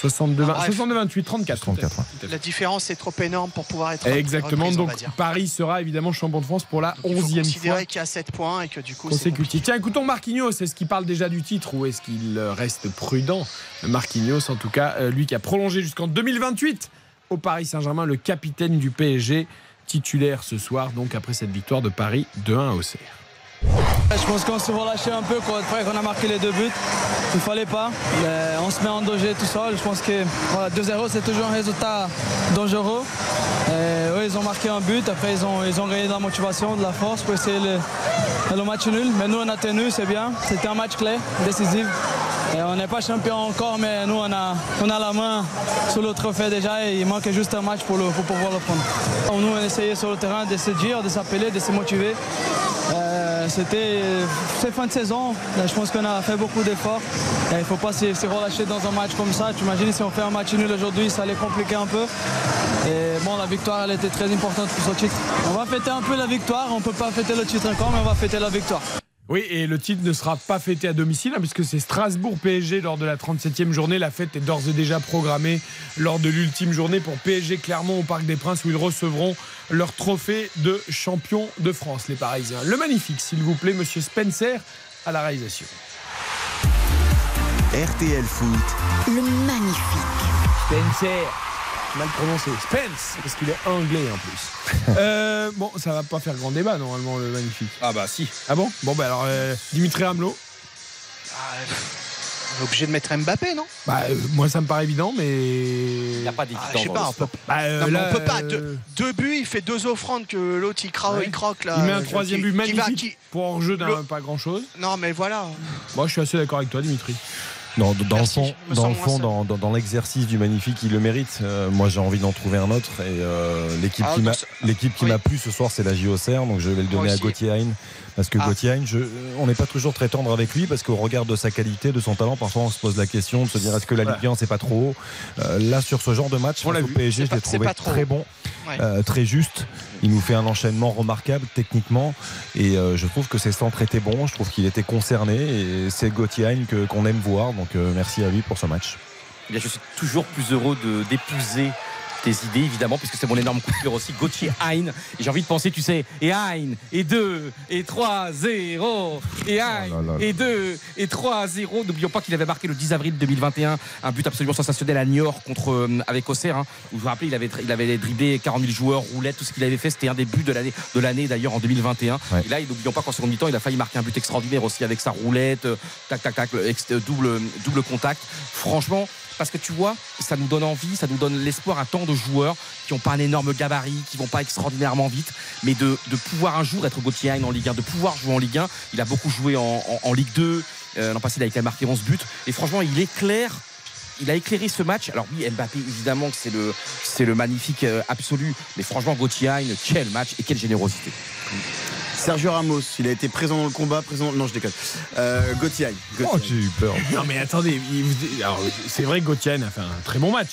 62, Ah, bref. 62 28, 34. 34, tout à fait. La différence est trop énorme pour pouvoir être Exactement, reprise, donc. Paris sera évidemment champion de France pour la Il faut 11e fois considérer qu'il y a 7 points et que du coup c'est consécutive. Tiens, écoutons Marquinhos, est-ce qu'il parle déjà du titre ou est-ce qu'il reste prudent? Marquinhos, en tout cas, euh, lui qui a prolongé jusqu'en 2028 au Paris Saint-Germain, le capitaine du PSG, titulaire ce soir, donc après cette victoire de Paris 2-1 au CR. Je pense qu'on s'est relâché un peu après qu'on a marqué les deux buts. Il fallait pas. On se met en danger tout seul. Je pense que voilà, 2-0 c'est toujours un résultat dangereux. Eux, ils ont marqué un but. Après ils ont, ils ont gagné de la motivation, de la force pour essayer le, le match nul. Mais nous on a tenu, c'est bien. C'était un match clé, décisif. On n'est pas champion encore, mais nous on a, on a la main sur le trophée déjà et il manque juste un match pour, pour pouvoir le prendre. Nous on essayait sur le terrain de se dire, de s'appeler, de se motiver. Euh, C'était fin de saison. Je pense qu'on a fait beaucoup d'efforts. Il ne faut pas se relâcher dans un match comme ça. Tu imagines si on fait un match nul aujourd'hui, ça allait compliquer un peu. Et bon, la victoire, elle était très importante pour ce titre. On va fêter un peu la victoire. On ne peut pas fêter le titre encore, mais on va fêter la victoire. Oui, et le titre ne sera pas fêté à domicile, hein, puisque c'est Strasbourg-PSG lors de la 37e journée. La fête est d'ores et déjà programmée lors de l'ultime journée pour PSG Clermont au Parc des Princes, où ils recevront leur trophée de champion de France, les Parisiens. Le magnifique, s'il vous plaît, monsieur Spencer, à la réalisation. RTL Foot, Le magnifique. Spencer. Mal prononcé. Spence, parce qu'il est anglais en plus. Euh, bon, ça va pas faire grand débat normalement, le magnifique. Ah bah si. Ah bon? Bon, bah alors, euh, Dimitri Ramelot. On est obligé de mettre Mbappé, non? Bah, euh, moi, ça me paraît évident, mais. Il n'y a pas d'évidence. Ah, je sais pas, on peut, Bah, euh, non, mais là, on peut pas. euh, Deux, deux buts, il fait deux offrandes que l'autre il, cra- Ouais. il croque là. Il met un Euh, troisième qui- but qui va- magnifique qui- pour hors-jeu d'un Le- pas grand-chose. Non, mais voilà. Moi, je suis assez d'accord avec toi, Dimitri. Dans Merci, dans, sens le fond dans, dans- dans l'exercice du magnifique, il le mérite. Euh, moi, j'ai envie d'en trouver un autre. Et euh, l'équipe Ah, qui m'a l'équipe qui oui. m'a plu ce soir, c'est la JOCR. Donc, je vais le donner à. Gauthier Hein. Parce que Ah. Gauthier je- on n'est pas toujours très tendre avec lui parce qu'au regard de sa qualité, de son talent, parfois on se pose la question de se dire est-ce que la. Ligue 1 c'est pas trop haut? Euh, Là, sur ce genre de match, On l'a vu. PSG, C'est je l'ai trouvé pas trop très bon, Ouais. euh, très juste. Il nous fait un enchaînement remarquable techniquement et euh, je trouve que ses centres étaient bons. Je trouve qu'il était concerné et c'est Gauthier que- qu'on aime voir. Donc, euh, merci à lui pour ce match. Eh bien, je suis toujours plus heureux de d'épouser tes idées, évidemment, puisque c'est mon énorme coup de cœur aussi, Gauthier Hein. Et j'ai envie de penser, tu sais, et Hein, et 2, et 3, 0, et Hein, Oh là là. et 2, et 3, 0. N'oublions pas qu'il avait marqué le 10 avril 2021 un but absolument sensationnel à Niort contre, euh, avec Auxerre. Hein, où vous vous rappelez, il avait, il avait dribblé 40 000 joueurs, roulette, tout ce qu'il avait fait. C'était un des buts de l'année, de l'année d'ailleurs en 2021. Ouais. Et là, n'oublions pas qu'en seconde mi-temps, il a failli marquer un but extraordinaire aussi avec sa roulette, euh, tac, tac, tac, euh, double, double contact. Franchement, parce que tu vois, ça nous donne envie, ça nous donne l'espoir à tant de joueurs qui n'ont pas un énorme gabarit, qui vont pas extraordinairement vite, mais de, pouvoir un jour être Gauthier Hein en Ligue 1, de pouvoir jouer en Ligue 1. Il a beaucoup joué en, Ligue 2. Euh, L'an passé, il a été marqué 11 buts. Et franchement, il éclaire. Il a éclairé ce match. Alors oui, Mbappé, évidemment que c'est le, c'est le magnifique euh, absolu. Mais franchement, Gauthier quel match et quelle générosité. Sergio Ramos, il a été présent dans le combat, présent. Non, je déconne. Euh, Gauthier. Oh, j'ai eu peur. Non, mais attendez, il vous- alors, c'est vrai que Gauthier a fait un très bon match.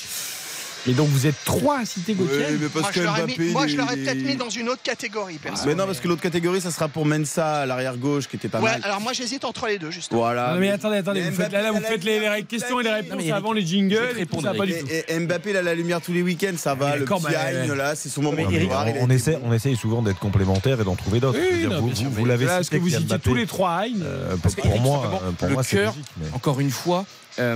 Et donc, vous êtes trois à citer Gauthier mais parce Moi, que je l'aurais mis- Mbappé, moi, il je l'aurais est- peut-être mis dans une autre catégorie, perso. Mais non, parce que l'autre catégorie, ça sera pour Mensa à l'arrière gauche, qui était pas Ouais, mal. alors moi, j'hésite entre les deux, justement. Voilà. Non, mais attendez, attendez, Mais vous faites, là, là, vous faites les, les questions et les réponses Non, mais avant les jingles. et ça, pas du tout. Et, et Mbappé, il a la lumière tous les week-ends, ça va. Mais Le petit mais- Aïn, là, c'est son moment Mais de gloire, on, essaie, on essaye souvent d'être complémentaires et d'en trouver d'autres. Vous, mais l'avez cité, Est-ce que vous citiez tous les trois Parce pour, que, pour Eric, moi, le cœur, mais- encore une fois, euh,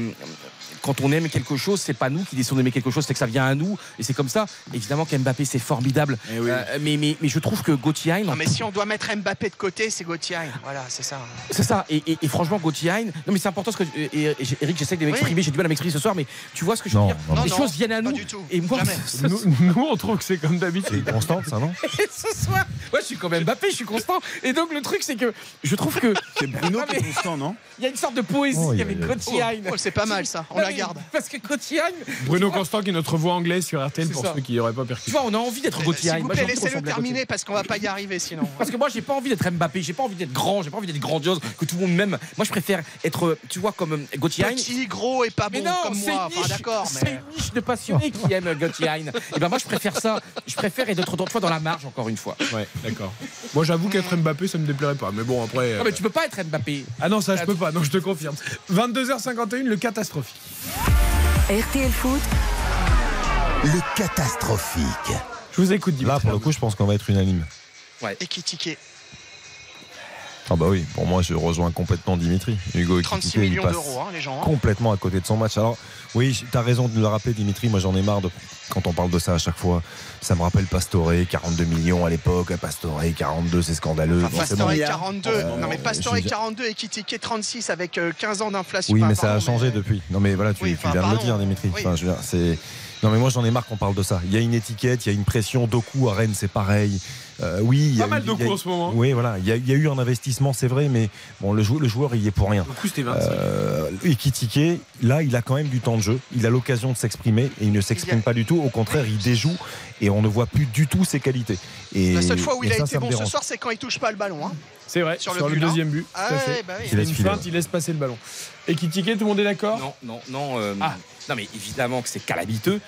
quand on aime quelque chose, c'est pas nous qui décidons d'aimer quelque chose, c'est que ça vient à nous. Et c'est comme ça. Évidemment qu'Mbappé, c'est formidable. Euh, mais, mais, mais je trouve que Gauthier Hein, Non, mais si on doit mettre Mbappé de côté, c'est Gauthier. Voilà, c'est ça. C'est ça. Et, et- et franchement, Gauthier Hein, non mais c'est important ce que et, et- et Eric, j'essaie de m'exprimer. J'ai du mal à m'exprimer ce soir, mais tu vois ce que je veux Non, dire? non, Les non, choses viennent à nous. Et moi, Nous, nous, on trouve que c'est comme d'habitude. C'est constante, ça, non? Ce soir, ouais, je suis quand même Mbappé, je suis constant. Et donc le truc, c'est que je trouve que C'est Bruno Non, qui est constant, non? Il y a une sorte de poésie Oh, avec Gauthier Hein. Oh, c'est pas mal ça, on la mais garde. Parce que Gauthier Hein, Bruno Constant qui est notre voix anglaise sur RTL C'est pour ça. ceux qui n'auraient pas tu percuté. vois, on a envie d'être Gauthier S'il Hein. vous Moi, j'ai plaît, laissez-le terminer parce qu'on va pas y arriver sinon. Parce que moi, j'ai pas envie d'être Mbappé, j'ai pas envie d'être grand, j'ai pas envie d'être grandiose, que tout le monde m'aime. Moi, je préfère être, tu vois, comme euh, Gauthier Hein. Petit, gros et pas Mais bon non, comme c'est moi. Enfin, d'accord, c'est mais. une niche de passionnés qui aiment Gauthier Hein. Et ben moi, je préfère ça. Je préfère être d'autres fois dans la marge, encore une fois. Ouais, d'accord. Moi, j'avoue qu'être Mbappé, ça me déplairait pas. Mais bon, après. Non, euh, mais tu peux pas être Mbappé. Ah non, ça, je peux pas. Non, je te confirme. 22h51, le catastrophique. RTL Foot, Le catastrophique. Je vous écoute, Là, Dimitri. pour le coup, je pense qu'on va être unanime. Et qui tiquait Ah bah oui, pour moi, je rejoins complètement Dimitri. Hugo 36 Ekitike, il millions passe d'euros, hein, les gens. hein. complètement à côté de son match. Alors, oui, tu as raison de le rappeler, Dimitri. Moi, j'en ai marre de, quand on parle de ça à chaque fois. Ça me rappelle Pastore, 42 millions à l'époque. Pastore, 42, c'est scandaleux. Enfin, Pastore bon. est 42. Euh, non, mais Pastore je est veux dire- 42 et tiquait 36 avec euh, 15 ans d'inflation. Oui, Enfin, mais ça a changé mais- depuis. Non, mais voilà, tu, Oui, tu enfin, viens de le dire, Dimitri. Oui. Enfin, je veux dire, c'est. Non, mais moi, j'en ai marre qu'on parle de ça. Il y a une étiquette, il y a une pression. Doku à Rennes, c'est pareil. Euh, oui, il y a Pas mal eu- de a- coups en ce moment. Oui, voilà. Il y, a, il y a eu un investissement, c'est vrai, mais bon, le, jou- le joueur, il y est pour rien. Coup, c'était 25. Euh, Ekitike, là, il a quand même du temps de jeu. Il a l'occasion de s'exprimer et il ne s'exprime a- pas du tout. Au contraire, il déjoue et on ne voit plus du tout ses qualités. Et, La seule fois où il a ça, été ça bon ce soir, c'est quand il touche pas le ballon. hein. C'est vrai, Sur sur, le le, but, deuxième but. Ah bah oui. Il laisse Une feinte, il laisse passer le ballon. Et qui tiquait, tout le monde est d'accord? Non, non, non. euh, Ah. Non, mais évidemment que c'est calamiteux.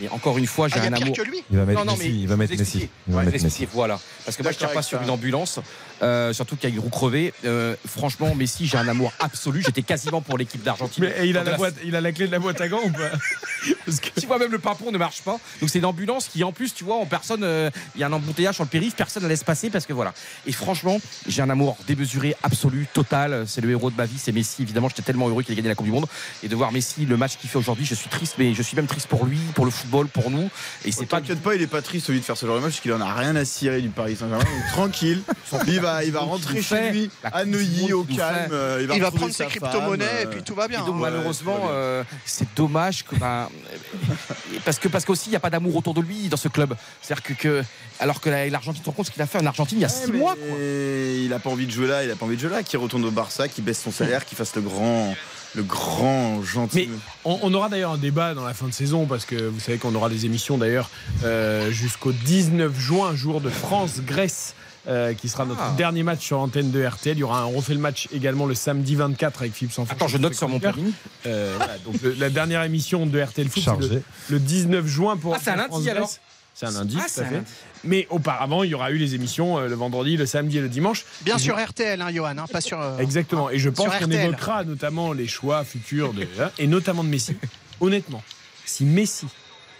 Mais encore une fois, j'ai Ah, il un amour. que lui. Il va mettre Non, non, Messi. Il va mettre Messi. Il va mettre Messi. Voilà. Parce que moi, je tire D'accord pas sur une ambulance, euh, surtout qu'il y a une roue crevée. Euh, franchement, Messi, j'ai un amour absolu. J'étais quasiment pour l'équipe d'Argentine. Mais et il a, la la- boîte, il a la clé de la boîte à gants ou pas Parce que Tu vois, même le pimpon ne marche pas. Donc, c'est une ambulance qui, en plus, tu vois, en personne, euh, il y a un embouteillage sur le périph', personne ne laisse passer parce que voilà. Et franchement, j'ai un amour démesuré, absolu, total. C'est le héros de ma vie, c'est Messi. Évidemment, j'étais tellement heureux qu'il ait gagné la Coupe du Monde. Et de voir Messi, le match qu'il fait aujourd'hui, je suis triste, mais je suis même triste pour lui, pour le football, pour nous. Et c'est pas. T'inquiète pas, il est pas triste celui de faire ce genre de match parce qu'il en a rien à cirer du Paris Saint-Germain. Donc, Tranquille, il va, il va rentrer chez lui à Neuilly au calme. euh, Il va, Il va retrouver prendre ses sa crypto-monnaies et puis tout va bien. Et donc hein. malheureusement, bien. euh, c'est dommage que ben, euh, parce que parce qu'aussi il n'y a pas d'amour autour de lui dans ce club. C'est-à-dire que, que- alors que la- l'Argentine, tu compte ce qu'il a fait en Argentine il y a six Ouais, mais mois. Quoi. Il a pas envie de jouer là, il a pas envie de jouer là, qu'il retourne au Barça, qu'il baisse son salaire, qu'il fasse le grand, le grand gentil. Mais on, on aura d'ailleurs un débat dans la fin de saison parce que vous savez qu'on aura des émissions d'ailleurs euh, jusqu'au 19 juin, jour de France-Grèce. Euh, qui sera notre Ah. dernier match sur l'antenne de RTL. Il y aura un, on refait le match également le samedi 24 avec Philippe Sanford. Attends, je note sur mon planning. Euh, voilà, donc le- la dernière émission de RTL Foot, le, le 19 juin pour. Ah, c'est un lundi, alors C'est un lundi, Ah, un fait. Mais auparavant, il y aura eu les émissions euh, le vendredi, le samedi et le dimanche. Bien Et sûr RTL, hein, Johan, hein, pas sur. euh, Exactement. Et je pense Sur qu'on évoquera notamment les choix futurs, de, hein, et notamment de Messi. Honnêtement, si Messi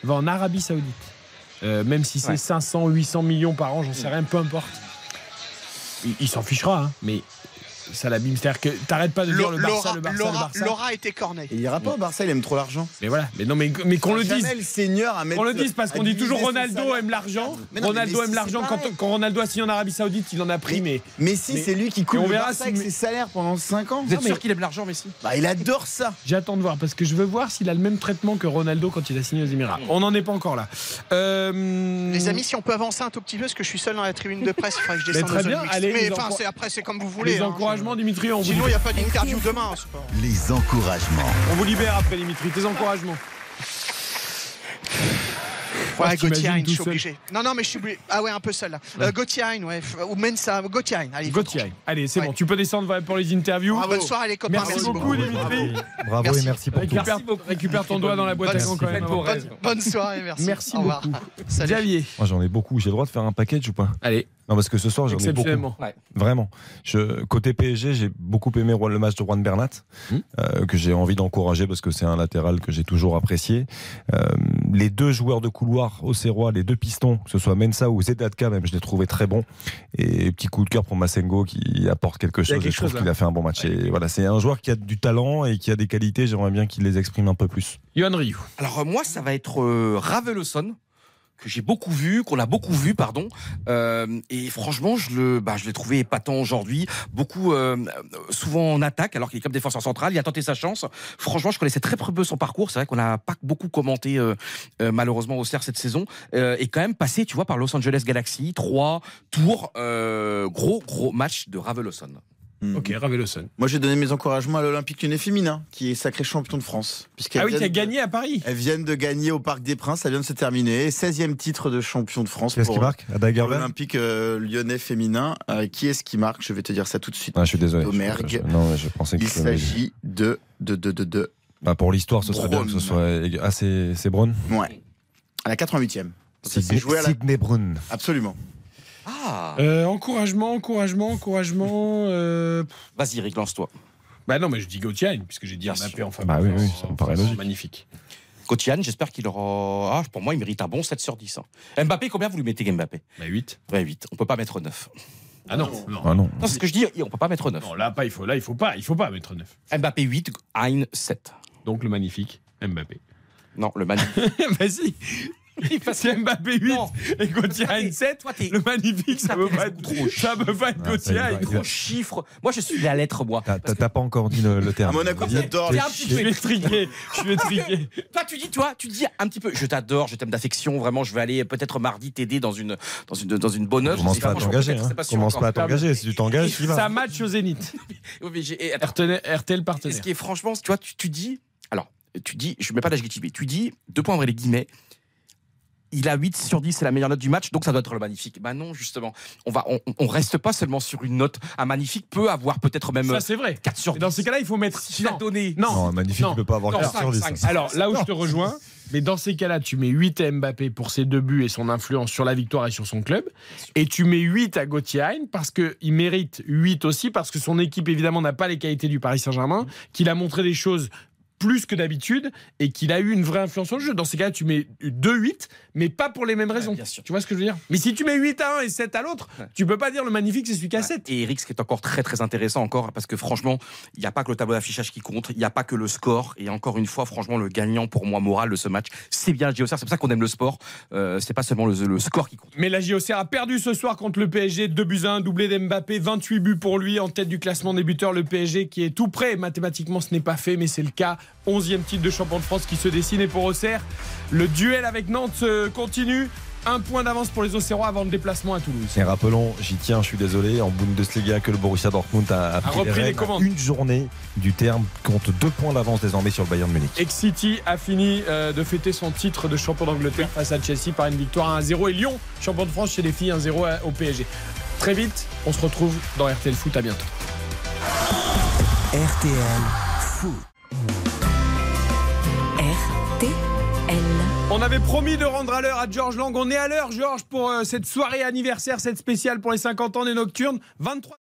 va en Arabie Saoudite, euh, même si c'est Ouais. 500, 800 millions par an, j'en sais rien, peu importe, il, s'en fichera. hein, mais ça l'abîme. C'est-à-dire que t'arrêtes pas de dire le Barça, Laura, le Barça, le Laura, Barça. Laura était cornée. il ira pas au Barça, il aime trop l'argent. Mais voilà. Mais non, mais, mais qu'on le dise. Le seigneur à mettre. Qu'on le dise parce qu'on dit toujours Ronaldo aime l'argent. Ronaldo aime l'argent. Quand, Ronaldo a signé en Arabie Saoudite, il en a pris, mais. Messi, Mais- c'est lui qui coule on le verra Barça si- avec ses salaires pendant 5 ans. Vous êtes sûr qu'il aime l'argent, Messi? Bah, il adore ça. J'attends de voir parce que je veux voir s'il a le même traitement que Ronaldo quand il a signé aux Émirats. On n'en est pas encore là. Euh, Les amis, si on peut avancer un tout petit peu, parce que je suis seul dans la tribune de presse, il faudrait que je Mais descende très bien, allez, Mais enfin, après, c'est comme vous voulez. les hein. Encouragements, Dimitri, on Sinon, il n'y a pas d'interview demain. Les encouragements. on vous libère après, Dimitri. Tes encouragements. Ouais, t'imagine Gauthier, je tout suis seul. obligé. Non, non, mais je suis obligé. Ah ouais, un peu seul là. Euh, Gauthier, ouais. Ou Mensa, Gauthier. Allez, Gauthier. Allez, c'est Ouais. bon. Tu peux descendre pour les interviews. trancher. Bonne soirée les copains. Merci beaucoup, Dimitri. Bravo Merci. et merci pour tout. Récupère, récupère ton doigt dans la boîte à gants quand même. Bonne soirée, merci. Merci Au revoir. beaucoup. Salut. Xavier. Moi, j'en ai beaucoup. J'ai le droit de faire un package ou pas? Allez. Non, parce que ce soir, j'en ai beaucoup. Exceptionnellement. Vraiment. Je, côté PSG, j'ai beaucoup aimé le match de Juan Bernat, euh, que j'ai envie d'encourager parce que c'est un latéral que j'ai toujours apprécié. Euh, les deux joueurs de couloir au Serrois, les deux pistons, que ce soit Mensa ou Zedatka, même, je les trouvais très bons. Et petit coup de cœur pour Massengo qui apporte quelque chose. quelque et je trouve qu'il hein. a fait un bon match. Et voilà, c'est un joueur qui a du talent et qui a des qualités. J'aimerais bien qu'il les exprime un peu plus. Yohan Ryu. Alors euh, moi, ça va être euh, Raveloson que j'ai beaucoup vu, qu'on a beaucoup vu, pardon. Euh, et franchement, je le, bah, je l'ai trouvé épatant aujourd'hui. Beaucoup, euh, souvent en attaque, alors qu'il est comme défenseur central. Il a tenté sa chance. Franchement, je connaissais très peu son parcours. C'est vrai qu'on n'a pas beaucoup commenté euh, euh, malheureusement au CER cette saison. Euh, et quand même passé, tu vois, par Los Angeles Galaxy, trois tours, euh, gros gros match de Raveloson. Ok, Raveloson. Moi, j'ai donné mes encouragements à l'Olympique lyonnais féminin, qui est sacré champion de France. Ah oui, qui a de- gagné à Paris. Elles viennent de gagner au Parc des Princes, ça vient de se terminer. 16e titre de champion de France Qu'est-ce pour, qui marque? l'Olympique euh, lyonnais féminin. Euh, qui est-ce qui marque? Je vais te dire ça tout de suite. Ah, je suis désolé. Domergue. Je- je- non, je pensais que Il s'agit de, de, de, de, de. Bah, pour l'histoire, ce serait bien que ce soit. Ah, c'est c'est Braun? Ouais. À la 88e. Ça s'est Sidney joué à la- Braun. Absolument. Ah Euh, encouragement, encouragement, encouragement. euh, Vas-y, Eric, lance-toi. Bah non, mais je dis Gauthier, puisque j'ai dit Mbappé en faveur. Bah oui, oui, ça me paraît logique. Magnifique. Cotiane, j'espère qu'il aura. Ah, pour moi, il mérite un bon 7 sur 10. hein. Mbappé, combien vous lui mettez Mbappé? Bah 8. Ouais, 8. On peut pas mettre 9. Ah non, non. Ah non. Non, c'est ce que je dis, on peut pas mettre 9. Non, là, pas, il faut, là, il faut pas, il faut pas mettre 9. Mbappé 8, Hein 7. Donc le magnifique Mbappé. Non, le magnifique. Vas-y. C'est Mbappé 8 et Gauthier Hein 7. Le magnifique, ça peut pas être trop. Ça peut pas être Ah, Gauthier ça va. Gros chiffre. Moi, je suis la lettre, moi. T'as- t'as pas encore dit le, le terme. À Monaco, j'adore. Je vais triquer. Je vais triquer. Toi, tu dis, toi, tu dis un petit peu. Je t'adore, je t'aime d'affection. Vraiment, je vais aller peut-être mardi t'aider dans une, dans une, dans une bonne œuvre. Commence pas à t'engager. hein. Commence pas à t'engager. Si tu t'engages, tu Ça vas. match au Zénith. RTL, partenaire. ce qui est franchement, tu vois, tu, dis, alors, tu dis, je mets pas d'adjectif, tu dis, deux points entre les guillemets, il a 8 sur 10, c'est la meilleure note du match, donc ça doit être le magnifique. Bah non, justement, on va, on, on reste pas seulement sur une note. Un magnifique peut avoir peut-être même Ça, c'est vrai. 4 sur Et 10. dans ces cas-là, il faut mettre. si tu l'as Non. donné. Non. Non, magnifique, il peut pas avoir Non, 4 cinq, sur 10. cinq, hein. Alors là où je te rejoins, mais dans ces cas-là, tu mets 8 à Mbappé pour ses deux buts et son influence sur la victoire et sur son club. Et tu mets 8 à Gauthier Hein parce qu'il mérite 8 aussi, parce que son équipe évidemment n'a pas les qualités du Paris Saint-Germain, qu'il a montré des choses plus que d'habitude et qu'il a eu une vraie influence sur le jeu. Dans ces cas-là, tu mets 2-8, mais pas pour les mêmes raisons. bien sûr. Tu vois ce que je veux dire? Mais si tu mets 8 à un et 7 à l'autre, tu peux pas dire le magnifique, c'est celui qui a 7. Et Eric, ce qui est encore très très intéressant encore, parce que franchement, il n'y a pas que le tableau d'affichage qui compte, il n'y a pas que le score. Et encore une fois, franchement, le gagnant pour moi moral de ce match, c'est bien le JOCR. C'est pour ça qu'on aime le sport. Euh, c'est pas seulement le, le score qui compte. Mais la JOCR a perdu ce soir contre le PSG, 2 buts à 1, doublé d'Mbappé, 28 buts pour lui en tête du classement des buteurs. Le PSG qui est tout prêt, mathématiquement ce n'est pas fait, mais c'est le cas. 11e titre de champion de France qui se dessine et pour Auxerre, le duel avec Nantes euh, continue. Un point d'avance pour les Auxerrois avant le déplacement à Toulouse. Et rappelons, j'y tiens, je suis désolé, en Bundesliga que le Borussia Dortmund a, a pris repris les commandes. Une journée du terme compte deux points d'avance désormais sur le Bayern de Munich. Ex-City a fini euh, de fêter son titre de champion d'Angleterre face à Chelsea par une victoire 1-0 et Lyon, champion de France chez les filles 1-0 au PSG. Très vite, on se retrouve dans RTL Foot. À bientôt. RTL Foot. On avait promis de rendre à l'heure à Georges Lang. On est à l'heure, Georges, pour euh, cette soirée anniversaire, cette spéciale pour les 50 ans des Nocturnes. 23